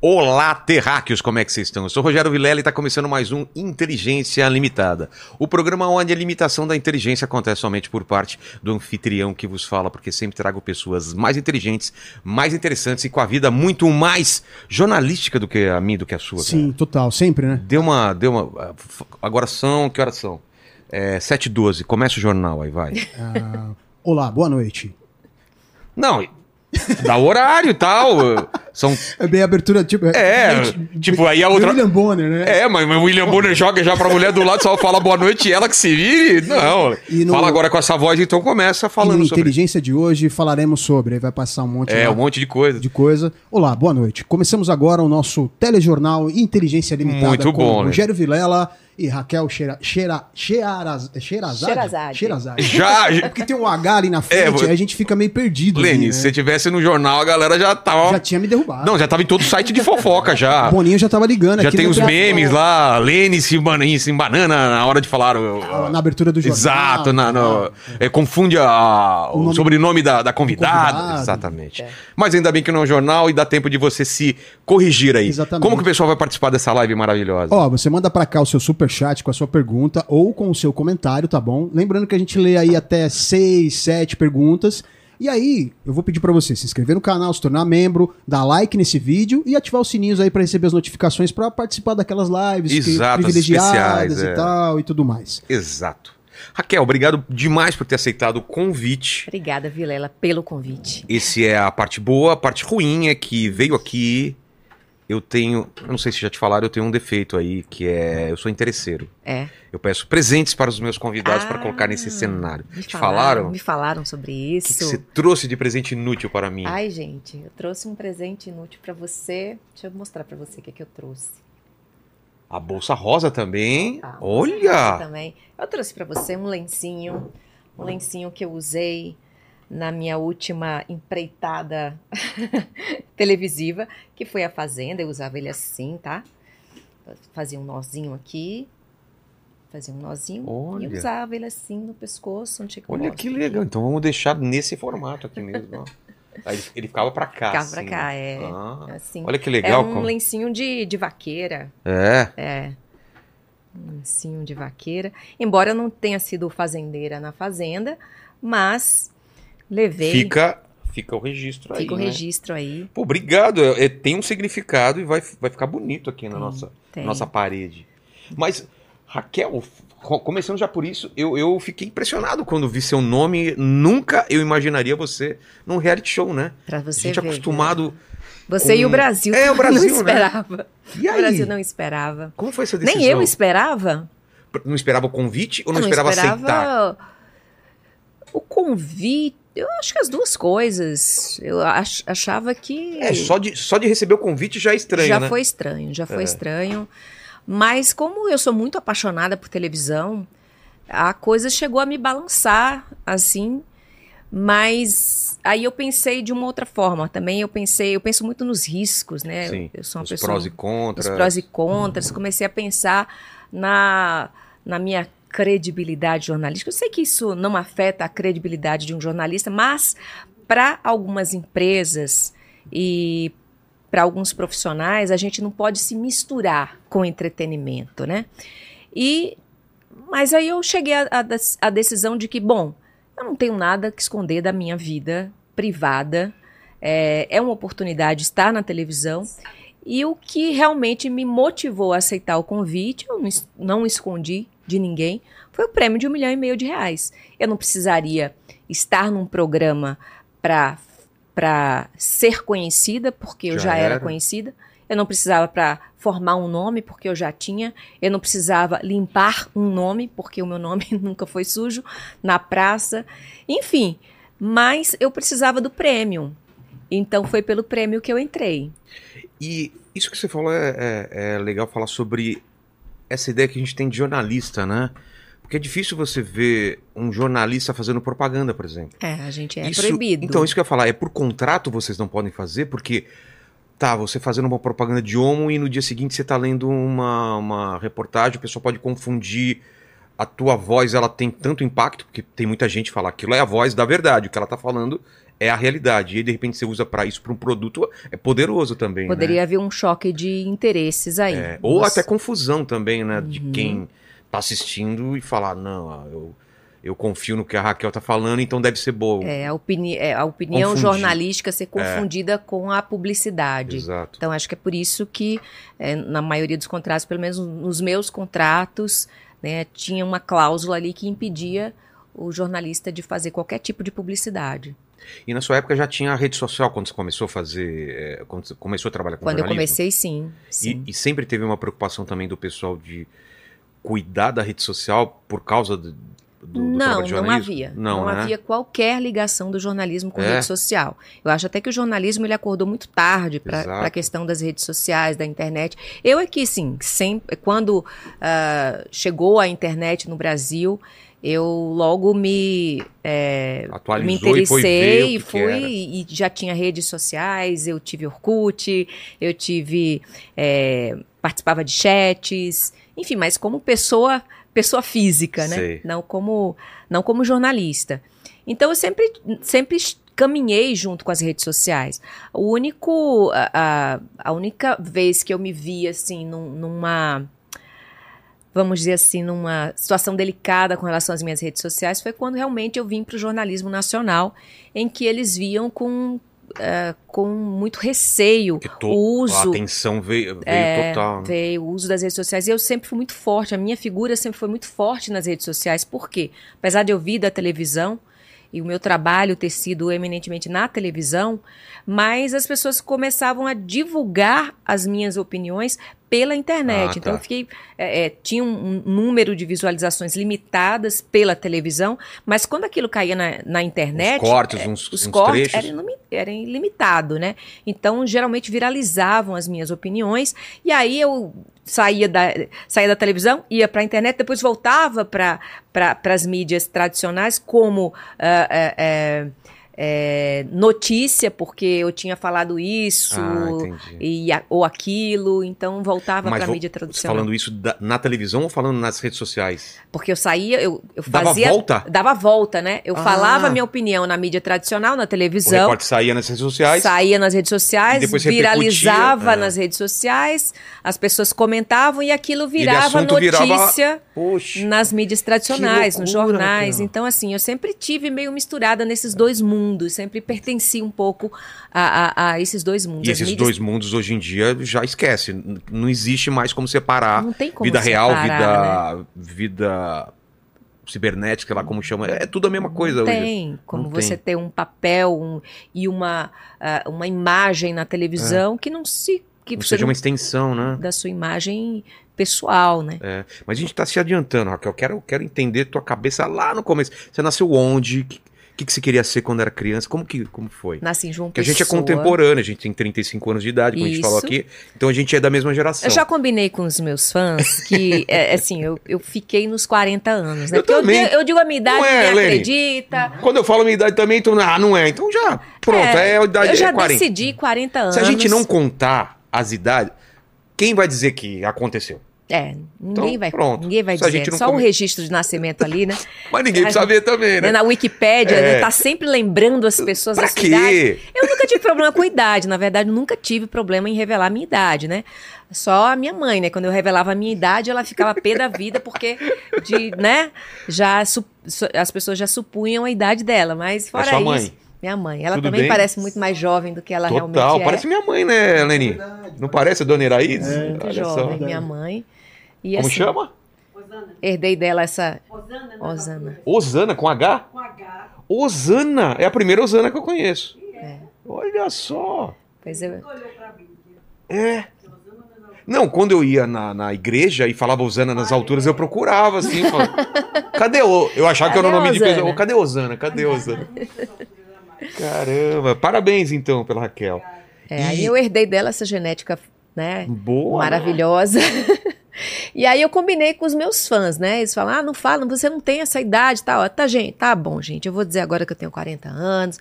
Olá, terráqueos, como é que vocês estão? Eu sou Rogério Vilela e está começando mais um Inteligência Limitada. O programa onde a limitação da inteligência acontece somente por parte do anfitrião que vos fala, porque sempre trago pessoas mais inteligentes, mais interessantes e com a vida muito mais jornalística do que a minha, do que a sua. Sim, cara. total, sempre, né? Deu uma, deu uma. Agora são, que horas são? É, 7h12, começa o jornal aí, vai. Ah, olá, boa noite. Não, dá horário e tal. São É bem abertura, tipo. É, gente, tipo, aí a outra- William Bonner, né? É, mas, o William Bonner joga já pra mulher do lado, só fala boa noite e ela que se vire. Não. E no- Fala agora com essa voz, então começa E falando no sobre. Inteligência de hoje falaremos sobre. Aí vai passar um monte É, lá um monte de coisa. de coisa. Olá, boa noite. Começamos agora o nosso telejornal Inteligência Limitada Muito com bom, né? Rogério Vilela e Raquel Cheira, Cheira, Cheiraz, Cheirazade? Cheirazade. Cheirazade. Já, É porque tem um H ali na frente, vou- aí a gente fica meio perdido. Lene, ali, né? se você tivesse no jornal, a galera já tava. Já tinha me derrubado. Não, já tava em todo site de fofoca já. O Boninho já tava ligando Já aqui tem no os memes lá, Lene se banana, se banana na hora de falar. o- Na abertura do jornal. Exato, na- no- Ah, é, confunde a- o, O nome sobrenome da, da convidada. convidado. Exatamente. É. Mas ainda bem que não é um jornal e dá tempo de você se corrigir aí. Exatamente. Como que o pessoal vai participar dessa live maravilhosa? Ó, você manda pra cá o seu super chat com a sua pergunta ou com o seu comentário, tá bom? Lembrando que a gente lê aí até seis, sete perguntas. E aí, eu vou pedir pra você se inscrever no canal, se tornar membro, dar like nesse vídeo e ativar os sininhos aí pra receber as notificações pra participar daquelas lives Exato, as privilegiadas especiais, e é. tal e tudo mais. Exato. Raquel, obrigado demais por ter aceitado o convite. Obrigada, Vilela, pelo convite. Esse é a parte boa, a parte ruim é que veio aqui. Eu tenho, não sei se já te falaram, eu tenho um defeito aí, que é eu sou interesseiro. É. Eu peço presentes para os meus convidados para Ah, colocar nesse cenário. Me Te falaram? Me falaram sobre O que, isso. que você trouxe de presente inútil para mim? Ai, gente, eu trouxe um presente inútil pra você. Deixa eu mostrar pra você o que, é que eu trouxe. A bolsa rosa também. Ah, Olha! Também. Eu trouxe pra você um lencinho, um lencinho que eu usei na minha última empreitada televisiva, que foi a Fazenda. Eu usava ele assim, tá? Fazia um nozinho aqui, fazia um nozinho Olha. e usava ele assim no pescoço, onde que eu Olha que legal. Então vamos deixar nesse formato aqui mesmo. Aí ele- ficava para cá. Ficava pra assim. cá, é. Ah, Assim. olha que É legal. um como- lencinho de, de vaqueira. É. É. Um lencinho de vaqueira. Embora eu não tenha sido fazendeira na fazenda, mas levei. Fica, fica o registro aí. fica o né? registro aí. Pô, obrigado. É, é, tem um significado e vai, vai ficar bonito aqui na Tem, nossa, tem. nossa parede. Mas, Raquel, co- começando já por isso, eu, eu fiquei impressionado quando vi seu nome. Nunca eu imaginaria você num reality show, né? Pra A você gente é ver. acostumado. Você e o Brasil. É, o Brasil, né? não esperava. E O aí? Brasil não esperava. Como foi essa decisão? Nem eu esperava. Não esperava o convite ou não, Eu esperava, aceitar? O convite. Eu acho que as duas coisas. Eu ach- achava que. É, só de, só de receber o convite já é estranho, já né? foi estranho, já foi É. estranho. Mas como eu sou muito apaixonada por televisão, a coisa chegou a me balançar, assim. Mas aí eu pensei de uma outra forma também. Eu pensei, eu penso muito nos riscos, né? Sim, eu sou uma Os pessoa prós e contras. os prós e contras. Comecei a pensar na, na minha credibilidade jornalística. Eu sei que isso não afeta a credibilidade de um jornalista, mas para algumas empresas e para alguns profissionais, a gente não pode se misturar com entretenimento, né? E mas aí eu cheguei à à dec- à decisão de que, bom, eu não tenho nada que esconder da minha vida privada. É, é uma oportunidade estar na televisão. E o que realmente me motivou a aceitar o convite, eu não escondi de ninguém, foi o prêmio de um milhão e meio de reais. Eu não precisaria estar num programa para ser conhecida, porque eu Já já, era. era. conhecida. Eu não precisava para formar um nome, porque eu já tinha. Eu não precisava limpar um nome, porque o meu nome nunca foi sujo na praça. Enfim, mas eu precisava do prêmio. Então foi pelo prêmio que eu entrei. E isso que você falou é, é- é legal falar sobre essa ideia que a gente tem de jornalista, né? Porque é difícil você ver um jornalista fazendo propaganda, por exemplo. É, a gente é Isso- proibido. Então, isso que eu ia falar, é por contrato vocês não podem fazer, porque tá, você fazendo uma propaganda de homo e no dia seguinte você tá lendo uma, uma reportagem, o pessoal pode confundir a tua voz, ela tem tanto impacto, porque tem muita gente que fala aquilo é a voz da verdade, o que ela tá falando é a realidade. E de repente você usa para isso para um produto, é poderoso também. Poderia né? haver um choque de interesses aí. É, ou Você- até confusão também, né? De Uhum. quem tá assistindo e falar, não, eu, eu confio no que a Raquel tá falando, então deve ser boa. É, a, opini é, a opinião Confundir. jornalística ser confundida com a publicidade. Exato. Então, acho que é por isso que, é, na maioria dos contratos, pelo menos nos meus contratos, né, tinha uma cláusula ali que impedia o jornalista de fazer qualquer tipo de publicidade. E na sua época já tinha a rede social quando você começou a fazer, é, quando você começou a trabalhar com Quando eu comecei, sim. sim. E, e sempre teve uma preocupação também do pessoal de cuidar da rede social por causa do, do, não, não havia. Não, né? havia qualquer ligação do jornalismo com É? rede social. Eu acho até que o jornalismo ele acordou muito tarde para a questão das redes sociais, da internet. Eu aqui, sim, sempre, quando ah, chegou a internet no Brasil, eu logo me, é, me e foi interessei e que fui e já tinha redes sociais, eu tive Orkut, eu tive é, participava de chats, enfim, mas como pessoa pessoa física, né? Sei. Não como não como jornalista. Então eu sempre sempre caminhei junto com as redes sociais. O único a, a, a única vez que eu me vi assim num- numa vamos dizer assim, numa situação delicada com relação às minhas redes sociais, foi quando realmente eu vim para o jornalismo nacional, em que eles viam com, eh, com muito receio to- o a uso atenção veio, veio é, total. né? veio o uso das redes sociais. E eu sempre fui muito forte, a minha figura sempre foi muito forte nas redes sociais. Por quê? Apesar de eu vir da televisão e o meu trabalho ter sido eminentemente na televisão, mas as pessoas começavam a divulgar as minhas opiniões pela internet. Ah, então tá. eu fiquei. é, é, tinha um, número de visualizações limitadas pela televisão, mas quando aquilo caía na, na internet. Uns cortes, é, uns, os uns cortes eram, ilimi- era ilimitado, né? Então, geralmente viralizavam as minhas opiniões, e aí eu saía da, saía da televisão, ia para a internet, depois voltava para pra, as mídias tradicionais, como ah, é, é, é, notícia, porque eu tinha falado isso. Ah, e, ou aquilo, então voltava para a mídia Você tradicional. falando isso da- na televisão ou falando nas redes sociais? Porque eu saía, eu, eu Dava fazia. volta? Dava volta, né? Eu Ah. falava a minha opinião na mídia tradicional, na O televisão. repórter saía nas redes sociais. Saía nas redes E sociais, viralizava é. nas redes sociais, as pessoas comentavam e aquilo virava virava- notícia Poxa. nas mídias tradicionais, Que nos loucura, jornais. Raquel. Então, assim, eu sempre tive meio misturada nesses dois mundos, sempre pertenci um pouco a, a- a esses dois mundos. E esses mídias- dois mundos hoje em dia já esquece. Não existe mais como separar como vida real, separar, né? vida, vida cibernética, lá como chama. É tudo a mesma coisa Não hoje. tem como Não você tem. ter um papel um- e uma, ah, uma imagem na televisão que não se. que Não seja uma extensão, né? da sua imagem pessoal, né? É, mas a gente tá se adiantando, Raquel. Eu quero, quero entender tua cabeça lá no começo. Você nasceu onde? Que, que, que você queria ser quando era criança? Como que como foi? Nasci em João Porque a gente é Pessoa. contemporâneo, a gente tem 35 anos de idade, como a gente falou Isso. aqui. Então a gente é da mesma geração. Eu já combinei com os meus fãs que, é, assim, eu, eu fiquei nos 40 anos, né? Eu Porque eu, também. digo- eu digo a minha idade, Não é, Lene? acredita. Quando eu falo minha idade também, então, ah, não é. Então já, pronto, é, a idade eu já é 40. decidi 40 anos. Se a gente não contar as idades, quem vai dizer que aconteceu? É, ninguém Então, vai, pronto. ninguém vai Se a dizer. Só o come- registro de nascimento ali, né? Mas ninguém precisa ver também, né? Na Wikipédia, É. né? tá sempre lembrando as pessoas Pra da sua idade. quê? Eu nunca tive problema com idade, na verdade, nunca tive problema em revelar a minha idade, né? Só a minha mãe, né? Quando eu revelava a minha idade, ela ficava pé da vida, porque, de, né? Já su- as pessoas já supunham a idade dela, mas fora É sua isso. mãe? Minha mãe. Ela Tudo também bem? parece muito mais jovem do que ela realmente Total, é. parece minha mãe, né, Leni? Não parece a dona Iraídes? É. muito Olha jovem, só. minha mãe. E, Como assim, chama? Herdei dela essa Osana, né? Osana. Osana, com H? Com H. Osana, é a primeira Osana que eu conheço. É. Olha só. Pois eu. É. Osana não. Quando eu ia na, na igreja e falava Osana nas alturas, eu procurava assim. falava, Cadê o. Eu achava que era o nome de Osana? pessoa. Cadê Osana? Cadê Osana? Caramba, parabéns então pela Raquel. é, aí eu herdei dela essa genética, né? Boa. né? E aí eu combinei com os meus fãs, né? Eles falam: ah, não fala, você não tem essa idade, tá? Tá, gente, tá bom, gente. Eu vou dizer agora que eu tenho 40 anos,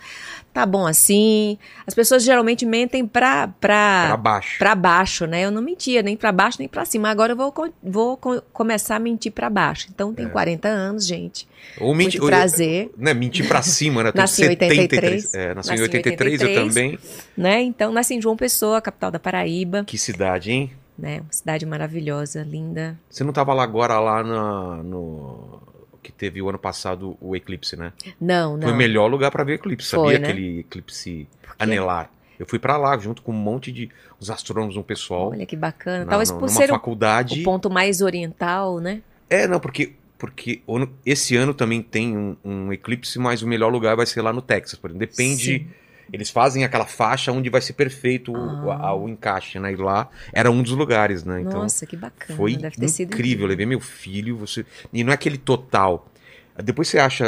tá bom assim. As pessoas geralmente mentem pra, pra, Pra baixo. pra baixo, né? Eu não mentia nem pra baixo nem pra cima. Agora eu vou, vou co- começar a mentir pra baixo. Então, É. tenho 40 anos, gente. Ou mentir, prazer. Né, mentir pra cima, né? Eu Nasci em 83. É, nasci em Nasci em 83, eu 83. também. Né? Então, nasci em João Pessoa, capital da Paraíba. Que cidade, hein? Né? Uma cidade maravilhosa, linda. Você não tava lá agora, lá na- no... Que teve o ano passado o eclipse, né? Não, não. Foi o melhor lugar pra ver eclipse, Foi, sabia? né? Aquele eclipse anelar. Eu fui pra lá, junto com um monte de... Os astrônomos, um pessoal. Olha que bacana. na- Talvez por ser faculdade. o ponto mais oriental, né? É, não, porque, porque esse ano também tem um, um eclipse, mas o melhor lugar vai ser lá no Texas, por exemplo. Depende. Sim. Eles fazem aquela faixa onde vai ser perfeito o, Ah. a- o encaixe, né? E lá era um dos lugares, né? Então Nossa, que bacana. foi incrível. Eu levei meu filho, você. E não é aquele total. Depois você acha,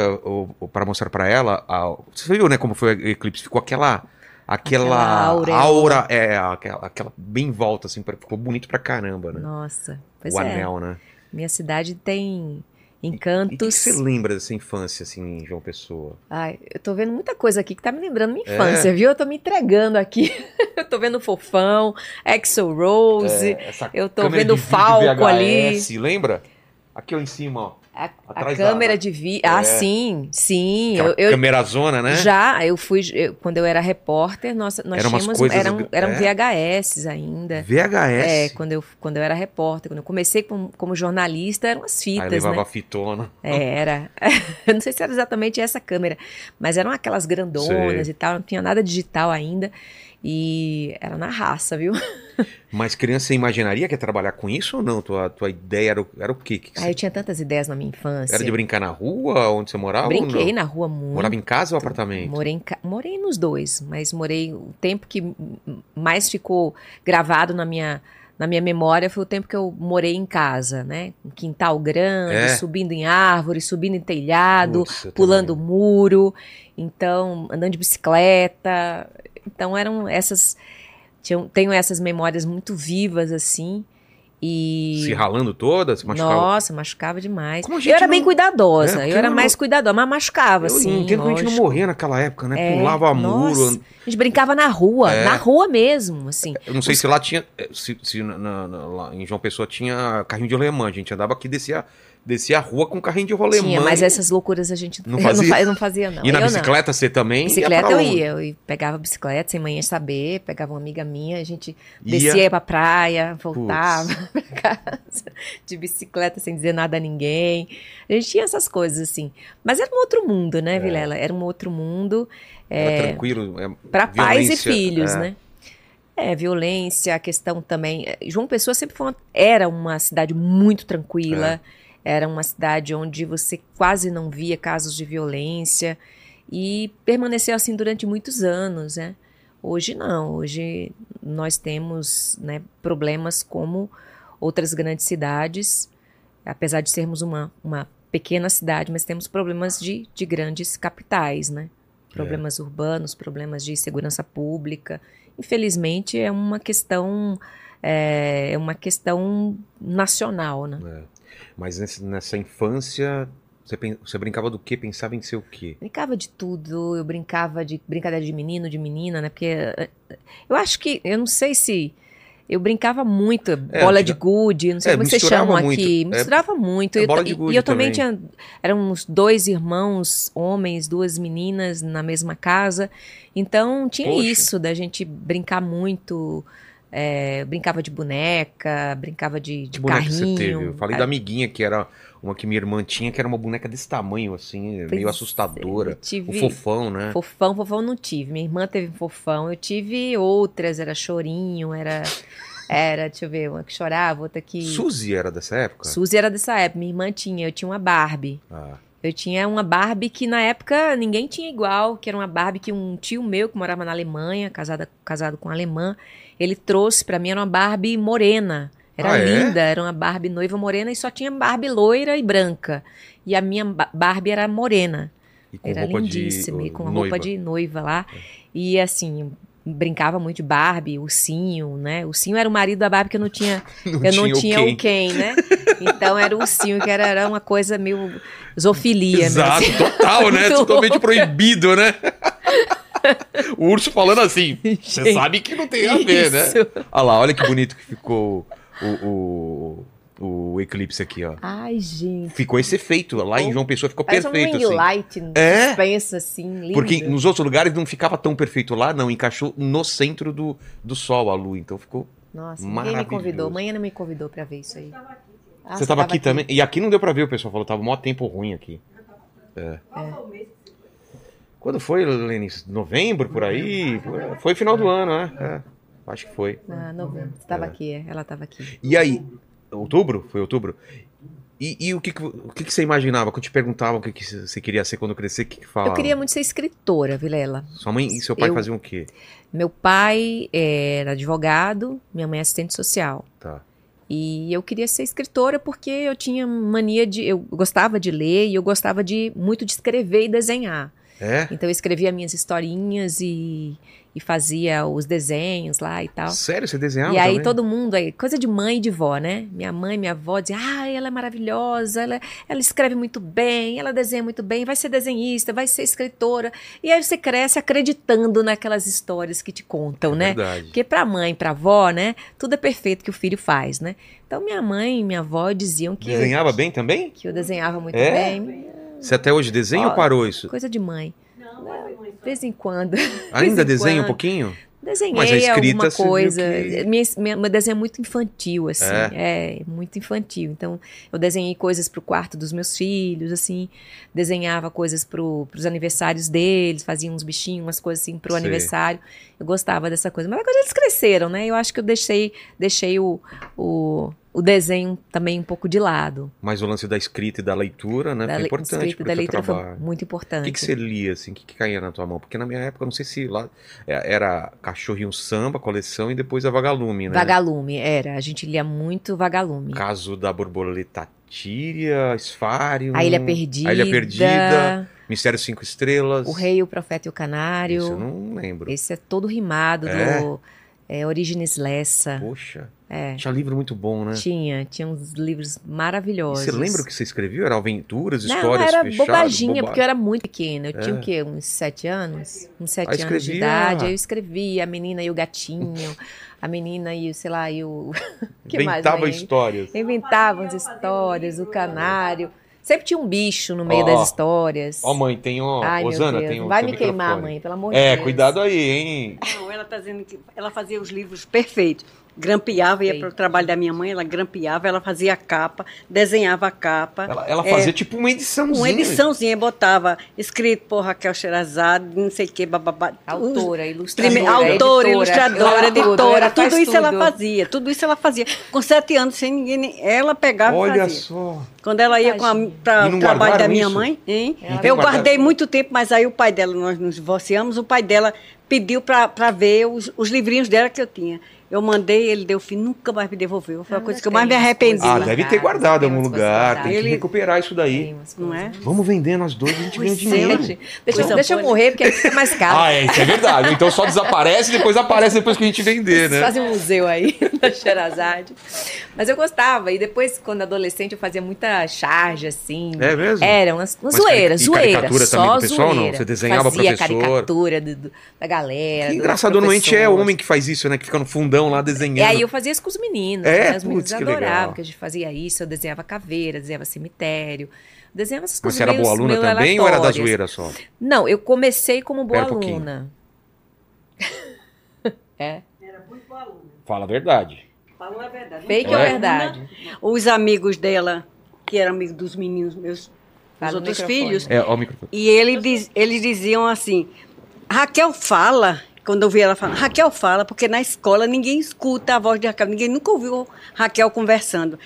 para mostrar pra ela, a- você viu, né, como foi o eclipse? Ficou aquela. Aquela, Aquela aura, é, aquela, aquela bem em volta, assim, ficou bonito pra caramba, né? Nossa, pois o é. anel, né? Minha cidade tem E o que encantos. que você lembra dessa infância, assim, João Pessoa? Ai, eu tô vendo muita coisa aqui que tá me lembrando minha É? infância, viu? Eu tô me entregando aqui. eu tô vendo Fofão, Exo Rose. É, eu tô vendo de Falco ali. VHS, lembra? Aqui ó, em cima, ó. A, a câmera de vídeo. Ah, É. sim, sim. Aquela Eu, eu- câmera zona, né? Já, eu fui. eu- quando eu era repórter, nós, nós Eram tínhamos. coisas- eram, eram é. VHS ainda. VHS. É, quando eu, quando eu era repórter, quando eu comecei como, como jornalista, eram as Aí fitas, levava né? fitona. É, era. Eu não sei se era exatamente essa câmera, mas eram aquelas grandonas Sei. e tal, não tinha nada digital ainda. E era na raça, viu? Mas criança, você imaginaria que ia trabalhar com isso ou não? Tua, tua ideia era, o- era o quê? Que você- eu tinha tantas ideias na minha infância. Era de brincar na rua, onde você morava? Brinquei na rua muito. Morava em casa ou apartamento? Morei, em morei nos dois, mas morei o tempo que mais ficou gravado na minha, na minha memória foi o tempo que eu morei em casa, né? Um quintal grande, É. subindo em árvore, subindo em telhado, eu pulando também. muro, então andando de bicicleta. Então eram essas tinham, tenho essas memórias muito vivas assim e Se ralando toda? Se machucava? nossa, machucava demais. Eu era bem não- cuidadosa, É, eu era não- mais cuidadosa, mas machucava, Eu assim. entendo que a gente não morria naquela época, né? É, Pulava muro. nossa. A gente brincava na rua, É. na rua mesmo, assim. Eu não sei se lá tinha. eh, Se, se na- na- lá em João Pessoa tinha carrinho de rolemã. A gente andava aqui e descia, descia a rua com carrinho de rolemã. Tinha, mas essas loucuras a gente Não fazia? fa- eu não fazia, não. E na eu não. bicicleta você também? ia Bicicleta pra eu ia, eu ia- pegava bicicleta sem manhã saber, pegava uma amiga minha, a gente Ia? descia pra praia, voltava pra casa de bicicleta sem dizer nada a ninguém. A gente tinha essas coisas assim. Mas era um outro mundo, né, Vilela? Era um outro mundo Era tranquilo. é, para pais e filhos, é. né? É, violência, a questão também. é, João Pessoa sempre foi uma- era uma cidade muito tranquila, É. era uma cidade onde você quase não via casos de violência e permaneceu assim durante muitos anos, né? Hoje não, hoje nós temos né, problemas como outras grandes cidades, apesar de sermos uma, uma pequena cidade, mas temos problemas de, de grandes capitais, né? Problemas urbanos, problemas de segurança pública. Infelizmente é uma questão é, é uma questão nacional, né? É. Mas nesse- nessa infância, você, você brincava do quê? Pensava em ser o quê? Brincava de tudo, eu brincava de brincadeira de menino, de menina, né? Porque eh, eu acho que, eu não sei se. Eu brincava muito, bola de gude, não sei É, como é que vocês chamam muito. aqui. É, Misturava muito. é E eu bola de gude e eu também também. tinha. Éramos dois irmãos, homens, duas meninas na mesma casa. Então tinha Poxa. isso da gente brincar muito. é, brincava de boneca, brincava de, de Que boneca carrinho. você teve? Eu falei Ah, da amiguinha, que era uma que minha irmã tinha, que era uma boneca desse tamanho, assim, pois meio é, assustadora. tive- O fofão, né? Fofão, fofão não tive. Minha irmã teve um fofão. Eu tive outras, era chorinho, era. Era, deixa eu ver, uma que chorava, outra que. Suzy era dessa época? Suzy era dessa época. Minha irmã tinha, eu tinha uma Barbie. Ah, Eu tinha uma Barbie que na época ninguém tinha igual, que era uma Barbie que um tio meu que morava na Alemanha, casada, casado com um alemã, ele trouxe pra mim, era uma Barbie morena. Era Ah, é? linda, era uma Barbie noiva morena e só tinha Barbie loira e branca. E a minha ba- Barbie era morena. e com Era roupa lindíssima, de e com a roupa de noiva lá. E assim, brincava muito de Barbie, ursinho, né? O ursinho era o marido da Barbie que eu não tinha, Não eu não tinha o Ken, né? Então era o ursinho que era, era uma coisa meio zoofilia, Exato, né? total, né? Totalmente proibido, né? o urso falando assim. Você sabe que não tem a ver, né? Isso. Olha lá, olha que bonito que ficou o, o, o eclipse aqui, ó. Ai, gente. Ficou esse efeito. Lá em João Pessoa ficou Parece um perfeito, ring assim. light, É? suspenso, assim, lindo. Porque nos outros lugares não ficava tão perfeito lá, não. Encaixou no centro do, do sol a lua. Então ficou. Nossa, ninguém me Maravilhoso. convidou. Amanhã não me convidou pra ver isso aí. Ah, você estava aqui, também? E aqui não deu pra ver, o pessoal falou. Tava mó tempo ruim aqui. É. Quando foi, Lenis? Novembro, por aí? Foi final do ano, né? É, acho que foi. Ah, novembro. Você tava É. aqui, é. Ela tava aqui. E aí, outubro? Foi outubro? E, e o, que, que- o que, que você imaginava? Quando te perguntavam o que, que você queria ser quando crescer, o que, que falava? Eu queria muito ser escritora, Vilela. Sua mãe e seu pai Eu- faziam o quê? Meu pai era advogado, minha mãe é assistente social. Tá. E eu queria ser escritora porque eu tinha mania de. Eu gostava de ler e eu gostava de muito de escrever e desenhar. É? Então eu escrevia minhas historinhas e, e fazia os desenhos lá e tal. Sério? Você desenhava e aí também? todo mundo, aí, coisa de mãe e de vó, né? Minha mãe, minha avó dizia, ah, ela é maravilhosa, ela, ela escreve muito bem, ela desenha muito bem, vai ser desenhista, vai ser escritora. E aí você cresce acreditando naquelas histórias que te contam, É né? Verdade. Porque pra mãe, pra avó, né? Tudo é perfeito que o filho faz, né? Então minha mãe e minha avó diziam que, Desenhava bem também? que eu desenhava muito É? bem. Você até hoje desenha Ó, ou parou isso? Coisa de mãe. De vez em quando. Ainda desenha um pouquinho? Desenhei Mas a escrita alguma coisa. que- Minha, minha, meu desenho é muito infantil, assim. É. muito infantil. Então, eu desenhei coisas pro quarto dos meus filhos, assim. Desenhava coisas pro, pros aniversários deles, fazia uns bichinhos, umas coisas assim pro Sei. aniversário. Eu gostava dessa coisa. Mas agora eles cresceram, né? Eu acho que eu deixei, deixei o, o, o desenho também um pouco de lado. Mas o lance da escrita e da leitura, né? da foi importante escrita da leitura foi trabalho. muito O importante. que, que você lia, assim? O que, que caía na tua mão? Porque na minha época, não sei se lá é, era Cachorrinho Samba, coleção, e depois a Vagalume, né? Vagalume, era. A gente lia muito Vagalume. Caso da borboleta Tíria, Esfário. A Ilha Perdida. A Ilha Perdida, Mistério Cinco Estrelas. O Rei, o Profeta e o Canário. Isso eu não lembro. Esse é todo rimado É? do é, Origines Lessa. Poxa, É. tinha livro muito bom, né? Tinha, tinha uns livros E maravilhosos. você lembra o que você escreveu? Era aventuras, Não, histórias era fechadas? bobaginha, boba- porque eu era muito pequena. Eu tinha É. o quê? Uns sete anos? Uns sete anos de idade. Aí eu escrevia a menina e o gatinho, a menina e o, sei lá, e o. que mais, Inventava né? histórias. Inventava as histórias, o canário. Sempre tinha um bicho no meio Ó, das histórias. Ó, mãe, tem ó. Ai, meu Osana, Deus. tem um. vai tem me um queimar, microfone. mãe, pelo amor de É, Deus. cuidado aí, hein? Não, ela tá dizendo que ela fazia os livros perfeitos. Grampeava, ia para o trabalho da minha mãe, ela grampeava, ela fazia a capa, desenhava a capa. Ela, ela É, fazia tipo uma ediçãozinha. uma ediçãozinha, botava escrito por Raquel Sherazade, não sei o que, bababá. Autora, ilustradora. Prime- autora, editora, ilustradora, ela tudo, editora, ela tudo isso ela tudo. fazia, tudo isso ela fazia. Com sete anos, sem ninguém, ela pegava e Olha fazia. só. Quando ela ia para E o trabalho da minha isso? mãe, hein? Ela eu guardei muito tempo, mas aí o pai dela, nós nos divorciamos, o pai dela pediu para ver os, os livrinhos dela que eu tinha. Eu mandei, ele deu fim, nunca mais me devolveu. Foi a Ah, coisa que eu mais me arrependi. Ah, deve ter guardadas, guardado em algum lugar. Tem que. Ele- recuperar isso daí. Não é? Vamos vender nós dois, a gente ganha Pois dinheiro. Gente, deixa, eu- deixa eu morrer, porque aí fica mais caro. Ah, é, isso é verdade. Então só desaparece e depois aparece depois que a gente vender, né? fazem um museu aí da Sherazade. Mas eu gostava. E depois, quando adolescente, eu fazia muita charge, assim. É mesmo? Era, umas, umas Mas zoeira, cari- e zoeira. caricatura só também do pessoal, não? zoeira. Você desenhava Fazia professor? caricatura do- do- da galera. Que engraçado, normalmente é homem que faz isso, né? Que fica no fundão lá E desenhando. aí eu fazia isso com os meninos. É? né? Os meninos Putz, que legal. adoravam que a gente fazia isso. Eu desenhava caveira, desenhava cemitério. Desenhava essas Mas coisas você era boa aluna também ou era da zoeira só? Não, eu comecei como boa Pera um aluna. é. Era muito boa aluna. Fala a verdade. Falou a verdade. Fake É? ou verdade? Os amigos dela, que eram amigos dos meninos meus, dos outros microfone. filhos, É, ó o microfone. E ele diz- eles diziam assim: Raquel fala. Quando eu vi ela falando, Raquel fala, porque na escola ninguém escuta a voz de Raquel, ninguém nunca ouviu Raquel conversando.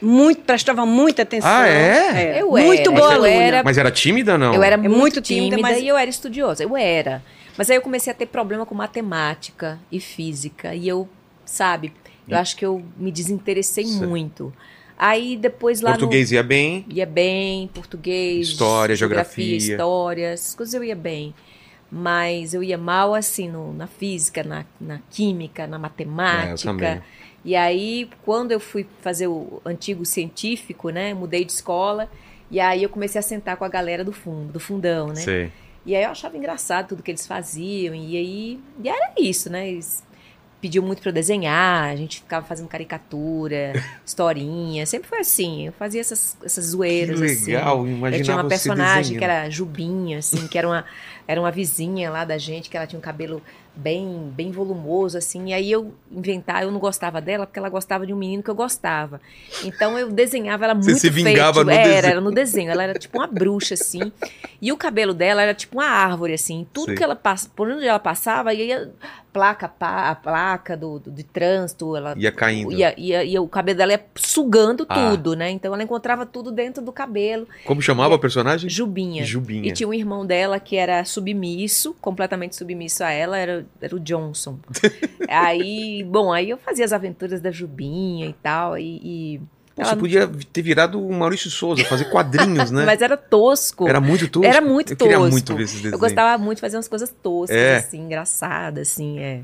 Muito, prestava muita atenção. Ah, é? Eu muito era, boa eu era- Mas era tímida não? Eu era É muito, muito tímida, tímida, mas- e eu era estudiosa. Eu era. Mas aí eu comecei a ter problema com matemática e física. E eu, sabe, eu acho que eu me desinteressei Certo. muito. Aí depois lá Português ia bem. no... Ia bem, português, História, geografia. história, essas coisas eu ia bem. Mas eu ia mal assim no- na física, na, na química, na É, eu matemática. também. e aí, quando eu fui fazer o antigo científico, né, mudei de escola, e aí eu comecei a sentar com a galera do fundo, do fundão, né? Sei. E aí eu achava engraçado tudo que eles faziam. E aí e era isso, né? Eles pediam muito pra eu desenhar, a gente ficava fazendo caricatura, historinha. Sempre foi assim. Eu fazia essas, essas Que zoeiras. legal, assim. imaginar Eu tinha uma personagem que era Jubinha, assim, que era uma, era uma vizinha lá da gente, que ela tinha um cabelo bem, bem volumoso, assim. E aí eu inventar, eu não gostava dela, porque ela gostava de um menino que eu gostava. Então eu desenhava ela Você muito se vingava no era, desenho. era no desenho. Ela era tipo uma bruxa, assim. E o cabelo dela era tipo uma árvore, assim. Tudo que ela passa, por onde ela passava, ia placa, pá, a placa do, do- de trânsito, ela Ia caindo. ia, ia, ia- o cabelo dela ia sugando Ah. tudo, né? Então ela encontrava tudo dentro do cabelo. Como chamava a personagem? Jubinha. Jubinha. E tinha um irmão dela que era submisso, completamente submisso a ela, era, era o Johnson. aí, bom, aí eu fazia as aventuras da Jubinha e tal, e... e Pô, ela- Você podia ter virado o Maurício Souza, fazer quadrinhos, né? Mas era tosco. Era muito tosco. Era muito Eu queria tosco. muito ver esses desenhos. Eu gostava muito de fazer umas coisas toscas, É. assim, engraçadas, assim, é.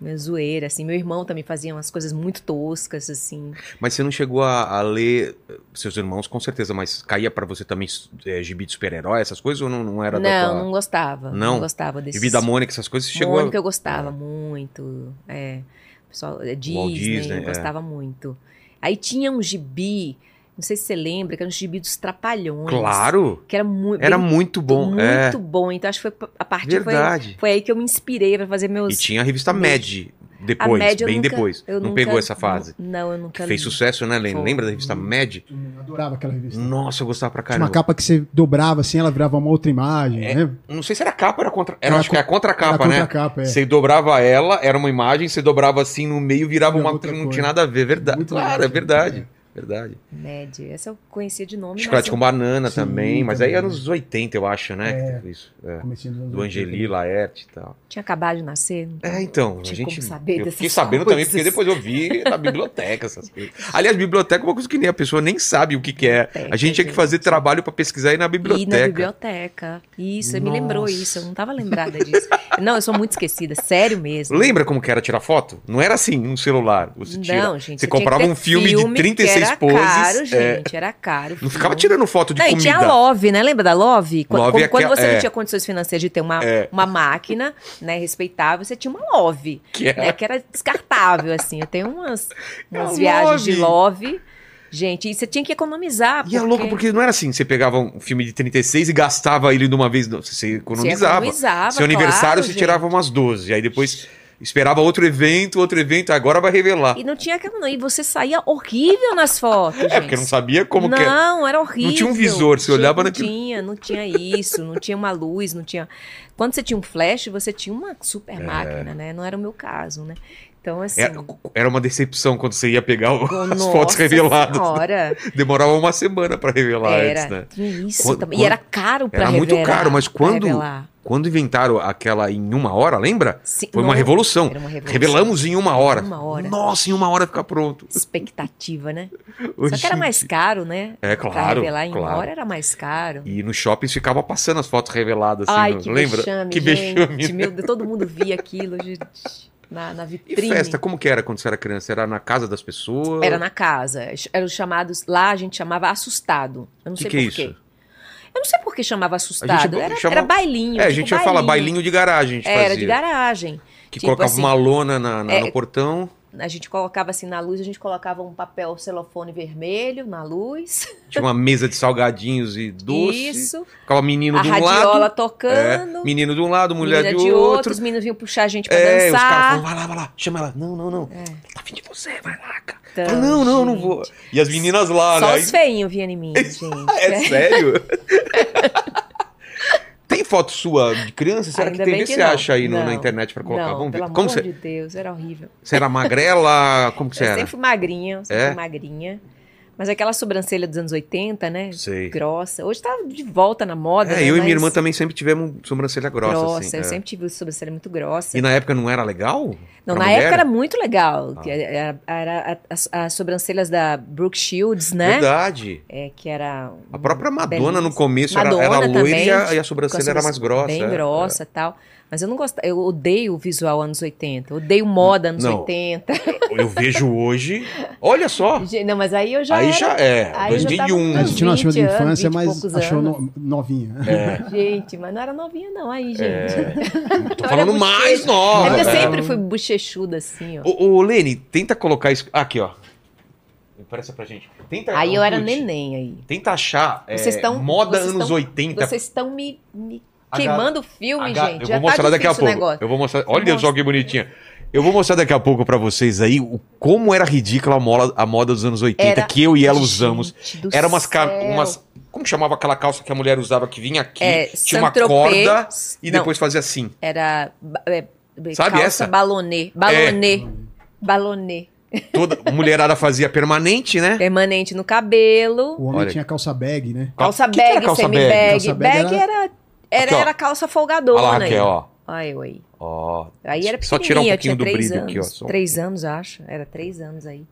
Minha zoeira, assim. Meu irmão também fazia umas coisas muito toscas, assim. Mas você não chegou a, a ler eh, seus irmãos, com certeza, mas caía pra você também é, gibi de super-herói, essas coisas, ou não, não era não, tua... não gostava. Não? Não, gostava desses. Gibi da Mônica, essas coisas, você chegou Mônica a... eu gostava muito. É. Pessoal, é Disney, Disney, eu é. gostava muito. Aí tinha um gibi, não sei se você lembra, que era um gibi dos Trapalhões. Claro! Que era muito. Era bem- muito bom, Muito é. bom. Então acho que foi a partir foi, Verdade. foi aí que eu me inspirei pra fazer meus. E tinha a revista meus- Mad depois, a média eu bem nunca- depois. eu não nunca- pegou essa fase. Não, eu nunca fez li. sucesso, né, Lene? Foi. Lembra da revista Mad? Hum, adorava aquela revista. Nossa, eu gostava pra Tinha uma caramba. capa que você dobrava assim, ela virava uma outra imagem, É, né? Não sei se era capa ou era contra. Era, Era acho que era contra-capa, Era né? contra-capa, é. Você dobrava ela, era uma imagem, você dobrava assim no meio, virava Era uma não coisa. tinha nada a ver. Verdade. Muito Claro, legal, é verdade. Verdade. Mad. Essa eu conhecia de nome. Chocolate mas com eu- banana Sim, também, mas aí também. anos 80, eu acho, né? É. Isso. é. Do 80. Angeli, Laerte e tal. Tinha acabado de nascer. então É, então, a Tinha gente. como saber eu fiquei sabendo também, coisas. porque depois eu vi na biblioteca essas coisas. Aliás, biblioteca é uma coisa que nem a pessoa nem sabe o que, que é. A gente tinha que fazer trabalho pra pesquisar aí na E na biblioteca. biblioteca. Isso, você me lembrou Nossa. isso. Eu não tava lembrada disso. não, eu sou muito esquecida. Sério mesmo. Lembra como que era tirar foto? Não era assim, um celular. Você tira. Não, gente. você comprava um filme, de 36 que era poses. Caro, é, gente. Era caro. não ficava tirando foto de Não, e comida. tinha a Love, né? Lembra da Love? Quando, Love como- é quando aquela- você é. não tinha condições financeiras de ter uma, É. uma máquina, né, respeitável, você tinha uma Love. Que era- né, que era descartável, assim. Eu tenho umas, umas viagens de Love. Love. Gente, e você tinha que economizar. E é louco porque não era assim, você pegava um filme de 36 e gastava ele de uma vez, não, você economizava. economizava, Seu aniversário claro, você gente. tirava umas 12, aí depois esperava outro evento, outro evento, agora vai revelar. E não tinha aquela. não, E você saía horrível nas fotos. É, gente. porque não sabia como que é. Não, era horrível. Não tinha um visor, você Gente, olhava não naquilo- tinha, não tinha isso, não tinha uma luz, não tinha. Quando você tinha um flash, você tinha uma super máquina, né? Não era o meu caso, né? Então, assim. Era, era uma decepção quando você ia pegar o- as nossa fotos reveladas. Senhora, Demorava uma semana pra revelar era. antes, né? Isso Quando- E era caro pra Era muito revelar, caro, mas pra quando- revelar. Quando inventaram aquela em uma hora, lembra? Sim, Foi uma revolução. uma revolução. Revelamos em uma hora. Uma hora. Nossa, em uma hora fica pronto. Expectativa, né? Só que era mais caro, né? É, Pra claro, revelar em uma claro. hora era mais caro. E nos shoppings ficava passando as fotos reveladas, assim, Ai, não- que lembra? vexame, que gente. vexame. Meu Deus, todo mundo via aquilo gente, na, na E vitrine. festa, como que era quando você era criança? Era na casa das pessoas? Era na casa. Eram os chamados. Lá a gente chamava assustado. Eu não Que sei que é por quê. isso? Eu não sei por que chamava assustado. Era, chama- era bailinho. É, a tipo gente ia falar bailinho de garagem, a gente Era de garagem. Que Tipo colocava assim, uma lona na, na- é, no portão. A gente colocava assim na luz, a gente colocava um papel celofone vermelho na luz. Tinha uma mesa de salgadinhos e doce. Isso. Ficava menino A de um radiola lado. tocando. É, menino de um lado, mulher de, de outro. outro. Os meninos vinham puxar a gente pra É, os caras dançar. falavam, vai lá, vai lá, chama ela. Não, não, não. É. Tá vindo de você, vai lá, cara. Então, Fala, não, não, não gente. vou. E as meninas lá, Só né? os feinhos vinham em mim, gente. É sério? Tem foto sua de criança? Será Ainda que Vê que você não. acha aí no- na internet pra colocar. Não, Vamos ver. pelo Como amor você, de Deus, era horrível. você era magrela? Como que você eu era? sempre fui magrinha, sempre É? fui magrinha. Mas aquela sobrancelha dos anos 80, né? Sei. Grossa. Hoje tá de volta na moda, É, né? eu e Mas minha irmã também sempre tivemos sobrancelha grossa, Grossa, assim. eu é. sempre tive sobrancelha muito grossa. E na época não era legal? Não, Pra na mulher? época era muito legal. Ah. que Era, era as, as sobrancelhas da Brooke Shields, né? Verdade. É, que era. A própria Madonna no começo era, Madonna era loira também, e, e a sobrancelha era mais grossa. Bem é, grossa e tal. Mas eu não gosto. Eu odeio o visual anos 80. Odeio moda anos Não. 80. é. Eu vejo hoje. Olha só. Não, mas aí eu já. Aí era- já é. aí eu já tava 2001. com A gente não achou de 20 anos, infância, 20 e mas achou anos. no- novinha. É. Gente, mas não era novinha, não. Aí, gente. É. Tô falando mais nova. É porque eu sempre fui bochechuda assim, ó. Ô, ô, Lene, tenta colocar isso. Aqui, ó. Parece pra gente. Tenta, Aí eu era neném aí. Tenta achar é, Vocês estão- moda vocês anos estão- 80. Vocês estão me, me queimando o filme, H- gente. eu Já vou mostrar tá daqui a pouco. negócio. Eu vou mostrar. Olha só que bonitinha. Eu vou mostrar daqui a pouco pra vocês aí o, como era ridícula a moda, a moda dos anos 80 Era- que eu e ela usamos. Era umas, ca- umas como chamava aquela calça que a mulher usava que vinha aqui, É, tinha uma corda e Não. depois fazia assim. Era ba- é, Sabe calça essa? balonê. Balonê. Balonê. Toda mulherada fazia permanente, né? Permanente no cabelo. O homem Olha. tinha calça bag, né? Calça Que que era bag, calça bag? semi-bag. Calça bag Bag era- era, era, Aqui, era calça folgadona. Olha lá, Raquel, ó. Olha eu aí. Ó. Aí era Só tirar um pouquinho tinha do três brilho anos. aqui, ó. Só Três anos, acho. Era três anos aí.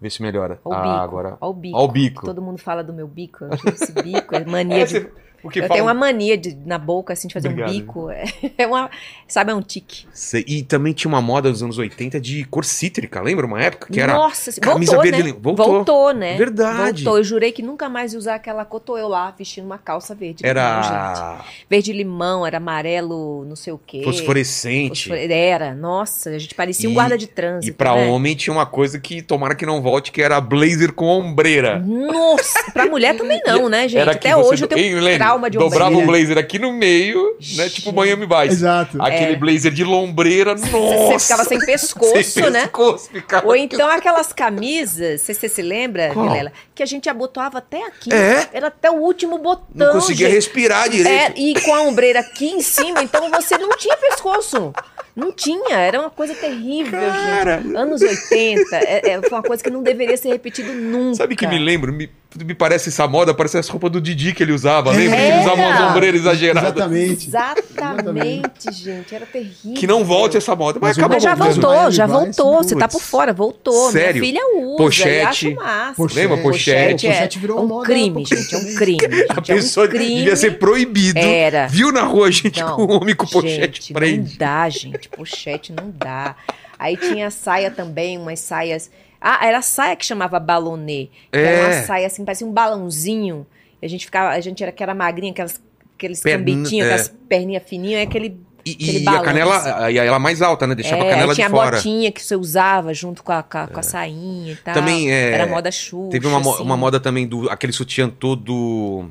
Vê se melhora. Ó o ah, bico. agora. Ó o bico. Ó o bico. Todo mundo fala do meu bico. Esse bico. É mania É, de... você- o que eu fala- tenho uma mania de, na boca, assim, de fazer Obrigado. um bico. É, é uma... Sabe, é um tique. Cê- E também tinha uma moda dos anos 80 de cor cítrica, lembra? Uma época que era. Nossa, camisa voltou, verde né? lim- voltou. né? Verdade. Voltou. Eu jurei que nunca mais ia usar aquela coto eu lá vestindo uma calça verde. Era Verde limão, era amarelo, não sei o quê. fosforescente. Fosfore- Era, nossa, a gente parecia um E- guarda de trânsito. E pra né? homem tinha uma coisa que tomara que não volte, que era blazer com ombreira. Nossa, pra mulher também não, né, gente? Até hoje eu do- tenho Hein, Lene? Trauma de Dobrava ombreira. o blazer aqui no meio, né? Tipo. Miami Vice. Exato. Aquele É. blazer de lombreira, nossa! Você ficava sem pescoço, Sem né? pescoço, ficava- Ou então aquelas camisas, você se lembra, Qual? Vilela, que a gente abotoava até aqui. É? Era até o último botão. Não conseguia gente. respirar direito. É, e com a ombreira aqui em cima, então você não tinha pescoço. Não tinha, era uma coisa terrível, Cara. gente. Anos 80, é, é, foi uma coisa que não deveria ser repetido nunca. Sabe que me lembro? Me, me parece essa moda, parece as roupas do Didi que ele usava. Lembra que ele Era. usava umas ombreiras exageradas? Exatamente. Exatamente, gente, era terrível. Que não volte essa moda. Mas, Mas Mas já voltou, já voltou. Você tá por fora, voltou. Sério? Minha filha usa. Pochete. Pochete. Lembra? Pochete. é, Pochete virou é um moda crime, gente. É um crime. Gente, A é um pessoa crime. devia ser proibido. Era. Viu na rua gente Não, com homem com pochete gente, prende. Não dá, gente. Pochete não dá. Aí tinha saia também, umas saias. Ah, era a saia que chamava balonê. Que Era É. uma saia assim, parecia um balãozinho. A gente ficava, a gente era que era magrinha, aquelas, aqueles Perna- cambitinhos, é. aquelas perninhas fininhas, é aquele. E, e a canela, e ela mais alta, né? Deixava é, a canela tinha de fora. a botinha que você usava junto com a, com a, com a sainha e tal. Também é, Era moda Xuxa. Teve uma, assim. uma moda também do aquele sutiã todo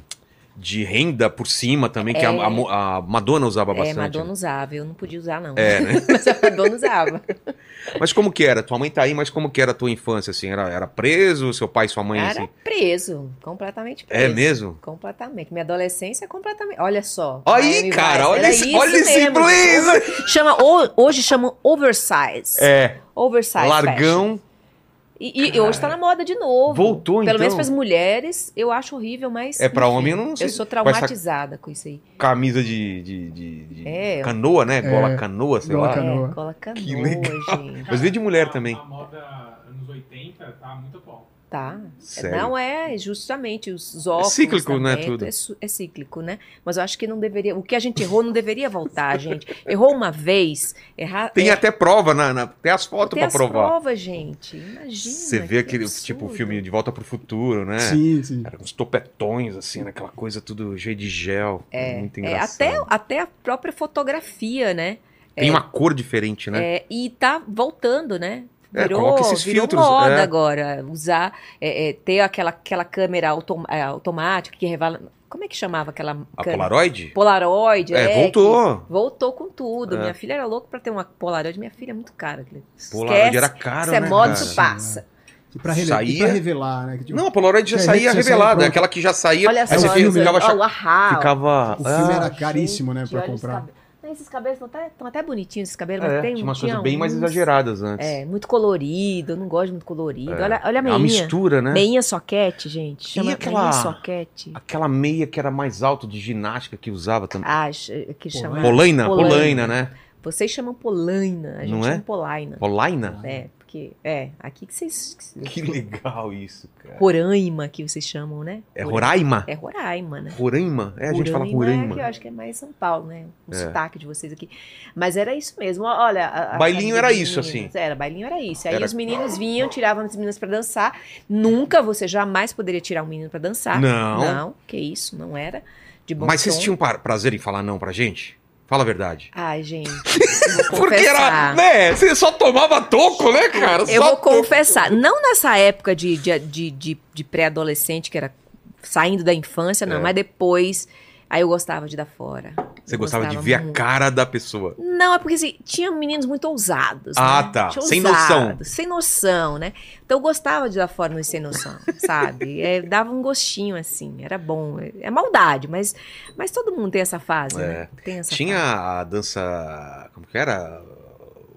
de renda por cima também, que a, a mo- a Madonna usava É, bastante. Madonna usava, eu não podia usar, não. É, né? Mas a Madonna usava. Mas como que era? Tua mãe tá aí, mas como que era a tua infância, assim? Era, era preso, seu pai e sua mãe, Era assim? preso, completamente preso. É mesmo? Completamente. Minha adolescência é completamente. Olha só. Aí, cara, olha esse, olha esse mesmo. Chama, ho- hoje chamam oversize. É, Oversize. fashion. E, e hoje tá na moda de novo. Voltou, Pelo então? menos para as mulheres, eu acho horrível, mas. É, pra homem eu não sei Eu sou traumatizada com isso aí. Camisa de, de, de- de É. canoa, né? Gola É, canoa, sei gola lá. canoa. É, cola canoa, Que legal. gente. Mas veio de mulher a- também. A moda anos 80 tá muito atual. Tá. Sério. Não é justamente os óculos. cíclico, né, também, tudo? É, é cíclico, né? Mas eu acho que não deveria. O que a gente errou não deveria voltar, gente. Errou uma vez, errar. Tem é, até prova, na, na- tem as fotos tem pra as provar. provas, gente. Imagina. Você vê que aquele, absurdo. tipo, filme De Volta pro Futuro, né? Sim, sim. Era uns topetões, assim, naquela coisa tudo cheio de gel. É, muito é, engraçado. até, até a própria fotografia, né? Tem uma cor diferente, né? É, e tá voltando, né? É, Virou, virou filtros, moda é. agora. Usar, é, é, ter aquela, aquela câmera autom- é, automática que revela. Como é que chamava aquela A câmera? Polaroid? Polaroid, É, é. voltou. Voltou com tudo. É. Minha filha era louca pra ter uma Polaroid. Minha filha é muito cara. Esquece. Polaroid era caro, Isso é né, moda, cara? isso passa. E pra, rele- Saía- e pra revelar, né? que, tipo, Não, a Polaroid já saía revelada. pronto. aquela que já saía. Olha aí só, você filme, ficava, ó, o Ahá, ó. ficava o filme ah, era caríssimo, né, Gente, pra olha os comprar. Esses cabelos estão até, tão até bonitinhos, esses cabelos, É, mas tem tinha umas coisas bem mais exageradas antes. É, muito colorido, eu não gosto muito colorido. É. Olha, olha a É uma mistura, né? Meinha soquete, gente. Chama aquela- meinha soquete. Aquela meia que era mais alto de ginástica que usava também. Ah, que chama... Polaina? Polaina. Polaina, né? Vocês chamam polaina, a gente Não é? chama polaina. Polaina? É, É, aqui que vocês... Que legal isso, cara. Roraima, que vocês chamam, né? É Roraima? É Roraima, né? Roraima? É, a gente fala É Roraima. que eu acho que é mais São Paulo, né? O É. sotaque de vocês aqui. Mas era isso mesmo. Olha. a- a Bailinho era isso, assim. Era, bailinho era isso. Aí Era- os meninos vinham, tiravam as meninas pra dançar. Nunca você jamais poderia tirar um menino pra dançar. Não. Não, que isso, não era. De bom Mas vocês tom. tinham pra- prazer em falar não pra gente? Fala a verdade. Ai, gente. Porque era, né? Você só tomava toco, né, cara? Eu Só vou toco. confessar, não nessa época de, de, de, de, de pré-adolescente, que era saindo da infância, não, É. mas depois. Aí eu gostava de dar fora. Você Eu gostava de gostava ver a muito. cara da pessoa. Não, é porque assim, tinha meninos muito ousados. Ah, né? tá. Tinha Sem noção. Sem noção, né? Então eu gostava de dar fora nos sem noção, sabe? É, dava um gostinho, assim, era bom. É maldade, mas, mas todo mundo tem essa fase, É. né? Tem essa Tinha fase. a dança. Como que era?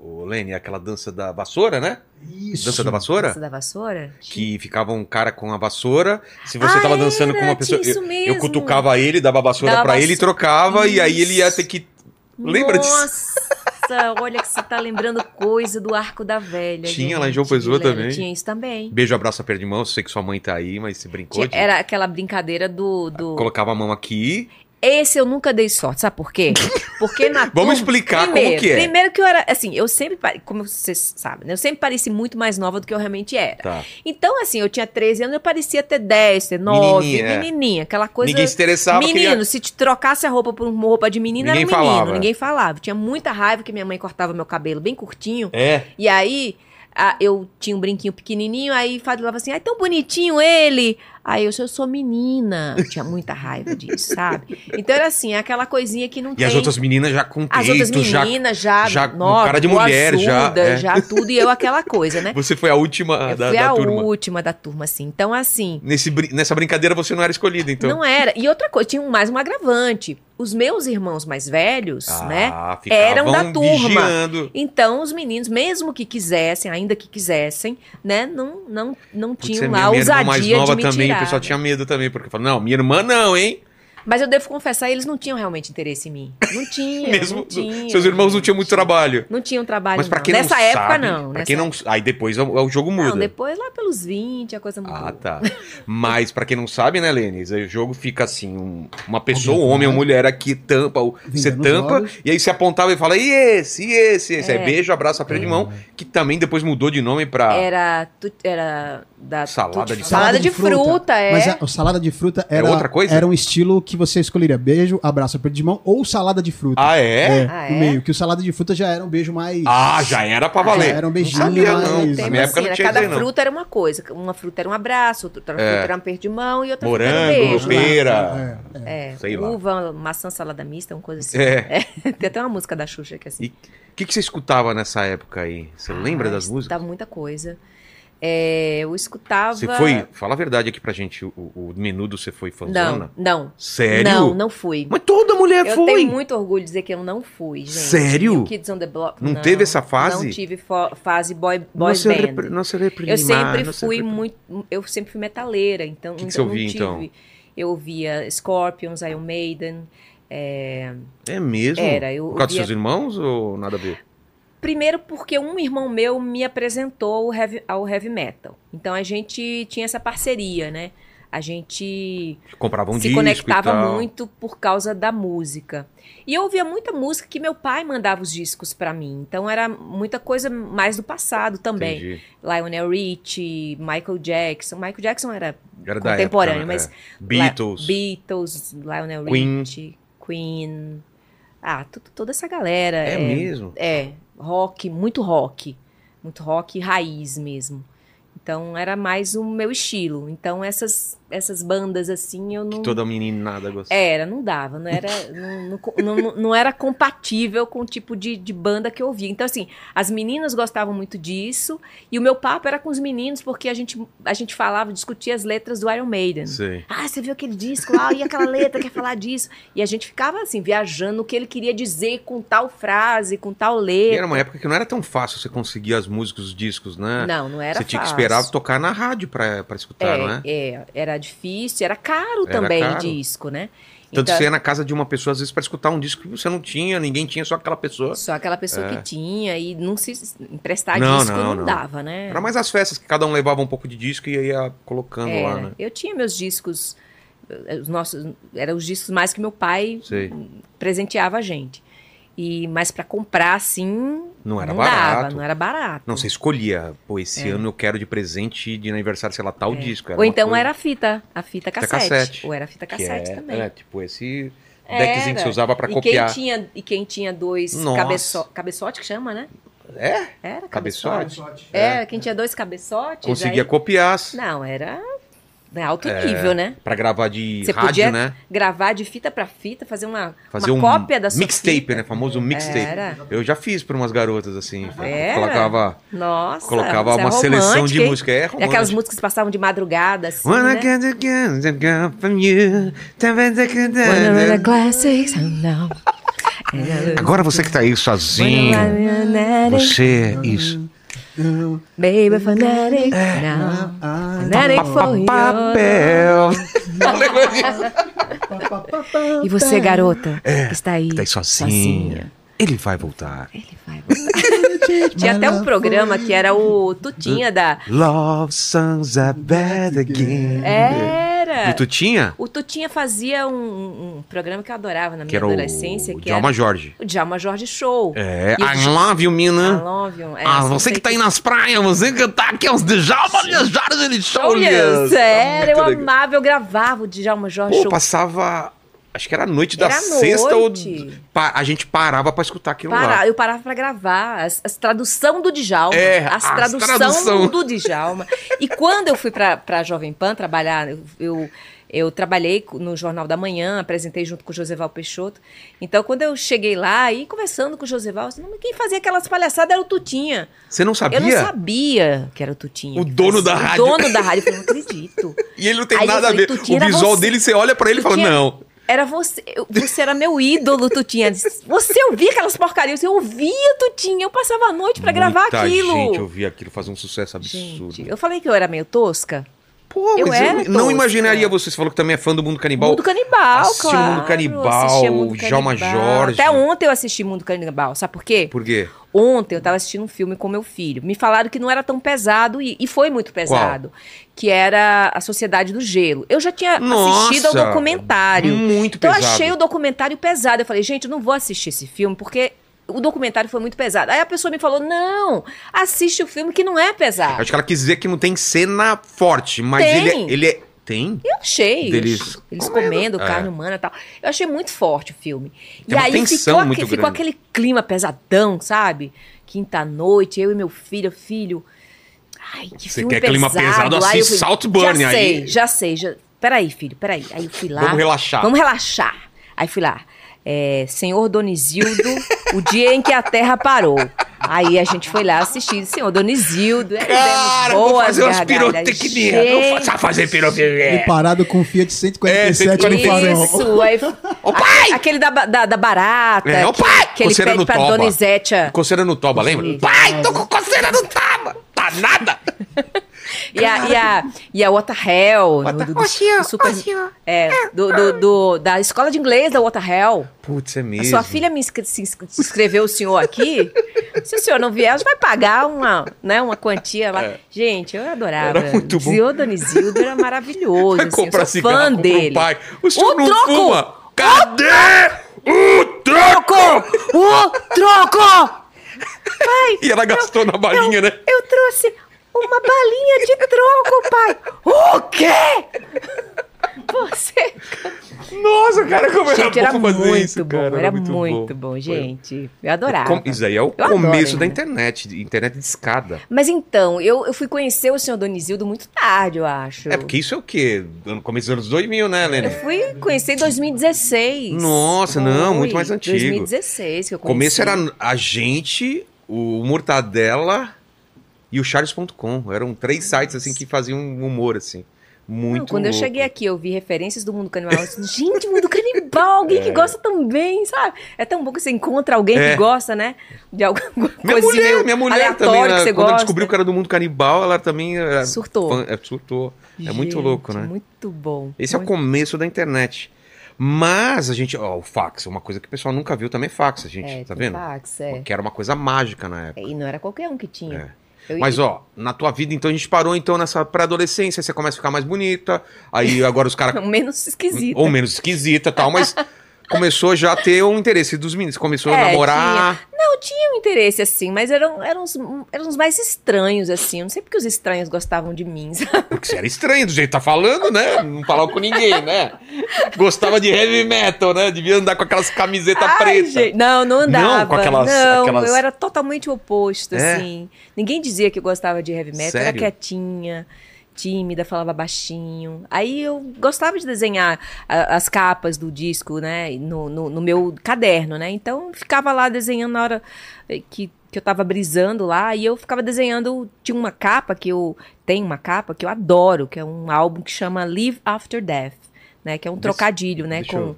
O Lene, aquela dança da vassoura, né? Isso. Dança da vassoura? Dança da vassoura? Que ficava um cara com a vassoura. Se você Ah, tava dançando com uma pessoa. isso Eu, eu mesmo. cutucava ele, dava a vassoura pra ele, trocava, e aí ele ia Isso. ter que. Lembra disso? Nossa, olha que você tá lembrando coisa do Arco da Velha. Tinha lá em gente, João Pessoa também. Tinha isso também. Beijo, abraço, aperto de mão. Eu sei que sua mãe tá aí, mas se brincou. Tinha- de- era aquela brincadeira do, do... Colocava a mão aqui. Esse eu nunca dei sorte, sabe por quê? Porque na turma- Vamos explicar como primeiro, que é. Primeiro que eu era, assim, eu sempre, como vocês sabem, né? Eu sempre pareci muito mais nova do que eu realmente era. Tá. Então, assim, eu tinha 13 anos, eu parecia ter 10, ter 9, Menininha, é. menininha, aquela coisa... Ninguém se interessava. Menino, queria- se te trocasse a roupa por uma roupa de menina, Ninguém era um menino, falava. ninguém falava. Tinha muita raiva que minha mãe cortava meu cabelo bem curtinho. É. E aí, a- eu tinha um brinquinho pequenininho, aí falava assim, ai, tão bonitinho ele. Aí eu, eu sou menina. Eu tinha muita raiva disso, sabe? Então era assim, aquela coisinha que não E tem... as outras meninas já com As peito, outras já. meninas já, já nossa, cara de mulher, já, é. já tudo, e eu aquela coisa, né? Você foi a última Eu da, fui da a turma. última da turma, assim. Então, assim, Nesse, nessa brincadeira você não era escolhida, então. não era. E outra coisa, tinha mais um agravante. Os meus irmãos mais velhos, né? ah, eram da turma. vigiando. Então, os meninos, mesmo que quisessem, ainda que quisessem, né, não, não, não Putz, tinham minha, lá a minha irmã mais ousadia nova de me também, tirar. o pessoal tinha medo também, porque falou, não, minha irmã não, hein? Mas eu devo confessar, eles não tinham realmente interesse em mim. Não tinha, Mesmo, não tinha. seus irmãos não tinham muito trabalho. Não tinham trabalho, Mas pra não. quem Nessa não época, sabe, não. Pra Nessa quem não, aí depois o, o jogo muda. Não, depois lá pelos 20 a coisa mudou. Ah, tá. Mas pra quem não sabe, né, Lênis, aí o jogo fica assim, um- uma pessoa, um homem ou mulher aqui tampa, você tampa, olhos. e aí você apontava e fala, e esse, e esse, esse. É. É beijo, abraço, aperto de mão, que também depois mudou de nome pra... Era, tu- era da Salada de salada de fruta, é. Mas a, a salada de fruta era, outra coisa? era um estilo que você escolheria beijo, abraço, aperto de mão ou salada de fruta. Ah, é? Ah, no é? meio. Que o salada de fruta já era um beijo mais. Ah, já era pra valer. Já era um beijinho não sabia, mais- não. Na minha época assim, não né? tinha Cada dizer, não. fruta era uma coisa. Uma fruta era um abraço, outra fruta É. era um aperto de mão e outra fruta era um Morango, beijo. né? pera. É, é. É, Sei lá. uva, maçã, salada mista, uma coisa assim. É. É, Tem até uma música da Xuxa que é assim. E o que, que você escutava nessa época aí? Você lembra Ah, das eu músicas? escutava muita coisa. É, eu escutava... Você foi, fala a verdade aqui pra gente, o, o menudo você foi fãzona? Não, não. Sério? Não, não fui. Mas toda mulher Eu foi. tenho muito orgulho de dizer que eu não fui, gente. Sério? O Kids on the Block. Não teve essa fase? Não tive fase boy, boy Nossa, band. repre- nossa Eu sempre fui muito. Eu sempre fui metaleira, então. Que que você não ouvia, tive- então? Eu ouvia Scorpions, Iron Maiden. é, É mesmo? Era, eu Por causa dos ouvia- seus irmãos ou nada a ver? Primeiro porque um irmão meu me apresentou ao heavy, ao heavy metal. Então a gente tinha essa parceria, né? A gente Comprava um se disco conectava e muito por causa da música. E eu ouvia muita música que meu pai mandava os discos pra mim. Então era muita coisa mais do passado também. Entendi. Lionel Richie, Michael Jackson. Michael Jackson era Era contemporâneo, época, né? mas É. Beatles. La- Beatles, Lionel Queen. Richie, Queen. Ah, toda essa galera. É, É, mesmo? é, rock, muito rock. Muito rock raiz mesmo. Então era mais o meu estilo. Então essas essas bandas assim, eu não. Toda meninada gosta. Era, não dava, não era, não, não, não- não era compatível com o tipo de, de banda que eu ouvia. Então, assim, as meninas gostavam muito disso, e o meu papo era com os meninos, porque a gente, a gente falava, discutia as letras do Iron Maiden. Sei. Ah, você viu aquele disco lá, e aquela letra quer falar disso. E a gente ficava assim, viajando o que ele queria dizer com tal frase, com tal E letra. era uma época que não era tão fácil você conseguir as músicas, os discos, né? Não, não era Você tinha que fácil. esperar tocar na rádio pra, pra escutar, não é? É, é, era difícil, era caro Era também caro. o disco, né? Tanto Então- você ia na casa de uma pessoa, às vezes, pra escutar um disco que você não tinha, ninguém tinha, só aquela pessoa. Só aquela pessoa É. que tinha e não se emprestar Não, disco não, não, não. dava, né? Era mais as festas que cada um levava um pouco de disco e ia colocando Era. lá, né? Eu tinha meus discos, eh, os nossos, eram os discos mais que meu pai Sei. presenteava a gente. E mas para comprar assim, Não era não barato. dava, não era barato. Não, você escolhia, pô, esse ano eu quero de presente de aniversário, sei lá, tal disco. É. Ou uma então coisa era a fita, a fita Fita cassete. cassete. Ou era a fita cassete é, também. É, tipo esse deckzinho que você usava pra e copiar. Quem tinha, e quem tinha dois cabeço, cabeçote que chama, né? É? Era Cabeçote? cabeçote. É, quem tinha dois cabeçotes. Conseguia aí- copiar. Não, era né, alto É, nível, né? Pra gravar de Você rádio, podia né? gravar de fita pra fita, fazer uma, Fazer uma um cópia da sua mixtape, né? Famoso mixtape. Eu já fiz pra umas garotas, assim. Era? Colocava, Nossa, colocava é uma seleção de hein? música. É E aquelas romântico. músicas que passavam de madrugada, assim, Wanna né? get a girl, a girl from you. The classics, I. Agora você que tá aí sozinho, você, isso. Baby fanatic now. Fanatic for you. Papel. E você, garota, que está aí, Tá aí sozinha. Ele vai voltar. Ele vai voltar. Tinha até um programa que era o Tutinha da. Love songs are bad again. Era! E tu tinha? O Tutinha fazia um, um programa que eu adorava na Que minha o adolescência. que Djalma era Jorge. O Djalma Jorge Show. É, o I love you, I mina. love you. É, Ah, você sei que tá aí nas praias, você que tá aqui aos Djalma Jorge, show Olha, sério, eu amava, eu gravava o Djalma Jorge Pô, Show. passava. Acho que era a noite da Era sexta noite. ou. A gente parava pra escutar aquilo Para- lá. eu parava pra gravar as, as tradução do Djalma. É, as as tradução, tradução. do Djalma. E quando eu fui pra, pra Jovem Pan trabalhar, eu, eu, eu trabalhei no Jornal da Manhã, apresentei junto com o Joseval Peixoto. Então, quando eu cheguei lá e conversando com o Joseval, assim, "Não, quem fazia aquelas palhaçadas era o Tutinha. Você não sabia? Eu não sabia que era o Tutinha. O dono fazia. da rádio. O dono da rádio. Eu falei, não acredito. E ele não tem Aí nada falei, a ver. O visual você. dele, você olha pra ele e fala: não. Era você, eu- você era meu ídolo, Tutinha. Você ouvia aquelas porcarias, eu ouvia, Tutinha. Eu passava a noite pra gravar aquilo. gente ouvia aquilo fazer um sucesso absurdo. Gente, eu falei que eu era meio tosca. Pô, eu mas eu não tosca. imaginaria você. Você falou que também é fã do Mundo Canibal. Mundo Canibal, Assistiu claro. Mundo Canibal, Mundo Canibal. Jorge. Até ontem eu assisti Mundo Canibal, sabe por quê? Por quê? Ontem eu tava assistindo um filme com meu filho. Me falaram que não era tão pesado e, e foi muito pesado. Que era A Sociedade do Gelo. Eu já tinha Nossa, assistido ao documentário. muito então eu pesado. achei o documentário pesado. Eu falei, gente, eu não vou assistir esse filme porque o documentário foi muito pesado. Aí a pessoa me falou, não, assiste o filme que não é pesado. Acho que ela quis dizer que não tem cena forte, mas Tem. ele é. Ele é... Tem? Eu achei. Deles eles comendo. comendo, É. carne humana e tal. Eu achei muito forte o filme. Tem e aí ficou, aque- ficou grande. aquele clima pesadão, sabe? Quinta-noite, eu e meu filho, filho. Ai, que Você filme quer clima pesado, eu assiste fui, Saltburn já aí. sei, já sei. Já... Peraí, filho, peraí. Aí eu fui lá. Vamos relaxar. Vamos relaxar. Aí fui lá. É, Senhor Donizildo, o dia em que a Terra parou. Aí a gente foi lá assistir Senhor Donizildo. aí Cara, demos vou boas fazer umas pirotecnias. Vou Gente, fa- fazer pirotecnia. Ele parado com Fiat 147 É, no farol. isso, aí, pai! aquele da, da, da barata, É, ô que, pai! que ele Coceira pede no pra toba. Donizete. Coceira no toba, lembra? Sim. Pai, tô com coceira no toba! Nada! E a, e a, e a What the Hell. What the- do, super, é, do, do, do- da escola de inglês da What the Hell. Putz, é A mesmo. sua filha me inscre- se inscreveu o senhor aqui. Se o senhor não vier, a gente vai pagar uma, né, uma quantia lá. Gente, eu adorava. É. Era muito bom. Senhor Donizildo era maravilhoso. Vai assim, comprar eu sou cigarro, fã dele. um pai. O senhor O não troco! fuma? Cadê o troco? O troco! E ela gastou na balinha, né? Eu trouxe uma balinha de troco, pai. O quê? Você. Nossa, cara, como era Gente, era bom fazer muito isso, bom, cara. era muito bom, gente. Eu adorava. Com- Isso aí é o Eu adoro começo da ainda. internet, internet de escada. Mas então, eu, eu fui conhecer o senhor Donizildo muito tarde, eu acho. É, porque isso é o quê? No começo dos anos 2000, né, Eu Lene? fui conhecer em 2016. Nossa, não, muito mais antigo. 2016 que eu O conheci. começo era a gente, o Mortadela e o Charles.com. Eram três sites, assim, que faziam um humor, assim. Muito Não, quando eu louco. cheguei aqui, eu vi referências do mundo canibal. Eu disse, Gente, mundo canibal, alguém que gosta também, sabe? É tão bom que você encontra alguém É. que gosta, né? De alguma Minha coisa mulher, minha mulher também, que né, você quando ela gosta. descobriu que era do mundo canibal, ela também é, Surtou. fã- é, surtou. É muito Gente, louco, né? Muito bom. Esse é o muito... começo da internet. Mas a gente, ó, o fax, uma coisa que o pessoal nunca viu também é fax, a gente, É, tá vendo? fax, é. Que era uma coisa mágica na época. E não era qualquer um que tinha. É. Eu- Mas ó, na tua vida, então a gente parou então nessa pré-adolescência, você começa a ficar mais bonita, aí agora os caras menos esquisito. ou menos esquisita, e tal, mas começou já a ter um interesse dos meninos, começou a É, namorar. Não, tinha um interesse, assim, mas eram, eram, uns, eram uns mais estranhos, assim. Eu não sei porque os estranhos gostavam de mim, sabe? Porque você era estranho do jeito que tá falando, né? Não falava com ninguém, né? Gostava de heavy metal, né? Devia andar com aquelas camisetas pretas. gente, não, não andava. Não, com aquelas- Não, aquelas- eu era totalmente oposto, É? assim. Ninguém dizia que gostava de heavy metal, era Sério? quietinha, tímida, falava baixinho. Aí eu gostava de desenhar a- as capas do disco, né, no, no, no meu caderno, né? Então eu ficava lá desenhando na hora que, que eu tava brisando lá, e eu ficava desenhando. Tinha uma capa que eu. Tem uma capa que eu adoro, que é um álbum que chama Live After Death, né? Que é um Deixa- trocadilho, né? Com eu-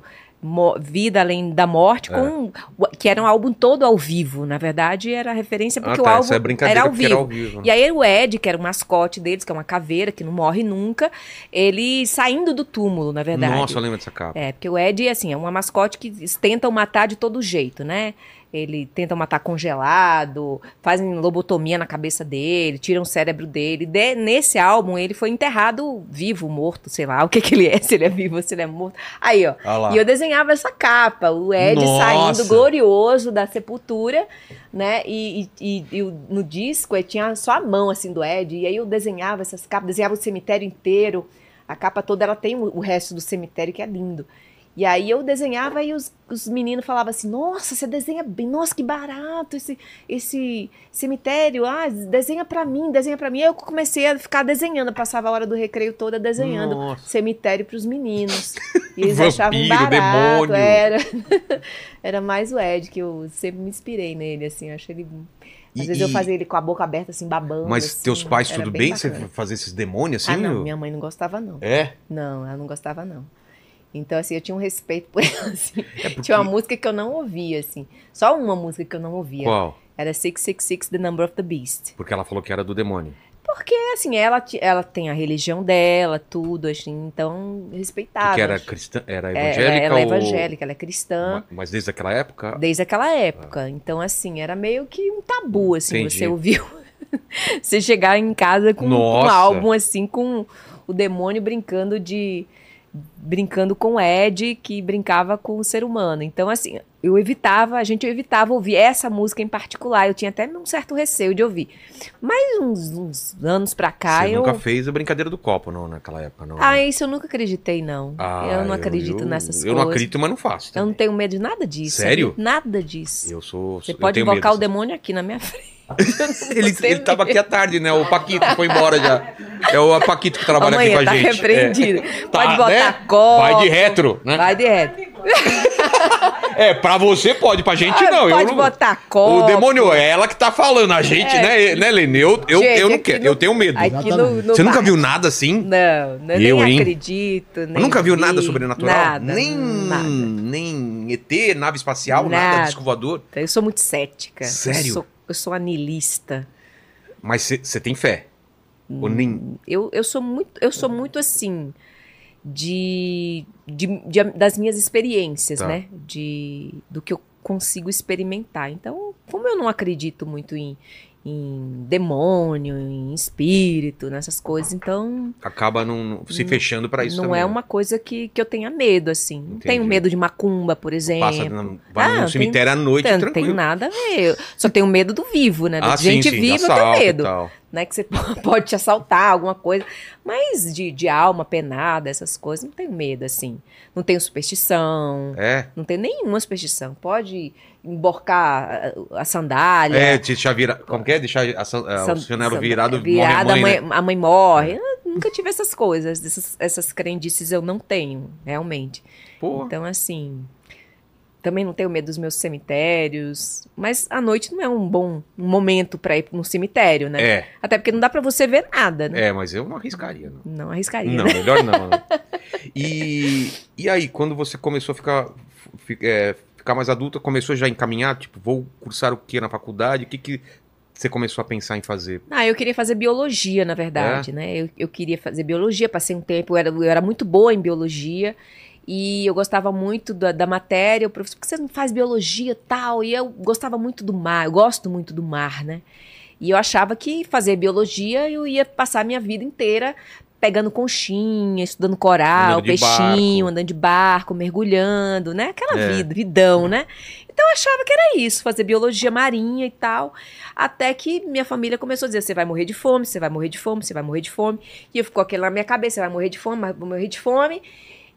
Vida Além da Morte, É. com o- que era um álbum todo ao vivo. Na verdade, era referência porque ah, o tá, álbum essa é era ao vivo. era ao vivo. né? E aí o Ed, que era o mascote deles, que é uma caveira que não morre nunca, ele saindo do túmulo, na verdade. Nossa, eu lembro dessa capa. É, porque o Ed, assim, é uma mascote que tentam matar de todo jeito, né? Ele tenta matar congelado, fazem lobotomia na cabeça dele, tiram o cérebro dele. De- nesse álbum, ele foi enterrado vivo, morto, sei lá o que, que ele é, se ele é vivo ou se ele é morto. Aí, ó. E eu desenhava essa capa, o Ed Nossa! saindo glorioso da sepultura, né? E, e- e- e no disco eh, tinha só a mão assim do Ed. E aí eu desenhava essas capas, desenhava o cemitério inteiro. A capa toda ela tem o resto do cemitério que é lindo. E aí eu desenhava e os, os meninos falavam assim: Nossa, você desenha bem, nossa, que barato esse, esse cemitério. Ah, desenha pra mim, desenha pra mim. Aí eu comecei a ficar desenhando, passava a hora do recreio toda desenhando Nossa. cemitério pros meninos. E eles Vampiro, achavam barato. demônio. Era, era mais o Ed, que eu sempre me inspirei nele, assim. eu Acho ele. Às E- vezes eu fazia ele com a boca aberta, assim, babando. Mas assim, teus pais, tudo bem bem? Você fazer esses demônios assim? Ah, não, minha mãe não gostava, não. É? Não, ela não gostava, não. Então, assim, eu tinha um respeito por ela, assim. É porque- Tinha uma música que eu não ouvia, assim. Só uma música que eu não ouvia. Qual? Era 666, The Number of the Beast. Porque ela falou que era do demônio. Porque, assim, ela, ela tem a religião dela, tudo, assim, então, respeitava. Porque era cristã, era É, evangélica ela é ou- evangélica, ela é cristã. Ma- Mas desde aquela época? Desde aquela época. Então, assim, era meio que um tabu, assim, Entendi. você ouviu. você chegar em casa com um Nossa. álbum, assim, com o demônio brincando de. Brincando com o Ed, que brincava com o ser humano. Então, assim, eu evitava, a gente evitava ouvir essa música em particular. Eu tinha até um certo receio de ouvir. Mas uns, uns anos pra cá, Você eu. nunca fez a brincadeira do copo, não, naquela época, não. Ah, né? isso eu nunca acreditei, não. Ah, eu não acredito eu- nessas Eu coisas. não acredito, mas não faço. Eu não também. tenho medo de nada disso. Sério? Nada disso. Eu sou. Você eu pode invocar o demônio aqui na minha frente. Ele, ele tava aqui à tarde, né? O Paquito foi embora já. É o Paquito que trabalha Amanhã aqui com a tá gente. repreendido. É. Pode Tá, botar né? copo. Vai de retro, né? Vai de retro. É, pra você pode, pra gente Ah, não. eu pode não... botar copo. O demônio é ela que tá falando, a gente, né, né, Lene? Eu, eu, Gente, eu não quero, no- eu tenho medo. Aqui no, no Você nunca viu nada assim? Não, não Eu, nem hein? acredito. Nem Nunca viu vi, nada sobrenatural? Nada. nem, nada. nem ET, nave espacial, nada, Nada. disco voador. Eu sou muito cética. Sério? Eu sou, eu sou anilista. Mas você tem fé? Ou nem... Eu, eu sou muito, eu sou muito assim de, de, de- das minhas experiências, Tá. né? De do que eu consigo experimentar. Então, como eu não acredito muito em, em demônio, em espírito, nessas coisas, então Acaba não, se fechando pra isso não também. é né? uma coisa que, que eu tenha medo, assim. Não Entendi. tenho medo de macumba, por exemplo. Passa, na- vai Ah, no tem- cemitério à noite, Não tranquilo. tenho nada a ver. Só tenho medo do vivo, né? Da Ah, sim, gente sim, viva eu tenho medo. né? Que você pode te assaltar, alguma coisa. Mas de, de alma penada, essas coisas, não tenho medo, assim. Não tenho superstição. É. Não tenho nenhuma superstição. Pode emborcar a, a sandália. É, deixar vira... Como que é? Deixar a, san- a- san- o chinelo virado, virado, morre a mãe, a, né? mãe, a mãe morre. Eu nunca tive essas coisas. Essas, essas crendices eu não tenho, realmente. Pô, Então, assim. Também não tenho medo dos meus cemitérios. Mas a noite não é um bom momento pra ir no cemitério, né? é, Até porque não dá pra você ver nada, né? é, mas eu não arriscaria, não. Não arriscaria. Não, né? melhor não. né? E, e aí, quando você começou a ficar, fi- é, ficar mais adulta, começou já a encaminhar, tipo, vou cursar o que na faculdade? O que, que você começou a pensar em fazer? Ah, eu queria fazer biologia, na verdade, É? né? Eu, eu queria fazer biologia, passei um tempo, eu era, eu era muito boa em biologia. E eu gostava muito da, da matéria. O professor, por que você não faz biologia e tal? E eu gostava muito do mar, eu gosto muito do mar, né? E eu achava que fazer biologia eu ia passar a minha vida inteira pegando conchinha, estudando coral, Andando peixinho, barco. andando de barco, mergulhando, né? Aquela É. vida, vidão, né? Então eu achava que era isso, fazer biologia marinha e tal. Até que minha família começou a dizer: você vai morrer de fome, você vai morrer de fome, você vai morrer de fome. E eu ficou aquilo na minha cabeça: você vai morrer de fome, vai morrer de fome.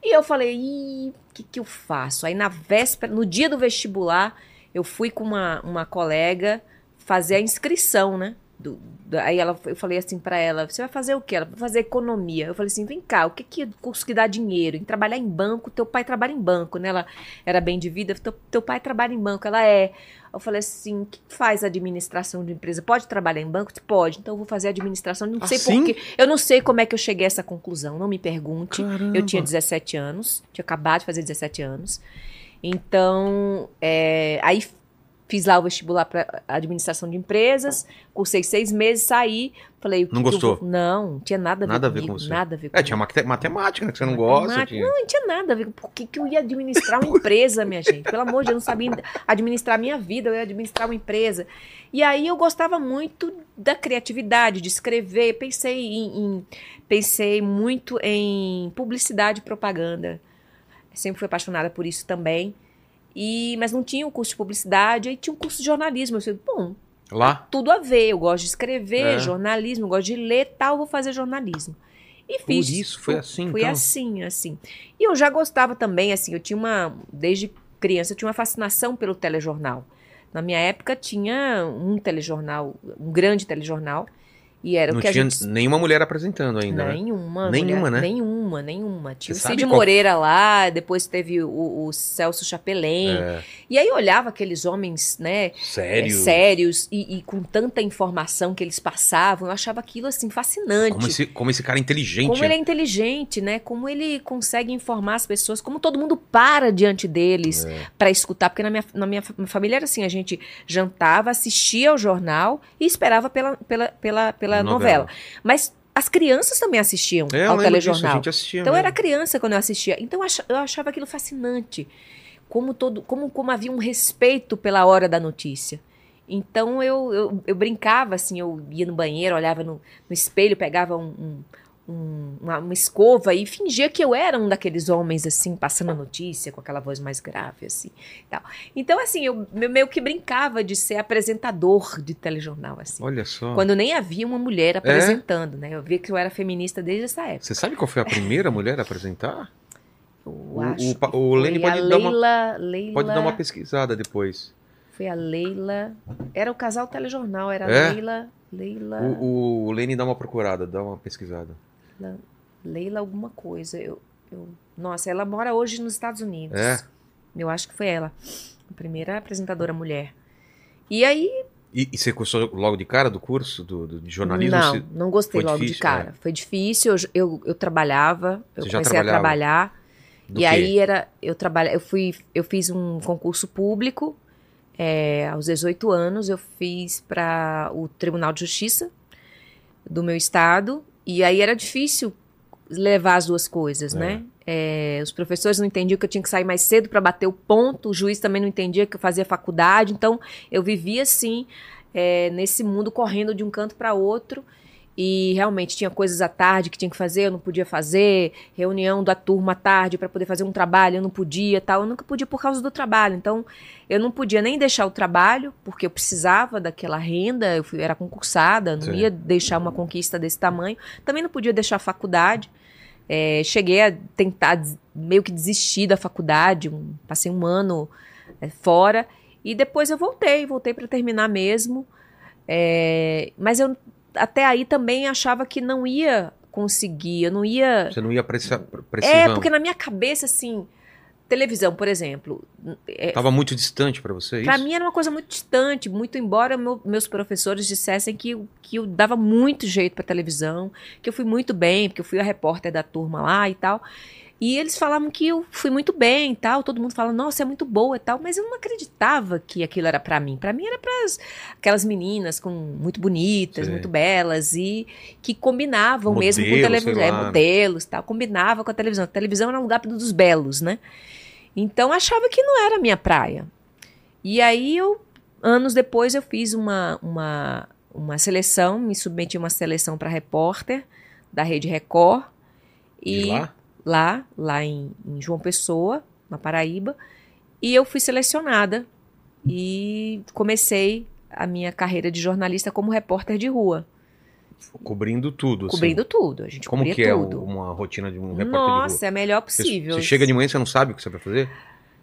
E eu falei: o que, que eu faço? Aí na véspera, no dia do vestibular, eu fui com uma, uma colega fazer a inscrição, né? Do- da- aí ela, eu falei assim pra ela: você vai fazer o quê? Ela vai fazer economia. Eu falei assim: vem cá, o que, que é curso que dá dinheiro? Em trabalhar em banco, teu pai trabalha em banco, né? Ela era bem de vida, teu, teu pai trabalha em banco. Ela é. Eu falei assim: o que faz administração de empresa? Pode trabalhar em banco? Pode, então eu vou fazer administração. Não sei Assim? por quê. Eu não sei como é que eu cheguei a essa conclusão, não me pergunte. Caramba. Eu tinha 17 anos, tinha acabado de fazer 17 anos. Então, é, aí fiz lá o vestibular para administração de empresas, cursei seis meses, saí, falei... o que Não eu gostou? vou- Não, tinha nada a ver Nada a ver comigo, com você. nada a ver É, comigo. tinha mate- matemática, né? Que você não gosta. Matemática. Tinha... Não, não tinha nada a ver. Por que, que eu ia administrar uma empresa, minha gente? Pelo amor de Deus, eu não sabia administrar a minha vida, eu ia administrar uma empresa. E aí eu gostava muito da criatividade, de escrever. Pensei em, em- pensei muito em publicidade e propaganda. Sempre fui apaixonada por isso também. E, mas não tinha o curso de publicidade, aí tinha um curso de jornalismo. Eu falei, bom, Lá? tudo a ver. Eu gosto de escrever, É. jornalismo, eu gosto de ler tal, vou fazer jornalismo. E Por fiz. isso, foi assim, Foi então? assim, assim. E eu já gostava também, assim, eu tinha uma. Desde criança, eu tinha uma fascinação pelo telejornal. Na minha época tinha um telejornal, um grande telejornal. E era Não o que tinha a gente. nenhuma mulher apresentando ainda, né? Nenhuma. Nenhuma, mulher- né? Nenhuma, nenhuma. Tinha Você o Cid qual- Moreira lá, depois teve o, o Celso Chapelin. É, E aí eu olhava aqueles homens, né, sério. é, sérios e, e com tanta informação que eles passavam, eu achava aquilo assim fascinante. Como esse, como esse cara é inteligente. Como ele é inteligente, né? Como ele consegue informar as pessoas, como todo mundo para diante deles É. pra escutar, porque na minha, na minha fa- família era assim, a gente jantava, assistia ao jornal e esperava pela, pela, pela, pela novela. Mas as crianças também assistiam É, ao lembro disso, a telejornal. gente assistia Então mesmo. era criança quando eu assistia. Então eu achava aquilo fascinante. Como, todo, como, como havia um respeito pela hora da notícia. Então eu, eu, eu brincava assim, eu ia no banheiro, olhava no, no espelho, pegava um, um- um- uma, uma escova e fingia que eu era um daqueles homens assim, passando a notícia com aquela voz mais grave assim. Tal. Então assim, eu meio que brincava de ser apresentador de telejornal assim. Olha só. Quando nem havia uma mulher apresentando, né? Eu via que eu era feminista desde essa época. Você sabe qual foi a primeira mulher a apresentar? Eu O- acho o o Lene pode a dar uma- Leila, Leila, Pode dar uma pesquisada depois. Foi a Leila. Era o casal telejornal, era É? a Leila. Leila. O, o Lene dá uma procurada, dá uma pesquisada. Leila alguma coisa. Eu, eu- nossa, ela mora hoje nos Estados Unidos. É? Eu acho que foi ela. A primeira apresentadora mulher. E aí. E, e você gostou logo de cara do curso do, do- de jornalismo? não, Você- não gostei foi logo de difícil, é. cara. Foi difícil. Eu, eu, eu trabalhava. Eu Você comecei a trabalhar. do e quê? aí era. Eu trabalha, eu fui. Eu fiz um concurso público. é, aos 18 anos, eu fiz para o Tribunal de Justiça do meu estado. E aí era difícil levar as duas coisas, É. né? É, os professores não entendiam que eu tinha que sair mais cedo para bater o ponto, o juiz também não entendia que eu fazia faculdade, então eu vivia assim, é, nesse mundo correndo de um canto para outro. E realmente tinha coisas à tarde que tinha que fazer, eu não podia fazer, reunião da turma à tarde para poder fazer um trabalho, eu não podia, tal. Eu nunca podia por causa do trabalho. Então, eu não podia nem deixar o trabalho, porque eu precisava daquela renda, eu fui, era concursada, não Sim. ia deixar uma conquista desse tamanho. Também não podia deixar a faculdade. É, cheguei a tentar meio que desistir da faculdade, um- passei um ano é, fora e depois eu voltei, voltei para terminar mesmo. É, mas eu até aí também achava que não ia conseguir, eu não ia. Você não ia precisão. É, porque na minha cabeça, assim, televisão, por exemplo, é, Tava muito distante pra você Pra isso? mim era uma coisa muito distante, muito embora meu- meus professores dissessem que, eu- que eu dava muito jeito pra televisão, que eu fui muito bem, porque eu fui a repórter da turma lá e tal. E eles falavam que eu fui muito bem e tal, todo mundo fala, nossa, é muito boa e tal, mas eu não acreditava que aquilo era pra mim. Pra mim era para aquelas meninas com muito bonitas, Sei. muito belas e que combinavam mesmo com televisão, é, lá. modelos, tal, combinava com a televisão. A televisão era um lugar dos belos, né? Então eu achava que não era a minha praia. E aí eu, anos depois, eu fiz uma, uma, uma seleção, me submeti a uma seleção para repórter da Rede Record. De E lá? Lá, lá em, em João Pessoa, na Paraíba. E eu fui selecionada e comecei a minha carreira de jornalista como repórter de rua, Cobrindo tudo, assim. cobrindo tudo. A gente Como que é tudo. o- uma rotina de um repórter de Nossa, rua? é a melhor Você- possível. Você chega de manhã e você não sabe o que você vai fazer?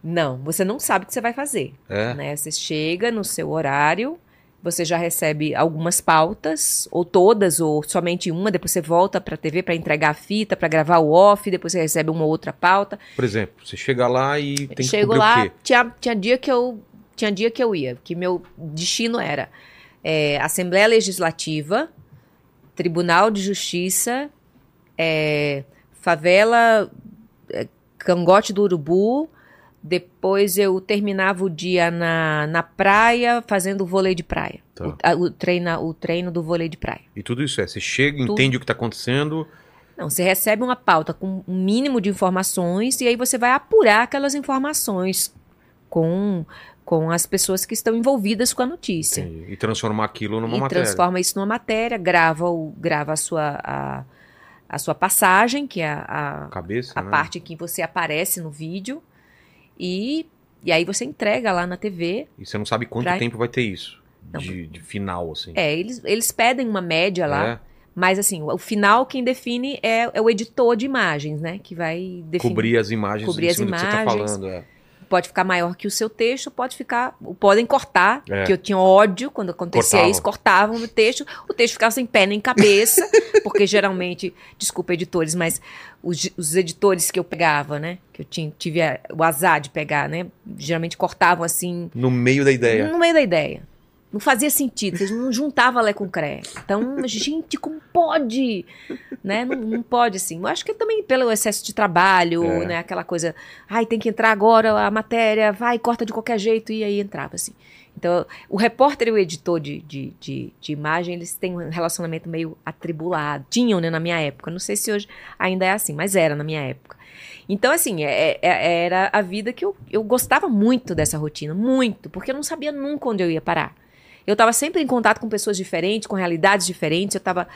Não, você não sabe o que você vai fazer. É. né? Você chega no seu horário, você já recebe algumas pautas, ou todas, ou somente uma, depois você volta para a TV para entregar a fita, para gravar o off, depois você recebe uma outra pauta. Por exemplo, você chega lá e tem que Chego o lá, quê? tinha, tinha dia que eu tinha dia que eu ia, que meu destino era é, Assembleia Legislativa, Tribunal de Justiça, é, favela é, Cangote do Urubu. Depois eu terminava o dia na, na praia fazendo vôlei de praia. Tá. O, a- o treino, o treino do vôlei de praia. E tudo isso é, você chega, Tudo. entende o que tá acontecendo, Não, você recebe uma pauta com um mínimo de informações e aí você vai apurar aquelas informações com, com as pessoas que estão envolvidas com a notícia. e, e transformar aquilo numa e matéria. transforma isso numa matéria, grava, o, grava a, sua, a, a sua passagem, que é a, Cabeça, a né? parte que você aparece no vídeo, e, e aí você entrega lá na TV. E você não sabe quanto Pra- tempo vai ter isso. De, de final, assim. É, eles, eles pedem uma média lá, É, mas assim, o, final quem define é, é o editor de imagens, né? Que vai definir. cobrir as imagens Cobrir as tá imagens. falando. É. pode ficar maior que o seu texto, pode ficar. Podem cortar, É. que eu tinha ódio quando acontecia Cortavam. isso, cortavam o texto, o texto ficava sem pé nem cabeça, porque geralmente, desculpa, editores, mas os, os editores que eu pegava, né? Que eu tinha, tive a- o azar de pegar, né? Geralmente cortavam assim, No meio da ideia. no meio da ideia. Não fazia sentido, eles não juntavam Lé com Cré. Então, gente, como pode? Né? Não, não pode, assim. Eu acho que também pelo excesso de trabalho, É. né? Aquela coisa, ai, tem que entrar agora a matéria, vai, corta de qualquer jeito, e aí entrava, assim. Então, o repórter e o editor de, de, de, de imagem, eles têm um relacionamento meio atribulado. Tinham, né, na minha época. Não sei se hoje ainda é assim, mas era na minha época. Então, assim, é- é- era a vida que eu, eu gostava muito dessa rotina, muito, porque eu não sabia nunca onde eu ia parar. Eu estava sempre em contato com pessoas diferentes, com realidades diferentes, eu estava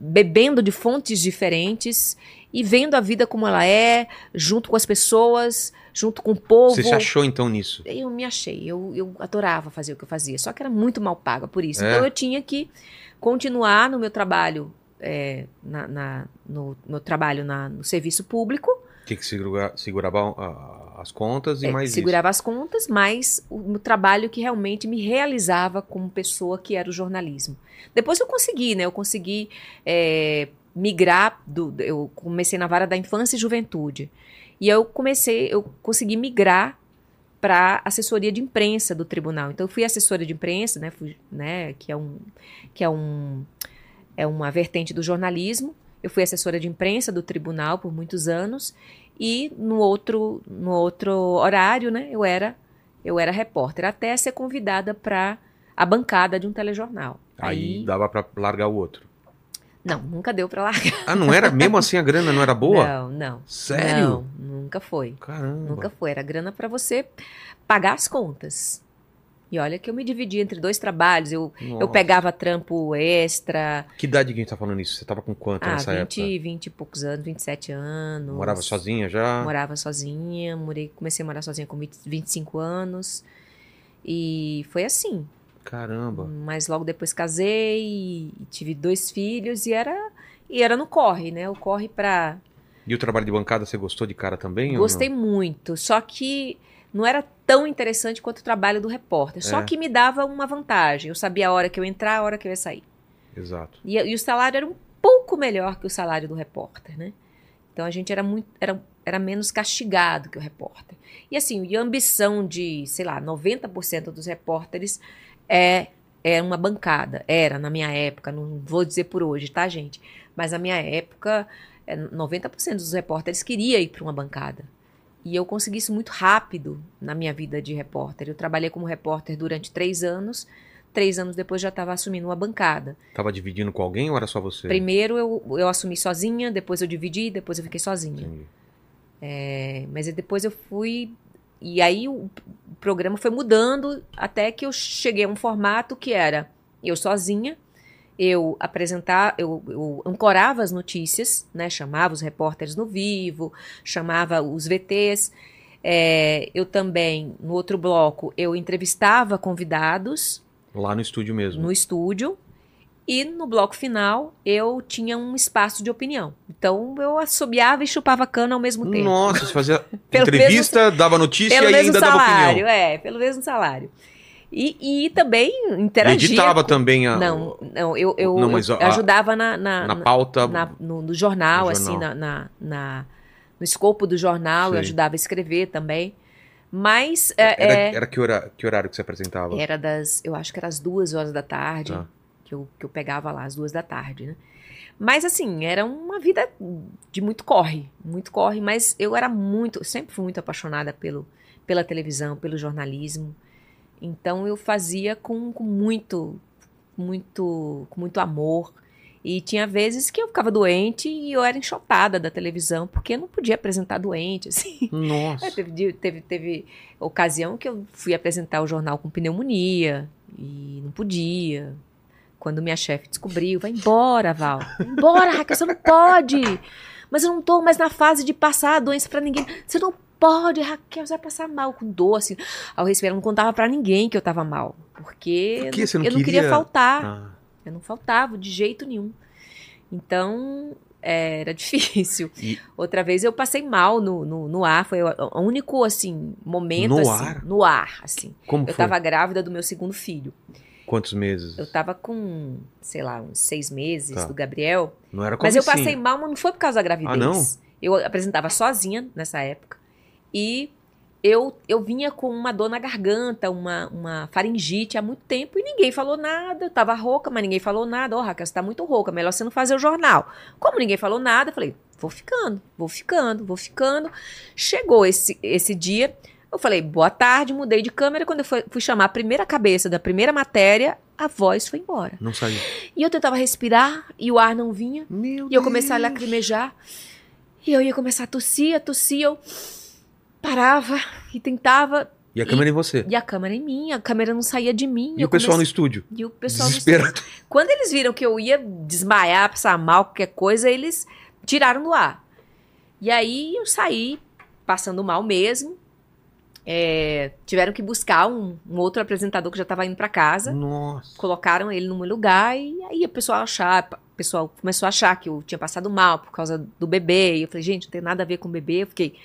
bebendo de fontes diferentes e vendo a vida como ela é, junto com as pessoas, junto com o povo. Você se achou então nisso? Eu me achei, eu, eu adorava fazer o que eu fazia, só que era muito mal paga por isso. É? Então eu tinha que continuar no meu trabalho, é, na, na- no meu trabalho na- no serviço público, Tinha que segura, segurava ah, as contas e é, mais segurava as contas, mas o, meu trabalho que realmente me realizava como pessoa que era o jornalismo. Depois eu consegui, né? Eu consegui é, migrar do, eu comecei na vara da infância e juventude e eu comecei, eu consegui migrar para assessoria de imprensa do tribunal. Então eu fui assessora de imprensa, né? Fui, né? Que é um que é um é uma vertente do jornalismo. Eu fui assessora de imprensa do tribunal por muitos anos e no outro no outro horário, né, eu era eu era repórter até ser convidada para a bancada de um telejornal. Aí, Aí, dava pra largar o outro. não, nunca deu para largar. Ah, não era? Mesmo assim a grana não era boa? Não, não. Sério? Não, nunca foi. Caramba. Nunca foi. Era grana para você pagar as contas. E olha que eu me dividi entre dois trabalhos. Eu, eu pegava trampo extra. Que idade que a gente tá falando isso? Você tava com quanto Ah, nessa 20, época? 20 e poucos anos, 27 anos. Morava sozinha já? Morava sozinha. Morei, comecei a morar sozinha com 20, 25 anos. E foi assim. Caramba. Mas logo depois casei e tive dois filhos e era e era no corre, né? O corre pra E o trabalho de bancada você gostou de cara também? Gostei muito, só que não era tão interessante quanto o trabalho do repórter. Só É. que me dava uma vantagem. Eu sabia a hora que eu ia entrar, a hora que eu ia sair. Exato. E, e o salário era um pouco melhor que o salário do repórter, né? Então a gente era muito era, era menos castigado que o repórter. E assim, e a ambição de, sei lá, 90% dos repórteres é é uma bancada. Era na minha época, não vou dizer por hoje, tá, gente? Mas na minha época, é, 90% dos repórteres queria ir para uma bancada. E eu consegui isso muito rápido na minha vida de repórter. Eu trabalhei como repórter durante três anos. Três anos depois já estava assumindo uma bancada. Tava dividindo com alguém ou era só você? Primeiro eu, eu assumi sozinha, depois eu dividi, depois eu fiquei sozinha. É, mas depois eu fui. E aí o programa foi mudando até que eu cheguei a um formato que era eu sozinha, eu apresentar, eu, eu ancorava as notícias, né? Chamava os repórteres no vivo, chamava os VTs. É, eu também, no outro bloco, eu entrevistava convidados Lá no estúdio mesmo. no estúdio. E no bloco final, eu tinha um espaço de opinião. Então, eu assobiava e chupava cana ao mesmo tempo. Nossa, você fazia Pelo entrevista, dava notícia Pelo e mesmo ainda dava salário, opinião. é, pelo mesmo salário. E, e também interagia. Editava com- também a, Não, não, eu, eu, Não, eu a- ajudava na, na, na pauta. na- no, no jornal, No assim, jornal. na, na, na- no escopo do jornal, eu Sei. ajudava a escrever também. Mas é, era, é, era que, hora- que horário que você apresentava? era das, eu acho que era as duas horas da tarde Tá. que, eu, que eu pegava lá, às duas da tarde, né? Mas assim, era uma vida de muito corre, muito corre, mas eu era muito, eu sempre fui muito apaixonada pelo, pela televisão, pelo jornalismo. Então eu fazia com, com muito, muito, com muito amor. E tinha vezes que eu ficava doente e eu era enxotada da televisão, porque eu não podia apresentar doente, assim. Nossa. Teve, teve, teve ocasião que eu fui apresentar o jornal com pneumonia e não podia. Quando minha chefe descobriu, vai embora, Val. Vai embora, Raquel, você não pode. Mas eu não tô mais na fase de passar a doença pra ninguém. Você não pode, Raquel, você vai passar mal com dor, assim. Ao respirar, eu não contava pra ninguém que eu tava mal. Porque Por eu Você não eu não queria queria- faltar. Ah, Eu não faltava de jeito nenhum. Então, era difícil. E- Outra vez eu passei mal no, no, no ar. Foi o único, assim, momento, No assim. ar? No ar, assim. como Eu foi? tava grávida do meu segundo filho. Quantos meses? Eu tava com, sei lá, uns seis meses Tá. do Gabriel. Não era Mas eu passei mal, mas não foi por causa da gravidez. Ah, não? Eu apresentava sozinha nessa época. E eu, eu vinha com uma dor na garganta, uma, uma faringite há muito tempo e ninguém falou nada. Eu tava rouca, mas ninguém falou nada. Ó, Raquel, você tá muito rouca, melhor você não fazer o jornal. Como ninguém falou nada, eu falei, vou ficando, vou ficando, vou ficando. Chegou esse, esse dia, eu falei, boa tarde, mudei de câmera. Quando eu fui, fui chamar a primeira cabeça da primeira matéria, a voz foi embora. Não saiu. E eu tentava respirar e o ar não vinha. Meu E eu comecei a Deus. lacrimejar. E eu ia começar a tossir, a tossir, eu parava e tentava. E a câmera em você. E a câmera em mim, a câmera não saía de mim. E o pessoal no comecei- estúdio? E o pessoal no Desesperado. Quando eles viram que eu ia desmaiar, passar mal, qualquer coisa, eles tiraram do ar. E aí eu saí passando mal mesmo. É, tiveram que buscar um, um outro apresentador que já estava indo para casa Nossa. colocaram ele num lugar e aí o pessoal achar, o pessoal começou a achar que eu tinha passado mal por causa do bebê. E eu falei, gente, não tem nada a ver com o bebê. Eu fiquei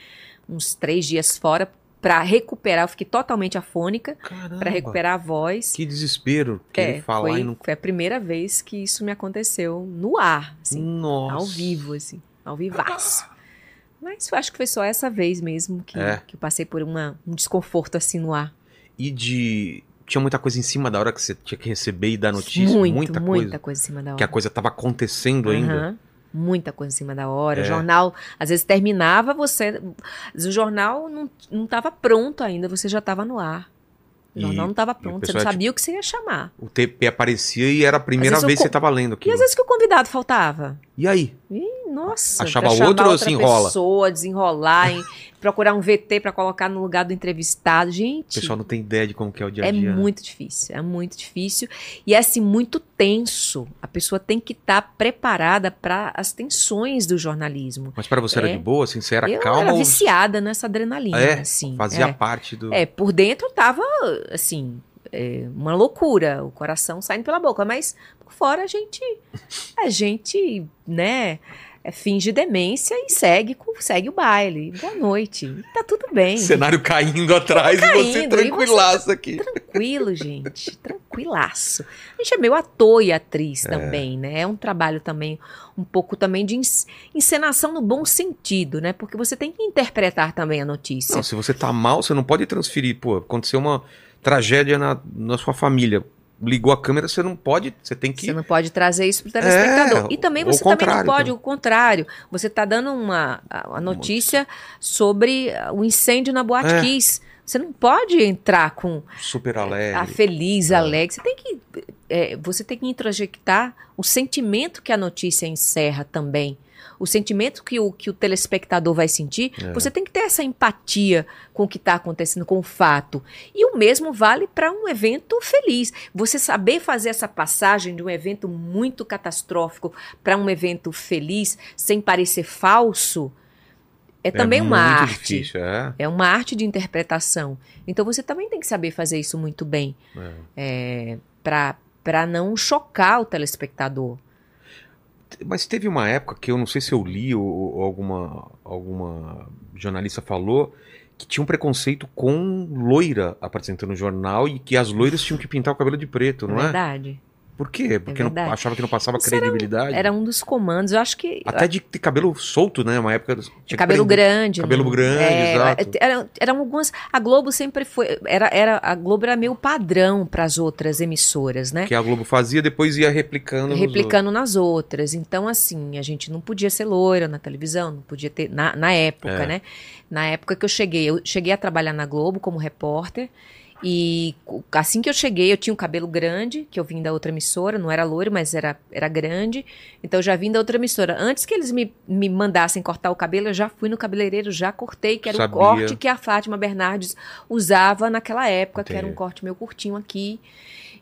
uns três dias fora pra recuperar. Eu fiquei totalmente afônica pra recuperar a voz. Que desespero. Querer É, falar foi, e não... foi a primeira vez que isso me aconteceu no ar, assim, Nossa. ao vivo, assim, ao vivaço. Mas eu acho que foi só essa vez mesmo que, É. que eu passei por uma, um desconforto assim no ar. E de... Tinha muita coisa em cima da hora que você tinha que receber e dar notícia? muito, muita, muita coisa. coisa em cima da hora. Que a coisa tava acontecendo ainda. Muita coisa em cima da hora. É. O jornal, às vezes terminava, você. O jornal não, não tava pronto ainda, você já estava no ar. O E- jornal não estava e pronto, você não sabia o que você ia chamar. O TP aparecia e era a primeira vez que você co- tava lendo E aquilo. às vezes que o convidado faltava. E aí? Ih, nossa, Achava outro ou se enrola? pessoa, desenrolar, em- procurar um VT pra colocar no lugar do entrevistado. O Gente, pessoal não tem ideia de como que é o dia a é dia. né? muito difícil, é muito difícil e é assim muito tenso. A pessoa tem que estar preparada para as tensões do jornalismo. Mas pra você era É. de boa, assim, você era eu calma era ou viciada nessa adrenalina, É, assim. fazia é. parte do... É, por dentro eu tava, assim, é, uma loucura, o coração saindo pela boca, mas por fora a gente, a gente, né, é, finge demência e segue, segue o baile. Boa noite. Tá tudo bem. Cenário caindo atrás e você caindo, e tranquilaço aqui. Tranquilo, gente. Tranquilaço. A gente é meio ator e atriz É. também, né? É um trabalho também, um pouco também de encenação no bom sentido, né? Porque você tem que interpretar também a notícia. Não, se você tá mal, você não pode transferir. Pô, aconteceu uma tragédia na, na sua família. Ligou a câmera, você não pode. Você tem que. Você não pode trazer isso para o telespectador. É, e também você também não pode, também. o contrário. Você está dando uma a a notícia sobre ah, o incêndio na Boate É. Kiss. Você não pode entrar com Super a alegre. feliz, É. alegre. Você tem que é, você tem que introjectar o sentimento que a notícia encerra também. O sentimento que o, que o telespectador vai sentir, É. você tem que ter essa empatia com o que está acontecendo, com o fato. E o mesmo vale para um evento feliz. Você saber fazer essa passagem de um evento muito catastrófico para um evento feliz, sem parecer falso, é, também uma arte. Difícil, é. É uma arte de interpretação. Então você também tem que saber fazer isso muito bem É. é, para não chocar o telespectador. Mas teve uma época que eu não sei se eu li ou, ou alguma, alguma jornalista falou que tinha um preconceito com loira apresentando o jornal e que as loiras tinham que pintar o cabelo de preto, não é? verdade. Por quê? Porque não, verdade. achava que não passava Isso era credibilidade. Era um dos comandos. Eu acho que. Até de ter cabelo solto, né? Uma época. tinha cabelo grande. cabelo né? grande, É, exato. Eram, eram algumas. A Globo sempre foi. Era, era, a Globo era meio padrão para as outras emissoras, né? Que a Globo fazia, depois ia replicando. replicando nas outras. Então, assim, a gente não podia ser loira na televisão, não podia ter. Na, na época, É. né? Na época que eu cheguei, eu cheguei a trabalhar na Globo como repórter. E assim que eu cheguei, eu tinha um cabelo grande, que eu vim da outra emissora, não era loiro, mas era, era grande. Então eu já vim da outra emissora. Antes que eles me, me mandassem cortar o cabelo, eu já fui no cabeleireiro, já cortei, que era Sabia. o corte que a Fátima Bernardes usava naquela época, que era um Entendi. corte meio curtinho aqui.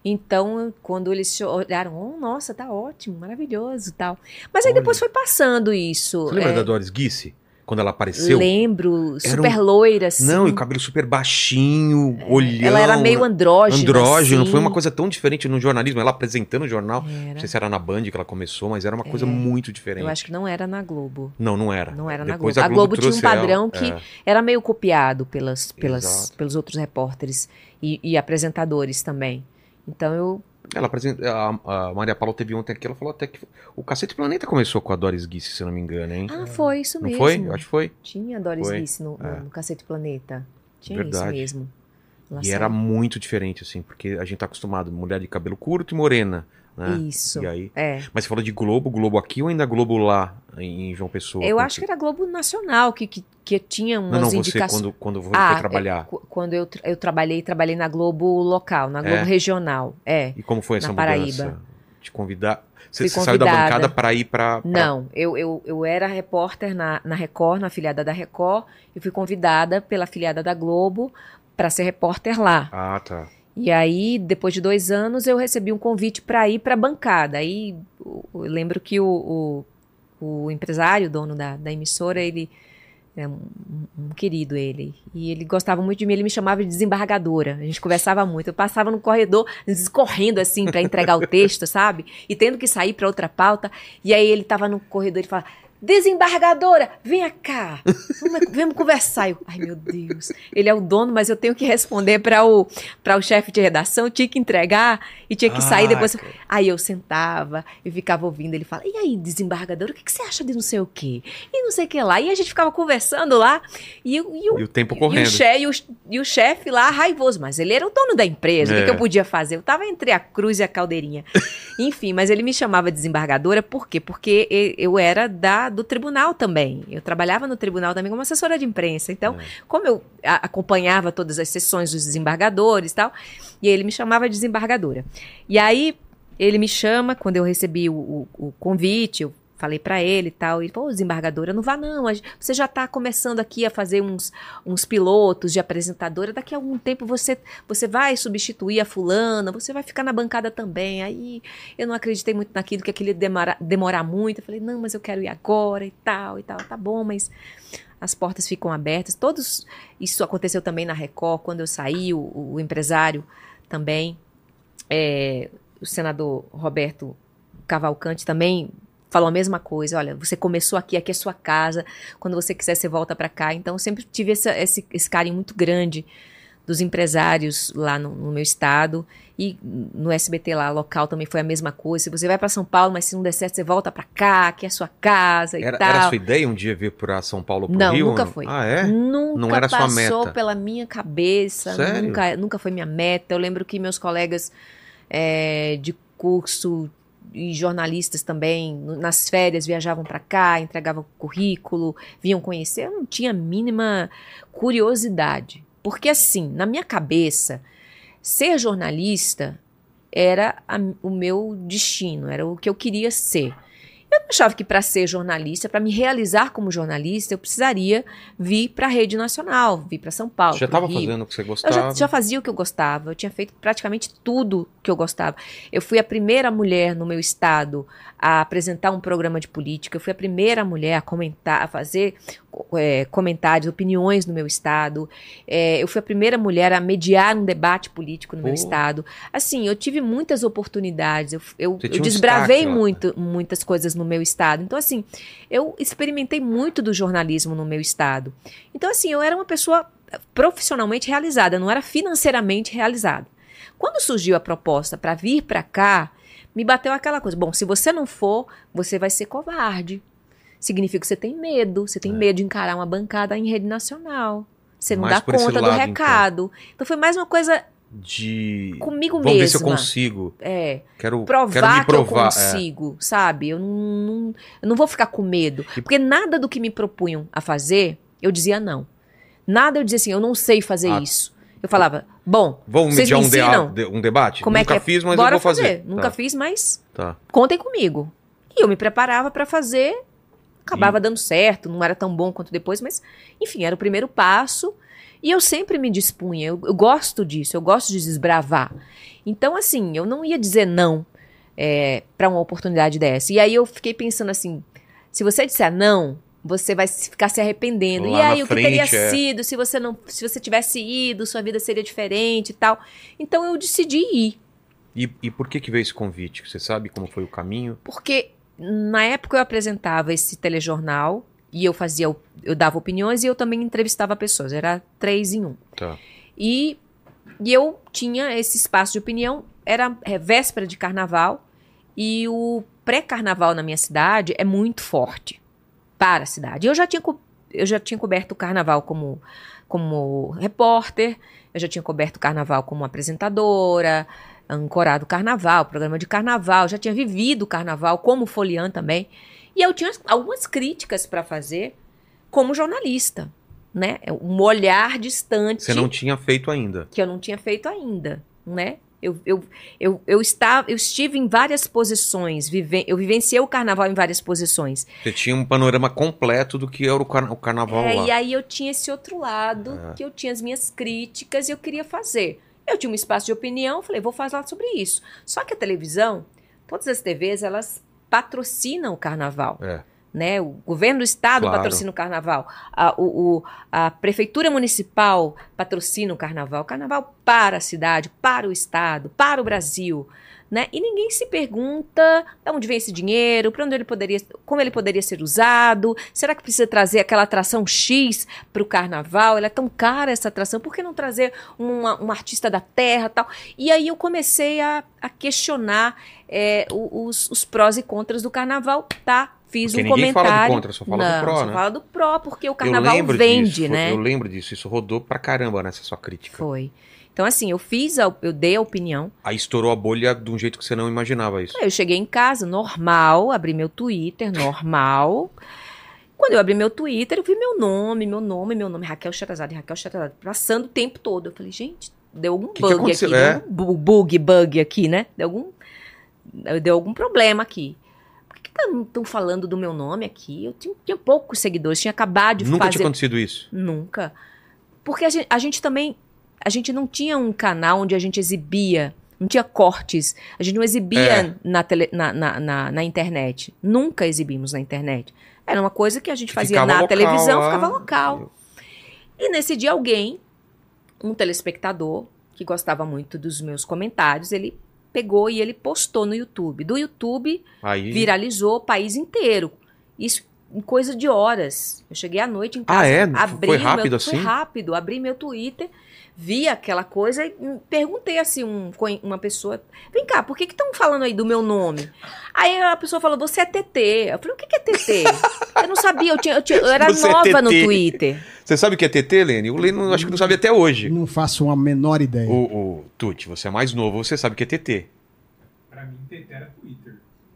Então, quando eles olharam, oh, nossa, tá ótimo, maravilhoso e tal. Mas aí Olha. depois foi passando isso. Você lembra é, da Doris Guisse? Quando ela apareceu? Lembro, super loira, assim. Não, e o cabelo super baixinho, olhão. Ela era meio andrógena. andrógeno. assim. Foi uma coisa tão diferente no jornalismo. Ela apresentando o jornal. Não Era. sei se era na Band que ela começou, mas era uma coisa muito diferente. Eu acho que não era na Globo. Não, não era. Não era na Depois Globo. A Globo tinha um trouxe ela, padrão que é. era meio copiado pelas, pelas, Exato. pelos outros repórteres e, e apresentadores também. Então eu. Ela apresenta, a, a Maria Paula teve ontem aqui, ela falou até que o Cacete Planeta começou com a Doris Guisse, se não me engano, hein? Ah, foi isso não mesmo. foi? Acho que foi. Tinha Doris Foi. Guisse no, É. no Cacete Planeta. Tinha isso Verdade. mesmo. Ela E era muito diferente, assim, porque a gente tá acostumado, mulher de cabelo curto e morena, né? Isso. E aí... É. Mas você falou de Globo, Globo aqui ou ainda Globo lá, em João Pessoa? Eu acho você- que era Globo Nacional que, que, que tinha umas Não, não, você, indicações. quando, quando foi, Ah, foi trabalhar. é, cu- quando eu, eu trabalhei, trabalhei na Globo local, na Globo É. regional. É. E como foi essa na mudança? Paraíba. Te convidar... Você, você saiu da bancada para ir para... Não, eu, eu, eu era repórter na, na Record, na afiliada da Record, e fui convidada pela afiliada da Globo para ser repórter lá. Ah, tá. E aí, depois de dois anos, eu recebi um convite para ir para a bancada. Aí eu lembro que o, o, o empresário, dono da, da emissora, ele é um, um querido ele. E ele gostava muito de mim, ele me chamava de desembargadora. A gente conversava muito. Eu passava no corredor, correndo assim para entregar o texto, sabe? E tendo que sair para outra pauta. E aí ele tava no corredor e falava: Desembargadora, venha cá. Vamos, vamos conversar. Eu, Ai, meu Deus. Ele é o dono, mas eu tenho que responder para o, pra o chefe de redação. Tinha que entregar e tinha que sair Ah, depois. cara. Aí eu sentava e ficava ouvindo ele falar: E aí, desembargadora, o que, que você acha de não sei o quê? E não sei o que lá. E a gente ficava conversando lá. E, o- e E o tempo correndo. e, o, e o chefe lá, raivoso, mas ele era o dono da empresa, o que É. que, eu podia fazer? Eu tava entre a cruz e a caldeirinha. Enfim, mas ele me chamava de desembargadora, por quê? Porque eu era da, do tribunal também. Eu trabalhava no tribunal também como assessora de imprensa. Então, É. como eu acompanhava todas as sessões dos desembargadores e tal, e ele me chamava de desembargadora. E aí, ele me chama, quando eu recebi o, o- o convite, eu falei pra ele e tal. E falou, "Ô, desembargadora, não vá não. Você já tá começando aqui a fazer uns, uns pilotos de apresentadora. Daqui a algum tempo você, você vai substituir a fulana, você vai ficar na bancada também. Aí eu não acreditei muito naquilo, que aquilo ia demorar, demorar muito. Eu falei, não, mas eu quero ir agora e tal e tal. Tá bom, mas as portas ficam abertas. Todos isso aconteceu também na Record, quando eu saí, o, o empresário também, é, o senador Roberto Cavalcante também falou a mesma coisa. Olha, você começou aqui, aqui é sua casa. Quando você quiser, você volta para cá. Então, eu sempre tive essa- esse, esse carinho muito grande dos empresários lá no, no meu estado e no SBT lá local também foi a mesma coisa. Se você vai para São Paulo, mas se não der certo, você volta para cá, que é a sua casa e Era, tal. era sua ideia um dia vir pra São Paulo pro Não, Rio? nunca não? foi. Ah, é? Nunca Não era sua passou meta? pela minha cabeça. Sério? Nunca, nunca foi minha meta. Eu lembro que meus colegas é, de curso e jornalistas também, nas férias, viajavam para cá, entregavam currículo, vinham conhecer. Eu não tinha a mínima curiosidade. Porque, assim, na minha cabeça, ser jornalista era a- o meu destino, era o que eu queria ser. Eu achava que para ser jornalista, para me realizar como jornalista, eu precisaria vir para a rede nacional, vir para São Paulo. Você já estava fazendo o que você Eu gostava? já, já fazia o que eu gostava, eu tinha feito praticamente tudo que eu gostava. Eu fui a primeira mulher no meu estado a apresentar um programa de política, eu fui a primeira mulher a comentar, a fazer é, comentários, opiniões no meu estado, É, eu fui a primeira mulher a mediar um debate político no meu estado. Assim, eu tive muitas oportunidades, eu, eu, eu um desbravei lá. muito, muitas coisas no meu estado. Então, assim, eu experimentei muito do jornalismo no meu estado. Então, assim, eu era uma pessoa profissionalmente realizada, não era financeiramente realizada. Quando surgiu a proposta para vir para cá, me bateu aquela coisa: bom, se você não for, você vai ser covarde. Significa que você tem medo, você tem É. medo de encarar uma bancada em rede nacional. Você não Mais dá conta do lado, então. recado. Então. foi mais uma coisa De. comigo Vamos ver se eu mesma. consigo. É, Quero, provar quero me que eu provar. é. consigo, sabe? Eu não, não- eu não vou ficar com medo. E- Porque nada do que me propunham a fazer, eu dizia não. Nada eu dizia assim, eu não sei fazer Ah. isso. Eu falava, bom, Vamos Vocês mediar me um, ensinam? de- um debate? como Nunca é que é? fiz, mas Bora eu vou fazer. Nunca Tá, fiz, mas Tá. contem comigo. E eu me preparava pra fazer, acabava dando certo, não era tão bom quanto depois, mas enfim, era o primeiro passo. E eu sempre me dispunha, eu, eu gosto disso, eu gosto de desbravar. Então, assim, eu não ia dizer não é, para uma oportunidade dessa. E aí eu fiquei pensando assim: se você disser não, você vai ficar se arrependendo. Lá e aí, o que teria frente, é. sido se você não, se você tivesse ido, sua vida seria diferente e tal. Então eu decidi ir. E, e por que que veio esse convite? Você sabe como foi o caminho? Porque na época eu apresentava esse telejornal e eu fazia, eu dava opiniões e eu também entrevistava pessoas. Era três em um. Tá. E, e eu tinha esse espaço de opinião. Era é, véspera de carnaval e o pré-carnaval na minha cidade é muito forte para a cidade. Eu já tinha, eu já tinha coberto o carnaval como, como repórter, eu já tinha coberto o carnaval como apresentadora, ancorado o carnaval, programa de carnaval, já tinha vivido o carnaval como foliã também. E eu tinha algumas críticas para fazer como jornalista, né? Um olhar distante Você não tinha feito ainda. que eu não tinha feito ainda, né? Eu, eu, eu, eu, estava, eu estive em várias posições, vive, eu vivenciei o carnaval em várias posições. Você tinha um panorama completo do que era o, car- o carnaval É, lá. e aí eu tinha esse outro lado, É. que eu tinha as minhas críticas e eu queria fazer. Eu tinha um espaço de opinião, falei, vou falar sobre isso. Só que a televisão, todas as TVs, elas patrocinam o carnaval. É. né? O governo do estado Claro. patrocina o carnaval, a, o, o- a prefeitura municipal patrocina o carnaval, o carnaval para a cidade, para o estado, para o Brasil, né? E ninguém se pergunta de onde vem esse dinheiro, para onde ele poderia, como ele poderia ser usado, será que precisa trazer aquela atração X para o carnaval? Ela é tão cara essa atração, por que não trazer uma, um artista da terra, tal? E aí eu comecei a, a questionar é, os, os prós e contras do carnaval, tá? Fiz Porque um ninguém comentário. fala do contra, só fala do não, pró, só né? fala do pró, porque o carnaval vende, disso, né? Eu lembro disso, isso rodou pra caramba nessa sua crítica. Foi. Então, assim, eu fiz, a, eu dei a opinião. Aí estourou a bolha de um jeito que você não imaginava isso. Eu cheguei em casa, normal, abri meu Twitter, normal. Quando eu abri meu Twitter, eu vi meu nome, meu nome, meu nome, Raquel Sherazade, Raquel Sherazade, passando o tempo todo. Eu falei, gente, deu algum Que que bug aconteceu? aqui, É. deu bu- bug, bug aqui, né? Deu algum, deu algum problema aqui. Estão falando do meu nome aqui? Eu tinha, tinha poucos seguidores, tinha acabado de Nunca fazer. tinha acontecido isso. Nunca. Porque a gente, a gente também. A gente não tinha um canal onde a gente exibia. Não tinha cortes. A gente não exibia É. na, tele, na, na, na, na internet. Nunca exibimos na internet. Era uma coisa que a gente fazia Ficava na local televisão, lá. ficava local. E nesse dia, alguém, um telespectador, que gostava muito dos meus comentários, ele pegou e ele postou no YouTube. Do YouTube, Aí. viralizou o país inteiro. Isso em coisa de horas. Eu cheguei à noite em casa, Ah, é? abri Foi rápido meu, assim? Foi rápido, abri meu Twitter, vi aquela coisa e hum, perguntei assim um, uma pessoa, vem cá, por que estão falando aí do meu nome? Aí a pessoa falou, você é TT. Eu falei, o que que é TT? eu não sabia, eu, tinha, eu, tinha- eu era Você é nova no TT. Twitter. Você sabe o que é TT, Lene? O Lene acho que não sabe até hoje. Não faço a menor ideia. O, o Tuti, você é mais novo, você sabe o que é TT. Pra mim, TT era Twitter.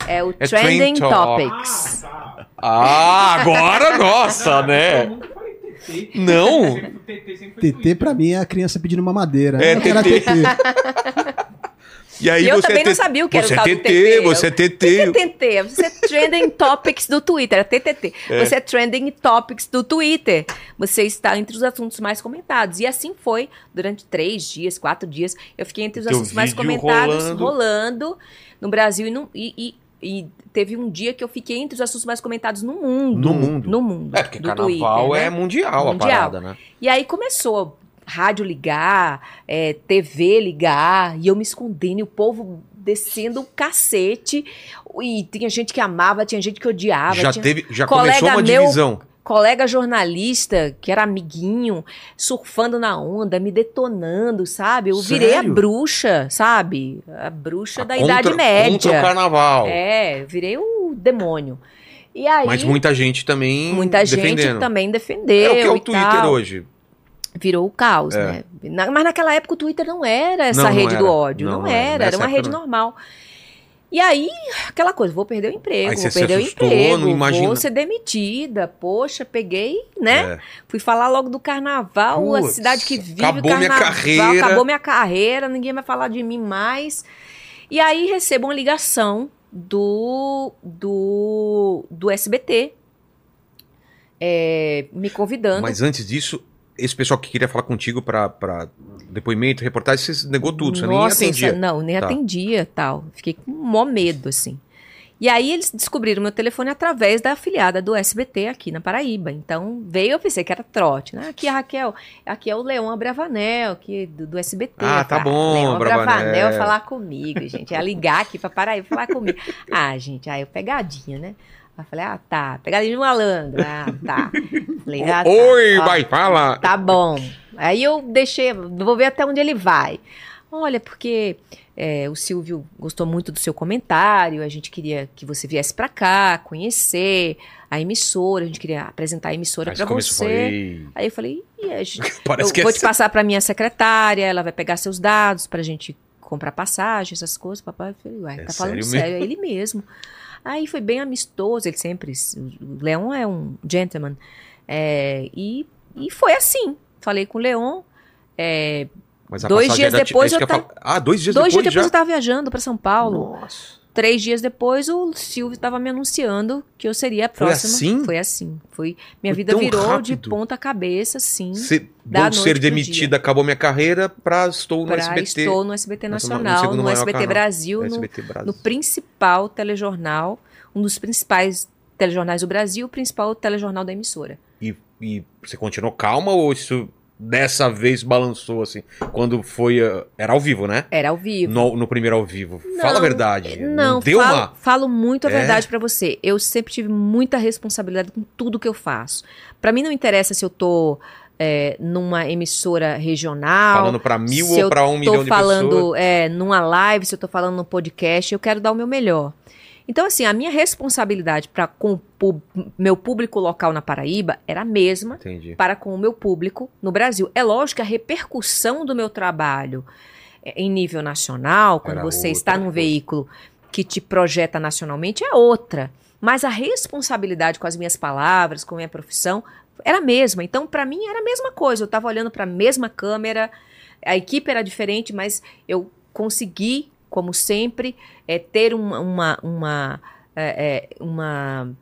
É o É Trending Trend Top. Topics. Ah, tá. Ah, agora, nossa, né? TT. Não. TT TT pra mim é a criança pedindo uma madeira. É, TT. TT. E aí E eu você também é não TT. sabia o que era você o tal é do TT, TT. você é O que é TT. TT? Você é Trending Topics do Twitter, é TTT. Você é Trending Topics do Twitter. Você está entre os assuntos mais comentados. E assim foi durante três dias, quatro dias. Eu fiquei entre os Teu assuntos mais comentados, rolando. rolando, no Brasil e, no, e, e- e teve um dia que eu fiquei entre os assuntos mais comentados no mundo. No mundo. No mundo. É, porque do carnaval Twitter, né? é mundial, a Mundial. parada, né? E aí começou rádio ligar, é, TV ligar, e eu me escondendo, e o povo descendo o cacete. E tinha gente que amava, tinha gente que odiava. Já teve, já começou uma meu- divisão. Colega jornalista, que era amiguinho, surfando na onda, me detonando, sabe? Eu virei a Sério? bruxa, sabe? A bruxa da Ah, Contra- Idade Média. Contra o carnaval. É, virei o demônio. E aí, Mas muita gente também muita gente defendendo. também defendeu. É o que é o Twitter tal. hoje. Virou o caos, É. né? Na- mas naquela época o Twitter não era essa Não, não rede era. do ódio. Não, Não, não era. era, era uma rede não. E aí, aquela coisa, vou perder o emprego, Aí vou perder o assustou, emprego, não imagina- vou ser demitida. Poxa, peguei, né? É. Fui falar logo do carnaval, a Putz, cidade que vive acabou o minha carnaval, carreira. acabou minha carreira, ninguém vai falar de mim mais. E aí recebo uma ligação do do, do SBT é, me convidando. Mas antes disso, esse pessoal que queria falar contigo pra depoimento, reportagem, você negou tudo, você Nossa, nem atendia. Não, nem Tá. atendia tal. Fiquei com mó medo, assim. E aí eles descobriram meu telefone através da afiliada do SBT aqui na Paraíba. Então veio, eu pensei que era trote, né? Aqui a Raquel, aqui é o Leão Abravanel, aqui do, do SBT. Ah, tá bom, Leão Abravanel. Abravanel falar comigo, gente. Ia ligar aqui pra Paraíba falar comigo. Ah, gente, aí eu pegadinha, né? Aí falei, ah, tá. Pegadinha de malandro. Ah, tá. Falei, ah, tá. Oi, Ó, vai, fala. Tá bom. Aí eu deixei, vou ver até onde ele vai. Olha, porque é, o Silvio gostou muito do seu comentário, a gente queria que você viesse pra cá, conhecer a emissora, a gente queria apresentar a emissora começou, você. falei, Aí eu falei, "Ih, a gente- Parece eu que é vou te sério." passar pra minha secretária, ela vai pegar seus dados pra gente comprar passagem, essas coisas. Papai, eu falei, uai, É tá falando sério sério, é ele mesmo. Aí foi bem amistoso, ele sempre. O Leon é um gentleman. É, e, e foi assim. Falei com o Leon. é, Dois dias depois é isso eu que ia ta- falar. Ah, dois dias dois depois dias depois já? eu tava viajando pra São Paulo. Nossa. Três dias depois o Silvio estava me anunciando que eu seria a Foi próxima. assim? Foi assim. Foi, minha Foi vida virou rápido? de ponta cabeça, sim. Se, Da ser demitida, acabou minha carreira, pra estou no Pra SBT. estou no SBT no- no Nacional, no, maior SBT. Brasil, no, SBT Brasil. no principal telejornal, um dos principais telejornais do Brasil, o principal telejornal da emissora. E, e você continuou calma ou isso dessa vez balançou assim? Quando foi. uh, Era ao vivo, né? Era ao vivo. No, no primeiro ao vivo. Fala a Não, verdade. Não, deu falo, uma. falo muito a É? verdade pra você. Eu sempre tive muita responsabilidade com tudo que eu faço. Pra mim não interessa se eu tô é, numa emissora regional, Falando pra mil se ou eu pra um tô milhão de falando pessoas. é, numa live, se eu tô falando no podcast, eu quero dar o meu melhor. Então, assim, a minha responsabilidade para com o meu público local na Paraíba era a mesma Entendi. para com o meu público no Brasil. É lógico que a repercussão do meu trabalho eh, em nível nacional, quando Era você outra está num veículo que te projeta nacionalmente, é outra. Mas a responsabilidade com as minhas palavras, com a minha profissão, era a mesma. Então, para mim, era a mesma coisa. Eu estava olhando para a mesma câmera, a equipe era diferente, mas eu consegui, como sempre, eh, ter uma, uma, uma, é, é, uma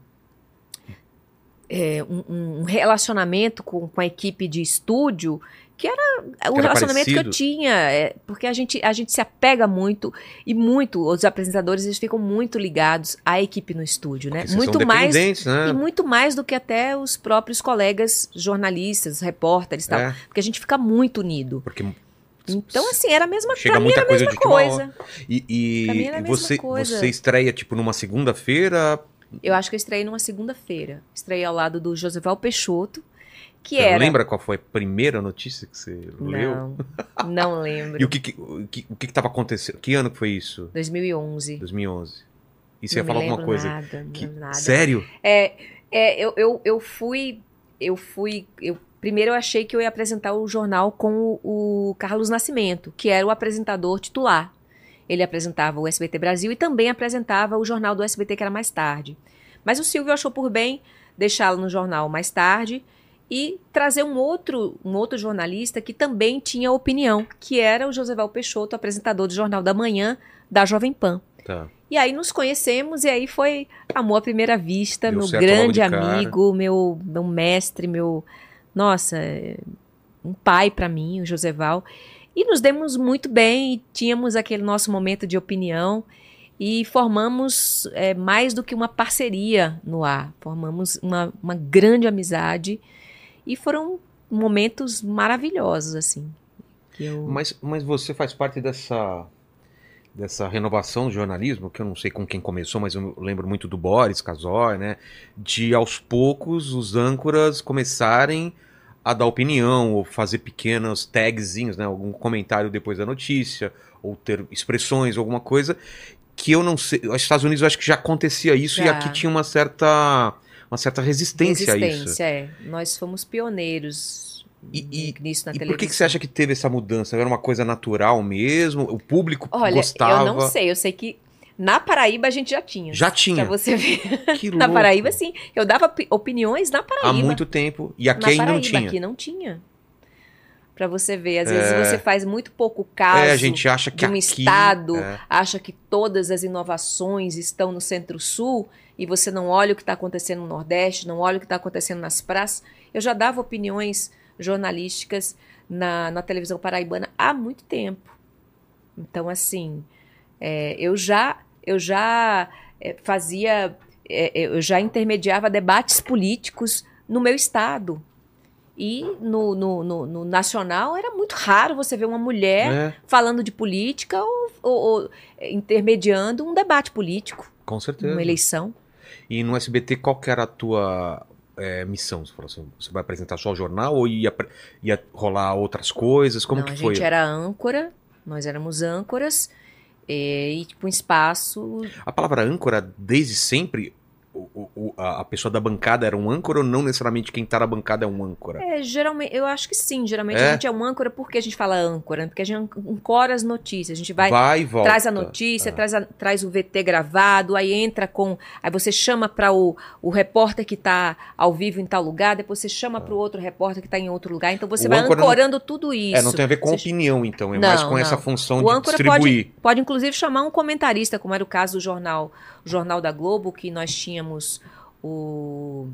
é, um, um relacionamento com, com a equipe de estúdio que era o era relacionamento que eu parecido? tinha, é, porque a gente, a gente se apega muito e muito, os apresentadores eles ficam muito ligados à equipe no estúdio, né? Porque vocês Muito mais né? e muito mais do que até os próprios colegas jornalistas, repórteres tal, É. porque a gente fica muito unido. Porque Então assim, era a mesma Chega pra mim muita era a coisa mesma coisa. E, e você, coisa. você estreia, tipo, numa segunda-feira. Eu acho que eu estreiei numa segunda-feira. Estreiei ao lado do Josival Peixoto, que Você era lembra qual foi a primeira notícia que você leu? Não, não lembro. E o que que, o que, o que que tava acontecendo? Que ano que foi isso? 2011. 2011. E você não ia falar alguma coisa? Nada, não Que- nada. Sério? É, é eu, eu, eu fui. Eu fui. Eu, primeiro eu achei que eu ia apresentar o jornal com o, o Carlos Nascimento, que era o apresentador titular. Ele apresentava o SBT Brasil e também apresentava o jornal do SBT, que era mais tarde. Mas o Silvio achou por bem deixá-lo no jornal mais tarde e trazer um outro, um outro jornalista que também tinha opinião, que era o Joseval Peixoto, apresentador do Jornal da Manhã da Jovem Pan. Tá. E aí nos conhecemos e aí foi amor à primeira vista, Deu meu grande cara. amigo, meu, meu mestre, meu. Nossa, um pai para mim, o Joseval. E nos demos muito bem e tínhamos aquele nosso momento de opinião e formamos é, mais do que uma parceria no ar. Formamos uma, uma grande amizade e foram momentos maravilhosos, assim. eu- Mas, mas você faz parte dessa dessa renovação do jornalismo, que eu não sei com quem começou, mas eu lembro muito do Boris Casoy, né? De aos poucos os âncoras começarem a dar opinião ou fazer pequenos tagzinhos, né? Algum comentário depois da notícia ou ter expressões, alguma coisa que eu não sei. Nos Estados Unidos eu acho que já acontecia isso e Já. aqui tinha uma certa uma certa resistência, a isso. Resistência, é. Nós fomos pioneiros E- nisso na E televisão. por que, que você acha que teve essa mudança? Era uma coisa natural mesmo? O público Olha, gostava? eu não sei. Eu sei que na Paraíba a gente já tinha. Já Pra tinha. você ver. Que Na louco. Paraíba, sim. Eu dava pi- opiniões na Paraíba. Há muito tempo. E aqui na ainda Paraíba, não tinha. aqui não tinha. Pra você ver, às É. vezes você faz muito pouco caso é, a gente acha que de um aqui, estado, é. acha que todas as inovações estão no Centro-Sul e você não olha o que está acontecendo no Nordeste, não olha o que está acontecendo nas praças. Eu já dava opiniões jornalísticas na, na televisão paraibana há muito tempo. Então, assim, é, eu já, eu já é, fazia, é, eu já intermediava debates políticos no meu estado. E no, no, no- no nacional era muito raro você ver uma mulher É, falando de política ou, ou- ou, eh, intermediando um debate político, com certeza. uma eleição. E no SBT, qual que era a tua é, missão? Você, falou assim, você vai apresentar só o jornal ou ia, ia rolar outras coisas? Como Não, que a foi? gente era âncora, nós éramos âncoras, eh, e tipo um espaço. A palavra âncora, desde sempre, o- o- a, pessoa da bancada era um âncora ou não necessariamente quem tá na bancada é um âncora? É, geralmente, eu acho que sim, geralmente É? a gente é um âncora porque a gente fala âncora, porque a gente ancora as notícias, a gente vai Vai volta. traz a notícia, É. traz, a- traz o VT gravado, aí entra com. Aí você chama para o, o repórter que está ao vivo em tal lugar, depois você chama para o outro repórter que está em outro lugar. Então você O vai âncora não- ancorando tudo isso. É, não tem a ver com Você- opinião, então. É Não, mais com essa não. função O de âncora distribuir. pode, pode, inclusive, chamar um comentarista, como era o caso do jornal, jornal da Globo, que nós tínhamos o.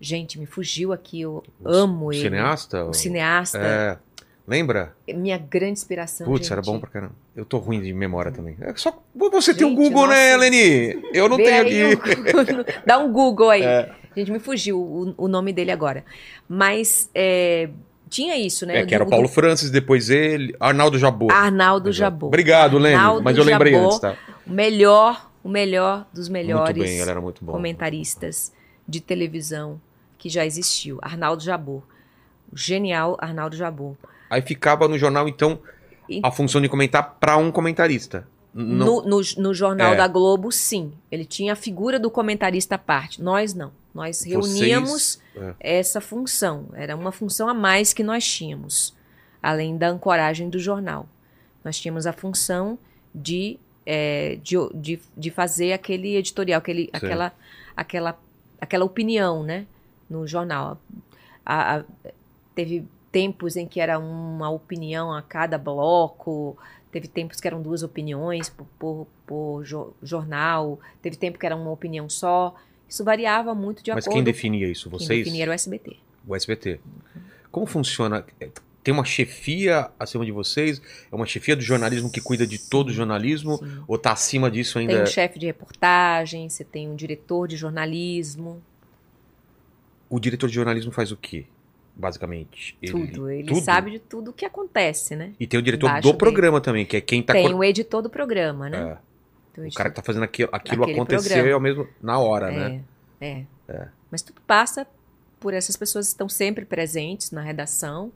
Gente, me fugiu aqui, eu amo O ele. cineasta? O cineasta. É. Lembra? Minha grande inspiração. Putz, gente. era bom pra caramba. Eu tô ruim de memória também. É só você tem o Gente, Google, né, nossa. Eleni? Eu não Vê tenho aqui. o- Dá um Google aí. É. Gente, me fugiu o, o nome dele agora. Mas é, tinha isso, né? É, que era o Do- Paulo do Francis, depois ele. Arnaldo Jabor. Arnaldo. Jabor. Obrigado. Arnaldo Mas eu lembrei Jabor, antes, tá? O melhor, o melhor dos melhores bem, ele era muito bom. comentaristas de televisão que já existiu. Arnaldo Jabor. O genial Arnaldo Jabor. Aí ficava no jornal, então, a função de comentar pra um comentarista. N- Não, No, no, no Jornal É. da Globo, sim. Ele tinha a figura do comentarista à parte. Nós não. Nós Vocês- reuníamos é. essa função. Era uma função a mais que nós tínhamos, além da ancoragem do jornal. Nós tínhamos a função de, é, de, de, de fazer aquele editorial, aquele, aquela, aquela, aquela opinião né, no jornal. A- a- teve tempos em que era uma opinião a cada bloco, Teve tempos que eram duas opiniões por, por, por jo- jornal, teve tempo que era uma opinião só. Isso variava muito de Mas acordo quem definia isso? quem Vocês? definia era o SBT. O SBT. Como funciona? É, Tem uma chefia acima de vocês? É uma chefia do jornalismo que cuida de todo o jornalismo? Sim. Ou tá acima disso ainda? Tem um chefe de reportagem, você tem um diretor de jornalismo, O diretor de jornalismo faz o quê? Basicamente. tudo. Ele tudo? sabe de tudo o que acontece, né? E tem o diretor Embaixo do dele. programa também, que é quem tá tem cor- o editor do programa, né? É, Tem o cara que tá fazendo aquilo, aquilo Aquele acontecer ao mesmo na hora, né? É, é. Mas tudo passa por essas pessoas que estão sempre presentes na redação.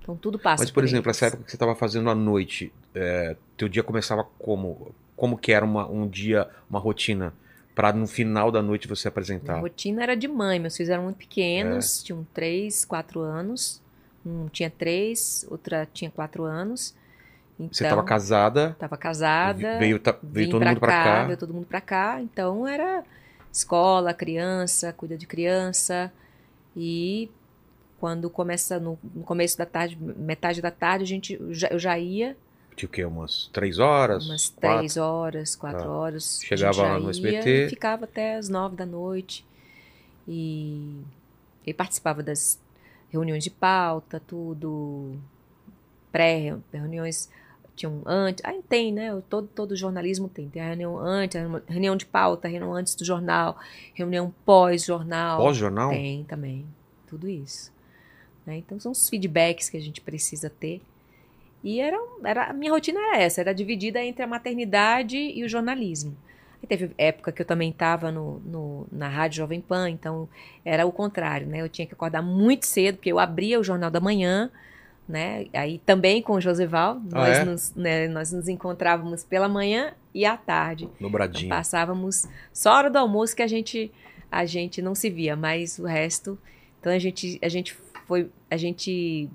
Então tudo passa Mas, por exemplo, eles. essa época que você estava fazendo à noite, é, teu dia começava como? Como que era uma- um dia, uma rotina, para no final da noite você Minha apresentar? rotina era de mãe, meus filhos eram muito É. pequenos, tinham três, quatro anos. Um tinha três, outra tinha quatro anos. Então, Você estava casada, Tava casada. veio, ta- veio todo mundo para cá. Veio todo mundo pra cá. Então era escola, criança, cuida de criança. E quando começa, no, no começo da tarde, metade da tarde, a gente, eu já, eu já ia Tinha o quê? Umas três horas? umas quatro? três horas, quatro Tá. horas. Chegava lá no SBT. E ficava até as nove da noite. E, e participava das reuniões de pauta, tudo. Pré-reuniões. Tinham antes. Ah, tem, né? Todo, todo jornalismo tem. Tem a reunião antes, a reunião de pauta, reunião antes do jornal, reunião pós-jornal. Pós-jornal? Tem também. Tudo isso. né? Então são os feedbacks que a gente precisa ter. E era, era, a minha rotina era essa, era dividida entre a maternidade e o jornalismo. Aí teve época que eu também estava no, no- na Rádio Jovem Pan, então era o contrário, né? Eu tinha que acordar muito cedo, porque eu abria o Jornal da Manhã, né? Aí também com o Joseval, nós, é? nos, né, nós nos encontrávamos pela manhã e à tarde. Então, Dobradinho. passávamos só a hora do almoço que a gente a gente não se via, mas o resto, então a gente a gente foi a gente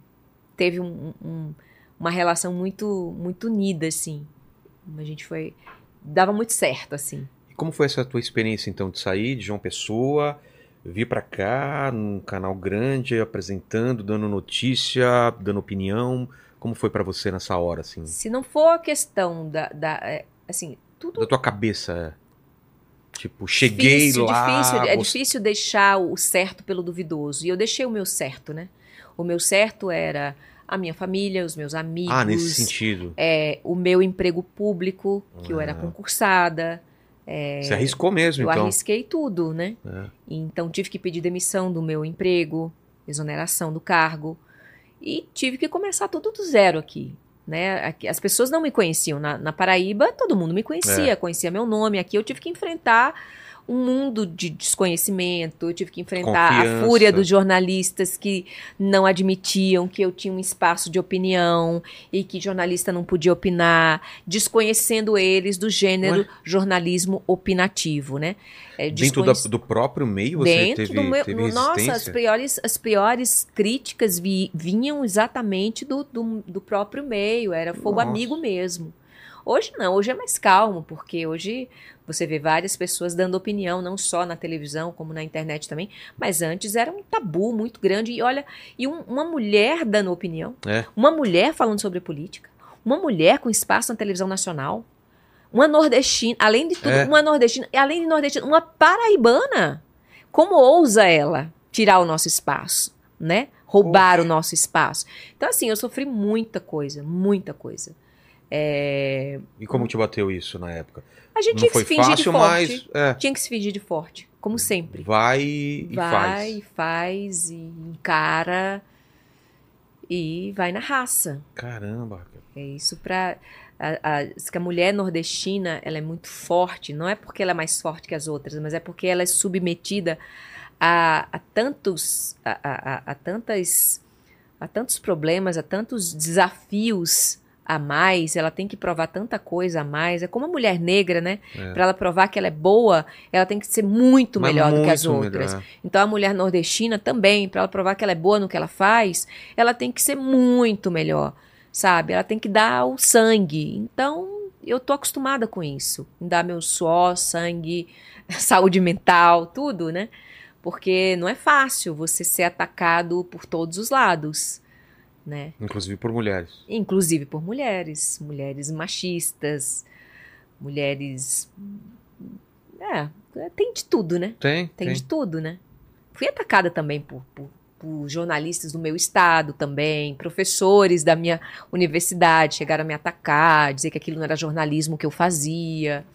teve um- um- uma relação muito muito unida assim. A gente foi dava muito certo assim. E como foi essa tua experiência, então, de sair de João Pessoa, vir para cá, num canal grande, apresentando, dando notícia, dando opinião? Como foi para você nessa hora, assim? Se não for a questão da, da é, assim, tudo Da tua cabeça, é. Tipo, cheguei difícil, lá... difícil, é difícil deixar o certo pelo duvidoso. E eu deixei o meu certo, né? O meu certo era a minha família, os meus amigos. Ah, nesse sentido. é, o meu emprego público, que eu era Ah. Concursada. Você arriscou mesmo, eu então. arrisquei tudo, né? É. Então tive que pedir demissão do meu emprego, exoneração do cargo. E tive que começar tudo do zero aqui. Né? Aqui- As pessoas não me conheciam. Na, na Paraíba, todo mundo me conhecia, É. conhecia meu nome. Aqui eu tive que enfrentar um mundo de desconhecimento, eu tive que enfrentar Confiança. a fúria dos jornalistas que não admitiam que eu tinha um espaço de opinião e que jornalista não podia opinar, desconhecendo eles do gênero Ué? jornalismo opinativo, né? É, Dentro da- desconhec- do próprio meio você Dentro teve, do meu. teve no- nossa, as piores, as piores críticas vi- vinham exatamente do, do, do próprio meio, era fogo Nossa. amigo mesmo. Hoje não, hoje é mais calmo, porque hoje você vê várias pessoas dando opinião, não só na televisão, como na internet também, mas antes era um tabu muito grande. E olha, e um- uma mulher dando opinião, É. uma mulher falando sobre política, uma mulher com espaço na televisão nacional, uma nordestina, além de tudo, É. uma nordestina, e além de nordestina, uma paraibana. Como ousa ela tirar o nosso espaço, né? Roubar o nosso espaço. Então, assim, eu sofri muita coisa, muita coisa. É, E como te bateu isso na época? A gente Não tinha que se fingir de fácil, forte. mas é, Tinha que se fingir de forte, como sempre. vai e vai, faz. faz, e encara e vai na raça. Caramba. É isso pra. A, a, que a mulher nordestina ela é muito forte, não é porque ela é mais forte que as outras, mas é porque ela é submetida a, a tantos. A- a tantas. A tantos problemas, a tantos desafios a mais, ela tem que provar tanta coisa a mais. É como a mulher negra, né? É. Pra ela provar que ela é boa, ela tem que ser muito Mas melhor do que as muito outras. melhor. Então a mulher nordestina também, para ela provar que ela é boa no que ela faz, ela tem que ser muito melhor, sabe? Ela tem que dar o sangue. Então eu tô acostumada com isso, em dar meu suor, sangue, saúde mental, tudo, né? Porque não é fácil você ser atacado por todos os lados. Né? Inclusive por mulheres. Inclusive por mulheres, mulheres machistas, mulheres. É, tem de tudo, né? Tem, Tem, tem. de tudo, né? Fui atacada também por, por, por jornalistas do meu estado também, professores da minha universidade chegaram a me atacar, dizer que aquilo não era jornalismo que eu fazia.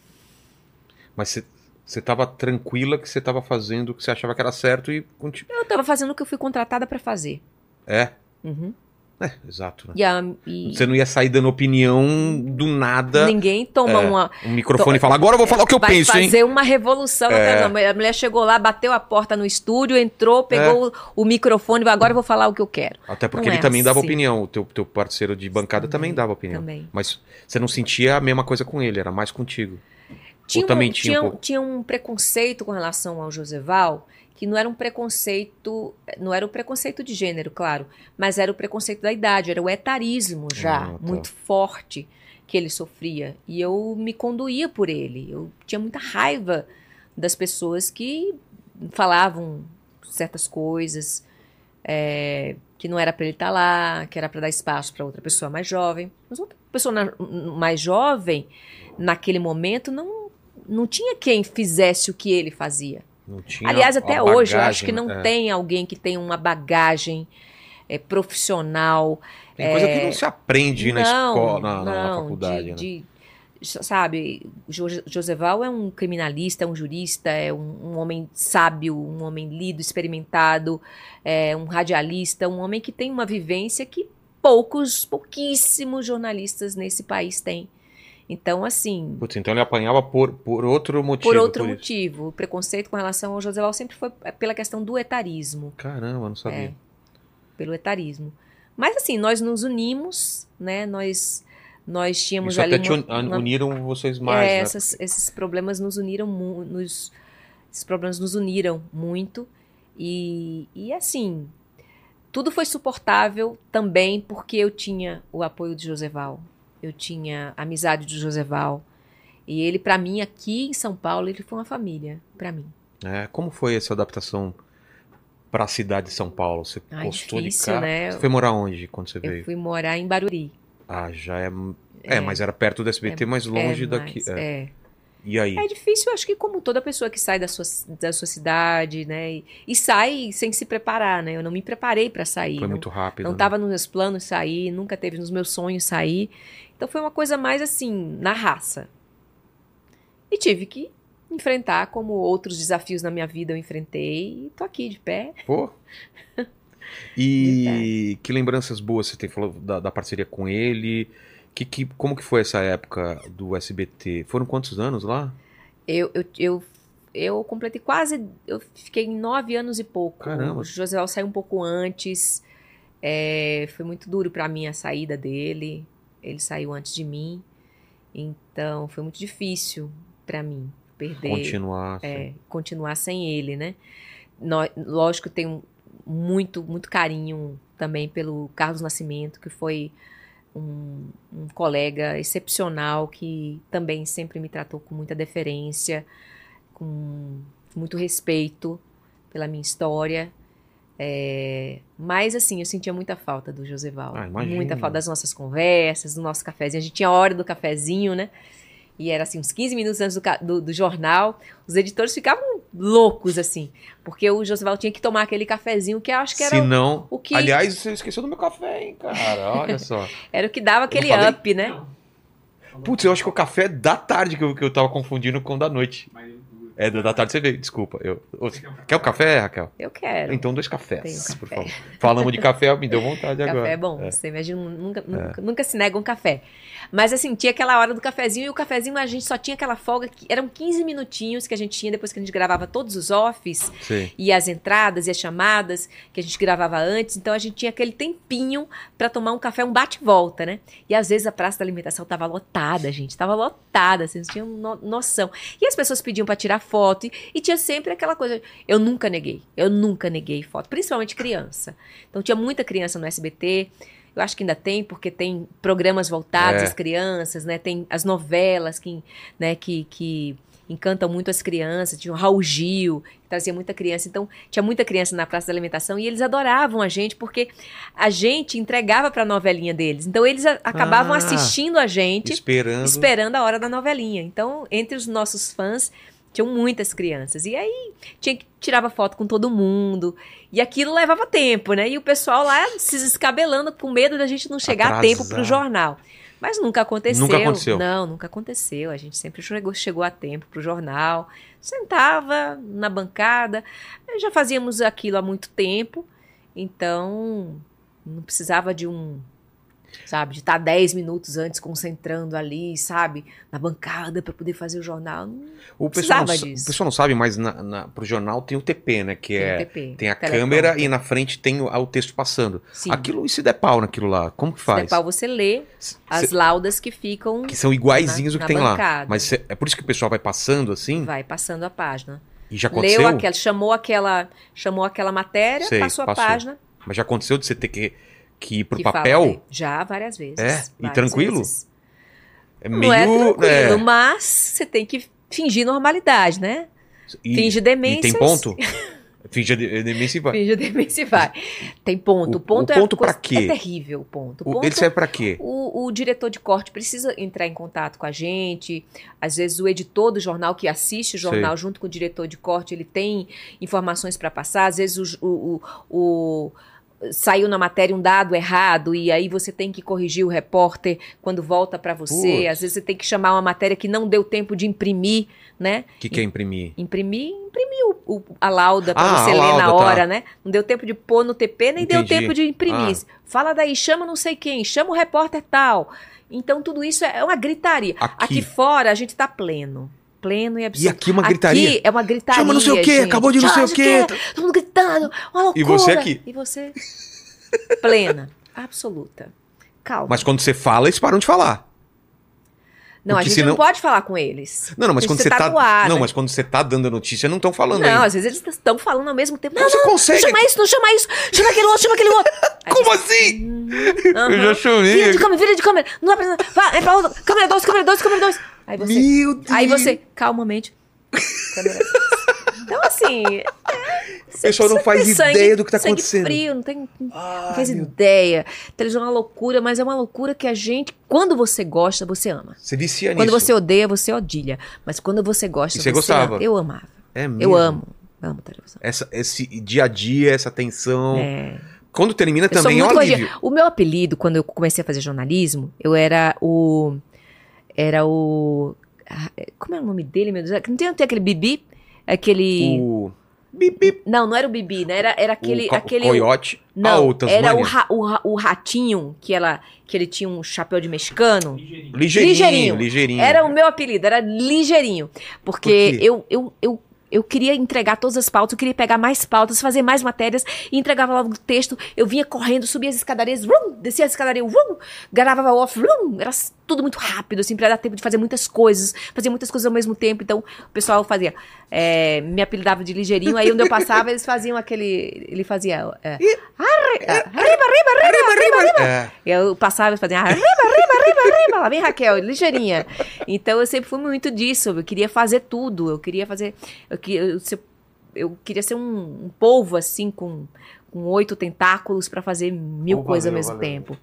Mas você- você tava tranquila que você tava fazendo o que você achava que era certo e. Eu estava fazendo o que eu fui contratada para fazer. É, Uhum. É, exato. Né? E, a, e Você não ia sair dando opinião do nada, ninguém toma É. uma. um microfone e falar, agora eu vou falar o que eu vai penso, hein? fazer uma revolução. É. A mulher chegou lá, bateu a porta no estúdio, entrou, pegou o, o microfone, vai, agora eu vou falar o que eu quero. Até porque Não ele é também dava assim. opinião, o teu, teu parceiro de bancada também, Também, dava opinião. Também. Mas você não sentia a mesma coisa com ele, era mais contigo. Tinha, um, tinha tinha, um tinha um preconceito com relação ao Joseval, que não era um preconceito, não era o preconceito de gênero, claro, mas era o preconceito da idade, era o etarismo já, Ah, tá. muito forte que ele sofria. E eu me conduía por ele. Eu tinha muita raiva das pessoas que falavam certas coisas, é, que não era para ele estar lá, que era para dar espaço para outra pessoa mais jovem. Mas outra pessoa na- mais jovem, naquele momento, não, não tinha quem fizesse o que ele fazia. Aliás, até hoje, eu acho bagagem, que não é. tem alguém que tenha uma bagagem é, profissional. Tem coisa que não se aprende na Não, escola, na, na- na não, faculdade, de- né? de- sabe, Jo- Joseval é um criminalista, é um jurista, é um, um homem sábio, um homem lido, experimentado, é um radialista, um homem que tem uma vivência que poucos, pouquíssimos jornalistas nesse país têm. Então, assim, Putz, então ele apanhava por, por outro motivo. por outro isso. motivo, o preconceito com relação ao Joseval sempre foi pela questão do etarismo. Caramba, não sabia. É, pelo etarismo. Mas assim, nós nos unimos, né? Nós nós tínhamos Isso ali até te un- uma- uniram vocês mais, é, né? essas- esses problemas nos uniram nos esses problemas nos uniram muito e, e assim tudo foi suportável também porque eu tinha o apoio de Joseval eu tinha a amizade de Joseval e ele pra mim aqui em São Paulo ele foi uma família pra mim É, como foi essa adaptação pra cidade de São Paulo? Você Ai, gostou difícil, de cá? né? Você foi morar onde quando você eu veio? fui morar em Barueri Ah, já é... é. mas era perto do SBT, mas longe É, daqui. é. é. E aí? É difícil, acho que como toda pessoa que sai da sua, da sua cidade, né? E, e sai sem se preparar, né? Eu não me preparei para sair. Foi não, muito rápido. não né? estava nos meus planos sair, nunca teve nos meus sonhos sair. Então foi uma coisa mais assim, na raça. E tive que enfrentar como outros desafios na minha vida eu enfrentei e tô aqui de pé. Pô. E que lembranças boas você tem falou da, da parceria com ele? Que, que, como que foi essa época do SBT? Foram quantos anos lá? Eu, eu, eu, eu completei quase. Eu fiquei nove anos e pouco. Caramba. O José saiu um pouco antes. É, foi muito duro para mim a saída dele. Ele saiu antes de mim. Então foi muito difícil para mim perder. Continuar. é, continuar sem ele, né? Nó- lógico, tenho muito, muito carinho também pelo Carlos Nascimento, que foi um, um colega excepcional que também sempre me tratou com muita deferência, com muito respeito pela minha história. É, mas assim, eu sentia muita falta do Joseval. Ah, muita falta das nossas conversas, do nosso cafezinho. A gente tinha a hora do cafezinho, né? E era assim, uns 15 minutos antes do, do, do jornal. Os editores ficavam loucos, assim. Porque o Josival tinha que tomar aquele cafezinho que eu acho que era, Se o, não. o que- Aliás, você esqueceu do meu café, hein, cara? Olha só. era o que dava aquele up, né? Putz, eu acho que o café é da tarde que eu, que eu tava confundindo com o da noite. mas É, da tarde você veio, desculpa. Eu, quer o café, Raquel? Eu quero. Então, dois cafés, café. por favor. Falamos de café, me deu vontade agora. Café é bom, você imagina, nunca, nunca, nunca se nega um café. Mas assim, tinha aquela hora do cafezinho e o cafezinho a gente só tinha aquela folga, que eram 15 minutinhos que a gente tinha depois que a gente gravava todos os offs Sim. e as entradas e as chamadas que a gente gravava antes, então a gente tinha aquele tempinho pra tomar um café, um bate-volta, né? E às vezes a praça da alimentação tava lotada, gente, tava lotada, vocês não tinham no- noção. E as pessoas pediam pra tirar foto e, e tinha sempre aquela coisa, eu nunca neguei, eu nunca neguei foto, principalmente criança. Então tinha muita criança no SBT. Eu acho que ainda tem, porque tem programas voltados É. às crianças, né? Tem as novelas que, né, que, que encantam muito as crianças. Tinha o Raul Gil, que trazia muita criança. Então, tinha muita criança na Praça da Alimentação e eles adoravam a gente porque a gente entregava para a novelinha deles. Então, eles a- acabavam Ah, assistindo a gente, Esperando. esperando a hora da novelinha. Então, entre os nossos fãs, tinham muitas crianças. E aí, tinha que tirava foto com todo mundo. E aquilo levava tempo, né? E o pessoal lá se descabelando com medo da gente não chegar a tempo pro Atrasar. jornal. Mas nunca aconteceu. Nunca aconteceu. Não, nunca aconteceu. A gente sempre chegou, chegou a tempo pro jornal. Sentava na bancada. Já fazíamos aquilo há muito tempo. Então, não precisava de um sabe? De estar 10 minutos antes concentrando ali, sabe? Na bancada para poder fazer o jornal. Não O pessoal, não, disso. o pessoal não sabe, mas na, na, pro jornal tem o TP, né? Que tem é. TP, Tem a câmera e na frente tem o, o texto passando. Sim. Aquilo, e se der pau naquilo lá? Como que Se faz? der pau, você lê as Cê- laudas que ficam, que são iguaizinhos na- o que tem bancada. lá. Mas cê- é por isso que o pessoal vai passando assim? vai passando a página. E já aconteceu? Leu aquela, chamou aquela, chamou aquela matéria, Sei, passou a passou. página. Mas já aconteceu de você ter que, que ir pro que fala papel? dele. Já, várias vezes. É? E várias tranquilo? vezes. É Não é tranquilo, é, mas você tem que fingir normalidade, né? e, Finge E demências. tem ponto? Finge de- demência e vai. Finge demência e vai. Tem ponto. O- O, ponto, o é ponto coisa- pra quê? É terrível o ponto. O ponto Ele serve pra quê? O, o diretor de corte precisa entrar em contato com a gente. Às vezes o editor do jornal que assiste o jornal junto com o diretor de corte, ele tem informações para passar. Às vezes o, o- o- saiu na matéria um dado errado e aí você tem que corrigir o repórter quando volta para você. Putz. Às vezes você tem que chamar uma matéria que não deu tempo de imprimir, né? O que, que é imprimir? Imprimir, imprimir o, o- a lauda para Ah, você ler na tá. hora, né? Não deu tempo de pôr no TP, nem deu Entendi. tempo de imprimir. Ah. Fala daí, chama não sei quem, chama o repórter tal. Então tudo isso é uma gritaria. Aqui. Aqui, fora a gente tá pleno. Pleno e absoluto. E aqui uma gritaria? Aqui é uma gritaria. Chama não sei o quê, gente. acabou de não sei o quê. Todo mundo gritando, uma loucura. E você aqui? E você plena, absoluta. Calma. Mas quando você fala, eles param de falar. Não, a porque gente senão- não pode falar com eles. Não, não, mas quando você tá. no ar, não, né? mas quando você tá dando a notícia, não estão falando Não, ainda. às vezes eles estão falando ao mesmo tempo. Não, você não, consegue- Não chama isso, não chama isso. Chama aquele outro, chama aquele outro. Aí Como você- assim? Aham. Eu já chamei. Vira de câmera, vira de câmera. Não dá pra. Vai, é pra outra. Câmera 2, câmera 2, câmera 2. Aí você. Meu Deus. Aí você, calmamente. Câmera. Então, assim. O pessoal não faz ideia do que tá sangue acontecendo. frio, não, tem, não faz meu- ideia. Televisão é uma loucura, mas é uma loucura que a gente, quando você gosta, você ama. Você vicia Quando nisso. você odeia, você odilha. Mas quando você gosta, E você você gostava? ama. Eu amava. É mesmo. Eu amo. Amo televisão. Essa, esse dia a dia, essa tensão. É. Quando termina Eu também é alívio. corrigida. O meu apelido, quando eu comecei a fazer jornalismo, eu era o. Era o. ah, Como é o nome dele, meu Deus? Não tem, não tem aquele Bibi? Aquele. O. Bip, bip. Não, não era o Bibi, né? Era, era aquele. o aquele coiote. Não, ah, era o, ra- o, ra- o ratinho, que, ela, que ele tinha um chapéu de mexicano. Ligeirinho. Ligeirinho, ligeirinho. Era o meu apelido, era ligeirinho. Porque Por eu, eu, eu, eu queria entregar todas as pautas, eu queria pegar mais pautas, fazer mais matérias e entregava logo o texto. Eu vinha correndo, subia as escadarias, descia as escadarias, vrum, gravava off, vrum, era tudo muito rápido, assim, pra dar tempo de fazer muitas coisas, fazer muitas coisas ao mesmo tempo. Então, o pessoal fazia, é, me apelidava de ligeirinho, aí onde eu passava, eles faziam aquele, ele fazia, é, arre- é, arriba, arriba, arriba, arriba, arriba. É. Eu passava e fazia arriba, arriba, arriba, arriba. Lá vem Raquel, ligeirinha. Então eu sempre fui muito disso. Eu queria fazer tudo. Eu queria fazer. Eu queria, eu, eu queria ser um, um polvo assim, com, com oito tentáculos pra fazer mil Oh, coisas ao mesmo valeu. tempo.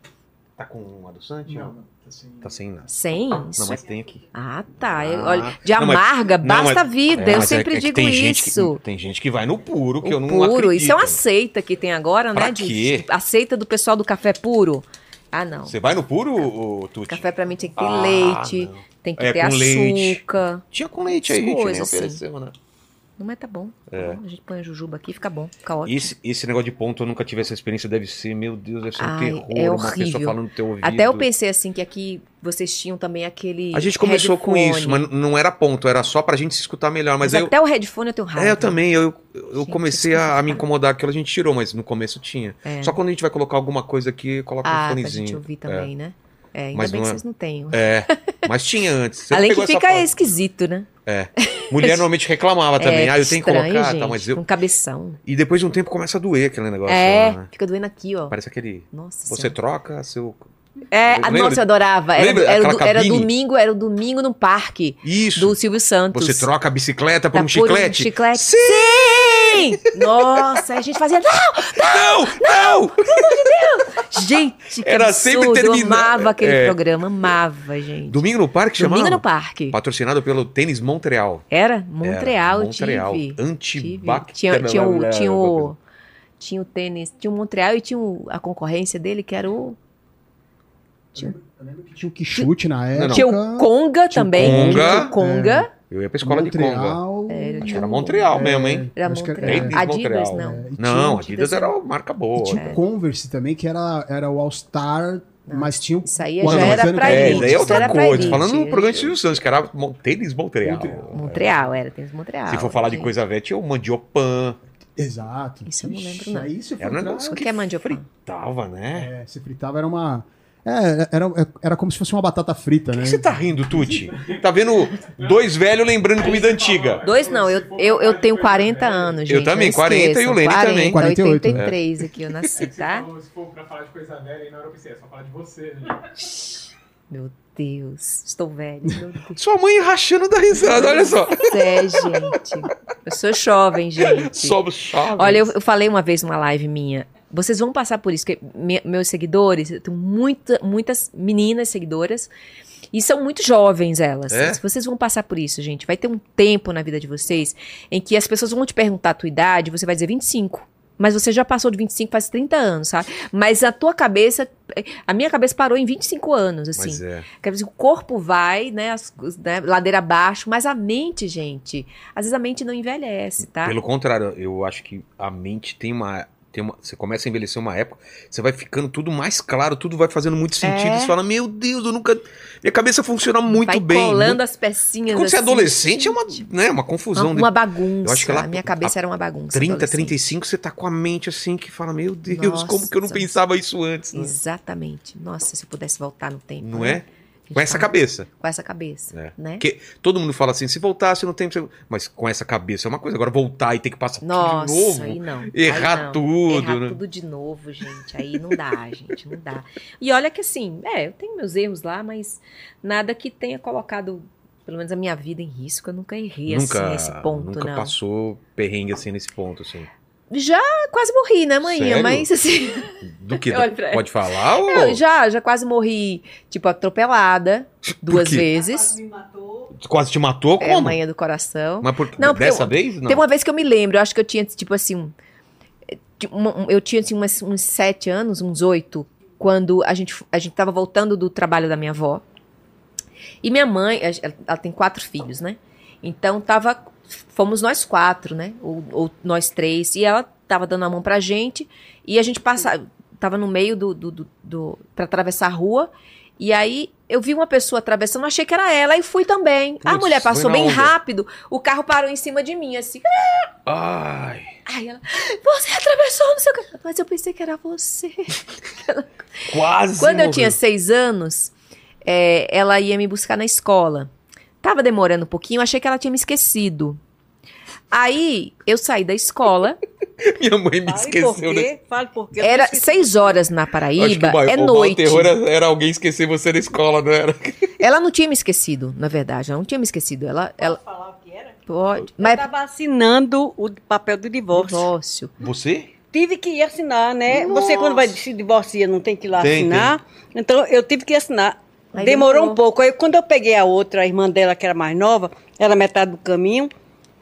Tá com um adoçante? Não, não, tá sem. Tá sem nada. Sem? Não, mas tem aqui. Ah, tá. Eu- Ah. olha, de Não, mas- amarga, Não, basta mas- a vida. É, eu é- sempre é que digo tem gente que- isso. tem gente que vai no puro, que O eu não puro, acredito. isso é uma seita que tem agora, Pra né? De, quê? A seita do pessoal do café puro. Ah, não. Você vai no puro, Tuti? Café pra mim tem que ter Ah, leite, não. tem que É, ter com leite. açúcar. Tinha com leite aí, a gente coisas, assim. ofereceu, né? Não, mas tá bom. tá É. bom. A gente põe a jujuba aqui, fica bom, fica ótimo. Esse, esse negócio de ponto, eu nunca tive essa experiência. Deve ser, meu Deus, deve ser um Ai, terror. é Uma pessoa horrível. falando no teu ouvido. Até eu pensei assim que aqui vocês tinham também aquele. A gente começou com headphone. isso, mas não era ponto, era só pra gente se escutar melhor. Mas, Mas, aí eu, até o headphone eu tenho raiva. É, eu também. Eu, eu Gente, comecei a, a me incomodar aquilo, a gente tirou, mas no começo tinha. É. Só quando a gente vai colocar alguma coisa aqui, coloca um Ah, pra fonezinho. gente ouvir também, né? É, ainda Mas bem que é- vocês não têm. É, mas tinha antes. Você Além que fica esquisito, né? Mulher normalmente reclamava também. é, ah, eu tenho que estranho, colocar, gente, tá, mas eu. Com cabeção. E depois de um tempo começa a doer aquele negócio. É, lá, né? fica doendo aqui, ó. Parece aquele. Nossa Você Senhora. troca seu. É, Lembra? nossa, eu adorava. Era, era, do- era domingo, era o domingo no parque Isso. do Silvio Santos. Você troca a bicicleta por Tá um por chiclete? chiclete. Sim! Sim! Nossa, a gente fazia. Não! Não! Não! Gente, que Era absurdo. sempre terminar- Eu amava aquele É. programa, amava, gente. Domingo no Parque chamava? Domingo no parque. Patrocinado pelo Tênis Montreal. Era? Montreal, Era, Montreal. tive. tive. Antibacterial. Tinha, tinha, o, tinha, o, tinha o tênis, tinha o Montreal e tinha o- a concorrência dele, que era o. Eu lembro que tinha o Quixute na época. Tinha o Conga Tinha também. Conga. Tinha o Conga. Eu ia pra escola de Conga. Montreal. Era, Acho que tinha era Montreal mesmo, hein? Era Acho que Montreal. Tênis Adidas, Montreal. não. É, Não, tinha- Adidas era uma marca boa. E tinha né? o Converse também, que era, era o All-Star, mas tinha o. Isso aí já americano era pra É, elite. isso daí é isso outra era coisa. Falando no programa de Silvio Santos, que era Tênis Montreal. Montreal, era tênis Montreal. Se for falar de coisa velha, tinha o Mandiopan. Exato. Isso eu não lembro, não. Aí você Era um negócio O que que é mandioca? fritava, né? É, você fritava, era uma. É, era, era como se fosse uma batata frita, Por né? que você tá rindo, Tuti? Tá vendo dois velhos lembrando comida antiga. Dois não, eu, eu, eu tenho 40 anos, gente. Eu também, não 40 e o. Lene 40, também. 48, 83 aqui eu nasci, Você tá? se for pra falar de coisa velha, na hora eu pensei, é só falar de você, né? Meu Deus, estou velho. Meu Deus. Sua mãe rachando da risada, olha só. É, gente. Eu sou jovem, gente. Somos chaves. Olha, eu, eu falei uma vez numa live minha. Vocês vão passar por isso, porque me- meus seguidores, eu tenho muita, muitas meninas seguidoras. E são muito jovens elas. É? Se vocês vão passar por isso, gente, vai ter um tempo na vida de vocês em que as pessoas vão te perguntar a tua idade, você vai dizer 25. Mas você já passou de 25 faz 30 anos, sabe? Mas a tua cabeça, a minha cabeça parou em 25 anos, assim. Mas é. Quer dizer, o corpo vai, né, as- né, ladeira abaixo, mas a mente, gente, às vezes a mente não envelhece, tá? Pelo contrário, eu acho que a mente tem uma, tem uma. Você começa a envelhecer uma época, você vai ficando tudo mais claro, tudo vai fazendo muito sentido. É. Você fala, meu Deus, eu nunca. Minha cabeça funciona muito vai bem. colando muito- as pecinhas. Quando você é assim, adolescente, é uma, né, uma confusão. Uma, uma bagunça. Eu acho que lá- a minha cabeça era uma bagunça. 30, adolescente. 35, você tá com a mente assim que fala, meu Deus, Nossa. como que eu não pensava isso antes? né? Exatamente. Nossa, se eu pudesse voltar no tempo. Não né? é? Com essa cabeça. Com essa cabeça, É. né? Porque todo mundo fala assim, se voltasse no tempo, mas com essa cabeça é uma coisa. Agora voltar e ter que passar Nossa, tudo de novo. aí não. errar aí não. tudo, Errar né? tudo de novo, gente. Aí não dá, gente, não dá. E olha que assim, é, eu tenho meus erros lá, mas nada que tenha colocado, pelo menos a minha vida em risco. Eu nunca errei nunca, assim nesse ponto, nunca não. passou perrengue assim nesse ponto, assim. Já quase morri, né, manhã? Mas assim. Do que? Pode falar? Ou... Eu já, já quase morri, tipo, atropelada duas vezes. Me matou. Quase te matou? É Como? manhã do coração. Mas por... Não, dessa eu- vez? Não. Tem uma vez que eu me lembro, eu acho que eu tinha, tipo assim, um- uma- eu tinha assim, umas- uns sete anos, uns oito, quando a gente, a gente tava voltando do trabalho da minha avó. E minha mãe, ela, ela tem quatro filhos, né? Então tava, fomos nós quatro, né? Ou, ou nós três. E ela tava dando a mão pra gente. E a gente passava, tava no meio do, do, do, do pra atravessar a rua. E aí eu vi uma pessoa atravessando, achei que era ela e fui também. a mulher passou bem onda. rápido, o carro parou em cima de mim, assim. Ai. Aí ela, você atravessou, não sei o que. Mas eu pensei que era você. Quase Quando eu morreu. tinha seis anos, é, ela ia me buscar na escola. Tava demorando um pouquinho, achei que ela tinha me esquecido. Aí eu saí da escola, Minha mãe me Fale esqueceu. por né? quê? Fale por quê. Era seis horas na Acho que Paraíba, o é o noite. terror era, era alguém esquecer você na escola, não era? Ela não tinha me esquecido, na verdade, ela não tinha me esquecido. Ela, ela Posso falar o que era? pode, Eu mas estava assinando o papel do divórcio. divórcio. Você? Tive que ir assinar, né? Você, quando vai se divorcia, não tem que ir lá Tem, assinar. Então, eu tive que assinar. Aí demorou, um pouco. Aí, quando eu peguei a outra, a irmã dela, que era mais nova, ela metade do caminho,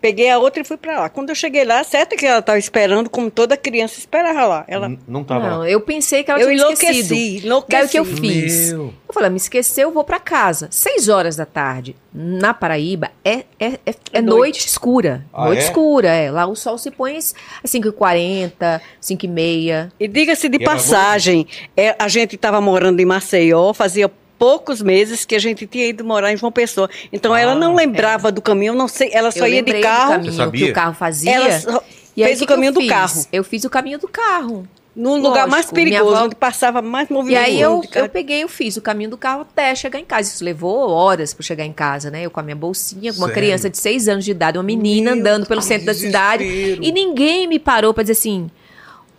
peguei a outra e fui pra lá. Quando eu cheguei lá, certo que ela estava esperando, como toda criança esperava lá. Ela, N- Não tava Não, lá. eu pensei que ela eu tinha me esquecido. enlouqueci, enlouqueci. Daí o que eu fiz? Meu. Eu falei, me esqueceu, eu vou pra casa. Seis horas da tarde, na Paraíba, é, é, é, é noite. noite. escura. Ah, noite é? escura, é. Lá o sol se põe às 5h40, 5h30. E diga-se de E passagem, é, a gente estava morando em Maceió, fazia poucos meses que a gente tinha ido morar em João Pessoa. Então ela não lembrava do caminho, não sei, ela só eu ia de carro. do caminho que o carro fazia. Ela só E aí, fez o que caminho do fiz? carro. Eu fiz o caminho do carro. Num lugar mais Lógico, perigoso, avó- onde passava mais E movimento. aí eu, eu peguei, eu fiz o caminho do carro até chegar em casa. Isso levou horas para chegar em casa, né? Eu com a minha bolsinha, com uma Sério? criança de seis anos de idade, uma menina Meu, andando pelo centro da cidade. E ninguém me parou para dizer assim: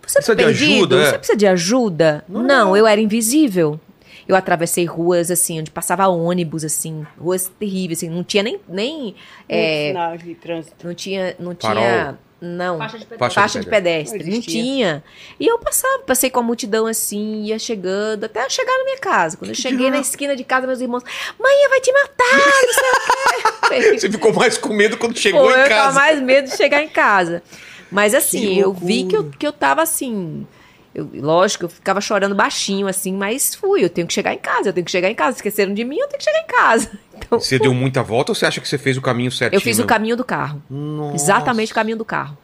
Você tá Precisa de perdido? ajuda, é? Você precisa de ajuda? Não, eu era invisível. Eu atravessei ruas, assim, onde passava ônibus, assim, ruas terríveis, assim, não tinha nem. nem é, Sinal de trânsito. não tinha. Não tinha. Não. Faixa de pedestre. Faixa Faixa de pedestre. Não Não tinha. E eu passava, passei com a multidão assim, ia chegando, até eu chegar na minha casa. Quando eu cheguei na esquina de casa, meus irmãos, mãe, vai te matar, não sei o quê. Você ficou mais com medo quando chegou Pô, em eu tava casa. mais medo de chegar em casa. Mas assim, eu vi que eu, que eu tava assim. Eu, lógico, eu ficava chorando baixinho, assim, mas fui, eu tenho que chegar em casa, eu tenho que chegar em casa. Esqueceram de mim, eu tenho que chegar em casa. Então, Você deu muita volta ou você acha que você fez o caminho certinho? eu fiz o caminho do carro. Nossa. Exatamente o caminho do carro.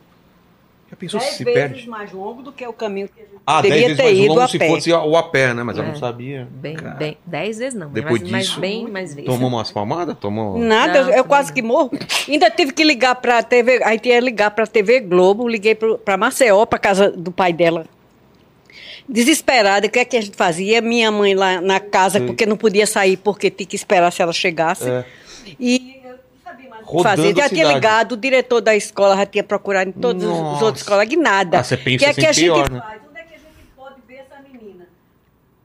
Já pensou se Dez se vezes perde? mais longo do que o caminho que a gente Ah, devia dez vezes ter mais ido longo a se pé. fosse o a pé, né? Mas eu É. não sabia. Bem, bem, dez vezes não, Depois mas, mas disso- bem mais vezes. Tomou umas palmadas? Tomou. Nada, Não, eu, eu quase que morro. Ainda tive que ligar pra TV, aí tinha que ligar pra TV Globo, liguei pro, pra Maceió, pra casa do pai dela. Desesperada, o que é que a gente fazia? Minha mãe lá na casa, Sim. porque não podia sair, porque tinha que esperar se ela chegasse. É. E eu não sabia mais o que fazer. Já a tinha ligado, o diretor da escola já tinha procurado em todas as Nossa. outras escolas, e nada. Ah, você pensa O que é que a assim gente pior, né? faz? Onde é que a gente pode ver essa menina?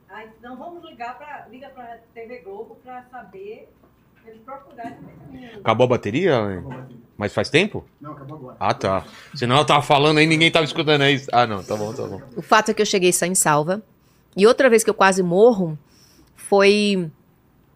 Aí, não, vamos ligar para liga pra TV Globo para saber, eles procurarem ver essa menina. Acabou a bateria? Mas faz tempo? Não, acabou agora. Ah, tá. Senão eu tava falando aí ninguém tava escutando aí. Ah, não, tá bom, tá bom. O fato é que eu cheguei sã e salva. E outra vez que eu quase morro foi.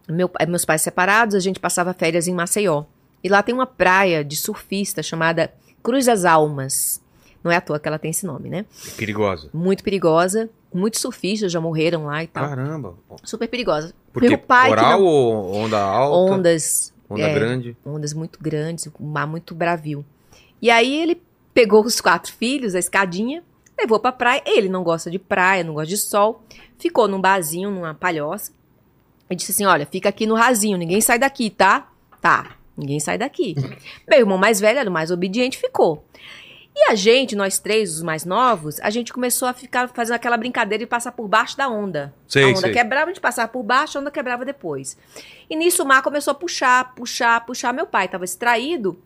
meu- meus pais separados, a gente passava férias em Maceió. E lá tem uma praia de surfista chamada Cruz das Almas. Não é à toa que ela tem esse nome, né? Perigosa. Muito perigosa. Muitos surfistas já morreram lá e tal. Caramba. Super perigosa. Porque Meu pai que oral não- ou onda alta? Ondas. Onda é, grande. ondas muito grandes, um mar muito bravio. E aí ele pegou os quatro filhos, a escadinha, levou pra praia. Ele não gosta de praia, não gosta de sol. Ficou num barzinho, numa palhoça. E disse assim: Olha, fica aqui no rasinho, ninguém sai daqui, tá? Tá, ninguém sai daqui. Meu irmão mais velho era o mais obediente, ficou. E a gente, nós três, os mais novos, a gente começou a ficar fazendo aquela brincadeira de passar por baixo da onda. Sei, a onda sei. quebrava, a gente passava por baixo, a onda quebrava depois. E nisso o mar começou a puxar, puxar, puxar. Meu pai estava extraído.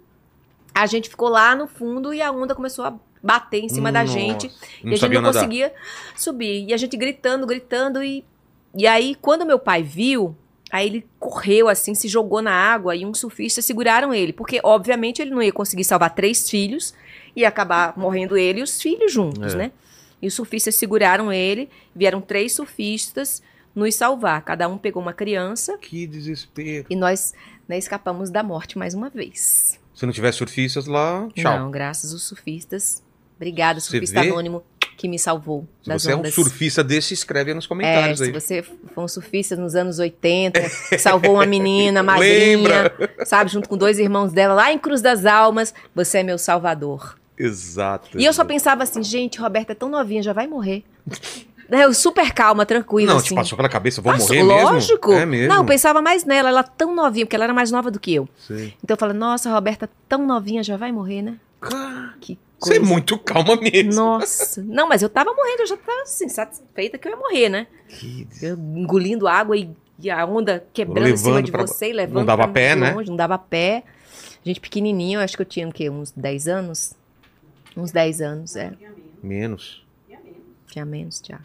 A gente ficou lá no fundo e a onda começou a bater em cima da Nossa, gente. Não e a gente não nadar. conseguia subir. E a gente gritando, gritando. E, e aí, quando meu pai viu, aí ele correu assim, se jogou na água e uns surfistas seguraram ele. Porque, obviamente, ele não ia conseguir salvar três filhos. Ia acabar morrendo ele e os filhos juntos, É. né? E os surfistas seguraram ele. Vieram três surfistas nos salvar. Cada um pegou uma criança. Que desespero. E nós né, escapamos da morte mais uma vez. Se não tivesse surfistas lá, tchau. Não, graças aos surfistas. Obrigada, surfista anônimo que me salvou Se das você é um ondas. surfista desse, escreve aí nos É, comentários se aí. você for um surfista nos anos 80, salvou uma menina magrinha, Lembra? sabe, junto com dois irmãos dela lá em Cruz das Almas, você é meu salvador. Exato. E eu só pensava assim, gente, Roberta é tão novinha, já vai morrer. Eu super calma, tranquila, Não, assim. te passou pela cabeça, vou Passou, morrer mesmo? Lógico. É mesmo? Não, eu pensava mais nela, ela tão novinha, porque ela era mais nova do que eu. Sei. Então eu falei, nossa, Roberta tão novinha, já vai morrer, né? Que Você é coisa. muito calma mesmo. Nossa. Não, mas eu tava morrendo, eu já tava assim, satisfeita que eu ia morrer, né? Que Eu engolindo água e, e a onda quebrando em cima Levando de pra- você e levando. não dava pé, né? longe, Não dava pé. Gente pequenininho, eu acho que eu tinha o quê? Uns 10 anos? Uns 10 anos, é. Menos. Tinha menos já.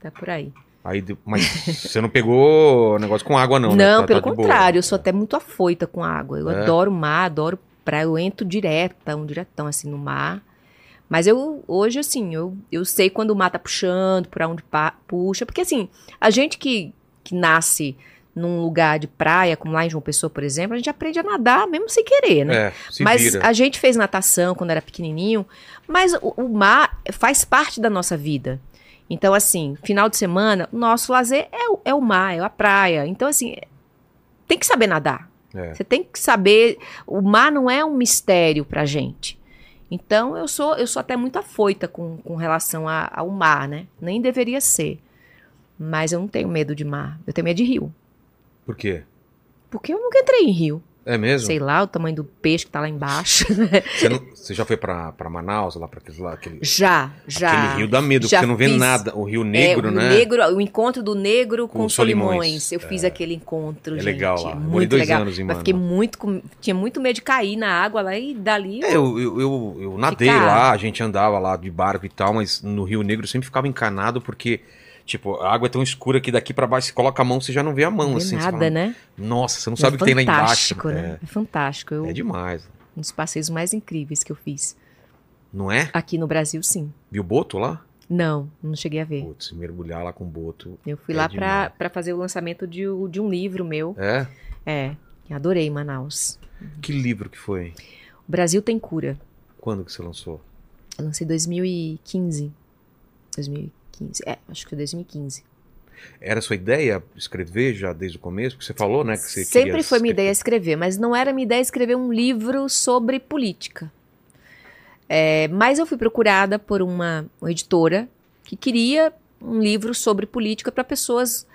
Tá por aí. Aí, mas você não pegou negócio com água, não, Não, né? Pelo tá contrário, eu sou até muito afoita com água. Eu É? adoro mar, adoro praia. Eu entro diretão, diretão, assim, no mar. Mas eu, hoje, assim, eu, eu sei quando o mar tá puxando, por onde puxa. Porque, assim, a gente que, que nasce num lugar de praia, como lá em João Pessoa, por exemplo, a gente aprende a nadar mesmo sem querer, né? É, se mas vira. a gente fez natação quando era pequenininho, mas o, o mar faz parte da nossa vida. Então, assim, final de semana, o nosso lazer é o, é o mar, é a praia. Então, assim, tem que saber nadar. É. Você tem que saber. O mar não é um mistério pra gente. Então, eu sou, eu sou até muito afoita com, com relação a- ao mar, né? Nem deveria ser. Mas eu não tenho medo de mar. Eu tenho medo de rio. Por quê? Porque eu nunca entrei em rio. É mesmo? Sei lá, o tamanho do peixe que tá lá embaixo. Você, não- você já foi pra, pra Manaus, lá pra aquele, lá, aquele, já, já. aquele rio dá medo, porque você não vê fiz. nada. O Rio Negro, é, o né? Negro, o encontro do negro com, Com Solimões. Solimões. Eu fiz aquele encontro, É gente. legal lá. Eu morei Muito dois legal. anos em Mas fiquei muito tinha muito medo de cair na água lá e dali É, eu, eu, eu, eu nadei Ficar. lá, a gente andava lá de barco e tal, mas no Rio Negro eu sempre ficava encanado porque Tipo, a água é tão escura que daqui pra baixo você coloca a mão, você já não vê a mão, Não assim. nada, fala, né? Nossa, você não É sabe o que tem lá embaixo. fantástico, né? É fantástico. Eu, É, é demais. Um dos passeios mais incríveis que eu fiz. Não é? Aqui no Brasil, sim. Viu o boto lá? Não, não cheguei a ver. Putz, mergulhar lá com o boto. Eu fui É lá pra fazer o lançamento de, um- de um livro meu. É? É, adorei Manaus. Que livro que foi? O Brasil tem cura. Quando que você lançou? Eu lancei em 2015. 2015. É, acho que foi 2015. Era sua ideia escrever já desde o começo? Porque você falou, né, que você Sempre foi minha ideia escrever, mas não era minha ideia escrever um livro sobre política. É, mas eu fui procurada por uma, uma editora que queria um livro sobre política para pessoas,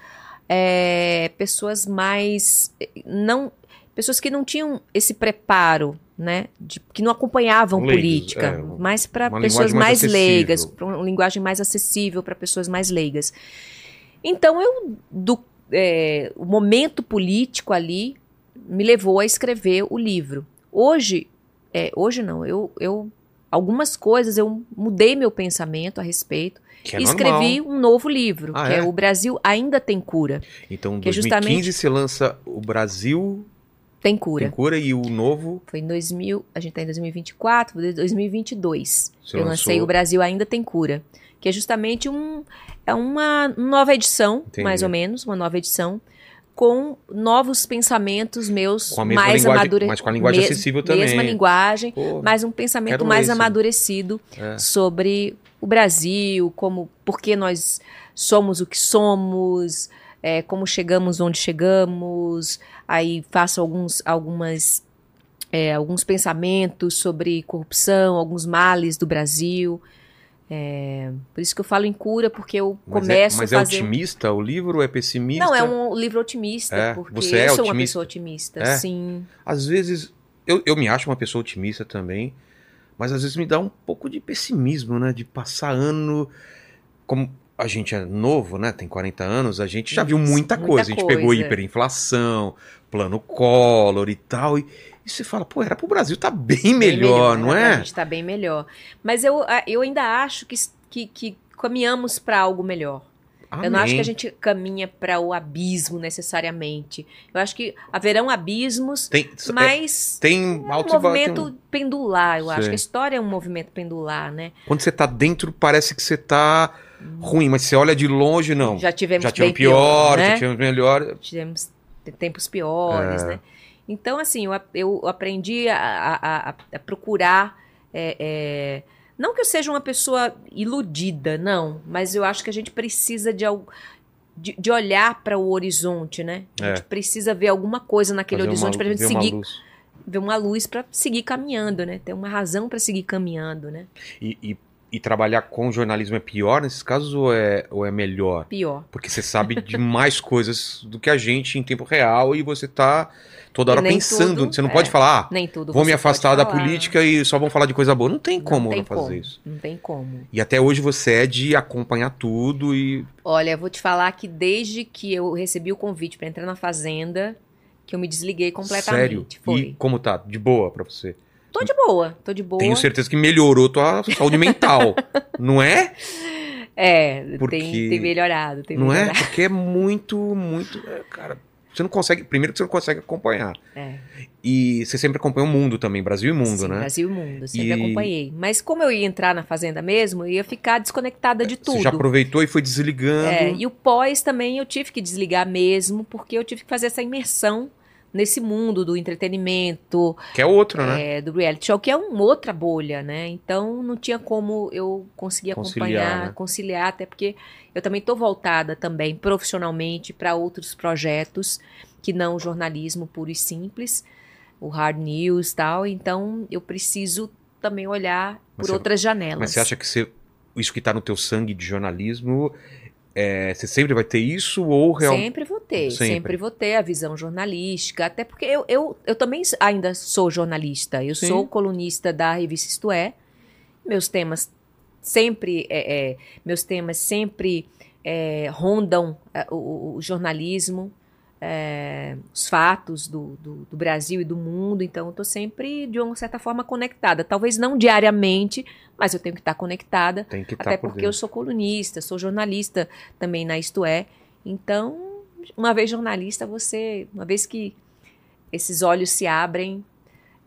é, pessoas mais não, pessoas que não tinham esse preparo, né, de- que não acompanhavam Leigos, política, é, mas para pessoas mais mais, leigas, para uma linguagem mais acessível para pessoas mais leigas. Então eu do é, o momento político ali me levou a escrever o livro. Hoje, é, hoje não, eu, eu algumas coisas eu mudei meu pensamento a respeito Que é e escrevi normal. um novo livro, Ah, que é? é? O Brasil ainda tem cura. Então, em que é 2015 justamente- você lança O Brasil Tem cura. tem cura e o novo Foi em 2000, a gente tá em 2024, foi em 2022. Você eu lancei lançou- O Brasil Ainda Tem Cura, que é justamente um, é uma nova edição, Entendi. mais ou menos, uma nova edição, com novos pensamentos meus Com a mesma mais amadurecidos. mas com a linguagem acessível também. Mesma linguagem, Pô, mas um pensamento mais esse. amadurecido É. sobre o Brasil, como por que nós somos o que somos, é, como chegamos onde chegamos. Aí faço alguns, algumas, é, alguns pensamentos sobre corrupção, alguns males do Brasil. É, por isso que eu falo em cura, porque eu mas começo é, mas a é fazer. otimista o livro ou é pessimista? Não, é um livro otimista, É, porque você é eu sou uma pessoa otimista, É? sim. Às vezes, eu, eu me acho uma pessoa otimista também, mas às vezes me dá um pouco de pessimismo, né? De passar ano. Como a gente é novo, né? Tem 40 anos, a gente já viu muita muita coisa. A gente pegou hiperinflação, plano Collor e tal. E, e você fala, pô, era pro Brasil tá bem Bem melhor, não né? é? A gente tá bem melhor. Mas eu, eu ainda acho que, que, que caminhamos para algo melhor. Eu não acho que Amém. a gente caminha para o abismo necessariamente. Eu acho que haverão abismos, Tem, é, mas tem é um altos e baixos. movimento pendular, eu acho que a história é um movimento pendular, né? Quando você tá dentro, parece que você tá ruim, mas você olha de longe, não. Já tivemos já tivemos pior, né? já tivemos melhor. tivemos tempos piores, É. né? Então, assim, eu, eu aprendi a, a- a- a procurar. é, é, não que eu seja uma pessoa iludida, não, mas eu acho que a gente precisa de, al- de, de olhar para o horizonte, né? A É. gente precisa ver alguma coisa naquele Fazer horizonte uma- para a gente ver uma seguir, luz. ver uma luz para seguir caminhando, né? Ter uma razão para seguir caminhando, né? E, e, e trabalhar com jornalismo é pior nesses casos ou é, ou é melhor? Pior. Porque você sabe de mais coisas do que a gente em tempo real e você tá toda hora pensando. tudo, você não é. pode falar, ah, Nem tudo. vou me afastar da falar. política e só vão falar de coisa boa. Não tem como não, tem não fazer como. isso. Não tem como. E até hoje você é de acompanhar tudo e. Olha, eu vou te falar que desde que eu recebi o convite para entrar na Fazenda, que eu me desliguei completamente. Sério? Foi. E como tá? De boa pra você? Tô de boa, tô de boa. Tenho certeza que melhorou tua saúde mental. não é? É, Porque- tem, tem melhorado, tem Não é? melhorado. Porque é muito, muito. é, cara, você não consegue. Primeiro que você não consegue acompanhar. É. E você sempre acompanha o mundo também, Brasil e mundo, Sim, né? Brasil e mundo, sempre E- acompanhei. Mas como eu ia entrar na Fazenda mesmo, eu ia ficar desconectada de tudo. Você já aproveitou e foi desligando. É, e o pós também eu tive que desligar mesmo, porque eu tive que fazer essa imersão nesse mundo do entretenimento, Que é outro, né? é, do reality show, que é uma outra bolha, né? Então não tinha como eu conseguir Conciliar, acompanhar, né? conciliar, até porque eu também estou voltada também profissionalmente para outros projetos que não o jornalismo puro e simples, o hard news e tal. Então eu preciso também olhar Mas por você- outras janelas. Mas você acha que você, isso que tá no teu sangue de jornalismo, é, você sempre vai ter isso ou realmente. Sempre vou ter, Sempre. sempre. vou ter a visão jornalística, até porque eu, eu, eu também ainda sou jornalista, eu Sim. sou colunista da revista Isto É, meus temas sempre, é, é, meus temas sempre é, rondam é, o, o- o jornalismo, é, os fatos do, do, do Brasil e do mundo, então eu estou sempre, de uma certa forma, conectada. Talvez não diariamente, mas eu tenho que estar conectada, Tem que estar até por porque eu dentro. sou colunista, sou jornalista também na Isto É. Então, uma vez jornalista, você, uma vez que esses olhos se abrem,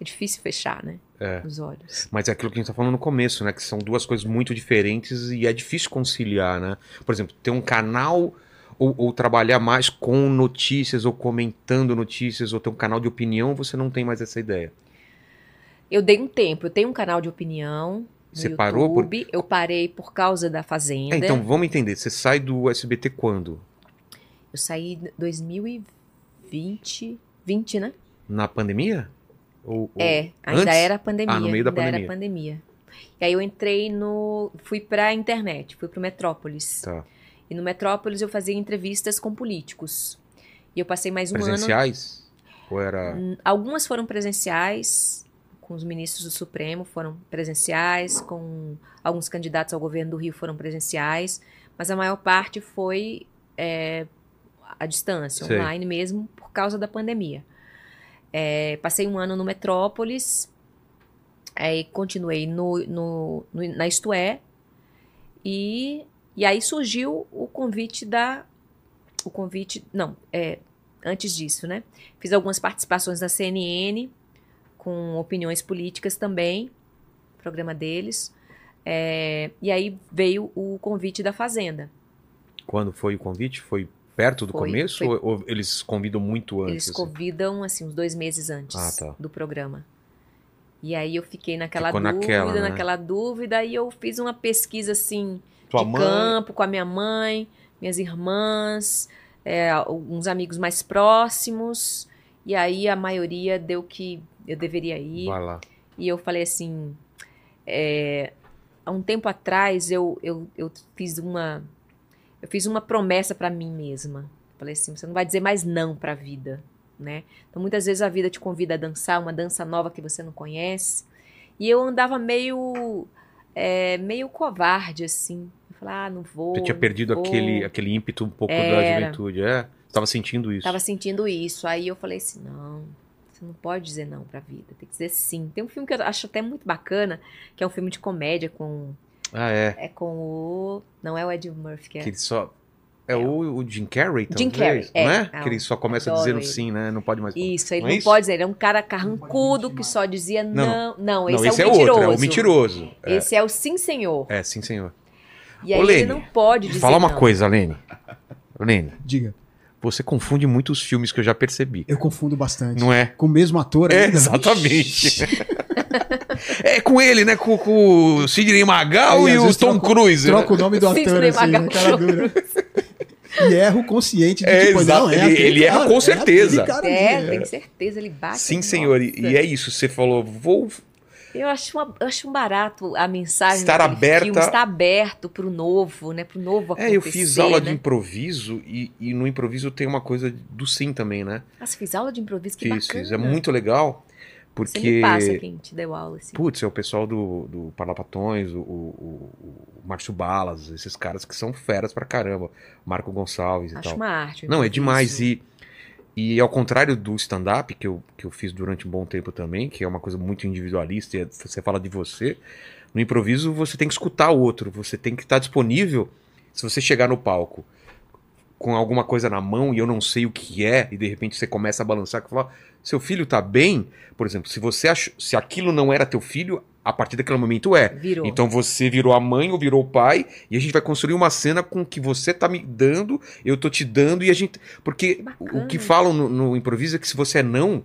é difícil fechar, né? É. Os olhos. Mas é aquilo que a gente tá falando no começo, né? Que são duas coisas muito diferentes e é difícil conciliar, né? Por exemplo, ter um canal ou, ou trabalhar mais com notícias ou comentando notícias ou ter um canal de opinião, você não tem mais essa ideia. Eu dei um tempo, eu tenho um canal de opinião Você parou por- eu parei por causa da Fazenda. É, então, vamos entender. Você sai do SBT quando? Eu saí em 2020, 20, né? Na pandemia? Ou, ou- É, ainda antes? era pandemia. Ah, no meio da pandemia. era pandemia. E aí eu entrei no. fui pra internet, fui pro Metrópolis. Tá. E no Metrópolis eu fazia entrevistas com políticos. E eu passei mais um ano. Presenciais? Ou era. Algumas foram presenciais, com os ministros do Supremo foram presenciais, com alguns candidatos ao governo do Rio foram presenciais, mas a maior parte foi é, à distância, Sei. online mesmo, por causa da pandemia. É, passei um ano no Metrópolis, aí continuei no, no- no- na Isto É, e, e aí surgiu o convite da. O convite. Não, é, antes disso, né? Fiz algumas participações na CNN, com opiniões políticas também, programa deles. É, e aí veio o convite da Fazenda. Quando foi o convite? Foi perto do Foi, começo? foi. Ou, eles convidam muito antes? Eles assim? convidam, assim, uns dois meses antes Ah, tá. do programa. E aí eu fiquei naquela Ficou dúvida, naquela, né? naquela dúvida, e eu fiz uma pesquisa, assim, Tua de mãe? campo, com a minha mãe, minhas irmãs, é, alguns amigos mais próximos, e aí a maioria deu que eu deveria ir. Vai lá. E eu falei assim, é, há um tempo atrás eu, eu, eu fiz uma eu fiz uma promessa para mim mesma. Falei assim, você não vai dizer mais não para a vida, né? Então muitas vezes a vida te convida a dançar uma dança nova que você não conhece. E eu andava meio é, meio covarde assim. Falei, ah, não vou. Você tinha não perdido vou. aquele, aquele ímpeto um pouco da Era. juventude, é? Você tava sentindo isso. Tava sentindo isso. Aí eu falei assim, não, você não pode dizer não pra vida, tem que dizer sim. Tem um filme que eu acho até muito bacana, que é um filme de comédia com Ah, é. é com o não é o Ed Murphy que é. Que ele só. É, É. o, o Jim Carrey, Jim talvez, Carrey, não é. é? Ah, que ele só começa dizendo ele. sim, né? Não pode mais falar. Isso, ele Não não, é isso? pode dizer, ele é um cara carrancudo que só dizia não. Não, esse, não, esse é é, o mentiroso. outro, é o mentiroso. É, Esse é o sim, senhor. é, sim, senhor. E aí Ô, ele Lene, não pode dizer Fala uma não. coisa, Lene. Lene, Diga. você confunde muito os filmes que eu já percebi. Eu confundo bastante. Não é? Com o mesmo ator É, ainda? exatamente. é com ele, né? Com, com o Sidney Magal Aí, e o Tom troca- Cruise. né? Troca o nome do ator, Sidney assim, Magal né? Cara dura. E erro consciente de É, tipo, exato. não, é Ele- ele erra cara, com é certeza. cara É, tem certeza, ele bate. Sim, senhor. E, e é isso. Você falou, vou. Eu acho, uma, eu acho um barato a mensagem Estar aberta- filme, estar aberto pro novo, né? Pro novo É, acontecer, eu fiz aula de né? improviso e, e no improviso tem uma coisa do sim também, né? Nossa, fiz aula de improviso, que Fiz, bacana. fiz. É muito legal. Porque. Você me passa quem te deu aula, assim. Putz, é o pessoal do, do Parlapatões, o, o, o Márcio Balas, esses caras que são feras pra caramba. Marco Gonçalves e Acho tal. uma arte. o Não, é demais. E, e ao contrário do stand-up, que eu, que eu fiz durante um bom tempo também, que é uma coisa muito individualista, e é- você fala de você, no improviso você tem que escutar o outro, você tem que estar disponível. Se você chegar no palco com alguma coisa na mão e eu não sei o que é, e de repente você começa a balançar, que fala, seu filho tá bem? Por exemplo, se você ach... se aquilo não era teu filho, a partir daquele momento é. Virou. Então você virou a mãe ou virou o pai, e a gente vai construir uma cena com que você tá me dando, eu tô te dando, e a gente. Porque Que o que falam no, no improviso é que se você é não,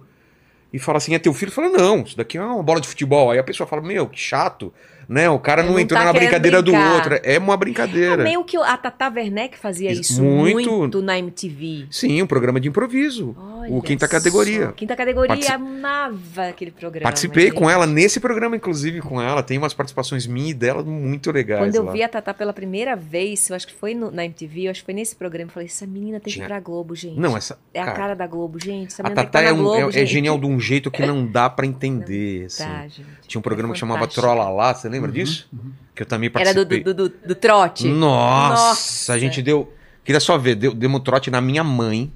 e fala assim, é teu filho, fala, não, isso daqui é uma bola de futebol. Aí a pessoa fala, meu, que chato, né? O cara não, não entrou tá na brincadeira do brincar. outro. É uma É brincadeira. meio que a Tata Werneck fazia Isso, muito. muito, na MTV. Sim, um programa de improviso. Olha o Quinta só. Categoria. Quinta categoria Partici- amava aquele programa. Participei com ela nesse programa, inclusive, com ela. Tem umas participações minhas e dela muito legais. Quando eu lá. vi a Tatá pela primeira vez, eu acho que foi no- na MTV, eu acho que foi nesse programa, eu falei, essa menina tem Tinha- que ir pra Globo, gente. Não, essa. É a cara, cara da Globo, gente. Essa A tem que é, um- Globo, é- é genial de um jeito que não dá pra entender. assim. Tá, gente. Tinha um programa que chamava fantástica. Trolalá, você lembra disso? Que eu também Era do, participei. do, do, do trote. Nossa, Nossa. a gente deu. Queria só ver, deu, demos um trote na minha mãe.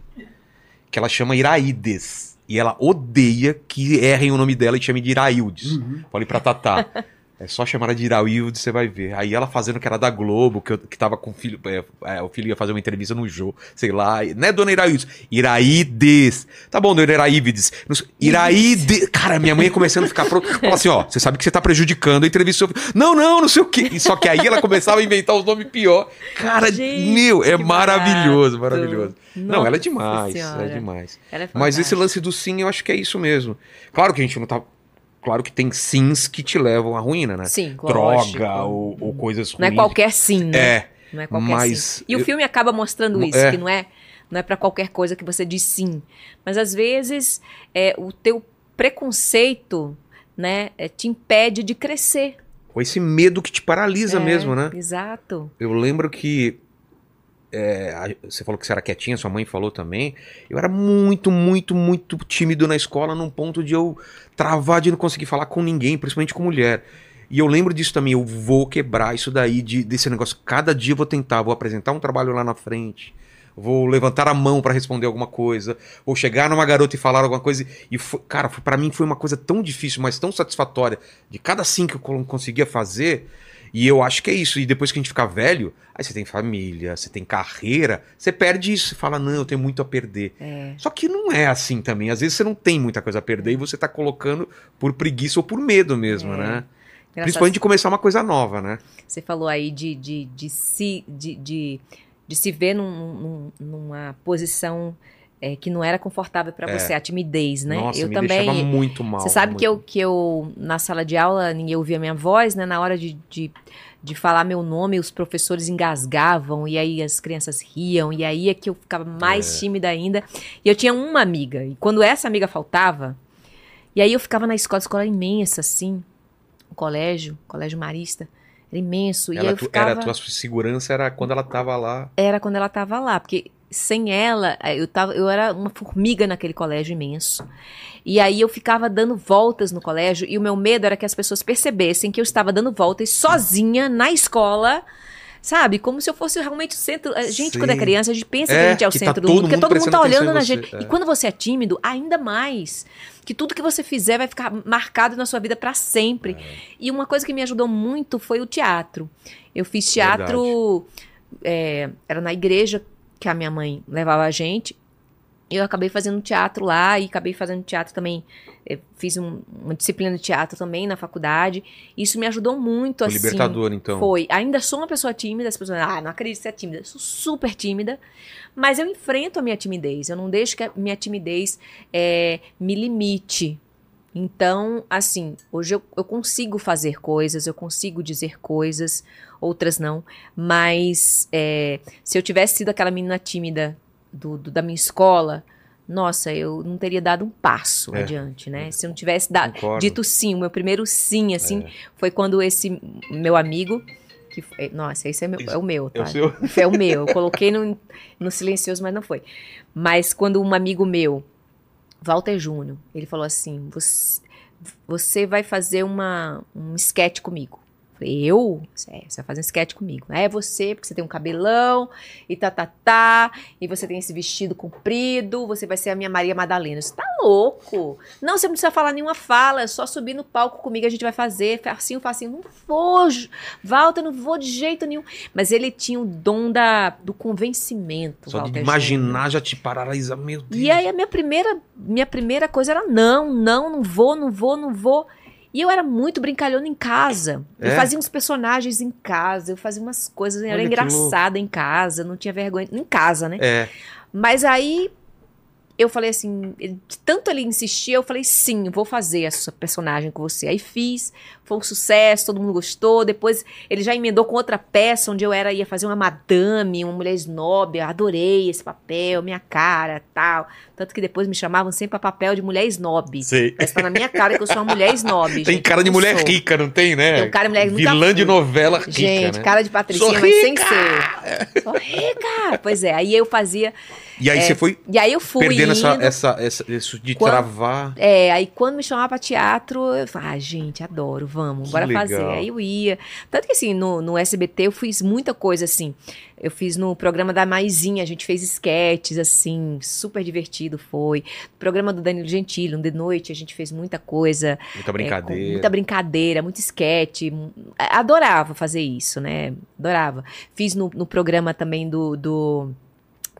que ela chama Iraídes. E ela odeia que errem o nome dela e chamem de Iraildes. Uhum. Falei pra Tatá. É só chamar ela de Iraildes, você vai ver. Aí ela fazendo que era da Globo, que, eu, que tava com o filho. é, é, o filho ia fazer uma entrevista no Jô, sei lá. Não é Dona Iraildes. Iraídes. Tá bom, Dona Iraídes. Não Iraídes. Cara, minha mãe começando a ficar pronta. Fala assim: ó, você sabe que você tá prejudicando a entrevista. do seu filho. Não, não, não sei o quê. E Só que aí ela começava a inventar os nomes pior. Cara, Gente, meu, é maravilhoso, barato. maravilhoso. Não, Nossa ela é demais, Senhora. é demais. Ela é Mas esse lance do sim, eu acho que é isso mesmo. Claro que a gente não tá. Claro que tem sims que te levam à ruína, né? Sim, Droga ou, ou coisas Não é ruins. qualquer sim, né? É. Não é qualquer mas sim. E o eu- filme acaba mostrando isso, É. que não é, não é para qualquer coisa que você diz sim. Mas às vezes é, o teu preconceito, né, é, te impede de crescer. Ou esse medo que te paralisa É, mesmo, né? Exato. Eu lembro que. É, você falou que você era quietinha, sua mãe falou também. Eu era muito, muito, muito tímido na escola, num ponto de eu travar de não conseguir falar com ninguém, principalmente com mulher. E eu lembro disso também, eu vou quebrar isso daí, de, desse negócio. Cada dia eu vou tentar, vou apresentar um trabalho lá na frente, vou levantar a mão pra responder alguma coisa, vou chegar numa garota e falar alguma coisa. E, foi, cara, para mim foi uma coisa tão difícil, mas tão satisfatória. De cada sim que eu conseguia fazer, e eu acho que é isso. E depois que a gente fica velho, aí você tem família, você tem carreira, você perde isso. Você fala, não, eu tenho muito a perder. É. Só que não é assim também. Às vezes você não tem muita coisa a perder e você tá colocando por preguiça ou por medo mesmo, É. né? Engraçado, Principalmente de começar uma coisa nova, né? Você falou aí de, de, de, se, de, de, de se ver num- num- numa posição é, que não era confortável para É. você, a timidez, né? Nossa, eu me também. muito mal. Você sabe muito. que eu, que eu, na sala de aula, ninguém ouvia minha voz, né? Na hora de, de, de falar meu nome, os professores engasgavam, e aí as crianças riam, e aí é que eu ficava mais É. tímida ainda. E eu tinha uma amiga, e quando essa amiga faltava, e aí eu ficava na escola, escola imensa, assim, o colégio, colégio marista, era imenso, e Ela, eu tu- ficava... era a tua segurança era quando ela tava lá. Era quando ela tava lá, porque sem ela, eh, eu, tava, eu era uma formiga naquele colégio imenso. E aí eu ficava dando voltas no colégio, e o meu medo era que as pessoas percebessem que eu estava dando voltas sozinha na escola. Sabe? Como se eu fosse realmente o centro. A gente, Sim. quando é criança, a gente pensa É, que a gente é o tá centro do todo mundo, porque todo mundo tá olhando na você, gente. é. E quando você é tímido, ainda mais. Que tudo que você fizer vai ficar marcado na sua vida para sempre. É. E uma coisa que me ajudou muito foi o teatro. Eu fiz teatro. é, era na igreja que a minha mãe levava a gente. Eu acabei fazendo teatro lá e acabei fazendo teatro também. eh, fiz um- uma disciplina de teatro também na faculdade. Isso me ajudou muito, Foi assim. libertador, então. Foi. Ainda sou uma pessoa tímida, as pessoas, ah, não acredito que você é tímida. Eu sou super tímida, mas eu enfrento a minha timidez. Eu não deixo que a minha timidez eh, me limite. Então, assim, hoje eu, eu consigo fazer coisas, eu consigo dizer coisas, outras não. Mas eh, se eu tivesse sido aquela menina tímida do, do- da minha escola, nossa, eu não teria dado um passo É. adiante, né? Se eu não tivesse dado, Concordo. dito sim, o meu primeiro sim, assim, É. foi quando esse meu amigo. Que, foi- nossa, esse é, meu- é o meu, É tá? É o meu. Eu coloquei no, no silencioso, mas não foi. Mas quando um amigo meu, Walter Júnior, ele falou assim: você, você vai fazer uma, um sketch comigo. Eu Falei, eu? É, você vai fazer um sketch comigo. É você, porque você tem um cabelão e tá, tá, tá, e você tem esse vestido comprido, você vai ser a minha Maria Madalena. Você tá louco? Não, você não precisa falar nenhuma fala, é só subir no palco comigo, a gente vai fazer, facinho, facinho. Não vou, Walter, não vou de jeito nenhum. Mas ele tinha o dom da, do convencimento, Só de Walter imaginar Júnior. já te paralisa, meu Deus. E aí a minha primeira, minha primeira coisa era não, não, não vou, não vou, não vou. E eu era muito brincalhona em casa. Eu É? fazia uns personagens em casa, eu fazia umas coisas, eu era engraçada em casa, não tinha vergonha em casa, né? É, Mas aí eu falei assim, tanto ele insistia, eu falei sim, vou fazer essa personagem com você. Aí fiz, foi um sucesso, todo mundo gostou. Depois ele já emendou com outra peça onde eu era ia fazer uma madame, uma mulher snob. Eu adorei esse papel, minha cara, tal. Tanto que depois me chamavam sempre pra papel de mulher snob. sei. Mas tá na minha cara que eu sou uma mulher snob. Tem gente, cara de mulher sou. rica, não tem, né? Tem um cara de mulher nunca Vilã de novela rica, Gente, né? cara de patricinha, mas sem ser. Sou rica! Pois é, aí eu fazia. E aí É, você foi E aí eu fui. perdendo vendo essa, essa, essa- isso de Quando- travar. É, aí quando me chamava pra teatro, eu falava, ah, gente, adoro, vamos, Que bora legal. fazer. Aí eu ia. Tanto que assim, no, no SBT eu fiz muita coisa assim. Eu fiz no programa da Maisinha, a gente fez esquetes, assim, super divertido foi. No programa do Danilo Gentili, um de noite, a gente fez muita coisa. Muita é, brincadeira. muita brincadeira, muito esquete. Adorava fazer isso, né? Adorava. Fiz no, no programa também do- do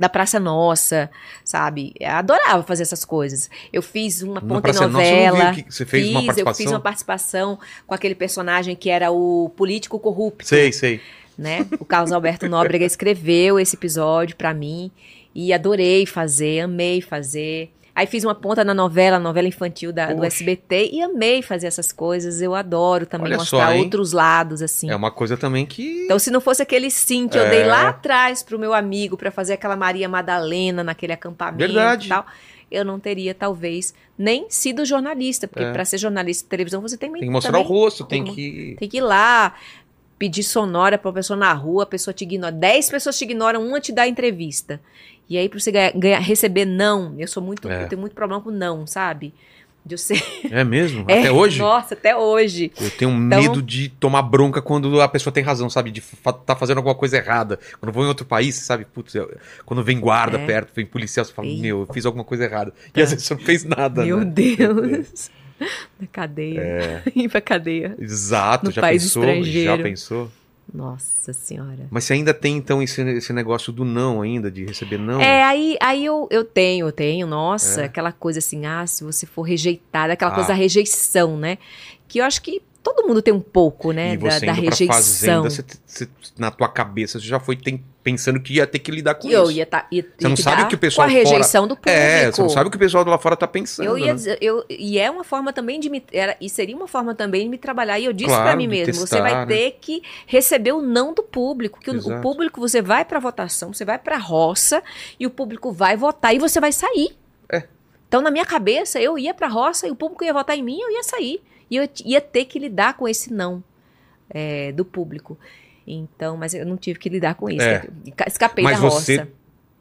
da Praça Nossa, sabe? Adorava fazer essas coisas. Eu fiz uma ponta Nossa, eu novela. que- você fez fiz, uma Eu participação? fiz uma participação com aquele personagem que era o político corrupto, Sei, sei. né? O Carlos Alberto Nóbrega escreveu esse episódio pra mim e adorei fazer, amei fazer. Aí fiz uma ponta na novela, novela infantil da, do. SBT e amei fazer essas coisas. Eu adoro também Olha mostrar só, outros lados assim. É uma coisa também que. Então, se não fosse aquele sim que eu É. dei lá atrás pro meu amigo pra fazer aquela Maria Madalena naquele acampamento Verdade. e tal, eu não teria, talvez, nem sido jornalista. Porque É. pra ser jornalista de televisão, você tem, tem que mostrar o também, rosto, tem tem que. tem que ir lá, pedir sonora pra uma pessoa na rua, a pessoa te ignora. Dez pessoas te ignoram, uma te dá entrevista. E aí, pra você ganhar, ganhar- receber não, eu sou muito. É. Eu tenho muito problema com não, sabe? De ser. É mesmo? É, Até hoje? Nossa, até hoje. Eu tenho Então- medo de tomar bronca quando a pessoa tem razão, sabe? De fa- tá fazendo alguma coisa errada. Quando eu vou em outro país, sabe? Putz, eu- quando vem guarda É. perto, vem policial, você fala, Eita. meu, eu fiz alguma coisa errada. E às vezes você não fez nada, Meu né? Deus. Na cadeia. É, Ir pra cadeia. exato, No já país pensou? estrangeiro. Já pensou? Nossa senhora. Mas você ainda tem, então, esse, esse negócio do não ainda, de receber não? É, aí, aí eu, eu tenho, eu tenho, nossa, É. aquela coisa assim, ah, se você for rejeitada, aquela Ah. coisa da rejeição, né? Que eu acho que todo mundo tem um pouco, né? E Da, você da pra rejeição. fazenda, você, você- na tua cabeça, você já foi tem- pensando que ia ter que lidar com eu isso. ia, tá, ia Você não ter sabe dar o que o pessoal com a rejeição do público. É, você não sabe o que o pessoal lá fora tá pensando. Eu ia né? eu, e é uma forma também de me. Era, e seria uma forma também de me trabalhar. E eu disse Claro, pra mim mesmo: você testar, vai né? ter que receber o não do público. Que o, o público, você vai pra votação, você vai pra roça, e o público vai votar e você vai sair. É. Então, na minha cabeça, eu ia pra roça e o público ia votar em mim, eu ia sair. E eu ia ter que lidar com esse não é, do público. Então, mas eu não tive que lidar com isso. É. Escapei Mas da roça. você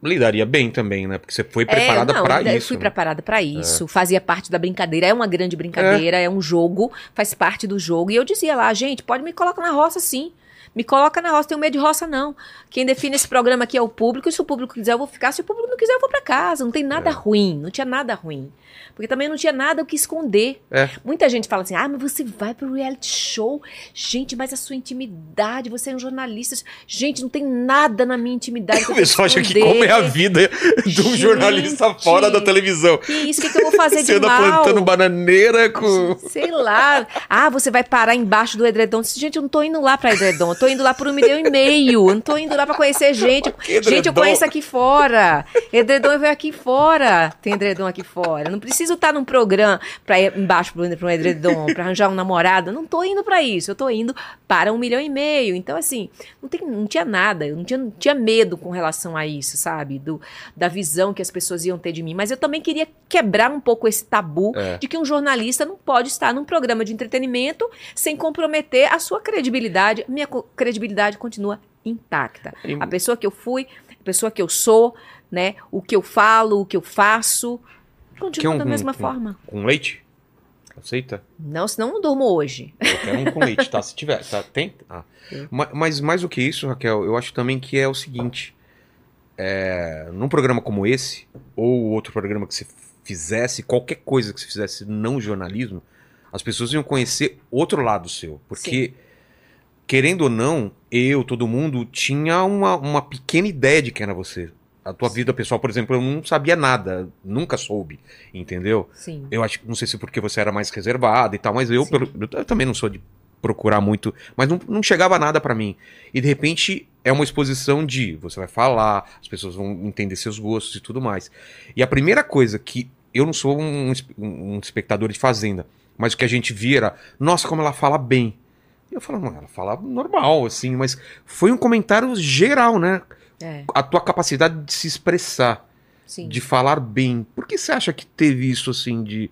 lidaria bem também, né? Porque você foi preparada é, não, pra eu isso. fui né? preparada pra isso, fazia parte da brincadeira, é uma grande brincadeira, é. um jogo, faz parte do jogo. E eu dizia lá, gente, pode me colocar na roça sim. Me coloca na roça, tenho medo de roça não. Quem define esse programa aqui é o público, e se o público quiser eu vou ficar, se o público não quiser eu vou pra casa. Não tem nada É. ruim, não tinha nada ruim. Porque também não tinha nada o que esconder. É. Muita gente fala assim: ah, mas você vai pro reality show. Gente, mas a sua intimidade, você é um jornalista. Gente, não tem nada na minha intimidade. O pessoal acha que como é a vida de um jornalista fora da televisão. Que isso, o que, que eu vou fazer Você de anda mal? plantando bananeira com. Sei lá. Ah, você vai parar embaixo do edredom. Gente, eu não tô indo lá pra edredom. Tô indo lá por um milhão e meio. Eu não tô indo lá pra conhecer gente. Gente, eu conheço aqui fora. Edredom eu venho aqui fora. Tem edredom aqui fora. Eu não preciso estar num programa pra ir embaixo pro, pro edredom, pra arranjar um namorado. Eu não tô indo pra isso. Eu tô indo para um milhão e meio. Então, assim, não, tem, não tinha nada. Eu não tinha, não tinha medo com relação a isso, sabe? Do, da visão que as pessoas iam ter de mim. Mas eu também queria quebrar um pouco esse tabu É. de que um jornalista não pode estar num programa de entretenimento sem comprometer a sua credibilidade. Minha co- credibilidade continua intacta. A pessoa que eu fui, a pessoa que eu sou, né? O que eu falo, o que eu faço, continua um da mesma com- forma. Com leite? Aceita? Não, senão não durmo hoje. Eu quero um com leite, tá? Se tiver, tá? Tem? Ah. Tem. Ma- Mas mais do que isso, Raquel, eu acho também que é o seguinte: é, num programa como esse, ou outro programa que você fizesse, qualquer coisa que você fizesse não jornalismo, as pessoas iam conhecer outro lado seu. Porque, querendo ou não, eu, todo mundo, tinha uma, uma pequena ideia de quem era você. A tua vida pessoal, por exemplo, eu não sabia nada, nunca soube, entendeu? Sim. Eu acho que não sei se porque você era mais reservado e tal, mas eu, Sim. pelo- eu também não sou de procurar muito, mas não, não chegava nada pra mim. E de repente é uma exposição de você vai falar, as pessoas vão entender seus gostos e tudo mais. E a primeira coisa que eu não sou um, um espectador de fazenda, mas o que a gente via era, nossa, como ela fala bem. E eu falava, "Mano, ela fala normal, assim, mas foi um comentário geral, né? É, A tua capacidade de se expressar sim. de falar bem. Por que você acha que teve isso assim de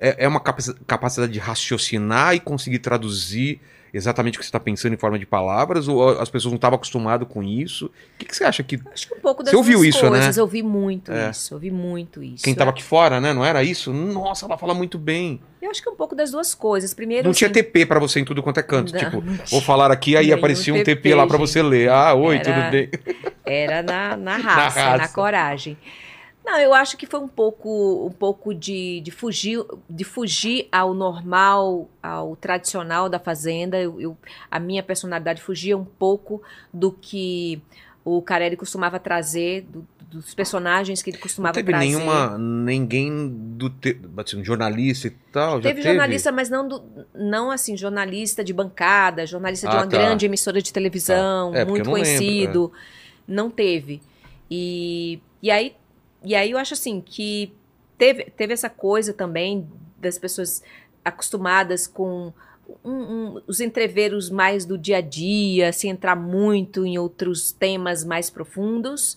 é, é uma capaci- capacidade de raciocinar e conseguir traduzir exatamente o que você está pensando em forma de palavras? Ou as pessoas não estavam acostumadas com isso? O que, que você acha que. Acho que um pouco das Você ouviu duas isso, né? coisas. Eu ouvi muito É. isso. Ouvi muito isso. Quem estava aqui fora, né? Não era isso? Nossa, ela fala muito bem. Eu acho que um pouco das duas coisas. Primeiro, Não tinha assim, TP pra você em tudo quanto é canto. Não, tipo, vou falar aqui, aí aparecia um TP, lá gente. você ler. Ah, oi, Era- tudo bem? Era na, na, raça, raça. na coragem. Não, eu acho que foi um pouco, um pouco de, de, fugir, de fugir ao normal, ao tradicional da Fazenda. Eu, eu- a minha personalidade fugia um pouco do que o Carelli costumava trazer, do- dos personagens que ele Não costumava teve trazer. nenhuma. Ninguém do. Te, assim, jornalista e tal. já Teve jornalista, mas não, do- não assim, jornalista de bancada, jornalista de Ah, uma tá. grande emissora de televisão, Tá. É, muito não lembro, conhecido. Não teve. E, e, aí, e aí eu acho assim que teve, teve essa coisa também das pessoas acostumadas com um- um- os entreveros mais do dia a dia, sem entrar muito em outros temas mais profundos.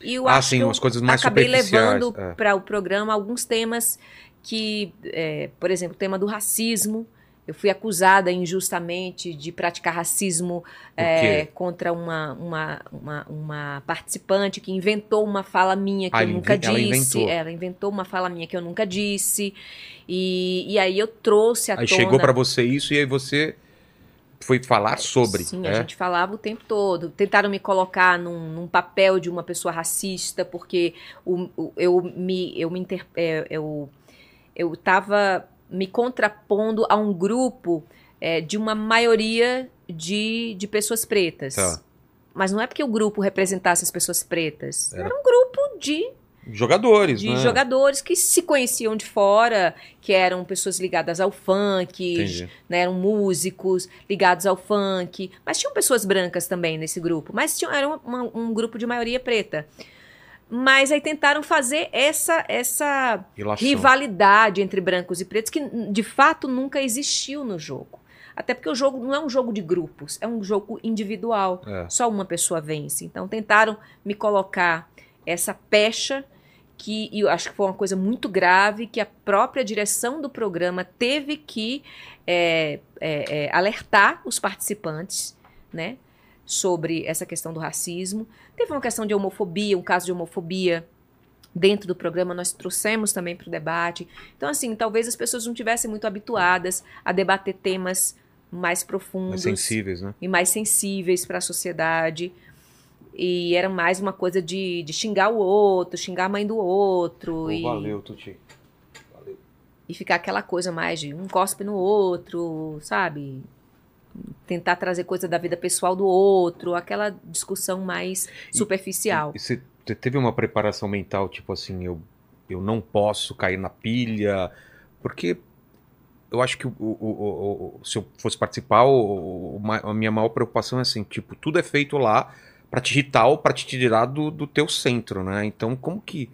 E eu Ah, acho sim, umas coisas mais acabei levando é. para o programa alguns temas que, é, por exemplo, o tema do racismo. Eu fui acusada injustamente de praticar racismo é, contra uma, uma, uma, uma participante que inventou uma fala minha que Ah, eu nunca inven- ela disse. inventou. Ela inventou uma fala minha que eu nunca disse. E, e aí eu trouxe à Aí tona. chegou pra você isso e aí você foi falar sobre. Sim, é? a gente falava o tempo todo. Tentaram me colocar num, num papel de uma pessoa racista, porque o, o- eu me. Eu me inter, é, eu, eu tava me contrapondo a um grupo é, de uma maioria de, de pessoas pretas. Tá. Mas não é porque o grupo representasse as pessoas pretas. Era- Era um grupo de Jogadores, de né? jogadores que se conheciam de fora, que eram pessoas ligadas ao funk, né, eram músicos ligados ao funk, mas tinham pessoas brancas também nesse grupo, mas tinha, era uma- um grupo de maioria preta. Mas aí tentaram fazer essa essa Relação. rivalidade entre brancos e pretos que de fato nunca existiu no jogo. Até porque o jogo não é um jogo de grupos, é um jogo individual. É. Só uma pessoa vence. Então tentaram me colocar essa pecha que eu acho que foi uma coisa muito grave que a própria direção do programa teve que é, é, alertar os participantes, né, sobre essa questão do racismo. Teve uma questão de homofobia, um caso de homofobia dentro do programa nós trouxemos também para o debate. Então assim, talvez as pessoas não tivessem muito habituadas a debater temas mais Mais profundos sensíveis, né? e mais sensíveis para a sociedade. E era mais uma coisa de, de xingar o outro, xingar a mãe do outro. Pô, e, valeu, Tuti. e ficar aquela coisa mais de um cospe no outro, sabe? Tentar trazer coisa da vida pessoal do outro, aquela discussão mais superficial. E você você teve uma preparação mental, tipo assim, eu, eu não posso cair na pilha, porque eu acho que o, o- o- se eu fosse participar, a minha maior preocupação é assim, tipo, tudo é feito lá pra te irritar ou pra te tirar do, do teu centro, né? Então, como que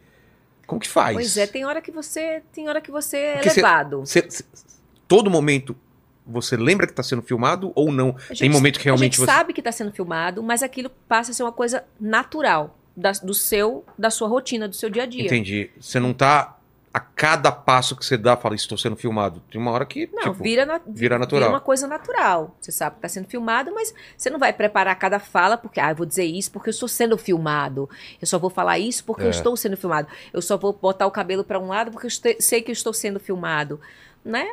como que faz? Pois é, tem hora que você, tem hora que você é Porque cê- levado. Você- cê- todo momento você lembra que tá sendo filmado ou não? A Tem gente- momento que a realmente gente você sabe que está sendo filmado, mas aquilo passa a ser uma coisa natural da, do seu, da sua rotina, do seu dia a dia. Entendi. Você não tá a cada passo que você dá, fala, estou sendo filmado. Tem uma hora que, Não, tipo, vira, na- vira natural. uma coisa natural. Você sabe que está sendo filmado, mas você não vai preparar cada fala porque, ah, eu vou dizer isso porque eu estou sendo filmado. Eu só vou falar isso porque É. eu estou sendo filmado. Eu só vou botar o cabelo para um lado porque eu sei que eu estou sendo filmado. Né?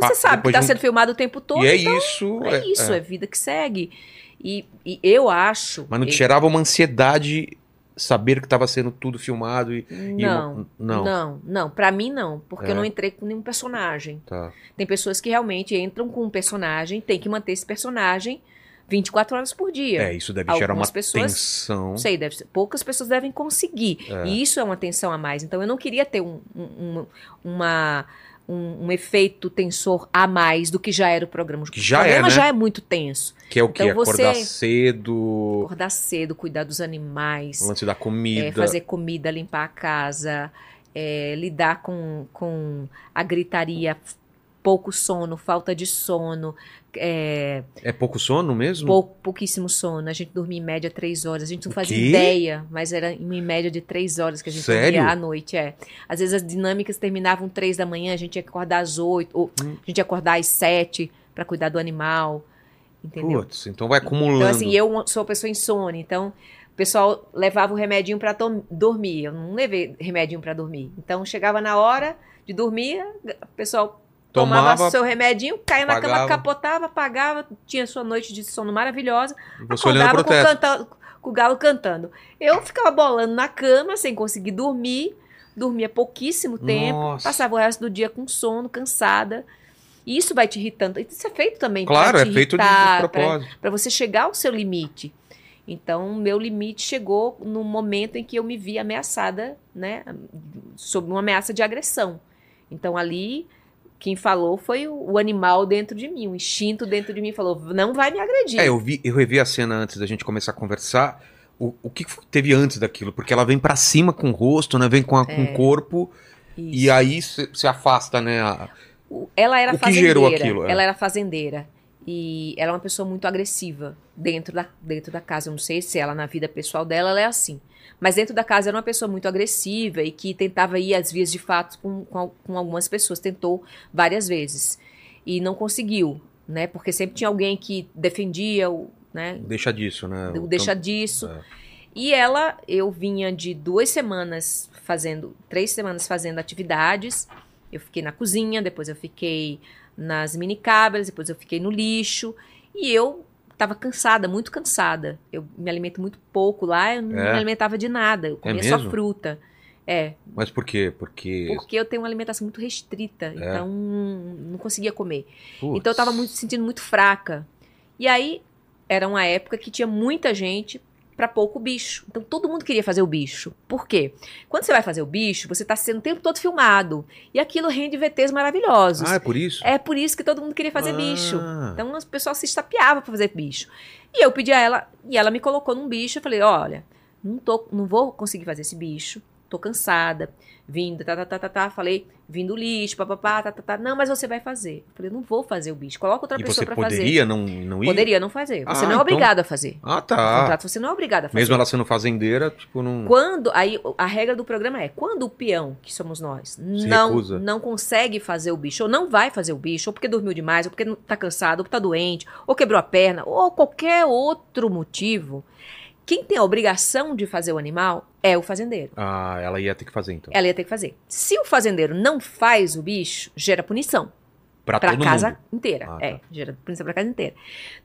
Você Pa- sabe que está sendo filmado o tempo todo. E é então isso. é, isso, é. vida que segue. E, e eu acho. Mas não te eu- gerava uma ansiedade saber que estava sendo tudo filmado e. e Não, uma- não. não, não. Pra mim, não. Porque É. eu não entrei com nenhum personagem. Tá. Tem pessoas que realmente entram com um personagem, tem que manter esse personagem 24 horas por dia. É, isso deve gerar uma Algumas pessoas- tensão. Não sei, deve ser, poucas pessoas devem conseguir. É. E isso é uma tensão a mais. Então eu não queria ter um, um- um- uma, um, um efeito tensor a mais do que já era o programa. Que já o é, programa né? já é muito tenso. Que é o? Então você- Acordar cedo, Acordar cedo, cuidar dos animais. o lance da comida. É, fazer comida, limpar a casa, é, lidar com, com a gritaria, pouco sono, falta de sono, é, É pouco sono mesmo? pou- pouquíssimo sono. A gente dormia em média três horas. A gente não fazia ideia, mas era em média de três horas que a gente Sério? dormia à noite. É. Às vezes as dinâmicas terminavam três da manhã, a gente tinha que acordar às oito, ou Hum. a gente ia acordar às sete para cuidar do animal, entendeu? Putz, então vai acumulando. Então, assim, eu sou uma pessoa insone, então o pessoal levava o remedinho tom- dormir. Eu não levei remedinho pra dormir. Então, chegava na hora de dormir, o pessoal tomava, Tomava, seu remedinho, caía na cama, pagava. capotava, apagava, tinha sua noite de sono maravilhosa, você pro com, o canta- com o galo cantando. Eu ficava bolando na cama, sem conseguir dormir, dormia pouquíssimo tempo, Nossa. passava o resto do dia com sono, cansada. E isso vai te irritando. Isso é feito também Claro, pra é te feito de, irritar, propósito. para você chegar ao seu limite. Então, meu limite chegou no momento em que eu me vi ameaçada, né, sob uma ameaça de agressão. Então, ali, quem falou foi o, animal dentro de mim, o instinto dentro de mim falou: não vai me agredir. É, eu, vi, eu revi a cena antes da gente começar a conversar. O, o que teve antes daquilo? Porque ela vem pra cima com o rosto, né? Vem com, a- com o corpo. E Isso. aí se, afasta, né? a- Ela era O que fazendeira. gerou aquilo, é. Ela era fazendeira. E ela é uma pessoa muito agressiva dentro da, dentro da casa. Eu não sei se ela, na vida pessoal dela, ela é assim. Mas dentro da casa era uma pessoa muito agressiva e que tentava ir às vias de fato com, com, com algumas pessoas. Tentou várias vezes. E não conseguiu, né? Porque sempre tinha alguém que defendia o. Né? Deixa disso, né? o deixa tam- disso. é. E ela, eu vinha de duas semanas fazendo, três semanas fazendo atividades. Eu fiquei na cozinha, depois eu fiquei nas mini cabras, depois eu fiquei no lixo. E eu estava cansada, muito cansada. Eu me alimento muito pouco lá, eu não É? me alimentava de nada. Eu comia só mesmo? fruta. É, Mas por quê? Porque. porque eu tenho uma alimentação muito restrita, então não conseguia comer. Putz. Então eu tava muito, sentindo muito fraca. E aí era uma época que tinha muita gente pra pouco bicho. Então todo mundo queria fazer o bicho. Por quê? Quando você vai fazer o bicho, você tá sendo o tempo todo filmado. E aquilo rende VTs maravilhosos. Ah, é por isso? É por isso que todo mundo queria fazer Ah. bicho. Então o pessoal se estapeava pra fazer bicho. E eu pedi a ela, e ela me colocou num bicho. Eu falei: olha, não, tô, não vou conseguir fazer esse bicho. Tô cansada. Vindo, tá, tá, tá, tá, tá. Falei, vindo lixo, papapá, tá, tá, tá. Não, mas você vai fazer. Eu falei, não vou fazer o bicho. Coloca outra E pessoa pra fazer. poderia não, não ir? Poderia não fazer. Você Ah, não é então- obrigado a fazer. Ah, No tá. contrato você não é obrigado a fazer. Mesmo ela sendo fazendeira, tipo, não. Quando, aí a regra do programa é, quando o peão, que somos nós, não, recusa. não consegue fazer o bicho, ou não vai fazer o bicho, ou porque dormiu demais, ou porque tá cansado, ou porque tá doente, ou quebrou a perna, ou qualquer outro motivo, quem tem a obrigação de fazer o animal é o fazendeiro. Ah, ela ia ter que fazer então. Ela ia ter que fazer. Se o fazendeiro não faz o bicho, gera punição. Pra Pra casa mundo. inteira. Ah, tá. É, gera punição pra casa inteira.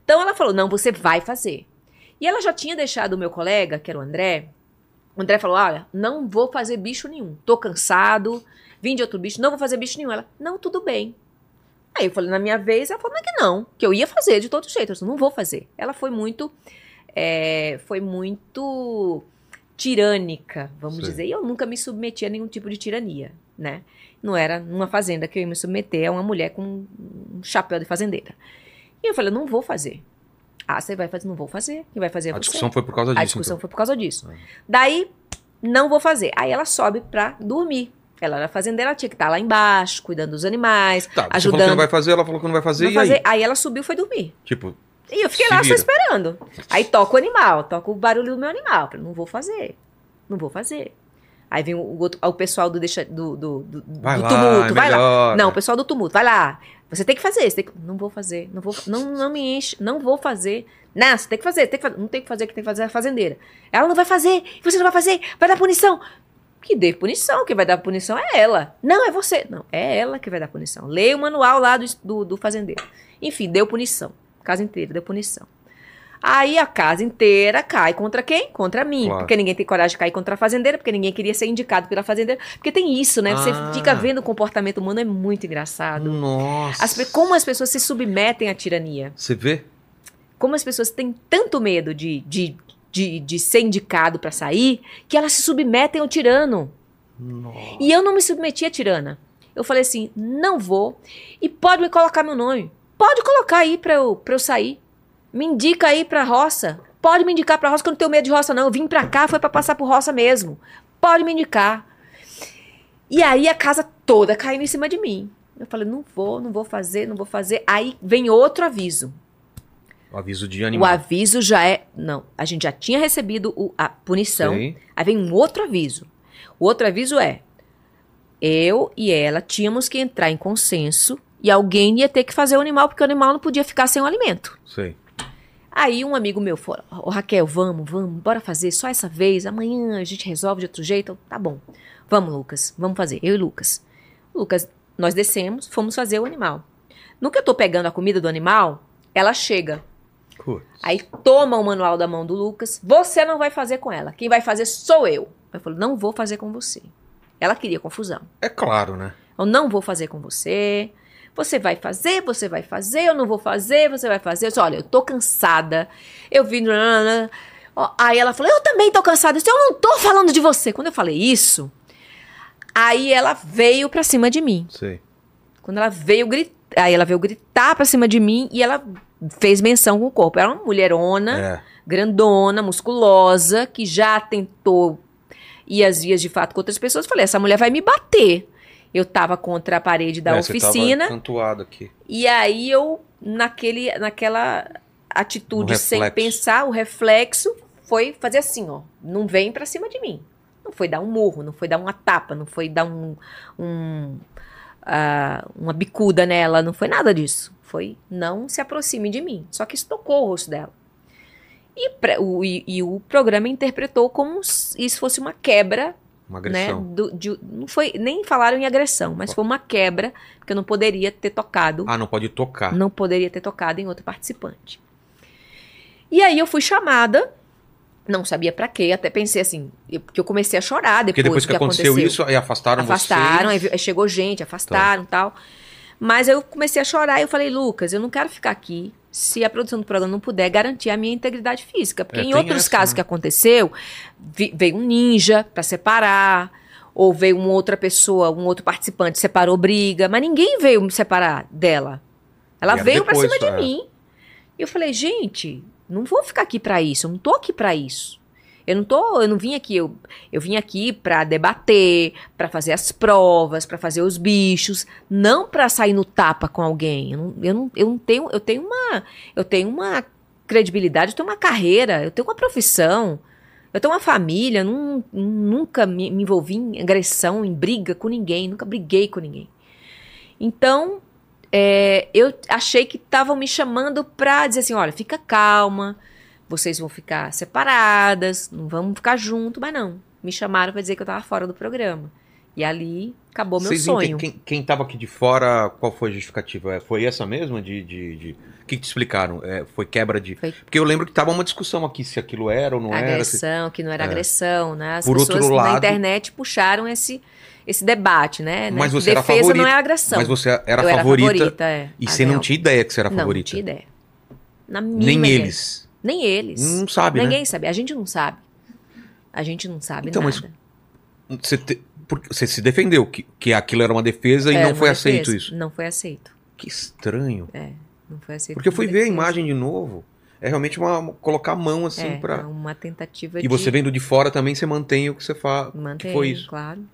Então ela falou: não, você vai fazer. E ela já tinha deixado o meu colega, que era o André. O André falou: olha, não vou fazer bicho nenhum. Tô cansado, vim de outro bicho, não vou fazer bicho nenhum. Ela, não, tudo bem. Aí eu falei, na minha vez, ela falou, não é que não, que eu ia fazer de todo jeito. Eu disse, não vou fazer. Ela foi muito. É, foi muito tirânica, vamos Sim. dizer. E eu nunca me submeti a nenhum tipo de tirania, né? Não era numa fazenda que eu ia me submeter a uma mulher com um chapéu de fazendeira. E eu falei, não vou fazer. Ah, você vai fazer? Não vou fazer. Quem vai fazer é A você. discussão foi por causa disso. A discussão então. foi por causa disso. Ah. Daí, não vou fazer. Aí ela sobe pra dormir. Ela era fazendeira, ela tinha que estar lá embaixo, cuidando dos animais, Tá, você falou que ajudando. não vai fazer, ela falou que não vai fazer, Não e fazer. aí? Aí ela subiu e foi dormir. Tipo, E eu fiquei Se lá vira. só esperando. Aí toca o animal, toca o barulho do meu animal. Falei, não vou fazer. Não vou fazer. Aí vem o, outro- o pessoal do, deixa, do, do, do, vai do lá, tumulto, é vai lá. Não, o pessoal do tumulto, vai lá. Você tem que fazer. Você tem que... Não vou fazer. Não, vou, não, não me enche. Não vou fazer. Não, você tem que fazer. Tem que fazer. Não tem que fazer, que tem que fazer é a fazendeira. Ela não vai fazer. Você não vai fazer. Vai dar punição. Que dê punição. Quem vai dar punição é ela. Não, é você. Não, é ela que vai dar punição. Leia o manual lá do, do, do fazendeiro. Enfim, deu punição. A casa inteira deu punição. Aí a casa inteira cai contra quem? Contra mim. Claro. Porque ninguém tem coragem de cair contra a fazendeira, porque ninguém queria ser indicado pela fazendeira. Porque tem isso, né? Você Ah. fica vendo o comportamento humano, é muito engraçado. Nossa. As como as pessoas se submetem à tirania. Você vê? Como as pessoas têm tanto medo de, de, de, de ser indicado pra sair, que elas se submetem ao tirano. Nossa. E eu não me submeti à tirana. Eu falei assim: não vou. E pode me colocar meu nome. Pode colocar aí pra eu, pra eu sair. Me indica aí pra roça. Pode me indicar pra roça, que eu não tenho medo de roça, não. Eu vim pra cá, foi pra passar por roça mesmo. Pode me indicar. E aí a casa toda caindo em cima de mim. Eu falei: não vou, não vou fazer, não vou fazer. Aí vem outro aviso. O aviso de O animal. aviso já é. Não, a gente já tinha recebido o- a punição. Sei. Aí vem um outro aviso. O outro aviso é: eu e ela tínhamos que entrar em consenso E alguém ia ter que fazer o animal, porque o animal não podia ficar sem o alimento. Sei. Aí um amigo meu falou: Ô Raquel, vamos, vamos, bora fazer só essa vez. Amanhã a gente resolve de outro jeito. Eu, Tá bom. Vamos, Lucas, vamos fazer. Eu e Lucas. Lucas, nós descemos, fomos fazer o animal. No que eu tô pegando a comida do animal, ela chega. Putz. Aí toma o manual da mão do Lucas. Você não vai fazer com ela. Quem vai fazer sou eu. Eu falei: Não vou fazer com você. Ela queria confusão. É claro, né? Eu não vou fazer com você. Você vai fazer, você vai fazer, eu não vou fazer, você vai fazer. Eu disse, olha, eu tô cansada. Eu vim. Ó, Aí ela falou, eu também tô cansada. Eu disse, eu não tô falando de você. Quando eu falei isso, aí ela veio pra cima de mim. Sei. Quando ela veio gritar, aí ela veio gritar pra cima de mim e ela fez menção com o corpo. Ela é uma mulherona, É. grandona, musculosa, que já tentou ir às vias de fato com outras pessoas. Falei, essa mulher vai me bater. Eu tava contra a parede da É, você oficina. cantuado aqui. E aí eu, naquele, naquela atitude sem pensar, o reflexo foi fazer assim, ó. Não vem pra cima de mim. Não foi dar um murro, não foi dar uma tapa, não foi dar um, um ah, uma bicuda nela, não foi nada disso. Foi não se aproxime de mim. Só que isso tocou o rosto dela. E, o, e- e o programa interpretou como se isso fosse uma quebra Uma né? agressão. do- de- não foi nem falaram em agressão, mas foi uma quebra porque eu não poderia ter tocado, Ah, não pode tocar. não poderia ter tocado em outro participante. E aí eu fui chamada, não sabia pra quê, até pensei assim, eu- porque eu comecei a chorar depois, Porque depois do que, aconteceu, isso, aí afastaram, afastaram, vocês. aí chegou gente, afastaram e tal. Mas eu comecei a chorar e eu falei, Lucas, eu não quero ficar aqui se a produção do programa não puder garantir a minha integridade física. Porque É, em outros essa, casos né? que aconteceu, vi- veio um ninja pra separar, ou veio uma outra pessoa, um outro participante, separou briga, mas ninguém veio me separar dela. Ela veio pra depois, cima de é. mim. E eu falei, gente, não vou ficar aqui pra isso, eu não tô aqui pra isso. Eu não tô, eu não vim aqui, eu, eu vim aqui pra debater, pra fazer as provas, pra fazer os bichos, não pra sair no tapa com alguém. Eu não, eu não, eu não tenho, eu tenho uma, eu tenho uma credibilidade, eu tenho uma carreira, eu tenho uma profissão, eu tenho uma família, não, nunca me, me envolvi em agressão, em briga com ninguém, nunca briguei com ninguém. Então, é, eu achei que estavam me chamando pra dizer assim, olha, fica calma, vocês vão ficar separadas, não vamos ficar junto, mas não. Me chamaram pra dizer que eu tava fora do programa. E ali acabou meu Vocês sonho. entendem- Quem, quem tava aqui de fora, qual foi a justificativa? É, Foi essa mesma de. de, de- O que, que te explicaram? É, foi quebra de. Foi Porque eu lembro que tava uma discussão aqui se aquilo era ou não era. se- agressão, que não era É. agressão, né? As Por outro pessoas na lado- internet puxaram esse, esse debate, né? Mas né? você era Defesa favorita, não é agressão. Mas você era eu favorita. era favorita, é. E você não tinha ideia que você era Não, favorita. não tinha ideia. Na Nem ideia. eles. Nem eles. Não sabe, Ninguém né? sabe. A gente não sabe. A gente não sabe Então, mas nada. Você, te- você se defendeu, que, que aquilo era uma defesa e Era não uma foi defesa. aceito isso. Não foi aceito. Que estranho. Não foi aceito. Porque eu fui como ver a defesa. imagem de novo. É realmente uma, colocar a mão assim é, pra. uma tentativa E de você vendo de fora também, você mantém o que você fala. manter, que foi isso. claro.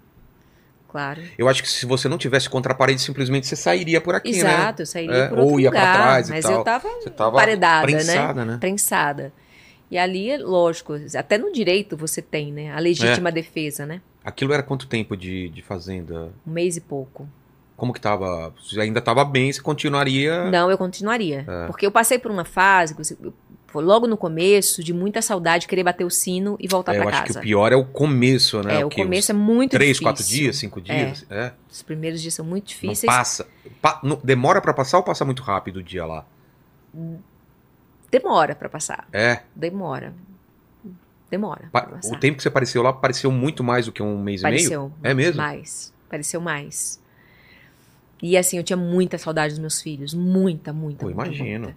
Claro. Eu acho que se você não tivesse contra a parede, simplesmente você sairia por aqui, né? Exato, eu sairia É, por ou outro ia pra lugar, trás e mas tal. eu tava Você tava paredada, prensada, né? né? Prensada. E ali, lógico, até no direito você tem, né? A legítima defesa, né? Aquilo era quanto tempo de, de fazenda? Um mês e pouco. Como que tava? Você ainda tava bem, você continuaria. Não, eu continuaria. É. Porque eu passei por uma fase, eu- logo no começo, de muita saudade, querer bater o sino e voltar É, eu pra acho casa. que o pior é o começo, né? é, o que começo é muito Três, difícil. quatro dias, cinco dias. É. Os primeiros dias são muito Não difíceis. passa. pa- não- demora pra passar ou passa muito rápido o dia lá? Demora pra passar. É. Demora. Demora. Pa- o tempo que você apareceu lá pareceu muito mais do que um mês e meio? Pareceu. É mesmo? Mais. Pareceu mais. E assim, eu tinha muita saudade dos meus filhos. Muita, muita. Pô, imagino. muita.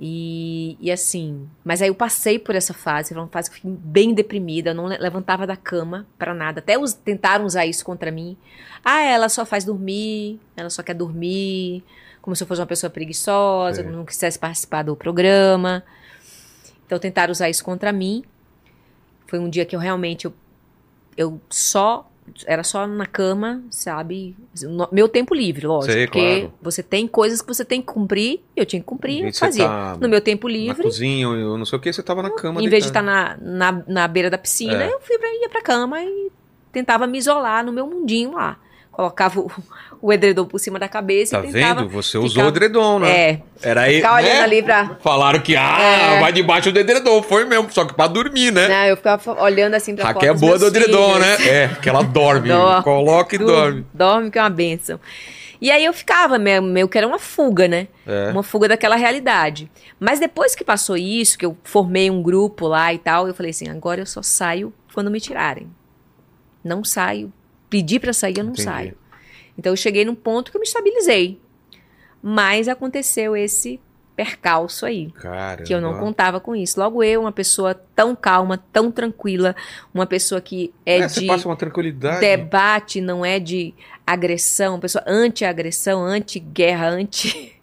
E, e assim, mas aí eu passei por essa fase, foi uma fase que eu fiquei bem deprimida, eu não le- levantava da cama pra nada. Até us, tentaram usar isso contra mim. Ah, ela só faz dormir, ela só quer dormir, como se eu fosse uma pessoa preguiçosa, Sei. não quisesse participar do programa. Então tentaram usar isso contra mim. Foi um dia que eu realmente eu, eu só era só na cama, sabe? Meu tempo livre, lógico, Sei, porque claro. você tem coisas que você tem que cumprir, eu tinha que cumprir, você fazia. tá No meu tempo Na livre, cozinha, eu não sei o que, você tava na cama. em vez de estar deitado. na, na, na beira da piscina, É. eu fui pra, ia pra cama e tentava me isolar no meu mundinho lá. Colocava o, o edredom por cima da cabeça Tá e tentava... vendo? Você usou ficava- o edredom, né? É, Era aí. ficar olhando né? ali pra... Falaram que, ah, É. vai debaixo do edredom. Foi mesmo, só que pra dormir, né? Não, eu ficava olhando assim pra Raquel é boa do edredom, né? É, que ela dorme. Dor- Coloca e Du- dorme. Dorme que é uma benção. E aí eu ficava, meio, meio que era uma fuga, né? É. Uma fuga daquela realidade. Mas depois que passou isso, que eu formei um grupo lá e tal, eu falei assim, agora eu só saio quando me tirarem. Não saio. Pedir pra sair, eu não Entendi. saio. Então eu cheguei num ponto que eu me estabilizei. Mas aconteceu esse percalço aí. Cara. Que eu não contava com isso. Logo eu, uma pessoa tão calma, tão tranquila, uma pessoa que é, É, você de passa uma tranquilidade. debate, não é de agressão, uma pessoa anti-agressão, anti-guerra, anti,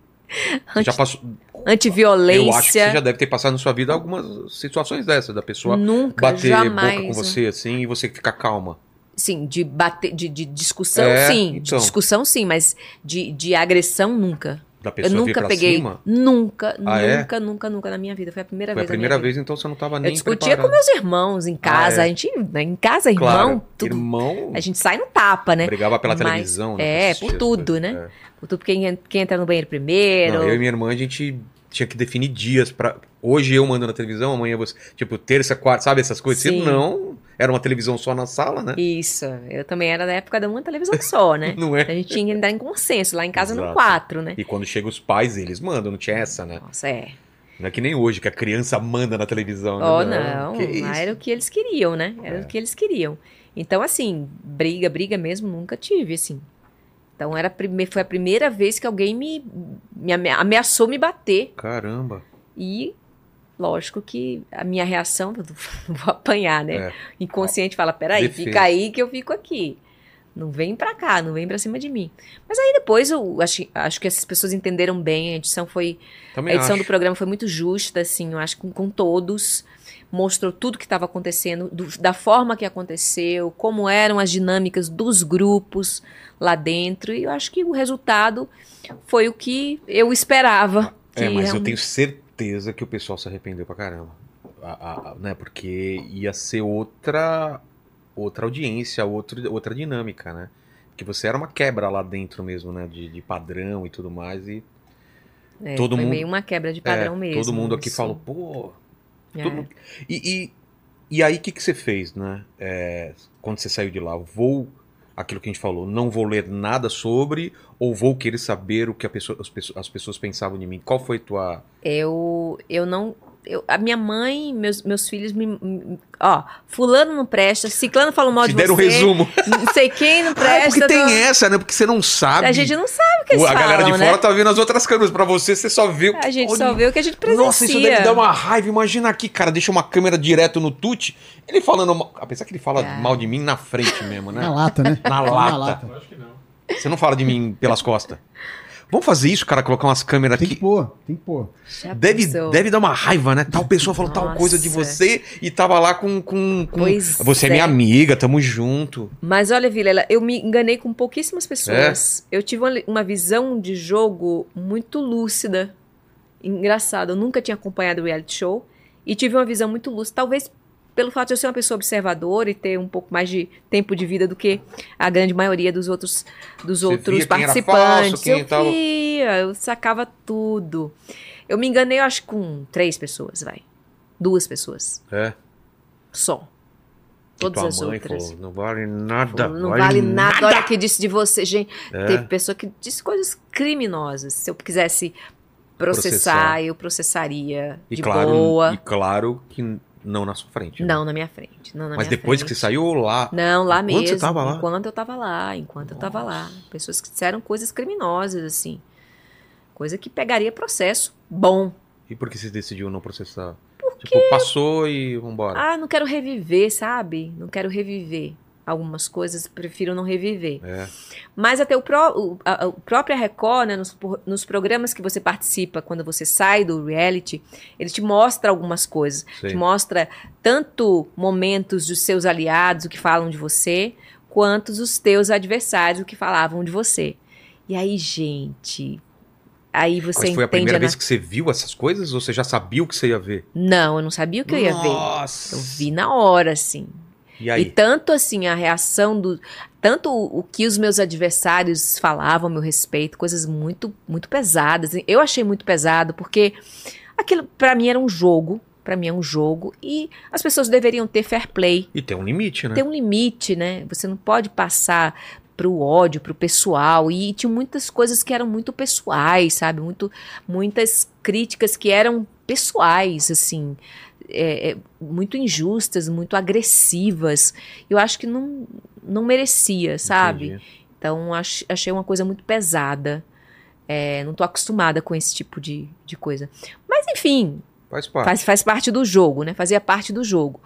já passou. anti-violência. Eu acho que você já deve ter passado na sua vida algumas situações dessas, da pessoa Nunca, bater jamais. boca com você assim e você ficar calma. Sim, de bater, de, de discussão, É, sim. De então. discussão, sim, mas de, de agressão, nunca. Da Eu pessoa vir nunca peguei. cima. Nunca, Ah, é? nunca, nunca, nunca na minha vida. Foi a primeira Foi a vez. na minha primeira vida. vez, então você não tava nem Eu discutia preparado. com meus irmãos em casa. Ah, é? A gente, né, em casa, irmão, Claro, tudo. irmão A gente sai no tapa, né? brigava pela Mas- televisão, né? é, por tudo, coisas. né? É. Por tudo quem, quem entra no banheiro primeiro. Não, eu e minha irmã, a gente tinha que definir dias para Hoje eu mando na televisão, amanhã você. Tipo, terça, quarta, sabe essas coisas? Se Sim. não, era uma televisão só na sala, né? Isso, eu também era da época de uma televisão só, né? Não é? A gente tinha que entrar em consenso. Lá em casa eram Exato. quatro, né? E quando chega os pais, eles mandam, não tinha essa, né? Nossa, é. Não é que nem hoje, que a criança manda na televisão. né? Oh, não. Lá era o que eles queriam, né? Era É. o que eles queriam. Então, assim, briga, briga mesmo, nunca tive, assim. Então, era foi a primeira vez que alguém me, me ame- ameaçou me bater. Caramba. E, lógico que a minha reação, vou apanhar, né? É. Inconsciente fala, peraí, Defesa. fica aí que eu fico aqui. Não vem pra cá, não vem pra cima de mim. Mas aí depois eu acho, acho que essas pessoas entenderam bem, a edição foi Também a edição acho. do programa foi muito justa, assim, eu acho que com, com todos. Mostrou tudo que estava acontecendo, do- da forma que aconteceu, como eram as dinâmicas dos grupos lá dentro. E eu acho que o resultado foi o que eu esperava. É, mas eu tenho certeza que o pessoal se arrependeu pra caramba. A- a- a- né? Porque ia ser outra outra audiência, outro, outra dinâmica, né? Porque você era uma quebra lá dentro mesmo, né? De, de padrão e tudo mais. E é, todo foi mundo- meio uma quebra de padrão é, mesmo. todo mundo aqui isso. falou, pô. É. mundo- E, e, e aí, o que, que você fez, né? É, quando você saiu de lá? Vou. Aquilo que a gente falou, não vou ler nada sobre, ou vou querer saber o que a pessoa- as, pessoas, as pessoas pensavam de mim. Qual foi tua. Eu, eu não. Eu, a minha mãe, meus, meus filhos me, me- Ó, Fulano não presta, Ciclano falou mal Te de deram um você. resumo. Não sei quem não Ah, presta. porque tem tô- essa, né? Porque você não sabe. A gente não sabe o que eles O- a galera de falam, fora né? tá vendo as outras câmeras. Pra você, você só viu. A gente Olha, só vê o que a gente presencia. Nossa, isso deve dar uma raiva. Imagina aqui, cara, deixa uma câmera direto no tute. Ele falando. mal- Apesar que ele fala É. mal de mim na frente mesmo, né? Na lata, né? Na lata. Eu acho que não. Você não fala de mim pelas costas. Vamos fazer isso, cara, colocar umas câmeras Tem que aqui. pôr, tem que pôr. Já Deve, pensou? deve dar uma raiva, né? Tal pessoa falou tal Nossa. coisa de você e tava lá com. com, com- Pois Você é é. minha amiga, tamo junto. Mas olha, Vilela, eu me enganei com pouquíssimas pessoas. Eu tive uma, uma visão de jogo muito lúcida. Engraçado, eu nunca tinha acompanhado o reality show. E tive uma visão muito lúcida. Talvez pelo fato de eu ser uma pessoa observadora e ter um pouco mais de tempo de vida do que a grande maioria dos outros, dos Você outros participantes. falso, eu via, eu sacava tudo. Eu me enganei, eu acho, com três pessoas, vai. Duas pessoas. É. Só. Todas as outras. falou, não vale nada. Não vale nada. Olha o que disse de você, gente. É. Teve pessoa que disse coisas criminosas. Se eu quisesse processar, Processar. eu processaria E de claro, boa. e claro que não na sua frente. né? Não na minha frente. Não na Mas depois frente. que você saiu lá. Não, lá Enquanto mesmo. você tava lá? Enquanto eu tava lá, enquanto eu tava lá. Pessoas que disseram coisas criminosas, assim. Coisa que pegaria processo bom. E por que você decidiu não processar? Tipo, passou e vambora. Ah, não quero reviver, sabe? Não quero reviver algumas coisas, prefiro não reviver. É. Mas até o, pró o, a, a própria Record, né, nos, nos programas que você participa, quando você sai do reality, ele te mostra algumas coisas. Sei. Te mostra tanto momentos dos seus aliados, o que falam de você, quanto os teus adversários, o que falavam de você. E aí, gente, aí você Mas foi a primeira a vez que você viu essas coisas ou você já sabia o que você ia ver? Não, eu não sabia o que eu ia ver. Nossa. Eu vi na hora, assim. E aí? E tanto assim, a reação do. Tanto o, o que os meus adversários falavam a meu respeito, coisas muito, muito pesadas. Eu achei muito pesado, porque aquilo pra mim era um jogo. Pra mim é um jogo. E as pessoas deveriam ter fair play. E tem um limite, né? Tem um limite, né? Você não pode passar pro ódio, pro pessoal. E tinha muitas coisas que eram muito pessoais, sabe? Muito, muitas críticas que eram pessoais, assim. É, é, muito injustas, muito agressivas. Eu acho que não, não merecia, sabe? Entendi. Então ach- achei uma coisa muito pesada. É, não tô acostumada com esse tipo de, de coisa. Mas enfim, Faz parte. faz, faz parte do jogo, né? Fazia parte do jogo.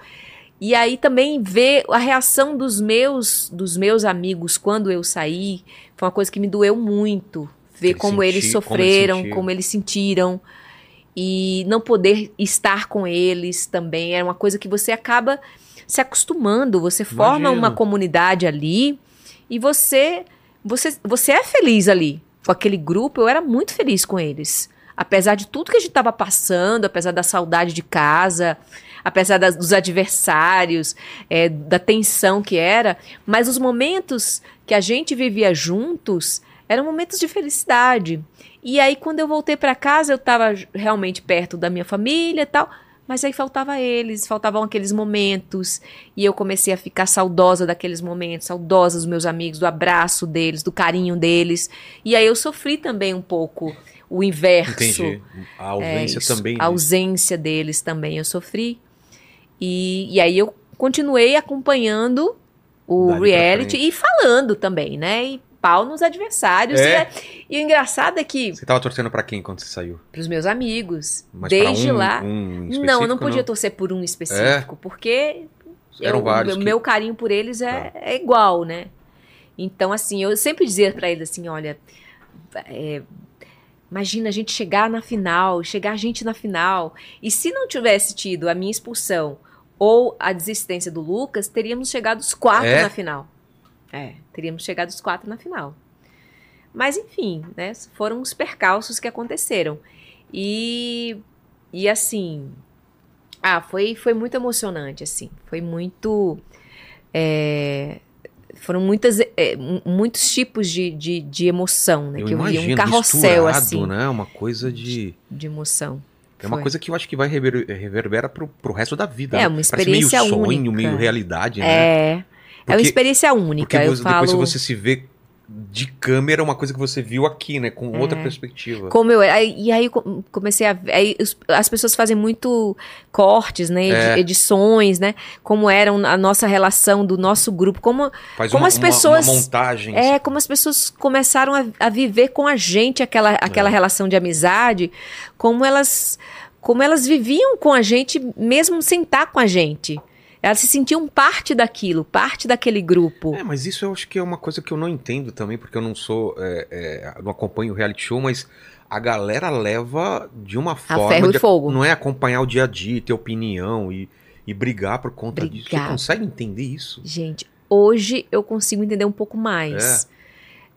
E aí também ver a reação dos meus dos meus amigos quando eu saí foi uma coisa que me doeu muito. Ver Eles como, eles senti- como eles sofreram, como eles sentiram. E não poder estar com eles também era uma coisa que você acaba se acostumando. Você forma Imagino. uma comunidade ali e você, você, você é feliz ali. Com aquele grupo, eu era muito feliz com eles. Apesar de tudo que a gente estava passando, apesar da saudade de casa, apesar das- dos adversários, é, da tensão que era, mas os momentos que a gente vivia juntos eram momentos de felicidade. E aí, quando eu voltei para casa, eu estava realmente perto da minha família e tal, mas aí faltava eles, faltavam aqueles momentos. E eu comecei a ficar saudosa daqueles momentos, saudosa dos meus amigos, do abraço deles, do carinho deles. E aí eu sofri também um pouco o inverso. Entendi. A ausência É, isso. também. A né? ausência deles também eu sofri. E, e aí eu continuei acompanhando o Dali reality e falando também, né? E pau nos adversários. É? E, é- e o engraçado é que, Você tava torcendo pra quem quando você saiu? pros meus amigos, Mas desde um, lá. um não, eu não podia torcer por um específico, porque Eram eu- vários o que- meu carinho por eles é, é igual, né? Então, assim, eu sempre dizia pra eles assim, olha, é, imagina a gente chegar na final, chegar a gente na final, e se não tivesse tido a minha expulsão ou a desistência do Lucas, teríamos chegado os quatro É? na final. É, teríamos chegado os quatro na final. Mas enfim, né? Foram os percalços que aconteceram. E, e assim, ah, foi, foi muito emocionante, assim. Foi muito. é, foram muitas, é, mu- muitos tipos de, de, de emoção, né? Eu que eu vi imagino, um carrossel, assim, né? Uma coisa de... de emoção. É uma Foi. coisa que eu acho que vai rever- reverbera pro, pro resto da vida. É, né? uma Parece experiência meio sonho, única. meio realidade, né? É. é uma Porque- experiência única. Porque você- falo. depois você se vê de câmera, uma coisa que você viu aqui, né? Com outra perspectiva. Como eu aí- e aí comecei a aí as pessoas fazem muito cortes, né, É. edições, né, como era a nossa relação do nosso grupo, como Faz como uma, as uma- pessoas- uma montagem. é, como as pessoas começaram a, a viver com a gente aquela, aquela É. relação de amizade, como elas como elas viviam com a gente mesmo sem estar com a gente. Elas se sentiam parte daquilo, parte daquele grupo. É, mas isso eu acho que é uma coisa que eu não entendo também, porque eu não sou. é, é, não acompanho o reality show, mas a galera leva de uma forma. ferro e de- fogo. Não é acompanhar o dia a dia, ter opinião e, e brigar por conta disso. Você Brigar. consegue entender isso? Gente, hoje eu consigo entender um pouco mais. É.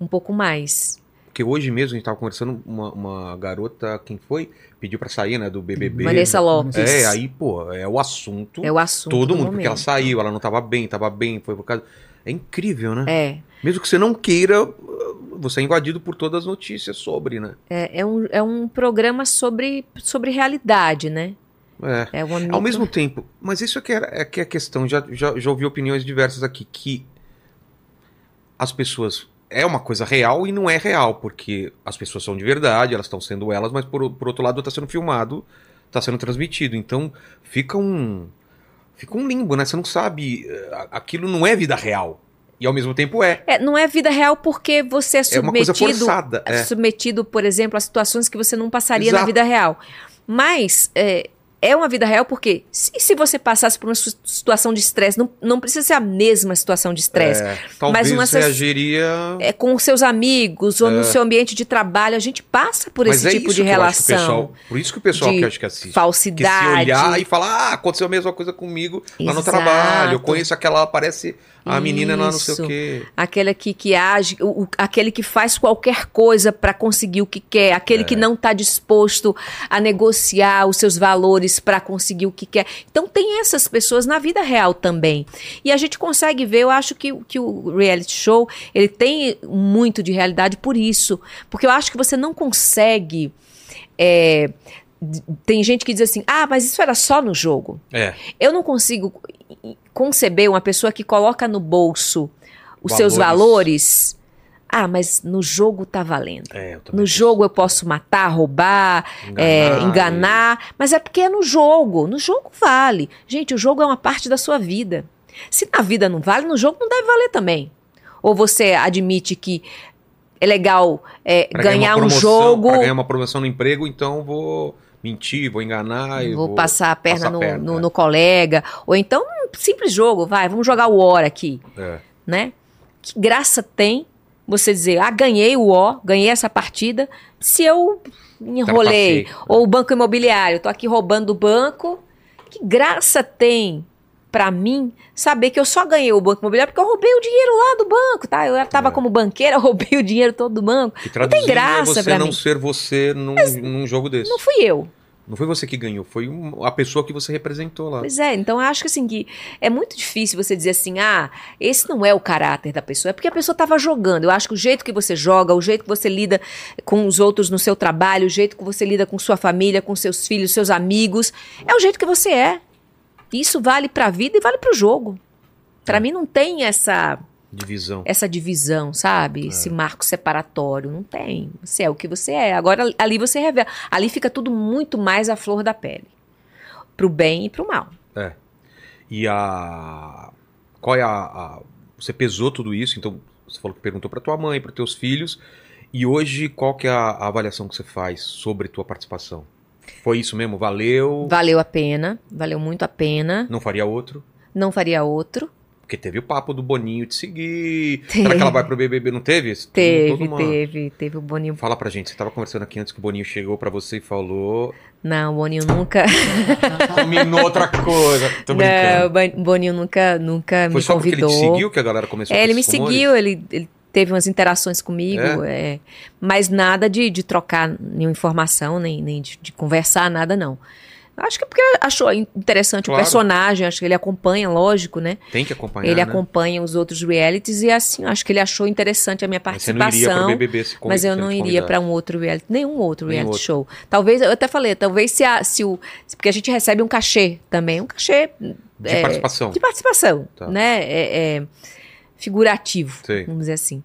Um pouco mais. Porque hoje mesmo a gente tava conversando, uma, uma garota, quem foi? Pediu pra sair, né, do BBB. Vanessa Lopes. É, aí, pô, é o assunto. É o assunto. todo do mundo, porque ela momento. saiu, ela não tava bem, tava bem, foi por causa. É incrível, né? É, Mesmo que você não queira, você é invadido por todas as notícias sobre, né? é, é, um, é um programa sobre, sobre realidade, né? É. É uma Ao mesmo tempo, mas isso é que é, é que é a questão, já, já, já ouvi opiniões diversas aqui, que as pessoas. É uma coisa real e não é real, porque as pessoas são de verdade, elas estão sendo elas, mas por, por outro lado está sendo filmado, está sendo transmitido. Então fica um. Fica um limbo, né? Você não sabe. eh, Aquilo não é vida real. E ao mesmo tempo é. É, não é vida real porque você é É uma coisa submetido, forçada. É. submetido, por exemplo, a situações que você não passaria Exato. na vida real. Mas é, é uma vida real porque se, se você passasse por uma situação de estresse, não, não precisa ser a mesma situação de estresse. É, talvez uma você reagiria. É, com os seus amigos ou no seu ambiente de trabalho, a gente passa por Mas esse é tipo de relação. pessoal- por isso que o pessoal que acho que assiste. Que se falsidade. olhar e falar, ah, aconteceu a mesma coisa comigo lá no Exato. trabalho. Eu conheço aquela, parece A menina lá não sei Isso. o quê. Aquele que, que age, o, o- aquele que faz qualquer coisa para conseguir o que quer, aquele que não está disposto a negociar os seus valores para conseguir o que quer. Então tem essas pessoas na vida real também. E a gente consegue ver, eu acho que, que o reality show, ele tem muito de realidade por isso. Porque eu acho que você não consegue. é, tem gente que diz assim, ah, mas isso era só no jogo. É. Eu não consigo conceber uma pessoa que coloca no bolso os seus Valores. valores. Ah, mas no jogo tá valendo. É, No jogo eu posso matar, roubar, Enganar, é, enganar, mas é porque é no jogo. No jogo vale. Gente, o jogo é uma parte da sua vida. Se na vida não vale, no jogo não deve valer também. Ou você admite que é legal é, Pra ganhar uma um promoção, jogo, Pra ganhar uma promoção no emprego, então vou mentir, vou enganar e vou, passar a perna, passar no, a perna, no- é. no colega. Ou então, simples jogo, vai, vamos jogar o War aqui. É. né? Que graça tem você dizer, ah, ganhei o O, ganhei essa partida, se eu enrolei. Ou o banco imobiliário, tô aqui roubando o banco. Que graça tem pra mim saber que eu só ganhei o banco imobiliário porque eu roubei o dinheiro lá do banco, tá? Eu tava É. como banqueira, roubei o dinheiro todo do banco. Que Não tem traduzindo graça é você pra não mim. ser você num, num jogo desse. Não fui eu. Não foi você que ganhou, foi um- a pessoa que você representou lá. Pois é, então eu acho que assim que é muito difícil você dizer assim, ah, esse não é o caráter da pessoa, é porque a pessoa estava jogando. Eu acho que o jeito que você joga, o jeito que você lida com os outros no seu trabalho, o jeito que você lida com sua família, com seus filhos, seus amigos, é o jeito que você é. Isso vale pra vida e vale pro jogo. Pra mim não tem essa Divisão. essa divisão, sabe? Esse marco separatório. Não tem. Você é o que você é. Agora, ali você revela. Ali fica tudo muito mais à flor da pele. Pro bem e pro mal. É. E a. Qual é a, a- Você pesou tudo isso, então você falou que perguntou pra tua mãe, para teus filhos. E hoje, qual que é a, a avaliação que você faz sobre tua participação? Foi isso mesmo? Valeu? Valeu a pena. Valeu muito a pena. Não faria outro? Não faria outro. Porque teve o papo do Boninho de seguir. Teve. Será que ela vai pro BBB? Não teve? Teve, uma- teve, teve o Boninho. Fala pra gente, você tava conversando aqui antes que o Boninho chegou pra você e falou. Não, o Boninho nunca. Combinou outra coisa. Tô Não, brincando. o Ban- Boninho nunca, nunca Foi me só porque ele convidou. te seguiu que a galera começou É, com ele me rumores? seguiu, ele, ele teve umas interações comigo, é, mas nada de, de trocar nenhuma informação, nem, nem de, de conversar, nada não. Acho que é porque achou interessante Claro. o personagem, acho que ele acompanha, lógico, né? Tem que acompanhar. ele né? acompanha os outros realities e assim, acho que ele achou interessante a minha Mas você não iria participação. convi- Mas eu não iria pra um outro reality, nenhum outro reality outro. show. Talvez, eu até falei, talvez se, a, se o. Porque a gente recebe um cachê também, um cachê De é, participação. de participação, Tá. né? É, é figurativo, vamos dizer assim.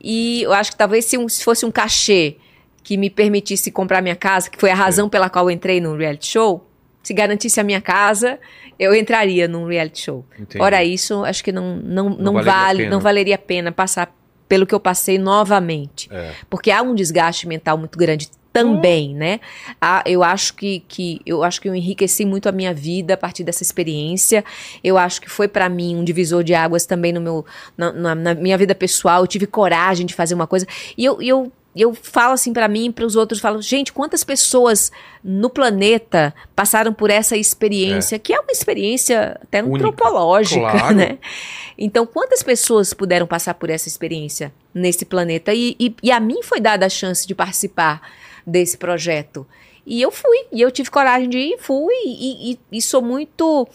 E eu acho que talvez se, um- se fosse um cachê que me permitisse comprar minha casa, que foi a razão pela qual eu entrei no reality show, se garantisse a minha casa, eu entraria num reality show. Entendi. Ora isso, acho que não, não, não, valeria a vale, pena. não valeria a pena passar pelo que eu passei novamente. É. Porque há um desgaste mental muito grande também, né? Ah, eu acho que, que eu acho que eu enriqueci muito a minha vida a partir dessa experiência. Eu acho que foi pra mim um divisor de águas também no meu na, na- na minha vida pessoal. Eu tive coragem de fazer uma coisa e eu, e eu eu falo assim pra mim e para os outros, falo, gente, quantas pessoas no planeta passaram por essa experiência, que é uma experiência até Única. antropológica, Claro. né? Então, quantas pessoas puderam passar por essa experiência nesse planeta? E, e, e a mim foi dada a chance de participar desse projeto. E eu fui, e eu tive coragem de ir, fui, e, e- e sou muito.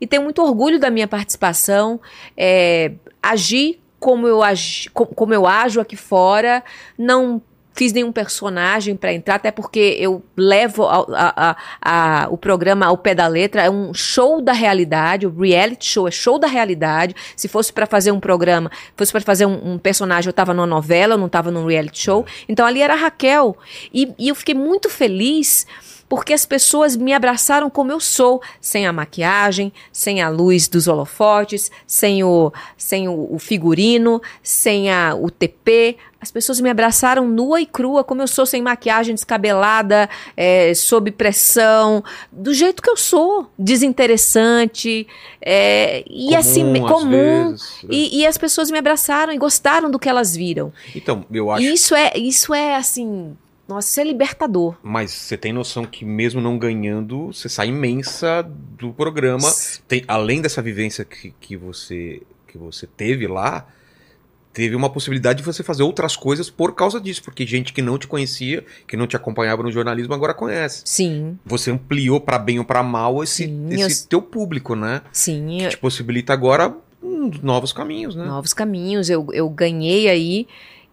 E tenho muito orgulho da minha participação. É, agi como eu, agi, co- como eu ajo aqui fora, não fiz nenhum personagem para entrar, até porque eu levo a- a- a- o programa ao pé da letra, é um show da realidade, o reality show é show da realidade. Se fosse para fazer um programa, fosse para fazer um, um personagem, eu estava numa novela, eu não estava num reality show. Então ali era a Raquel. E, e eu fiquei muito feliz porque as pessoas me abraçaram como eu sou, sem a maquiagem, sem a luz dos holofotes, sem o, sem o, o figurino, sem a, o TP. As pessoas me abraçaram nua e crua, como eu sou, sem maquiagem, descabelada, é, sob pressão, do jeito que eu sou, desinteressante, é, e Comum, assim, comum. vezes. E, e as pessoas me abraçaram e gostaram do que elas viram. Então, eu acho. E isso é, isso é assim, nossa, isso é libertador. Mas você tem noção que mesmo não ganhando, você sai imensa do programa. Tem, além dessa vivência que, que você que você teve lá, teve uma possibilidade de você fazer outras coisas por causa disso, porque gente que não te conhecia, que não te acompanhava no jornalismo, agora conhece. Sim, Você ampliou pra bem ou pra mal esse, Sim, esse eu- teu público, né? sim. Que te possibilita agora novos caminhos, né? novos caminhos. Eu, eu ganhei aí,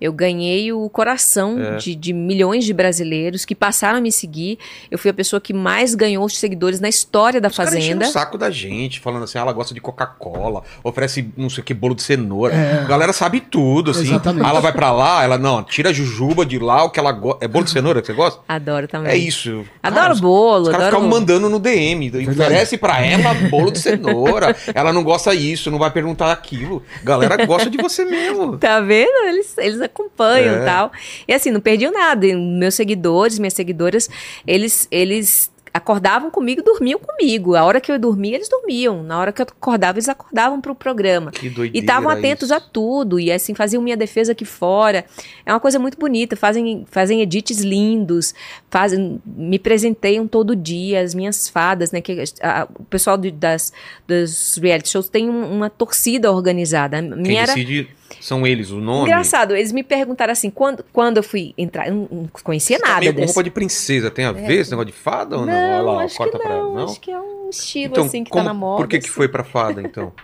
eu ganhei o coração É. de, de milhões de brasileiros que passaram a me seguir. Eu fui a pessoa que mais ganhou os seguidores na história da Os Fazenda. o saco da gente, falando assim, ah, ela gosta de Coca-Cola, oferece não sei o que, bolo de cenoura. É. A galera sabe tudo, assim. Exatamente. Ah, ela vai pra lá, ela, não, tira a jujuba de lá, o que ela gosta. É bolo de cenoura que você gosta? Adoro também. É isso. Adoro Cara, os- bolo, Os caras adoro ficam mandando no DM. Oferece pra ela bolo de cenoura. ela não gosta disso, não vai perguntar aquilo. Galera gosta de você mesmo. Tá vendo? Eles, eles acompanham É. e tal. E assim, não perdiam nada. E Meus seguidores, minhas seguidoras, eles, eles acordavam comigo e dormiam comigo. A hora que eu dormia, eles dormiam. Na hora que eu acordava, eles acordavam pro programa. Que E doideira estavam atentos isso. a tudo, e assim, faziam minha defesa aqui fora. É uma coisa muito bonita, fazem, fazem edits lindos, fazem, me presenteiam todo dia, as minhas fadas, né? Que, a- o pessoal de- das, dos reality shows tem um- uma torcida organizada. A Quem minha era decide são eles, o nome. engraçado, eles me perguntaram assim, quando, quando eu fui entrar, eu não, não conhecia Tá nada meio com desse. roupa de princesa, tem a ver esse negócio de fada ou não? Olha Não, lá, acho corta que pra ela, não, não? acho que é um estilo Então, assim que como- tá na moda. por que, que assim. foi pra fada, então?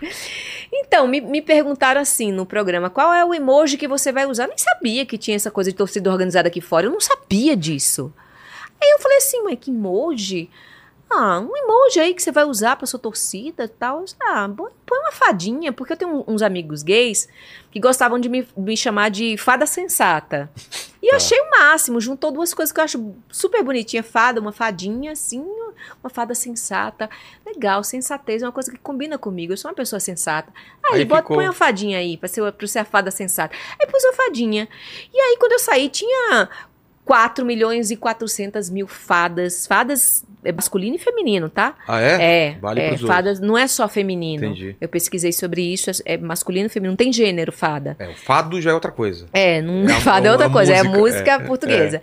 Então, me, me perguntaram assim no programa, qual é o emoji que você vai usar? Eu nem sabia que tinha essa coisa de torcida organizada aqui fora, eu não sabia disso. Aí eu falei assim, mas que emoji? Ah, um emoji aí que você vai usar pra sua torcida e tal. Ah, põe uma fadinha, porque eu tenho uns amigos gays que gostavam de me, me chamar de fada sensata. E eu Tá. achei o máximo, juntou duas coisas que eu acho super bonitinha, fada, uma fadinha assim, uma fada sensata. Legal, sensatez é uma coisa que combina comigo, eu sou uma pessoa sensata. Aí, Aí bota, ficou- põe a fadinha aí, pra ser, pra ser a fada sensata. Aí pus a fadinha. E aí, quando eu saí, tinha 4 milhões e 400 mil fadas. Fadas é masculino e feminino, tá? Ah, é? É, Vale é fadas não é só feminino. Entendi. Eu pesquisei sobre isso, é, é masculino e feminino, não tem gênero fada. É, o fado já é outra coisa. É, não É a- fada é outra a coisa, é música, música é, portuguesa.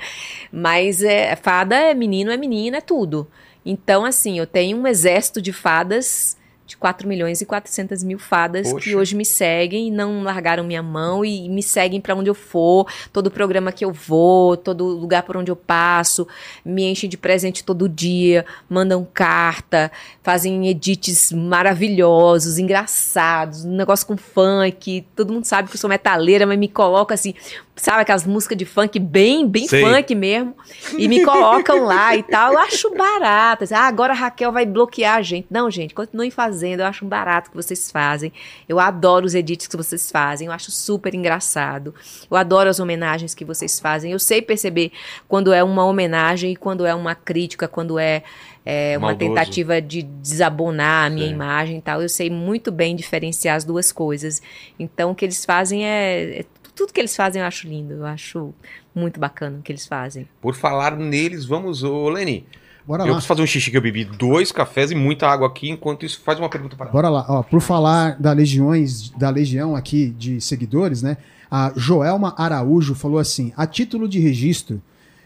Mas é, fada é menino, é menina, é tudo. Então, assim, eu tenho um exército de fadas, de 4 milhões e 400 mil fadas Poxa. que hoje me seguem e não largaram minha mão e me seguem pra onde eu for, todo programa que eu vou, todo lugar por onde eu passo, me enchem de presente todo dia, mandam carta, fazem edits maravilhosos, engraçados, um negócio com funk, todo mundo sabe que eu sou metaleira, mas me coloca assim, sabe aquelas músicas de funk bem, bem Sei. funk mesmo, e me colocam lá e tal, eu acho barato, ah, agora a Raquel vai bloquear a gente, não gente, continuem fazendo, eu acho um barato que vocês fazem, eu adoro os edits que vocês fazem, eu acho super engraçado, eu adoro as homenagens que vocês fazem, eu sei perceber quando é uma homenagem e quando é uma crítica, quando é é, uma tentativa de desabonar a minha Sim. imagem e tal. Eu sei muito bem diferenciar as duas coisas. Então, o que eles fazem é, é- Tudo que eles fazem eu acho lindo. Eu acho muito bacana o que eles fazem. Por falar neles, vamos, ô Leni. Bora eu lá. preciso fazer um xixi que eu bebi dois cafés e muita água aqui. Enquanto isso, faz uma pergunta para. Bora lá. Ó, por falar da legiões, da legião aqui de seguidores, né? A Joelma Araújo falou assim: a título de registro,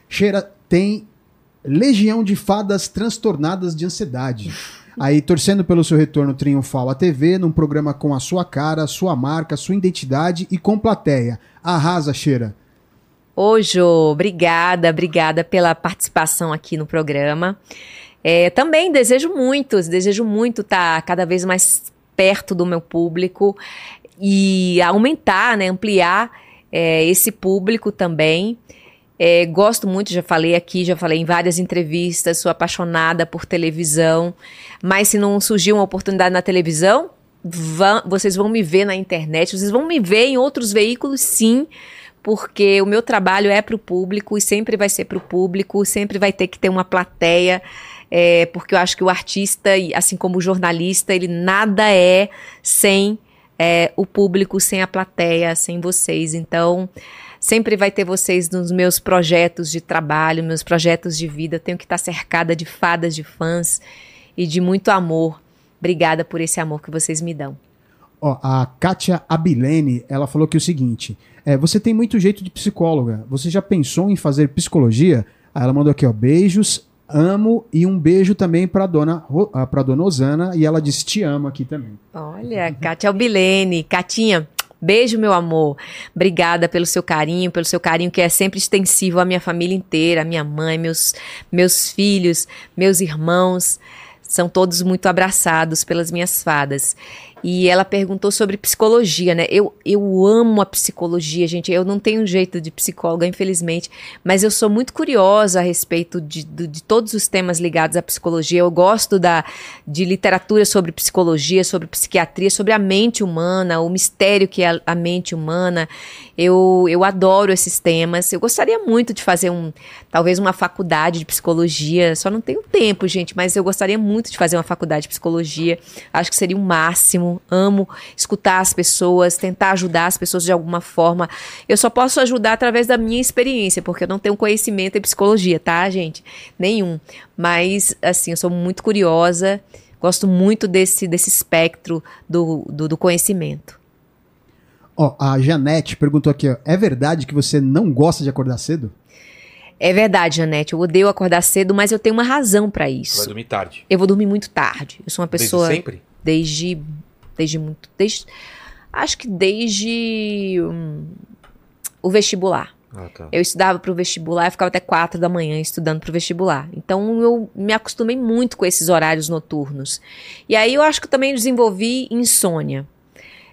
Cheira tem legião de fadas transtornadas de ansiedade. Aí, torcendo pelo seu retorno triunfal à TV, num programa com a sua cara, sua marca, sua identidade e com plateia. Arrasa, Cheira. Ô, Jô, obrigada, obrigada pela participação aqui no programa. É, também desejo muito, desejo muito estar cada vez mais perto do meu público e aumentar, né, ampliar é, esse público também. É, gosto muito, já falei aqui, já falei em várias entrevistas, sou apaixonada por televisão, mas se não surgir uma oportunidade na televisão, vão- vocês vão me ver na internet, vocês vão me ver em outros veículos, sim, porque o meu trabalho é para o público e sempre vai ser para o público, sempre vai ter que ter uma plateia, é, porque eu acho que o artista, assim como o jornalista, ele nada é sem é, o público, sem a plateia, sem vocês. Então, sempre vai ter vocês nos meus projetos de trabalho, meus projetos de vida. Eu tenho que estar cercada de fadas, de fãs e de muito amor. Obrigada por esse amor que vocês me dão. Ó, a Kátia Abilene, ela falou que o seguinte: é, você tem muito jeito de psicóloga. Você já pensou em fazer psicologia? Aí ela mandou aqui, ó, beijos. amo e um beijo também pra dona, ah, pra dona Osana e ela diz te amo aqui também. Olha, Kátia Albilene. Catinha, beijo, meu amor. Obrigada pelo seu carinho, pelo seu carinho que é sempre extensivo à minha família inteira, à minha mãe, meus, meus filhos, meus irmãos. São todos muito abraçados pelas minhas fadas. E ela perguntou sobre psicologia, né? Eu, eu amo a psicologia, gente. Eu não tenho jeito de psicóloga, infelizmente, mas eu sou muito curiosa a respeito de, de, de todos os temas ligados à psicologia. Eu gosto da, de literatura sobre psicologia, sobre psiquiatria, sobre a mente humana, o mistério que é a, a mente humana. Eu, eu adoro esses temas. Eu gostaria muito de fazer um, talvez uma faculdade de psicologia. Só não tenho tempo, gente, mas eu gostaria muito de fazer uma faculdade de psicologia. Acho que seria o máximo. Amo escutar as pessoas, tentar ajudar as pessoas de alguma forma. Eu só posso ajudar através da minha experiência, porque eu não tenho conhecimento em psicologia, tá, gente? Nenhum. Mas, assim, eu sou muito curiosa. Gosto muito desse, desse espectro do, do, do conhecimento. Ó, a Janete perguntou aqui, ó, é verdade que você não gosta de acordar cedo? É verdade, Janete. Eu odeio acordar cedo, mas eu tenho uma razão pra Vai isso. dormir tarde. Eu vou dormir muito tarde. Eu sou uma pessoa Desde sempre? desde desde muito desde acho que desde hum, o vestibular. Ah, tá. Eu estudava para o vestibular e ficava até quatro da manhã estudando para o vestibular. Então eu me acostumei muito com esses horários noturnos. E aí eu acho que eu também desenvolvi insônia.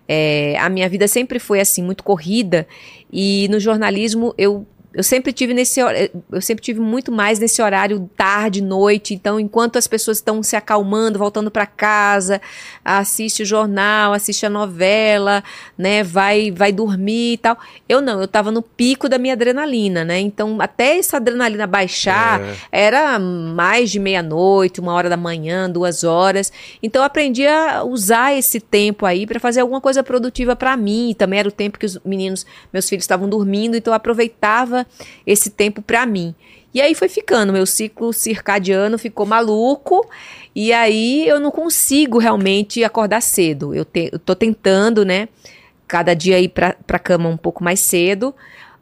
É, a minha vida sempre foi assim muito corrida e no jornalismo eu eu sempre tive nesse eu sempre tive muito mais nesse horário tarde noite então enquanto as pessoas estão se acalmando voltando para casa assiste o jornal assiste a novela né vai vai dormir e tal eu não eu tava no pico da minha adrenalina né então até essa adrenalina baixar É. era mais de meia-noite, uma hora da manhã, duas horas. Então eu aprendi a usar esse tempo aí para fazer alguma coisa produtiva para mim. Também era o tempo que os meninos, meus filhos estavam dormindo, então eu aproveitava esse tempo para mim. E aí foi ficando, meu ciclo circadiano ficou maluco, e aí eu não consigo realmente acordar cedo. Eu, te, eu tô tentando, né, cada dia ir pra, pra cama um pouco mais cedo,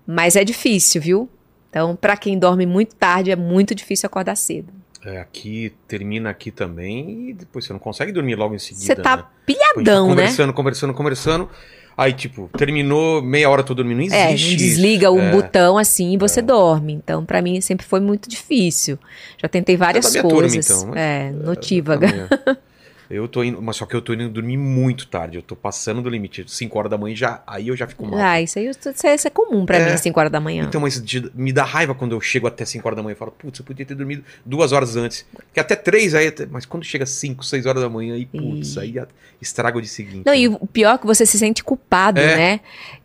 mas é difícil, viu? Então, para quem dorme muito tarde, é muito difícil acordar cedo. É, aqui termina aqui também e depois você não consegue dormir logo em seguida. Você tá né? Pilhadão, tá né? Conversando, conversando, conversando. Aí, tipo, terminou, meia hora tô dormindo. Não É, existe. isso. desliga um É. botão assim e você dorme. Então, pra mim, sempre foi muito difícil. Já tentei várias da minha turma, coisas. então, mas- é, notívaga. Eu tô indo, mas só que eu tô indo dormir muito tarde. Eu tô passando do limite. 5 horas da manhã já, aí eu já fico mal. Ah, isso aí isso é, isso é comum pra É. mim, 5 horas da manhã. Então, mas de- me dá raiva quando eu chego até 5 horas da manhã e falo, putz, eu podia ter dormido duas horas antes. Que até três aí, até- mas quando chega 5, 6 horas da manhã, aí, putz, Ih. aí a- estraga o dia seguinte. Não, né? e o pior é que você se sente culpado, É. né?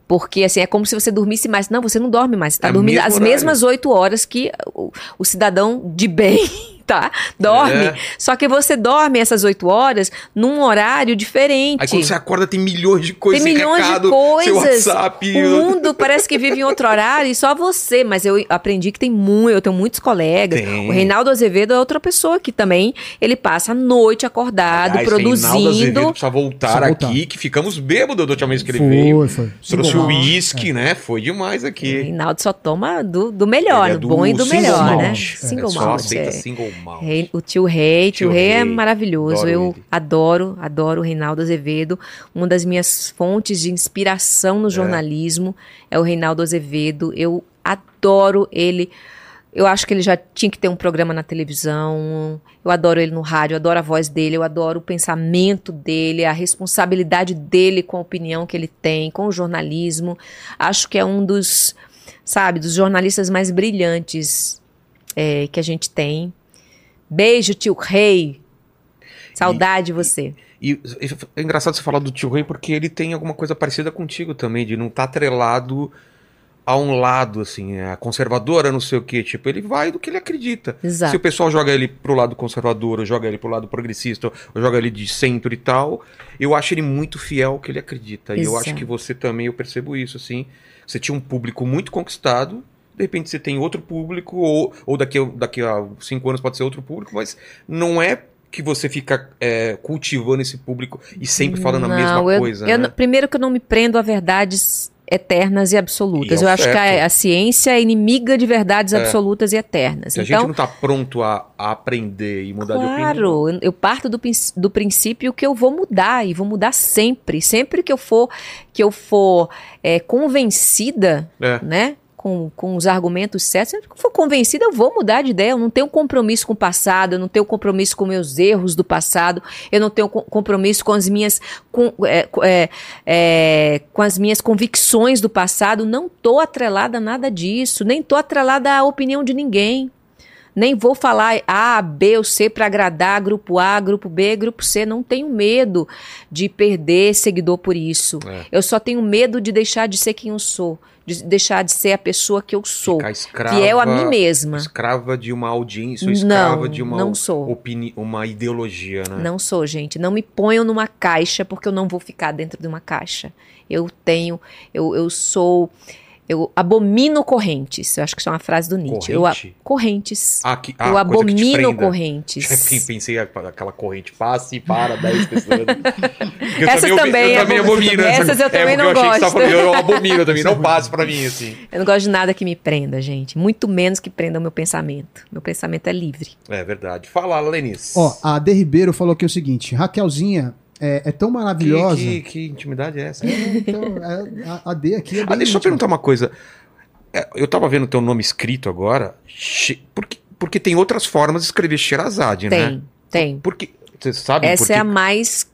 Porque, assim, é como se você dormisse mais. Não, você não dorme mais. Você tá É dormindo as horário. mesmas oito horas que o, o cidadão de bem, tá? Dorme. É. Só que você dorme essas oito horas num horário diferente. Aí quando você acorda tem milhões de coisas, Tem milhões recado, de coisas. Seu WhatsApp. O mundo parece que vive em outro horário e só você. Mas eu aprendi que tem muito, eu tenho muitos colegas. Tem. O Reinaldo Azevedo é outra pessoa que também ele passa a noite acordado, Aliás, Reinaldo Azevedo produzindo. precisa voltar Precisa voltar. aqui, que ficamos bêbados da última vez que ele Foi, veio. foi. Trouxe o uísque, né? Foi demais O aqui. Reinaldo só toma do, do melhor, é do bom e do melhor, malt. né? É, Single só malt. aceita é. single o tio Rei, tio, Tio Rei é Rei, maravilhoso. adoro Eu ele. adoro, adoro o Reinaldo Azevedo. Uma das minhas fontes de inspiração no jornalismo é, o Reinaldo Azevedo. Eu adoro ele. Eu acho que ele já tinha que ter um programa na televisão. Eu adoro ele no rádio, eu adoro a voz dele, eu adoro o pensamento dele, a responsabilidade dele com a opinião que ele tem, com o jornalismo. Acho que é um dos, sabe, dos jornalistas mais brilhantes é, que a gente tem. Beijo, tio Rei. Saudade de você. E é engraçado você falar do tio Rei porque ele tem alguma coisa parecida contigo também, de não estar atrelado a um lado, assim, a conservadora, não sei o que, tipo, ele vai do que ele acredita. Exato. Se o pessoal joga ele pro lado conservador, ou joga ele pro lado progressista, ou joga ele de centro e tal, eu acho ele muito fiel ao que ele acredita. E eu acho Exato. que você também, eu percebo isso, assim. Você tinha um público muito conquistado, de repente você tem outro público, ou, ou daqui, a- daqui a cinco anos pode ser outro público, mas não é que você fica é, cultivando esse público e sempre falando a mesma eu, coisa, eu né? não- primeiro que eu não me prendo a verdades eternas e absolutas. E é Eu o acho que certo. a, a ciência é inimiga de verdades É. absolutas e eternas. A então, gente não tá pronto a, a aprender e mudar de opinião. Claro, eu- eu parto do, do princípio que eu vou mudar e vou mudar sempre. Sempre que eu for que eu for é, convencida, É. né? Com, com os argumentos certos, que eu for convencida, eu vou mudar de ideia. Eu não tenho compromisso com o passado, eu não tenho compromisso com meus erros do passado, eu não tenho co- compromisso com as minhas com, é, é, é, com as minhas convicções do passado. Não tô atrelada a nada disso, nem tô atrelada à opinião de ninguém. Nem vou falar A, B ou C para agradar grupo A, grupo B, grupo C. Não tenho medo de perder seguidor por isso. É. Eu só tenho medo de deixar de ser quem eu sou, de deixar de ser a pessoa que eu sou, Ficar escrava, fiel a mim mesma. Escrava de uma audiência, ou escrava Não, de uma, não sou. uma ideologia, né? Não sou, gente. Não me ponham numa caixa porque eu não vou ficar dentro de uma caixa. Eu tenho, eu, eu sou, eu abomino correntes. Eu acho que isso é uma frase do Nietzsche. Eu, a- Corrente? correntes. Ah, que, eu ah, coisa que te abomino correntes. Já pensei aquela corrente passa e para 10 pessoas. Eu Essas também, eu também eu- abomino. essas eu é, também porque não eu achei que gosto. falando, eu abomino também, não passe pra mim, assim. Eu não gosto de nada que me prenda, gente. Muito menos que prenda o meu pensamento. Meu pensamento é livre. É verdade. Fala, Lenice. Ó, a D Ribeiro falou aqui o seguinte: Raquelzinha é, é tão que, maravilhosa. que, que intimidade é essa? É, então, é, a, a D aqui é bem Ah, deixa eu íntima. perguntar uma coisa. É, Eu tava vendo teu nome escrito agora. Porque, porque tem outras formas de escrever Sherazade, né? Tem, tem. Porque, você sabe Essa porque é a mais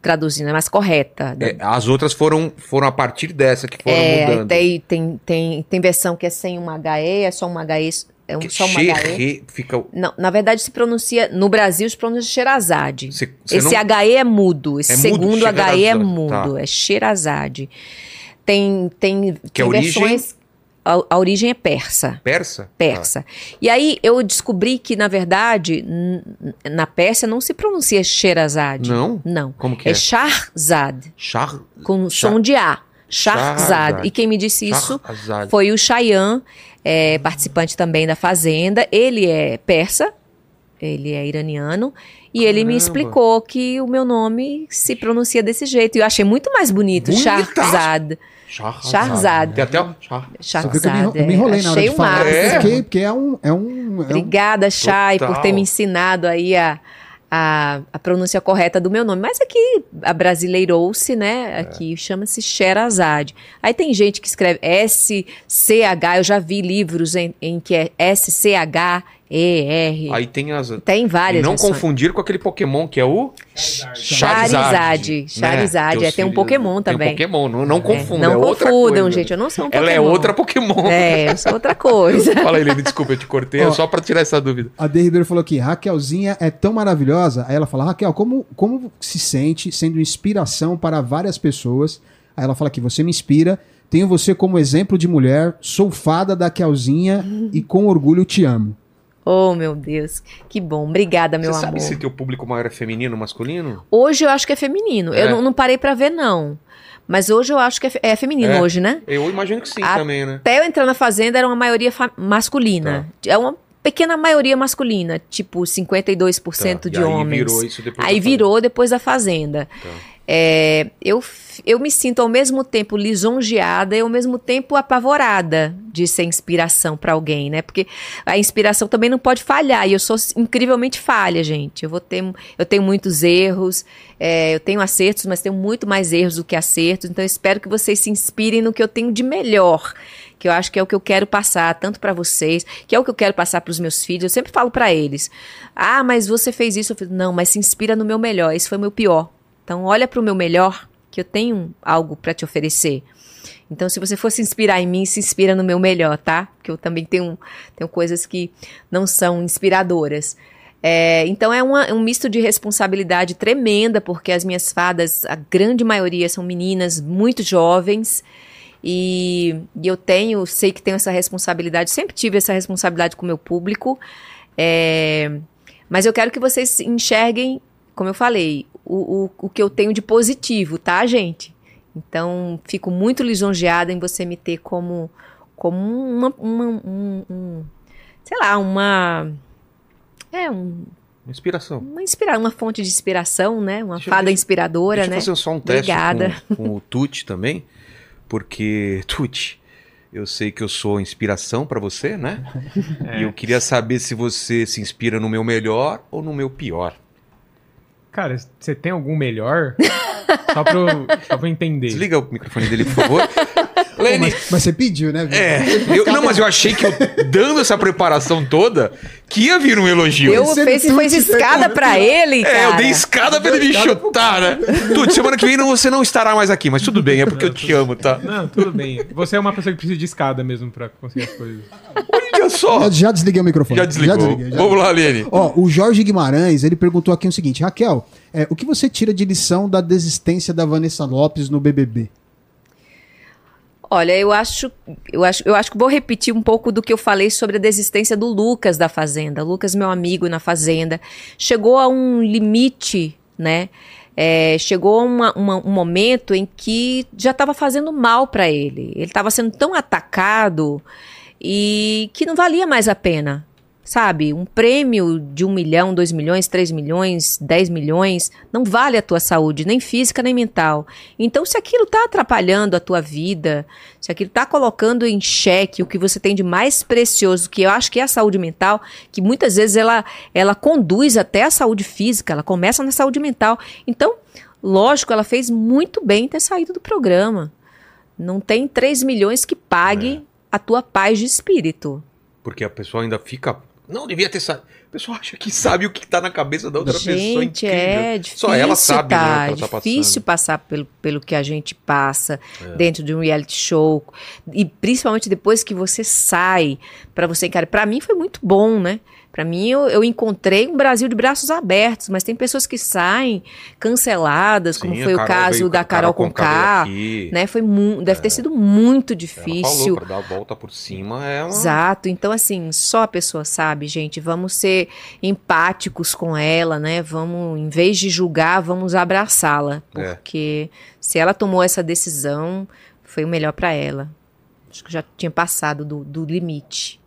traduzindo, é a mais correta. é, as outras foram, foram a partir dessa que foram É, mudando. tem, tem, tem, tem versão que é sem uma HE, é só uma HE, é um, Que só uma HE. Fica. Não, na verdade se pronuncia, no Brasil se pronuncia você Esse não, HE é mudo, esse É mudo, segundo HE é mudo, tá. é Sherazade. Tem, tem, Que tem a origem? versões... A, a origem é persa. persa? persa. E aí eu descobri que, na verdade, na Pérsia não se pronuncia Ah, Sherazade. Não? Não. Como que É é? Shahzad, Char... com Shah- som de A. Shahzad. E quem me disse isso foi o Chayan, é, participante também da Fazenda. Ele é persa, ele é iraniano. E ele me Caramba. explicou que o meu nome se pronuncia desse jeito. E eu achei muito mais bonito. Shahzad. Shahrazad. Shahrazad. Tem até o... Shahzad. eu me enrolei na hora Achei de o falar. máximo. É. Porque, porque é um. É um, é um Obrigada, Chay, por ter me ensinado aí a, a, a pronúncia correta do meu nome. Mas aqui abrasileirou-se, né? Aqui chama-se Sherazade. Aí tem gente que escreve S-C-H, eu já vi livros em, em que é S-C-H-E-R. Aí tem as... Tem E várias não versões. confundir com aquele Pokémon que é o... Charizard. Charizard, Teus é, tem um Pokémon Tem um também. Pokémon, não, não É, confunda, não é confundam, coisa. gente, eu não sou um Pokémon. Ela é outra Pokémon. É, eu sou outra coisa. Fala, Helene, desculpa, eu te cortei, é Ó. só pra tirar essa dúvida. A D Ribeiro falou aqui, Raquelzinha é tão maravilhosa. Aí ela fala, Raquel, como, como se sente sendo inspiração para várias pessoas? Aí ela fala que você me inspira, tenho você como exemplo de mulher, sou fada da Kelzinha e com orgulho te amo. Oh, meu Deus. Que bom. Obrigada, meu Você amor. sabe se teu público maior é feminino ou masculino? Hoje eu acho que é feminino. É? Eu não, não parei pra ver, não. Mas hoje eu acho que é, fe- é feminino, É? hoje, né? Eu imagino que sim A- também, né? Até eu entrar na Fazenda era uma maioria masculina. É uma pequena maioria masculina, tipo 52% Tá, de e aí homens. virou isso depois Aí da virou depois da Fazenda. Tá. É, eu, eu me sinto ao mesmo tempo lisonjeada e ao mesmo tempo apavorada de ser inspiração pra alguém, né? Porque a inspiração também não pode falhar e eu sou incrivelmente falha, gente. Eu vou ter, eu tenho muitos erros, é, eu tenho acertos, mas tenho muito mais erros do que acertos. Então eu espero que vocês se inspirem no que eu tenho de melhor que eu acho que é o que eu quero passar tanto pra vocês, que é o que eu quero passar pros meus filhos. Eu sempre falo pra eles: "Ah, mas você fez isso". Eu falo, não, mas se inspira no meu melhor. Esse foi o meu pior. Então olha pro meu melhor, que eu tenho algo pra te oferecer. Então, se você for se inspirar em mim, se inspira no meu melhor, tá? Porque eu também tenho, tenho coisas que não são inspiradoras. É, então, é uma- um misto de responsabilidade tremenda, porque as minhas fadas, a grande maioria são meninas muito jovens. E, e eu tenho, sei que tenho essa responsabilidade, sempre tive essa responsabilidade com o meu público. É, mas eu quero que vocês enxerguem, como eu falei, o, o, o que eu tenho de positivo, tá, gente? Então, fico muito lisonjeada em você me ter como, como uma, uma um, um- sei lá, uma, é, um, Inspiração. uma inspira, uma fonte de inspiração, né? Uma Deixa eu- fada deixa- inspiradora, Deixa eu né? fazer só um teste Obrigada. com, com o Tuti também. porque, Tuti, eu sei que eu sou inspiração pra você, né? É. E eu queria saber se você se inspira no meu melhor ou no meu pior. Cara, você tem algum melhor? só, pra eu, só pra eu entender. Desliga o microfone dele, por favor. Pô, Lene, mas, mas você pediu, né? Vitor? é, eu- não, mas eu achei que eu, dando essa preparação toda, que ia vir um elogio. Eu Você fez, não escada pra ele, cara. É, eu dei escada pra ele me chutar, né? Tudo, semana que vem não- você não estará mais aqui, mas tudo bem, é porque eu te amo, tá? Não, tudo bem. Você é uma pessoa que precisa de escada mesmo pra conseguir as coisas. Olha só. Eu já desliguei o microfone. Já desligou. desliguei, já Vamos lá, Lene. Ó, o Jorge Guimarães, ele perguntou aqui o seguinte, Raquel, é, o que você tira de lição da desistência da Vanessa Lopes no BBB? Olha, eu acho, eu acho, eu acho que vou repetir um pouco do que eu falei sobre a desistência do Lucas da Fazenda. Lucas, meu amigo na Fazenda, chegou a um limite, né? É, chegou a uma- uma- um momento em que já estava fazendo mal para ele. Ele estava sendo tão atacado e que não valia mais a pena. Sabe, um prêmio de um milhão, dois milhões, três milhões, dez milhões, não vale a tua saúde, nem física nem mental. Então, se aquilo está atrapalhando a tua vida, se aquilo está colocando em xeque o que você tem de mais precioso, que eu acho que é a saúde mental, que muitas vezes ela, ela conduz até a saúde física, ela começa na saúde mental. Então, lógico, ela fez muito bem ter saído do programa. Não tem 3 milhões que pague a tua paz de espírito. Porque a pessoa ainda fica. Não devia ter saído. A pessoa acha que sabe o que tá na cabeça da outra pessoa. Gente, é difícil, Só ela sabe, tá? né, o que ela tá difícil passando. passar pelo, pelo que a gente passa É. dentro de um reality show e principalmente depois que você sai para você encarar. Para mim foi muito bom, né? Para mim eu, eu encontrei um Brasil de braços abertos, mas tem pessoas que saem canceladas, como Sim, foi a o Carol caso veio- da Carol Conká né? Foi deve ter sido muito Ela difícil. falou, pra dar a volta por cima é uma. Exato. Então, assim, só a pessoa sabe, gente. Vamos ser empáticos com ela, né? Vamos, em vez de julgar, vamos abraçá-la. É. Porque se ela tomou essa decisão, foi o melhor pra ela. Acho que já tinha passado do, do limite.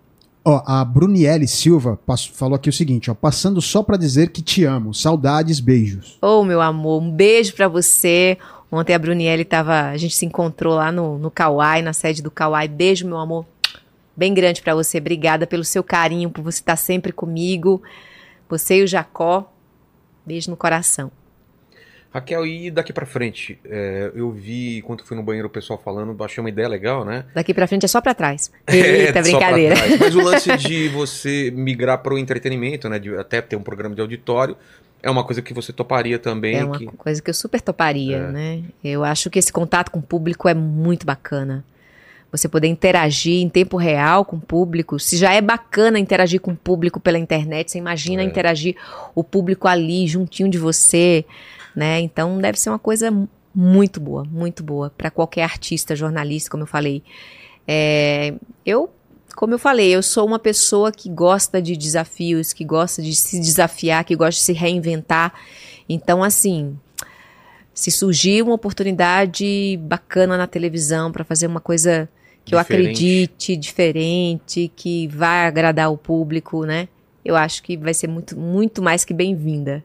Ó, a Bruniele Silva falou aqui o seguinte, ó, passando só pra dizer que te amo, saudades, beijos. Ô, meu amor, um beijo pra você. Ontem a Bruniele tava. A gente se encontrou lá no, no Kauai, na sede do Kauai. Beijo, meu amor. Bem grande pra você. Obrigada pelo seu carinho, por você estar sempre comigo. Você e o Jacó. Beijo no coração. Raquel, e daqui pra frente? É, eu vi, enquanto fui no banheiro, o pessoal falando, achei uma ideia legal, né? Daqui pra frente é só pra trás. É, Eita, só pra brincadeira. trás. Mas o lance de você migrar pro entretenimento, né? De até ter um programa de auditório, é uma coisa que você toparia também. É uma que... coisa que eu super toparia, É. né? Eu acho que esse contato com o público é muito bacana. Você poder interagir em tempo real com o público. Se já é bacana interagir com o público pela internet, você imagina É. interagir o público ali, juntinho de você, né? Então deve ser uma coisa mu- muito boa, muito boa para qualquer artista, jornalista, como eu falei. É, eu, como eu falei, eu sou uma pessoa que gosta de desafios, que gosta de se desafiar, que gosta de se reinventar. Então, assim, se surgir uma oportunidade bacana na televisão para fazer uma coisa que eu Diferente. acredite, diferente, que vai agradar o público, né? Eu acho que vai ser muito, muito mais que bem-vinda.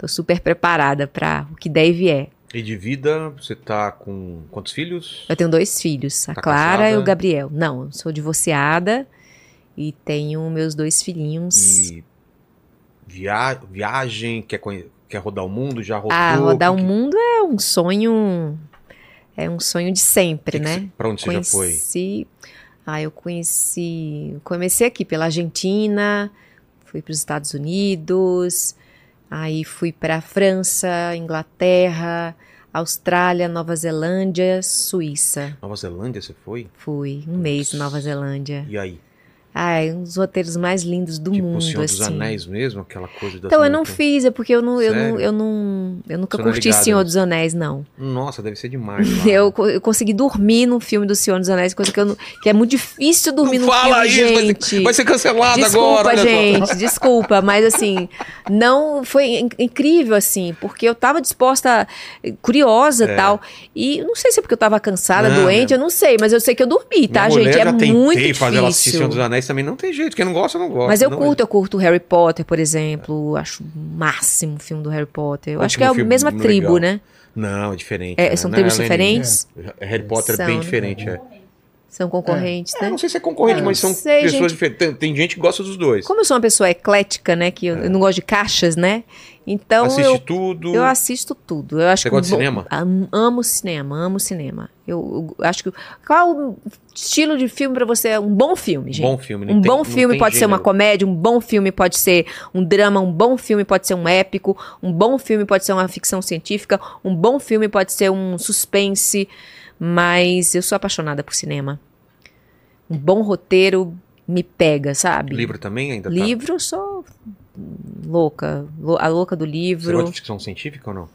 Tô super preparada para o que der e vier. E de vida, você tá com quantos filhos? Eu tenho dois filhos, a Tá Clara e casada? o Gabriel. Não, sou divorciada e tenho meus dois filhinhos. E via... viagem, quer, quer rodar o mundo? Já rodou? Ah, rodar Que o que- mundo é um sonho. É um sonho de sempre, que que né? você- Pra onde você já foi? Conheci. Ah, eu conheci. Comecei aqui pela Argentina, fui para os Estados Unidos, aí fui para França, Inglaterra, Austrália, Nova Zelândia, Suíça. Nova Zelândia você foi? Fui um mês na Nova Zelândia. E aí? Ai, um dos roteiros mais lindos do tipo o mundo, Senhor assim. dos Anéis mesmo? Aquela coisa das Então eu não fiz, é porque eu não, eu não, eu não, eu nunca Você é curti ligada, Senhor né? dos Anéis, não. Nossa, deve ser demais. Eu, eu consegui dormir no filme do Senhor dos Anéis, coisa que, eu não, que é muito difícil dormir Não no fala filme, isso, vai gente. ser, vai ser cancelado Desculpa, agora. só. gente, desculpa, mas assim, não foi in- incrível assim, porque eu tava disposta, curiosa É. tal, e não sei se é porque eu tava cansada, Não, doente, minha- eu não sei, mas eu sei que eu dormi, tá, Minha gente? É muito difícil. fazer ela assistir Senhor dos Anéis também, não tem jeito. Quem não gosta, não gosta. Mas eu não, curto, eu curto Harry Potter, por exemplo. Acho o máximo o filme do Harry Potter. Eu acho que é a mesma tribo, legal. né? Não, é diferente. É, né? são Não termos Lenin? diferentes? Harry Potter é São, bem né? diferente, é. São concorrentes, É, né? não sei se é concorrente, Ah, mas são sei, pessoas gente. diferentes. Tem, tem gente que gosta dos dois. Como eu sou uma pessoa eclética, né? Que eu, eu não gosto de caixas, né? Então Assiste eu, tudo. eu assisto tudo. Eu acho Você que gosta de cinema? Am- Amo cinema, amo cinema. Eu, eu acho que. Qual o estilo de filme pra você? Um bom filme, gente. Bom filme. Um tem- bom filme pode ser uma gênero. comédia, um bom filme pode ser um drama, um bom filme pode ser um épico, um bom filme pode ser uma ficção científica, um bom filme pode ser um suspense, mas eu sou apaixonada por cinema. Um bom roteiro me pega, sabe? Livro também ainda tá? Livro, eu sou louca, lou- a louca do Você livro. gosta de ficção científica ou não?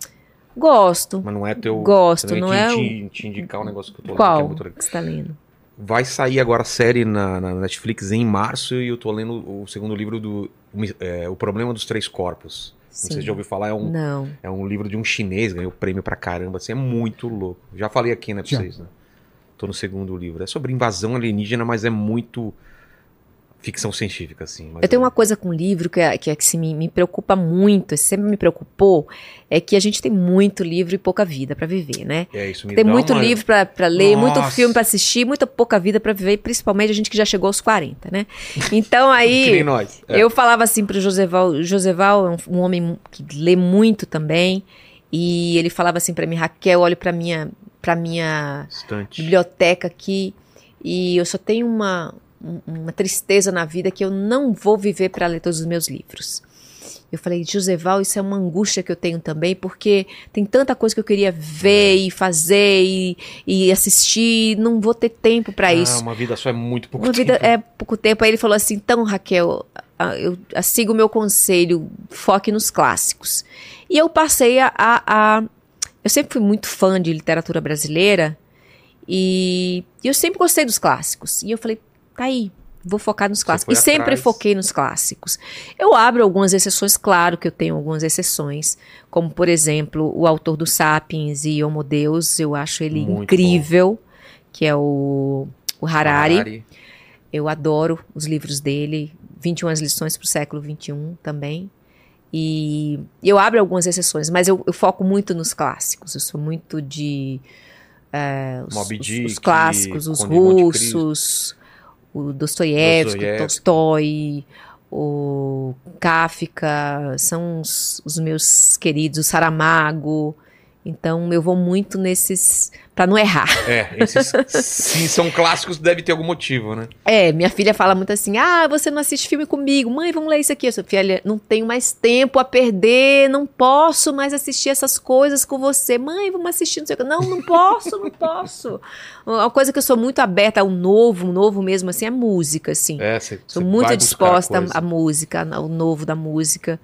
Gosto. Mas não é teu. Gosto, não ia é te, te, te indicar um negócio que eu tô lendo, Qual é você tá lendo? Vai sair agora a série na, na Netflix em março e eu tô lendo o segundo livro do é, O Problema dos Três Corpos. Não sei se Sim. já ouviu falar, é um, Não. é um livro de um chinês, ganhou prêmio pra caramba, assim, é muito louco. Já falei aqui, né, pra Já. vocês, né? Tô no segundo livro. É sobre invasão alienígena, mas é muito ficção científica, assim. Eu tenho é- uma coisa com livro que, é, que, é que se me, me preocupa muito, sempre me preocupou, é que a gente tem muito livro e pouca vida pra viver, né? É isso, me Tem muito uma- livro pra pra ler, muito Nossa. filme pra assistir, muita pouca vida pra viver, principalmente a gente que já chegou aos 40, né? Então aí. É. eu falava assim pro Joseval, o Joseval é um, um homem que lê muito também, e ele falava assim pra mim, Raquel, olhe pra minha para minha Estante. biblioteca aqui e eu só tenho uma, um- uma tristeza na vida que eu não vou viver para ler todos os meus livros. Eu falei, Joseval, isso é uma angústia que eu tenho também, porque tem tanta coisa que eu queria ver e fazer e, e assistir, não vou ter tempo para Ah, isso. uma vida só é muito pouco Uma tempo. vida é pouco tempo. Aí ele falou assim: então, Raquel, eu ah, siga o meu conselho, foque nos clássicos. E eu passei a, a- a- Eu sempre fui muito fã de literatura brasileira e eu sempre gostei dos clássicos. E eu falei: tá aí. Vou focar nos clássicos. E foi sempre atrás. foquei nos clássicos. Eu abro algumas exceções, claro que eu tenho algumas exceções. Como, por exemplo, o autor do Sapiens e Homo Deus. Eu acho ele Muito incrível. Que é o, o Harari. Harari. Eu adoro os livros dele, 21 as lições para o século XXI também. E eu abro algumas exceções, mas eu, eu foco muito nos clássicos. Eu sou muito de é, os, Moby os- Dick, os clássicos, os russos, o Dostoiévski, Dostoiévski. Tolstói, o Kafka, são os, os meus queridos, o Saramago. Então eu vou muito nesses para não errar. É, esses se são clássicos, deve ter algum motivo, né? É, minha filha fala muito assim: ah, você não assiste filme comigo, mãe, vamos ler isso aqui. Eu sou filha, não tenho mais tempo a perder, não posso mais assistir essas coisas com você. Mãe, vamos assistir, não sei o que. Não, não posso, não posso. Uma coisa que eu sou muito aberta ao novo, novo mesmo, assim, é música, assim. É, você, Sou você muito disposta à música, ao novo da música.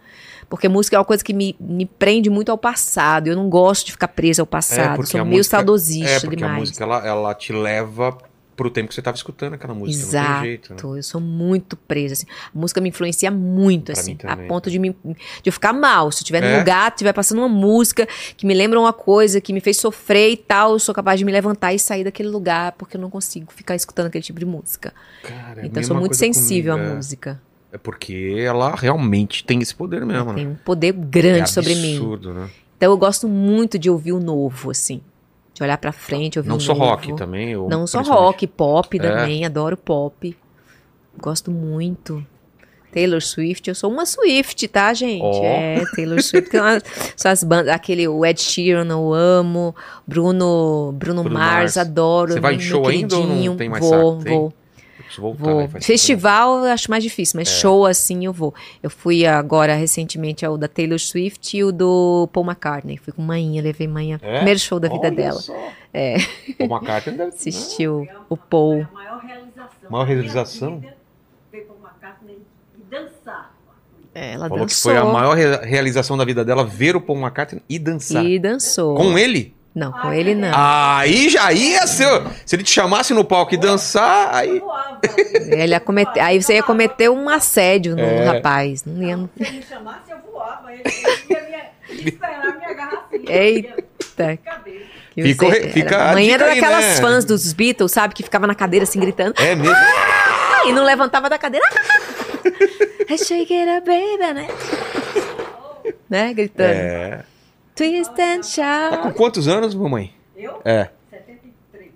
Porque música é uma coisa que me, me prende muito ao passado. Eu não gosto de ficar presa ao passado. porque Sou meio música- saudosista É, porque demais. a música ela, ela te leva pro tempo que você tava escutando aquela música. Não Exato, tem jeito, né? eu sou muito presa. Assim. A música me influencia muito, Pra assim, a ponto de, me, de eu ficar mal. Se eu estiver É? num lugar, estiver passando uma música que me lembra uma coisa, que me fez sofrer e tal, eu sou capaz de me levantar e sair daquele lugar, porque eu não consigo ficar escutando aquele tipo de música. Cara, é então eu sou muito sensível comigo, à é. música. É porque ela realmente tem esse poder mesmo, Tem né? um poder grande é sobre mim. absurdo, né? Então eu gosto muito de ouvir o novo, assim. De olhar pra frente, ouvir Não o só novo. rock também. ou Não só rock, pop É. também, adoro pop. Gosto muito. Taylor Swift, eu sou uma Swift, tá, gente? Ó. É, Taylor Swift, tem umas, são as bandas, aquele o Ed Sheeran eu amo, Bruno, Bruno, Bruno Mars, Mars. adoro. Você vai em show ainda ou não tem mais Vou, saco? Vou, Eu preciso voltar, vou. né? Faz tempo Festival eu acho mais difícil, É. mas show assim eu vou. Eu fui agora recentemente ao da Taylor Swift e o do Paul McCartney. Fui com manhã, levei manhã. É? Primeiro show da vida Olha dela. Só. É. O McCartney deve Assistiu o Paul. a maior realização. Maior Ver Paul McCartney e dançar. É, ela Falou que dançou. foi a maior re- realização da vida dela ver o Paul McCartney e dançar. E dançou. Com ele? Não, com ele não. Aí já ia ser. Se ele te chamasse no palco e dançar, aí. Voava. Ele ia cometer, aí você ia cometer um assédio no É. rapaz. Não ia. Se ele me chamasse, eu voava. Ele ia me esperar me agarrar assim. Eita. Fica você- fica era- mãe era aí, daquelas né? fãs dos Beatles, sabe? Que ficava na cadeira assim gritando. É mesmo? "Ah!" E não levantava da cadeira. I shake it up, baby, né? né? Gritando. É. Twist and Tá com shout. quantos anos, mamãe? Eu? É. 73.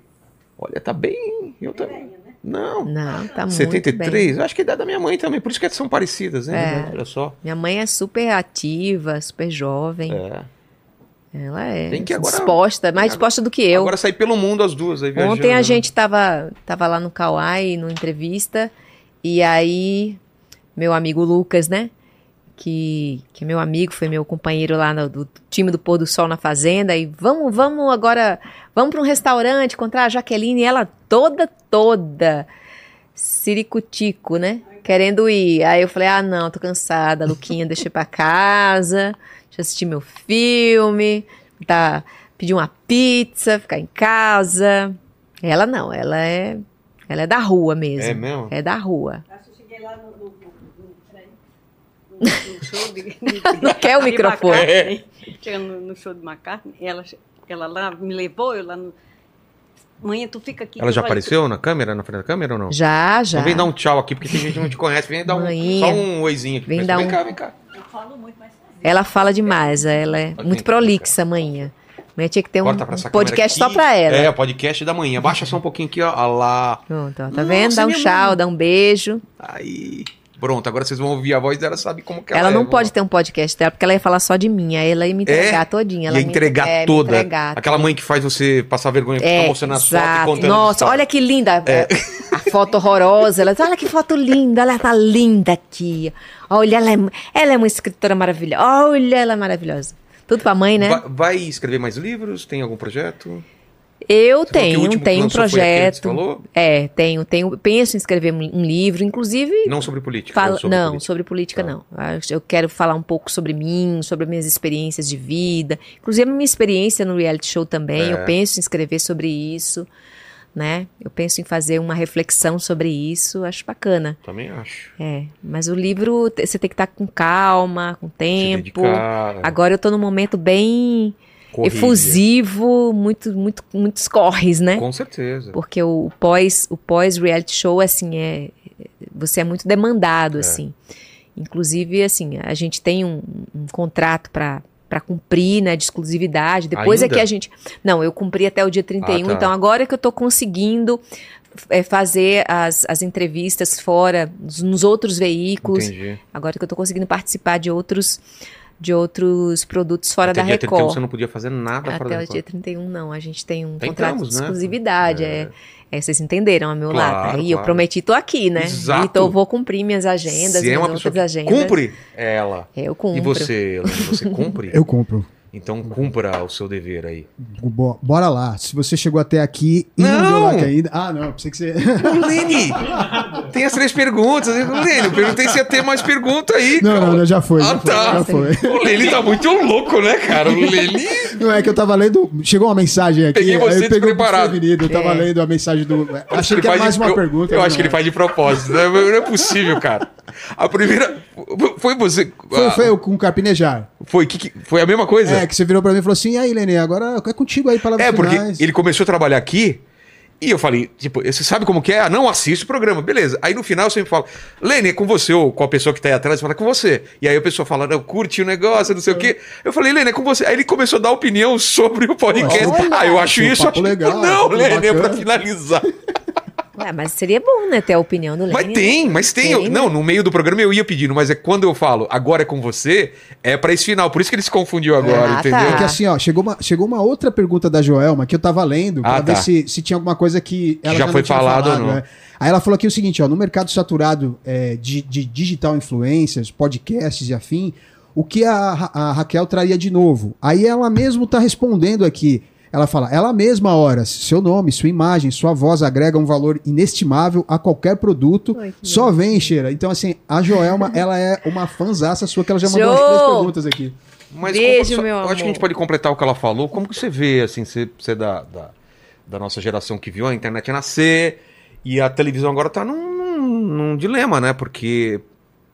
Olha, tá bem. Eu também. né? Não. Não, tá muito 73? bem. Acho que é a idade da minha mãe também. Por isso que são parecidas, né? É. Olha só. Minha mãe é super ativa, super jovem. É. Ela é Tem que agora- disposta, mais disposta do que eu. Agora sair pelo mundo as duas aí viajando. Ontem a né? gente tava, tava lá no Kauai, numa entrevista, e aí meu amigo Lucas, né? Que, que é meu amigo, foi meu companheiro lá no, do time do Pôr do Sol na Fazenda, e vamos, vamos agora, vamos para um restaurante encontrar a Jaqueline, e ela toda, toda ciricutico, né? Querendo ir. Aí eu falei, ah, não, tô cansada, Luquinha, deixa eu ir pra casa, deixa eu assistir meu filme, tá, pedir uma pizza, ficar em casa. Ela não, ela é, ela é da rua mesmo. É mesmo? É da rua. Acho que eu cheguei lá no, no, no- show de, de- Não quer o microfone. McCartney. Chegando no, no show de McCartney, ela, ela lá me levou, eu lá no... Mãe, tu fica aqui. Ela já tu apareceu na câmera, na frente da câmera ou não? Já, já. Então vem dar um tchau aqui, porque tem gente que não te conhece. Vem dar um, só um oizinho aqui. Vem Mas dar vem um- cá, vem cá. Eu falo muito, mas sozinha. Ela fala demais, ela é Pode muito vir, prolixa, manhã. Manhã tinha que ter um, Corta pra essa um podcast só pra ela. É, podcast da manhã. Baixa só um pouquinho aqui, ó. Olha lá. Pronto, ó, tá Nossa, vendo? Dá um tchau, mãe. dá um beijo. Aí. Pronto, agora vocês vão ouvir a voz dela, sabe como que ela Ela é. não pode ter um podcast dela, porque ela ia falar só de mim. Aí ela ia me entregar todinha. Ela Ia entregar é, me toda. entregar Aquela mãe que faz você passar vergonha É, tá mostrando as fotos e contando Nossa, olha que linda. É. A foto horrorosa. Ela diz, olha que foto linda. Ela tá linda aqui. Olha, ela é, ela é uma escritora maravilhosa. Olha, ela é maravilhosa. Tudo pra mãe, né? Va- Vai escrever mais livros? Tem algum projeto? Eu Você tenho, tenho um projeto. falou? É, tenho, tenho. Penso em escrever um livro, inclusive. Não sobre política. Fala, sobre não, política. sobre política Tá. não. Eu quero falar um pouco sobre mim, sobre minhas experiências de vida, inclusive a minha experiência no reality show também. É. Eu penso em escrever sobre isso, né? Eu penso em fazer uma reflexão sobre isso. Acho bacana. Também acho. É, mas o livro você tem que estar com calma, com tempo. Agora eu tô num momento bem corrige. efusivo, muito, muito, muitos corres, né? Com certeza. Porque o pós, o pós reality show, assim, é você é muito demandado, É. assim. Inclusive, assim, a gente tem um, um contrato para para cumprir, né, de exclusividade. Depois Ainda? é que a gente, não, eu cumpri até o dia 31, Ah, tá. então agora é que eu tô conseguindo é, fazer as, as entrevistas fora, nos, nos outros veículos. Entendi. Agora que eu tô conseguindo participar de outros de outros produtos fora Até da dia 31 Record. você não podia fazer nada fora da Até o Record. dia 31, não. A gente tem um Tentamos, contrato de né? exclusividade. É. É. É, vocês entenderam a meu Claro, lado. Aí eu claro. prometi, tô aqui, né? Exato. Então eu vou cumprir minhas agendas, Se é minhas uma pessoa outras que agendas. cumpre, é ela. Eu cumpro. E você, Elaine, você cumpre? Eu compro. Então cumpra o seu dever aí. Bo- Bora lá. Se você chegou até aqui e não, Não! deu like ainda. Ah, não, pensei que você. Lene, tem as três perguntas. Lene, eu perguntei se ia ter mais pergunta aí. Não, cara. não, não, já foi. Ah, já foi, tá. já foi. O Lene tá muito louco, né, cara? O Lene. Não é que eu tava lendo. Chegou uma mensagem aqui. Peguei você eu peguei despreparado. Eu tava É. lendo a mensagem do. Achei Ele que era faz mais de- uma eu, pergunta. Eu mas acho que ele não. faz de propósito. Não é, não é possível, cara. A primeira. Foi você. Foi, foi eu com o Carpinejar. Foi, que, que- foi a mesma coisa? É, que você virou pra mim e falou assim: e aí, Lene, agora é contigo aí, palavras É, porque finais. ele começou a trabalhar aqui e eu falei, tipo, você sabe como que é? Ah, não assiste o programa, beleza. Aí no final eu sempre falo, Lene, é com você ou com a pessoa que tá aí atrás, fala, é com você. E aí a pessoa fala, não, curte o negócio, não sei o quê. Eu falei, Lene, é com você. Aí ele começou a dar opinião sobre o podcast. Olha, ah, eu acho isso, acho legal, Não, Lene, é pra finalizar. Ué, mas seria bom, né, ter a opinião do Lênin. Mas tem, mas tem. Eu- Tem, não, né? no meio do programa eu ia pedindo, mas é quando eu falo, agora é com você, é pra esse final. Por isso que ele se confundiu agora, Ah, entendeu? tá. É que assim, ó, chegou uma, chegou uma outra pergunta da Joelma que eu tava lendo pra Ah, ver tá. se, se tinha alguma coisa que ela já não foi tinha falado ou não. né? Aí ela falou aqui o seguinte, ó, no mercado saturado é, de, de digital influencers, podcasts e afim, o que a, a Raquel traria de novo? Aí ela mesmo tá respondendo aqui. Ela fala, ela mesma, hora, seu nome, sua imagem, sua voz agrega um valor inestimável a qualquer produto. Ai, Só vem, Cheira. Então, assim, a Joelma, ela é uma fanzaça sua, que ela já mandou umas Show! três perguntas aqui. Mas Beijo, como- meu Eu acho que a gente amor. pode completar o que ela falou. Como que você vê, assim, você, você é da, da, da nossa geração que viu a internet nascer e a televisão agora tá num, num, num dilema, né? Porque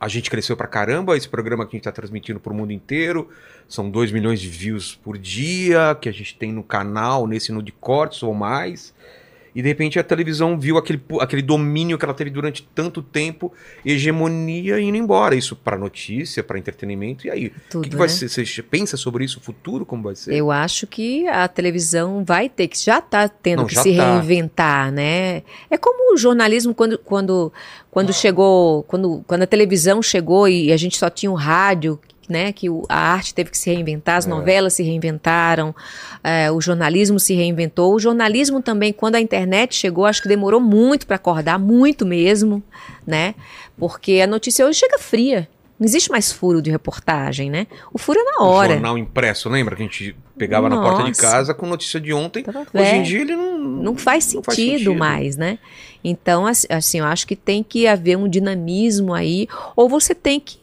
a gente cresceu pra caramba, esse programa que a gente tá transmitindo pro mundo inteiro. São 2 milhões de views por dia que a gente tem no canal, nesse no de cortes ou mais. E de repente a televisão viu aquele, aquele domínio que ela teve durante tanto tempo, hegemonia indo embora. Isso para notícia, para entretenimento. E aí? o Tudo, que, que vai né? ser? Você pensa sobre isso, o futuro? Como vai ser? Eu acho que a televisão vai ter que, já está tendo Não, que se tá. reinventar, né? É como o jornalismo quando, quando, quando chegou, quando, quando a televisão chegou e a gente só tinha o rádio, né? Que o- a arte teve que se reinventar, as É. novelas se reinventaram, é, o jornalismo se reinventou. O jornalismo também, quando a internet chegou, acho que demorou muito para acordar, muito mesmo, né? Porque a notícia hoje chega fria. Não existe mais furo de reportagem, né? O furo é na O hora. jornal impresso, lembra que a gente pegava na porta de Nossa. casa com notícia de ontem? Tava Hoje em dia ele não. não faz não sentido, mais, né? Então, ass- assim, eu acho que tem que haver um dinamismo aí, ou você tem que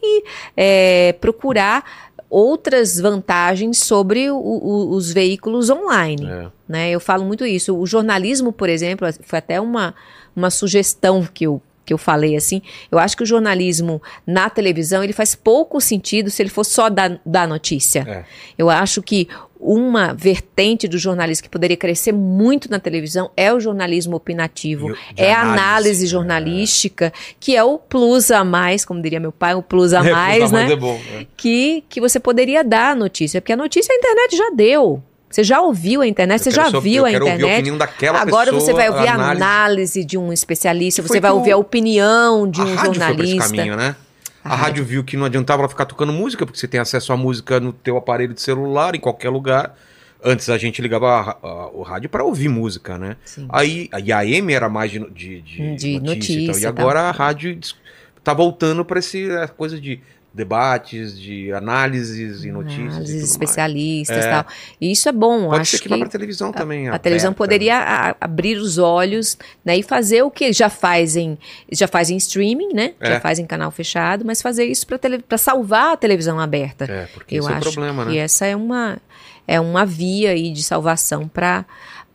é, procurar outras vantagens sobre o- o- os veículos online. É. né? Eu falo muito isso. O jornalismo, por exemplo, foi até uma, uma sugestão que eu, que eu falei assim. Eu acho que o jornalismo na televisão ele faz pouco sentido se ele for só dar, dar notícia. É. Eu acho que uma vertente do jornalismo que poderia crescer muito na televisão é o jornalismo opinativo. É a análise, análise é. jornalística, que é o plus a mais, como diria meu pai, o plus a É, mais, usar né? mais é bom. é. que, que você poderia dar a notícia, porque a notícia a internet já deu. Você já ouviu a internet, você Eu quero já viu eu a a internet. opinião daquela Agora pessoa, você vai ouvir a análise. análise. de um especialista, você foi vai ouvir a opinião de a um rádio foi jornalista. caminho, né? A, A rádio viu que não adiantava ela ficar tocando música, porque você tem acesso à música no teu aparelho de celular, em qualquer lugar. Antes a gente ligava a- a- o rádio para ouvir música, né? Sim. Aí e a AM era mais de, de, de, De notícia, e notícia E e agora a rádio dis- tá voltando para essa coisa de debates, de análises e notícias. Análises, especialistas É. e tal. E isso é bom, Pode acho ser que, que pra televisão também. a televisão aberta. poderia a- abrir os olhos né, e fazer o que já fazem, já fazem streaming, né? É. Já fazem canal fechado, mas fazer isso para salvar a televisão aberta. É, porque Eu esse é o acho problema, que né? essa é uma, é uma via aí de salvação para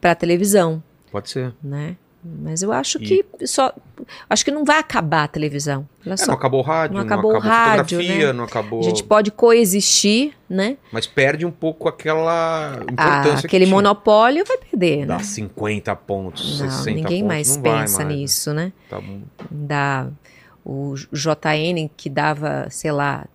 a televisão, Pode ser. né? Mas eu acho E- que só. Acho que não vai acabar a televisão. É, só- não acabou o rádio, não não acabou acabou, o rádio, fotografia, né? não acabou. a gente pode coexistir, né? Mas perde um pouco aquela Ah, importância que aquele monopólio vai perder, Dá né? 50 pontos, Não, 60 ninguém pontos, mais não pensa mais, né? nisso, né? Tá bom. Da, o JN que dava, sei lá,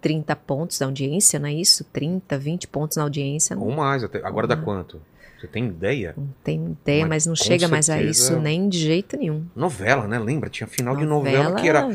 30 pontos na audiência, não é isso? 30, 20 pontos na audiência. Não, Ou mais, até. agora dá quanto? Você tem ideia? não tem ideia, Mas mas, não chega mais a certeza- isso nem de jeito nenhum. Novela, né? Lembra? Tinha final de novela que era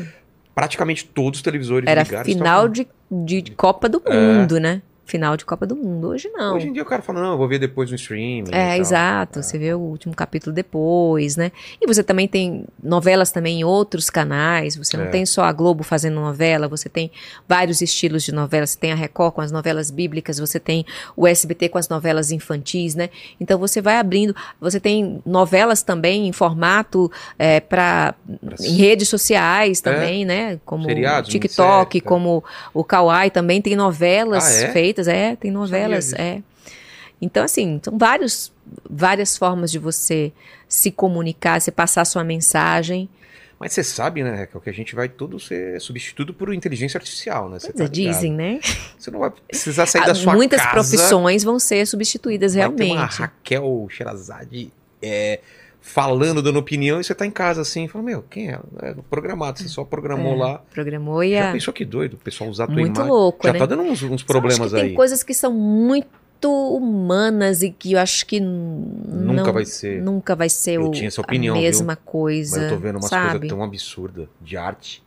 praticamente todos os televisores Era ligados. final estavam- de, de Copa do É. Mundo, né? Final de Copa do Mundo. Hoje não. Hoje em dia o cara fala, não, eu vou ver depois no streaming. e É, exato. Você vê o último capítulo depois, né? E você também tem novelas também em outros canais. Você não É. tem só a Globo fazendo novela, você tem vários estilos de novela. Você tem a Record com as novelas bíblicas, você tem o SBT com as novelas infantis, né? Então você vai abrindo. Você tem novelas também em formato é, para em redes sociais também, né? Como Seriados, o TikTok, tá. como o Kawaii também tem novelas Ah, é? Feitas, é, tem novelas, é. Então, assim, são vários, várias formas de você se comunicar, você passar sua mensagem. Mas você sabe, né, Raquel, que a gente vai tudo ser substituído por inteligência artificial, né? Você Quer tá dizem, né? Você não vai precisar sair Ah, da sua Muitas casa. profissões vão ser substituídas Vai ter uma realmente. Raquel Sherazade é, falando, dando opinião, e você tá em casa assim, fala, meu, quem é? É programado, você só programou É, lá. Programou e Já a... pensou que doido? O pessoal usar a tua Muito imagem. louco, Já né? tá dando uns, uns problemas que tem aí. coisas que são muito humanas e que eu acho que Nunca não- vai ser. Nunca vai ser Eu o- tinha essa opinião, a viu? mesma coisa. Mas eu tô vendo umas sabe? coisas tão absurdas de arte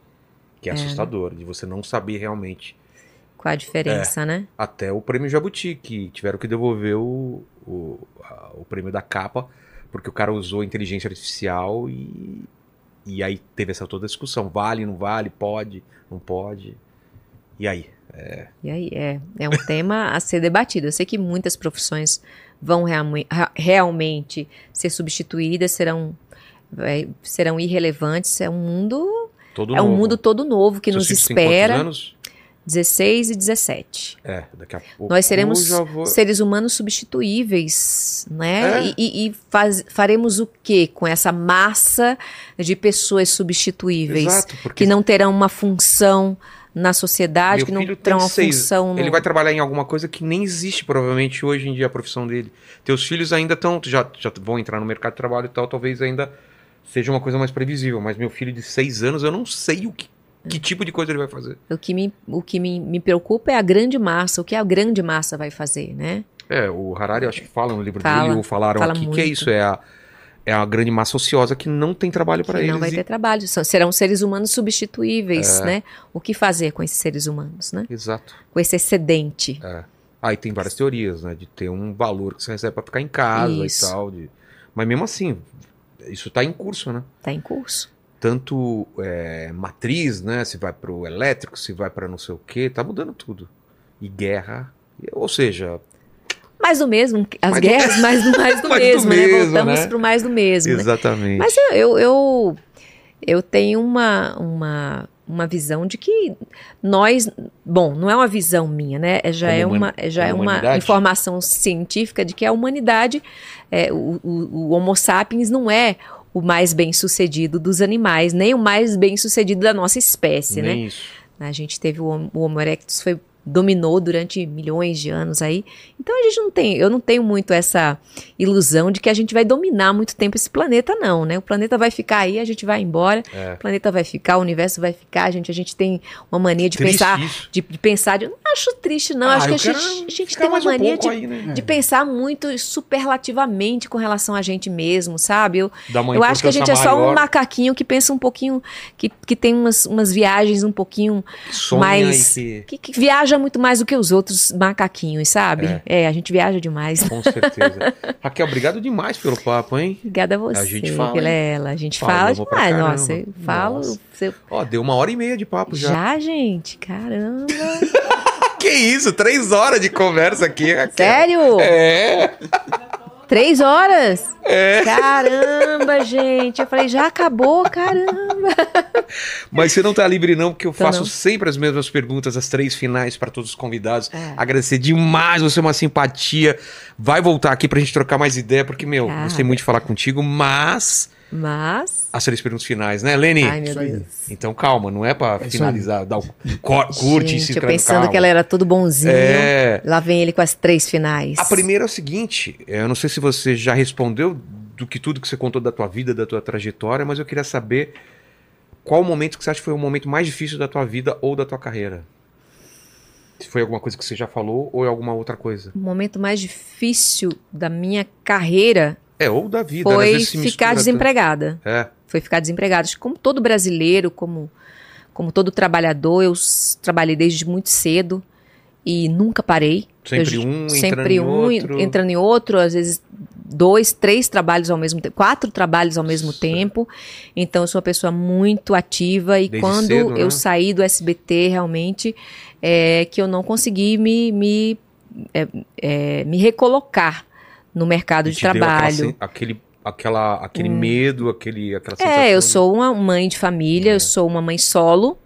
que é, assustador, de você não saber realmente. Qual a diferença, né? Até o prêmio Jabuti, que tiveram que devolver o, o, a- o prêmio da capa, porque o cara usou inteligência artificial e, e aí teve essa toda discussão. Vale, não vale, pode, não pode. E aí? E aí, é, é um tema a ser debatido. Eu sei que muitas profissões vão realmente ser substituídas, serão, vai- serão irrelevantes. É um mundo, Todo é um novo. mundo todo novo que Seus nos espera. anos? 16 e 17. É, daqui a pouco. Nós seremos vou- seres humanos substituíveis, né? É. E, e- faz- faremos o que com essa massa de pessoas substituíveis? Exato, porque que não terão uma função na sociedade, Meu que não tem uma seis. função. no- Ele vai trabalhar em alguma coisa que nem existe, provavelmente, hoje em dia, a profissão dele. Teus filhos ainda estão, já, já vão entrar no mercado de trabalho e tal, talvez ainda seja uma coisa mais previsível. Mas meu filho de seis anos, eu não sei o que, que tipo de coisa ele vai fazer. O que, me, o que me, me preocupa é a grande massa, o que a grande massa vai fazer, né? É, o Harari, acho que fala no livro Fala, dele, ou falaram fala aqui, que é muito. isso, é a, é a grande massa ociosa que não tem trabalho para eles. não vai e- ter trabalho. São- serão seres humanos substituíveis, É. né? O que fazer com esses seres humanos, né? Exato. Com esse excedente. É. Aí tem várias teorias, né? De ter um valor que você recebe pra ficar em casa Isso. e tal. de- Mas mesmo assim, isso tá em curso, né? Tá em curso. Tanto é, matriz, né? Se vai pro elétrico, se vai pra não sei o quê, tá mudando tudo. E guerra. Ou seja, Mais do mesmo. As Mais do- guerras, mais do, mais do Mais do mesmo, né? mesmo, Voltamos né? pro mais do mesmo, né? exatamente. Mas eu, eu, eu, tenho uma, uma, uma visão de que nós. Bom, não é uma visão minha, né? É- Já Como é uma, já é uma humanidade? informação científica de que a humanidade, é, o, o, o Homo sapiens não é o mais bem sucedido dos animais, nem o mais bem sucedido da nossa espécie, né? Nem isso. A gente teve o, o Homo erectus foi dominou durante milhões de anos aí. Então a gente não tem, eu não tenho muito essa ilusão de que a gente vai dominar muito tempo esse planeta não, né? O planeta vai ficar aí, a gente vai embora. É. O planeta vai ficar, o universo vai ficar. A gente, a gente tem uma mania de Triste pensar, de, de pensar, de, não acho triste não. Ah, acho que a gente, a gente tem uma um mania pouco de, aí, né? de pensar muito superlativamente com relação a gente mesmo, sabe? Eu, eu acho que a gente é só um macaquinho que pensa um pouquinho, que, que tem umas, umas viagens um pouquinho sonha mais- que... que, que viaja muito mais do que os outros macaquinhos, sabe? É. a gente viaja demais. Com certeza. Raquel, obrigado demais pelo papo, hein? Obrigada a você, A gente fala? Vilela. A gente fala pra demais. Nossa, eu falo. Nossa. você- Ó, deu uma hora e meia de papo já. Já, gente? Caramba. Que isso? Três horas de conversa aqui, Raquel. Sério? É. Três horas? Caramba, gente. Eu falei, já acabou? Caramba. Mas você não tá livre não, porque eu faço não. sempre as mesmas perguntas, as três finais para todos os convidados. É. Agradecer demais, você é uma simpatia. Vai voltar aqui pra gente trocar mais ideia, porque, meu, Ah. gostei muito de falar contigo, mas Mas. as três perguntas finais, né, Lene? Ai, meu. Deus. Então calma, não é pra isso finalizar, dar o cor- curte e se Gente, eu pensando canal. que ela era tudo bonzinho. É. Lá vem ele com as três finais. A primeira é o seguinte, eu não sei se você já respondeu do que tudo que você contou da tua vida, da tua trajetória, mas eu queria saber qual o momento que você acha que foi o momento mais difícil da tua vida ou da tua carreira. Se foi alguma coisa que você já falou ou é alguma outra coisa. O momento mais difícil da minha carreira É, ou da vida. né? Foi ficar desempregada. É, Foi ficar desempregada. Como todo brasileiro, como, como todo trabalhador, eu trabalhei desde muito cedo e nunca parei. sempre Eu- um entrando sempre em um outro. entrando em outro, às vezes dois, três trabalhos ao mesmo tempo, quatro trabalhos ao mesmo Nossa. tempo. Então eu sou uma pessoa muito ativa e Desde quando cedo, né? eu saí do SBT realmente é que eu não consegui me me, é, é, me recolocar no mercado de aquela trabalho. sen- aquele, aquela, aquele medo, aquele, aquela É, eu sensação sou uma mãe de família, É. eu sou uma mãe solo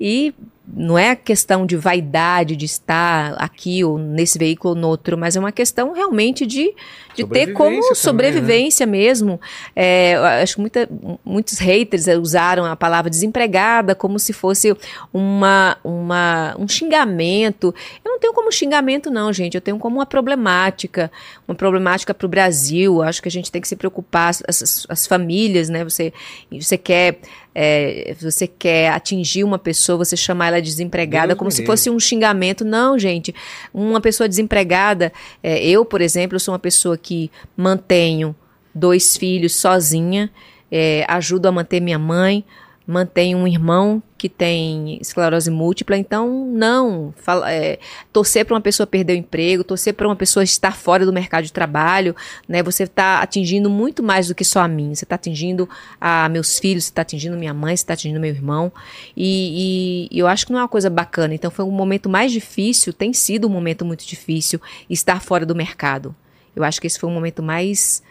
e não é questão de vaidade de estar aqui ou nesse veículo ou no outro, mas é uma questão realmente de, de ter como Sobrevivência também, né? sobrevivência mesmo. É, acho que muita- muitos haters eh, usaram a palavra desempregada como se fosse uma, uma, um xingamento. Eu não tenho como xingamento, não, gente. Eu tenho como uma problemática, uma problemática para o Brasil. Acho que a gente tem que se preocupar, as, as- as famílias, né? Você, você quer. É, você quer atingir uma pessoa, você chamar ela de desempregada Deus como se fosse um xingamento. Não, gente. Uma pessoa desempregada, é, eu, por exemplo, sou uma pessoa que mantenho dois filhos sozinha, é, ajudo a manter minha mãe, mantenho um irmão que tem esclerose múltipla, então não fala, é, torcer para uma pessoa perder o emprego, torcer para uma pessoa estar fora do mercado de trabalho, né? Você está atingindo muito mais do que só a mim. Você está atingindo a meus filhos, você está atingindo minha mãe, você está atingindo meu irmão, e, e- eu acho que não é uma coisa bacana. Então foi um momento mais difícil, tem sido um momento muito difícil estar fora do mercado. Eu acho que esse foi um momento mais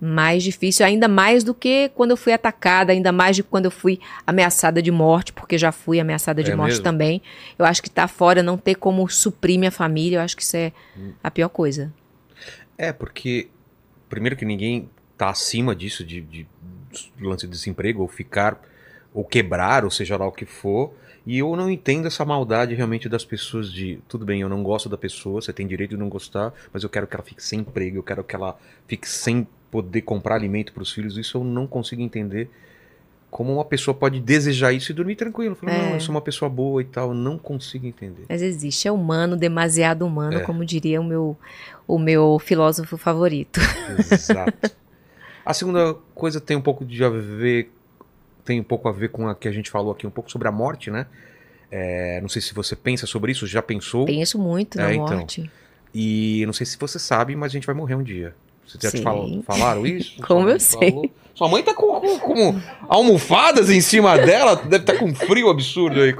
mais difícil, ainda mais do que quando eu fui atacada, ainda mais de quando eu fui ameaçada de morte, porque já fui ameaçada de É morte mesmo? também. Eu acho que tá fora, não ter como suprir minha família, eu acho que isso é Hum. a pior coisa. É, porque, primeiro que ninguém tá acima disso, de, de do lance de desemprego ou ficar ou quebrar, ou seja lá o que for. E eu não entendo essa maldade realmente das pessoas de, tudo bem, eu não gosto da pessoa, você tem direito de não gostar, mas eu quero que ela fique sem emprego, eu quero que ela fique sem poder comprar alimento para os filhos. Isso eu não consigo entender. Como uma pessoa pode desejar isso e dormir tranquilo. Falar, É. não, eu sou uma pessoa boa e tal. Eu não consigo entender. Mas existe, é humano, demasiado humano, É. como diria o meu, o meu filósofo favorito. Exato. A segunda coisa tem um pouco de a ver, tem um pouco a ver com a que a gente falou aqui, um pouco sobre a morte, né? É, não sei se você pensa sobre isso, já pensou? Penso muito na É, então. morte. E não sei se você sabe, mas a gente vai morrer um dia. Você já te Sim. fal- falaram isso? Como Sua eu sei. falou? Sua mãe tá com, com- com almofadas em cima dela, deve estar com um frio absurdo aí.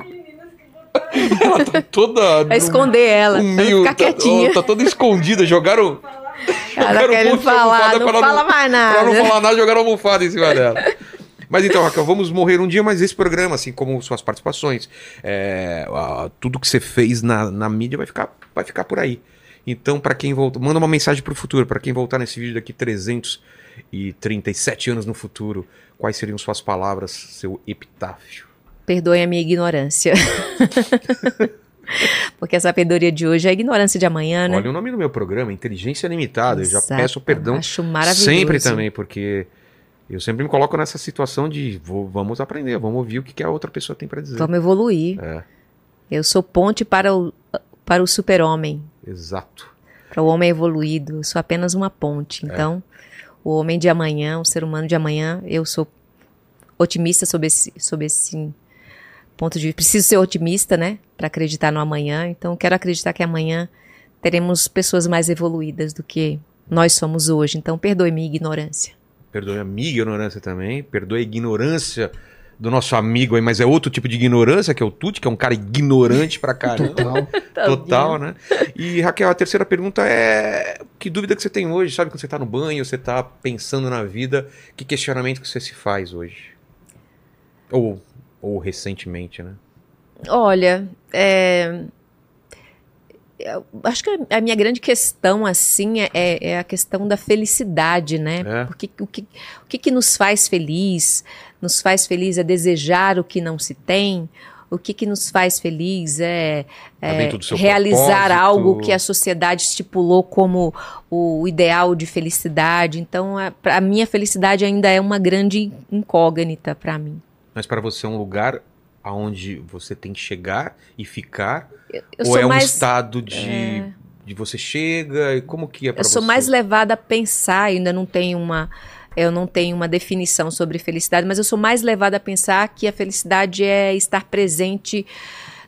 Ela tá toda. Vai esconder ela, um meio, ficar tá, quietinha. ó, tá toda escondida, jogaram. Ela jogaram quer falar, não pra fala mais Pra não nada. falar nada, jogaram almofada em cima dela. Mas então, Raquel, vamos morrer um dia, mas esse programa, assim como suas participações, é, tudo que você fez na, na mídia vai ficar, vai ficar por aí. Então, pra quem volta, manda uma mensagem pro futuro, pra quem voltar nesse vídeo daqui 337 anos no futuro, quais seriam suas palavras, seu epitáfio? Perdoe a minha ignorância. Porque essa sabedoria de hoje é a ignorância de amanhã, né? Olha o nome do meu programa, Inteligência Limitada. Eu já Exato. peço perdão Acho maravilhoso. sempre também, porque eu sempre me coloco nessa situação de vou- vamos aprender, vamos ouvir o que, que a outra pessoa tem pra dizer. Vamos evoluir. É, Eu sou ponte para o, para o super-homem, exato. para o homem evoluído. Eu sou apenas uma ponte. É. Então, o homem de amanhã, o ser humano de amanhã, eu sou otimista sobre esse, sobre esse ponto de vista. Preciso ser otimista, né? Para acreditar no amanhã. Então, quero acreditar que amanhã teremos pessoas mais evoluídas do que nós somos hoje. Então, perdoe minha ignorância. Perdoe a minha ignorância também, perdoe a ignorância do nosso amigo aí, mas é outro tipo de ignorância, que é o Tuti, que é um cara ignorante pra caramba. Total. Total, né? E Raquel, a terceira pergunta é: que dúvida que você tem hoje? Sabe quando você tá no banho, você tá pensando na vida, que questionamento que você se faz hoje? Ou, ou recentemente, né? Olha, é, acho que a minha grande questão, assim, é, é a questão da felicidade, né? É. Porque o que, o que, que nos faz feliz? Nos faz feliz é desejar o que não se tem? O que, que nos faz feliz é, Tá é realizar propósito. algo que a sociedade estipulou como o ideal de felicidade. Então, a, a minha felicidade ainda é uma grande incógnita para mim. Mas para você é um lugar aonde você tem que chegar e ficar? Eu ou sou é um mais estado de, de você chega e como que é para Eu você? sou mais levada a pensar, ainda não tenho uma eu não tenho uma definição sobre felicidade, mas eu sou mais levada a pensar que a felicidade é estar presente,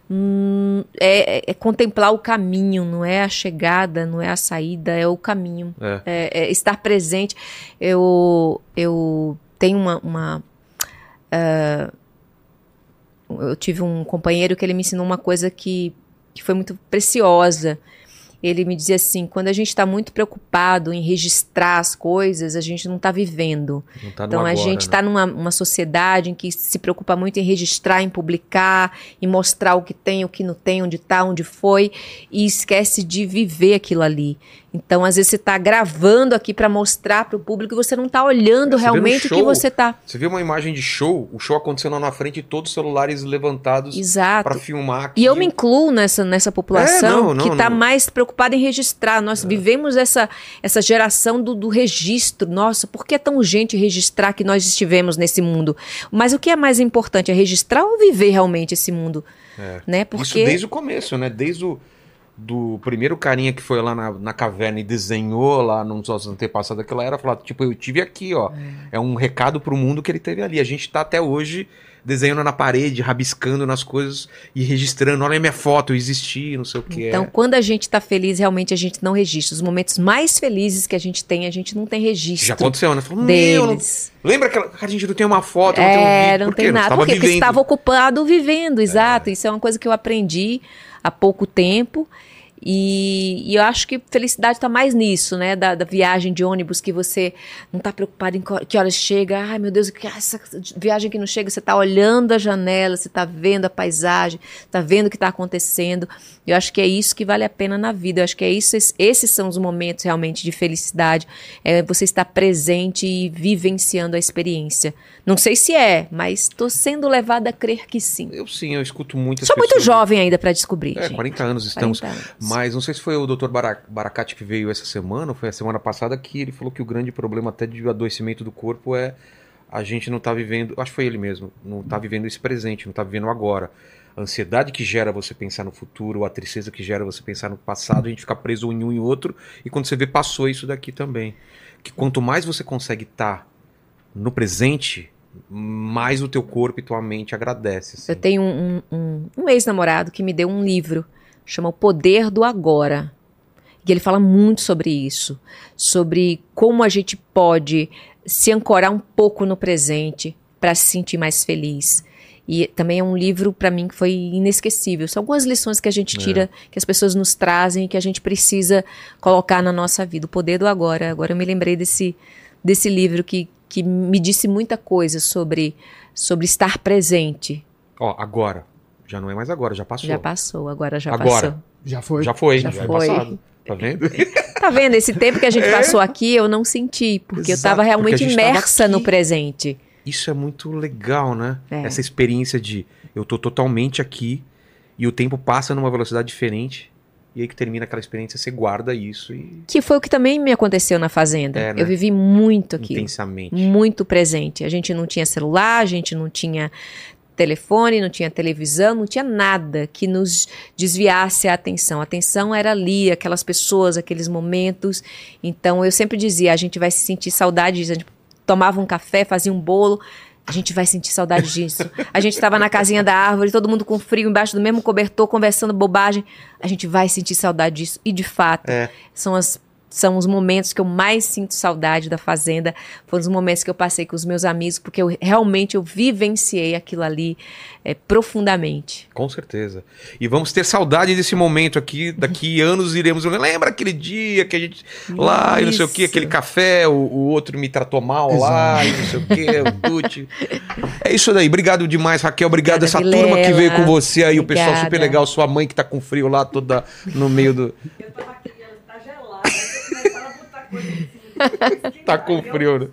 hum, é, é- é contemplar o caminho, não é a chegada, não é a saída, é o caminho. É. É- é estar presente. Eu, eu tenho uma. uma, ah, eu tive um companheiro que ele me ensinou uma coisa que, que foi muito preciosa. Ele me dizia assim: quando a gente está muito preocupado em registrar as coisas, a gente não está vivendo. Não tá Então a agora, gente né? está numa uma sociedade em que se preocupa muito em registrar, em publicar, em mostrar o que tem, o que não tem, onde está, onde foi, e esquece de viver aquilo ali. Então, às vezes, você está gravando aqui para mostrar para o público e você não está olhando É, você vê realmente o que show, você está. Você viu uma imagem de show, o show acontecendo lá na frente todos os celulares levantados para filmar. E eu me incluo nessa, nessa população É, não, não, que está mais preocupada em registrar. Nós vivemos essa, essa geração do, do registro. Nossa, por que é tão urgente registrar que nós estivemos nesse mundo? Mas o que é mais importante? É registrar ou viver realmente esse mundo? É. Né? Isso Porque desde o começo, né? Desde o do primeiro carinha que foi lá na, na caverna e desenhou lá nos nossos antepassados daquela era, falar, tipo, eu tive aqui, ó. É, um recado pro mundo que ele teve ali. A gente tá até hoje desenhando na parede, rabiscando nas coisas e registrando. Olha a minha foto, eu existi, não sei o que Então, é. quando a gente está feliz, realmente a gente não registra. Os momentos mais felizes que a gente tem, a gente não tem registro Já aconteceu, né? Falou, meu, não- deles. lembra que a gente não tem uma foto, não tem um É, vídeo. não tem nada. Por quê? Porque estava ocupado vivendo, exato. Isso é uma coisa que eu aprendi há pouco tempo. E, e eu acho que felicidade está mais nisso, né? Da, da viagem de ônibus que você não está preocupado em que horas chega. Ai, meu Deus, que essa viagem que não chega, você está olhando a janela, você está vendo a paisagem, está vendo o que está acontecendo. Eu acho que é isso que vale a pena na vida. Eu acho que é isso, esses são os momentos realmente de felicidade. É você estar presente e vivenciando a experiência. Não sei se é, mas estou sendo levada a crer que sim. Eu sim, eu escuto muitas Sou muito pessoas- jovem ainda para descobrir. É, gente. 40 anos estamos. 40 anos. Mas não sei se foi o Dr. Bara- Baracate que veio essa semana, ou foi a semana passada, que ele falou que o grande problema até de adoecimento do corpo é a gente não tá vivendo, acho que foi ele mesmo, não tá vivendo esse presente, não tá vivendo agora. A ansiedade que gera você pensar no futuro, a tristeza que gera você pensar no passado, a gente fica preso em um e outro, e quando você vê, passou isso daqui também. Que quanto mais você consegue estar no presente, mais o teu corpo e tua mente agradece. assim. Eu tenho um- um- um ex-namorado que me deu um livro, chama O Poder do Agora. E ele fala muito sobre isso, sobre como a gente pode se ancorar um pouco no presente para se sentir mais feliz. E também é um livro para mim que foi inesquecível. São algumas lições que a gente tira, que as pessoas nos trazem e que a gente precisa colocar na nossa vida. O poder do agora. Agora eu me lembrei desse, desse livro que, que me disse muita coisa sobre, sobre estar presente. Ó, agora. Já não é mais agora, já passou. Já passou, agora já Agora. passou. Já foi. Já foi, Já já, foi. é passado. Tá vendo? Tá vendo? Esse tempo que a gente É. passou aqui, eu não senti, porque eu Exato, estava porque a realmente imersa no presente. Isso é muito legal, né? É. Essa experiência de eu tô totalmente aqui e o tempo passa numa velocidade diferente. E aí que termina aquela experiência, você guarda isso e Que foi o que também me aconteceu na Fazenda. É, né? Eu vivi muito aqui. intensamente. Muito presente. A gente não tinha celular, a gente não tinha telefone, não tinha televisão, não tinha nada que nos desviasse a atenção. A atenção era ali, aquelas pessoas, aqueles momentos. Então eu sempre dizia, a gente vai se sentir saudade disso. A gente tomava um café, fazia um bolo, a gente vai sentir saudade disso. A gente estava na casinha da árvore, todo mundo com frio embaixo do mesmo cobertor, conversando bobagem. A gente vai sentir saudade disso. E de fato, É. são as são os momentos que eu mais sinto saudade da fazenda, foram os momentos que eu passei com os meus amigos, porque eu realmente eu vivenciei aquilo ali é, profundamente. Com certeza. E vamos ter saudade desse momento aqui. Daqui anos iremos. Lembra aquele dia que a gente. Lá e não sei o que, aquele café, o, o outro me tratou mal lá e não sei o que, o Tuti. É isso daí. Obrigado demais, Raquel. Obrigado Obrigada, essa turma que veio Vilela. com você aí, o pessoal Obrigada. super legal, sua mãe que tá com frio lá, toda no meio do. Eu tava aqui, ela tá gelada. aí Começaram a botar coisa em cima. Tá com frio, né? Né?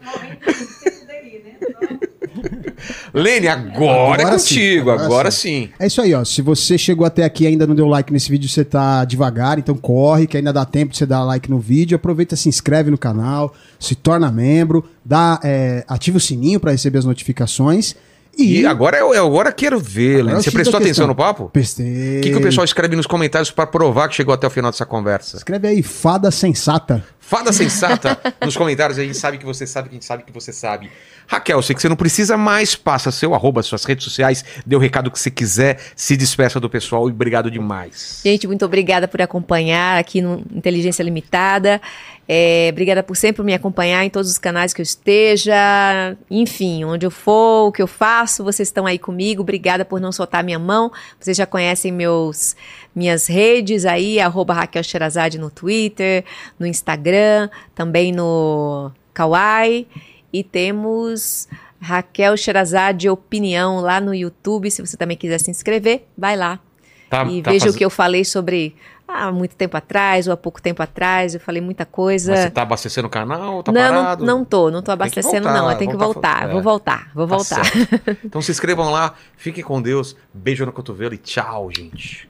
Lene, agora, é Agora sim, contigo, agora agora, sim. sim. É isso aí, ó. Se você chegou até aqui e ainda não deu like nesse vídeo, você tá devagar, então corre, que ainda dá tempo de você dar like no vídeo. Aproveita, se inscreve no canal, se torna membro, dá, é, ativa o sininho para receber as notificações. E, E agora eu, agora quero ver, Lene. o Você prestou atenção no papo? Prestei. O que, que o pessoal escreve nos comentários pra provar que chegou até o final dessa conversa? Escreve aí, fada sensata. Fada sensata nos comentários, a gente sabe que você sabe, que a gente sabe que você sabe. Raquel, eu sei que você não precisa mais, passa seu arroba, suas redes sociais, dê o recado que você quiser, se despeça do pessoal e obrigado demais. Gente, muito obrigada por acompanhar aqui no Inteligência Limitada. É, obrigada por sempre me acompanhar em todos os canais que eu esteja. Enfim, onde eu for, o que eu faço, vocês estão aí comigo. Obrigada por não soltar minha mão. Vocês já conhecem meus minhas redes aí, arroba Raquel Sherazade no Twitter, no Instagram, também no Kawaii. E temos Raquel Sherazade Opinião lá no YouTube. Se você também quiser se inscrever, vai lá Tá, e tá veja faz- o que eu falei sobre há muito tempo atrás ou há pouco tempo atrás. Eu falei muita coisa. Mas você tá abastecendo o canal tá não, parado? não, não tô, não tô abastecendo, voltar, não. Eu tenho que voltar, voltar, é. vou voltar, vou Tá voltar. certo. Então se inscrevam lá, fiquem com Deus, beijo no cotovelo e tchau, gente.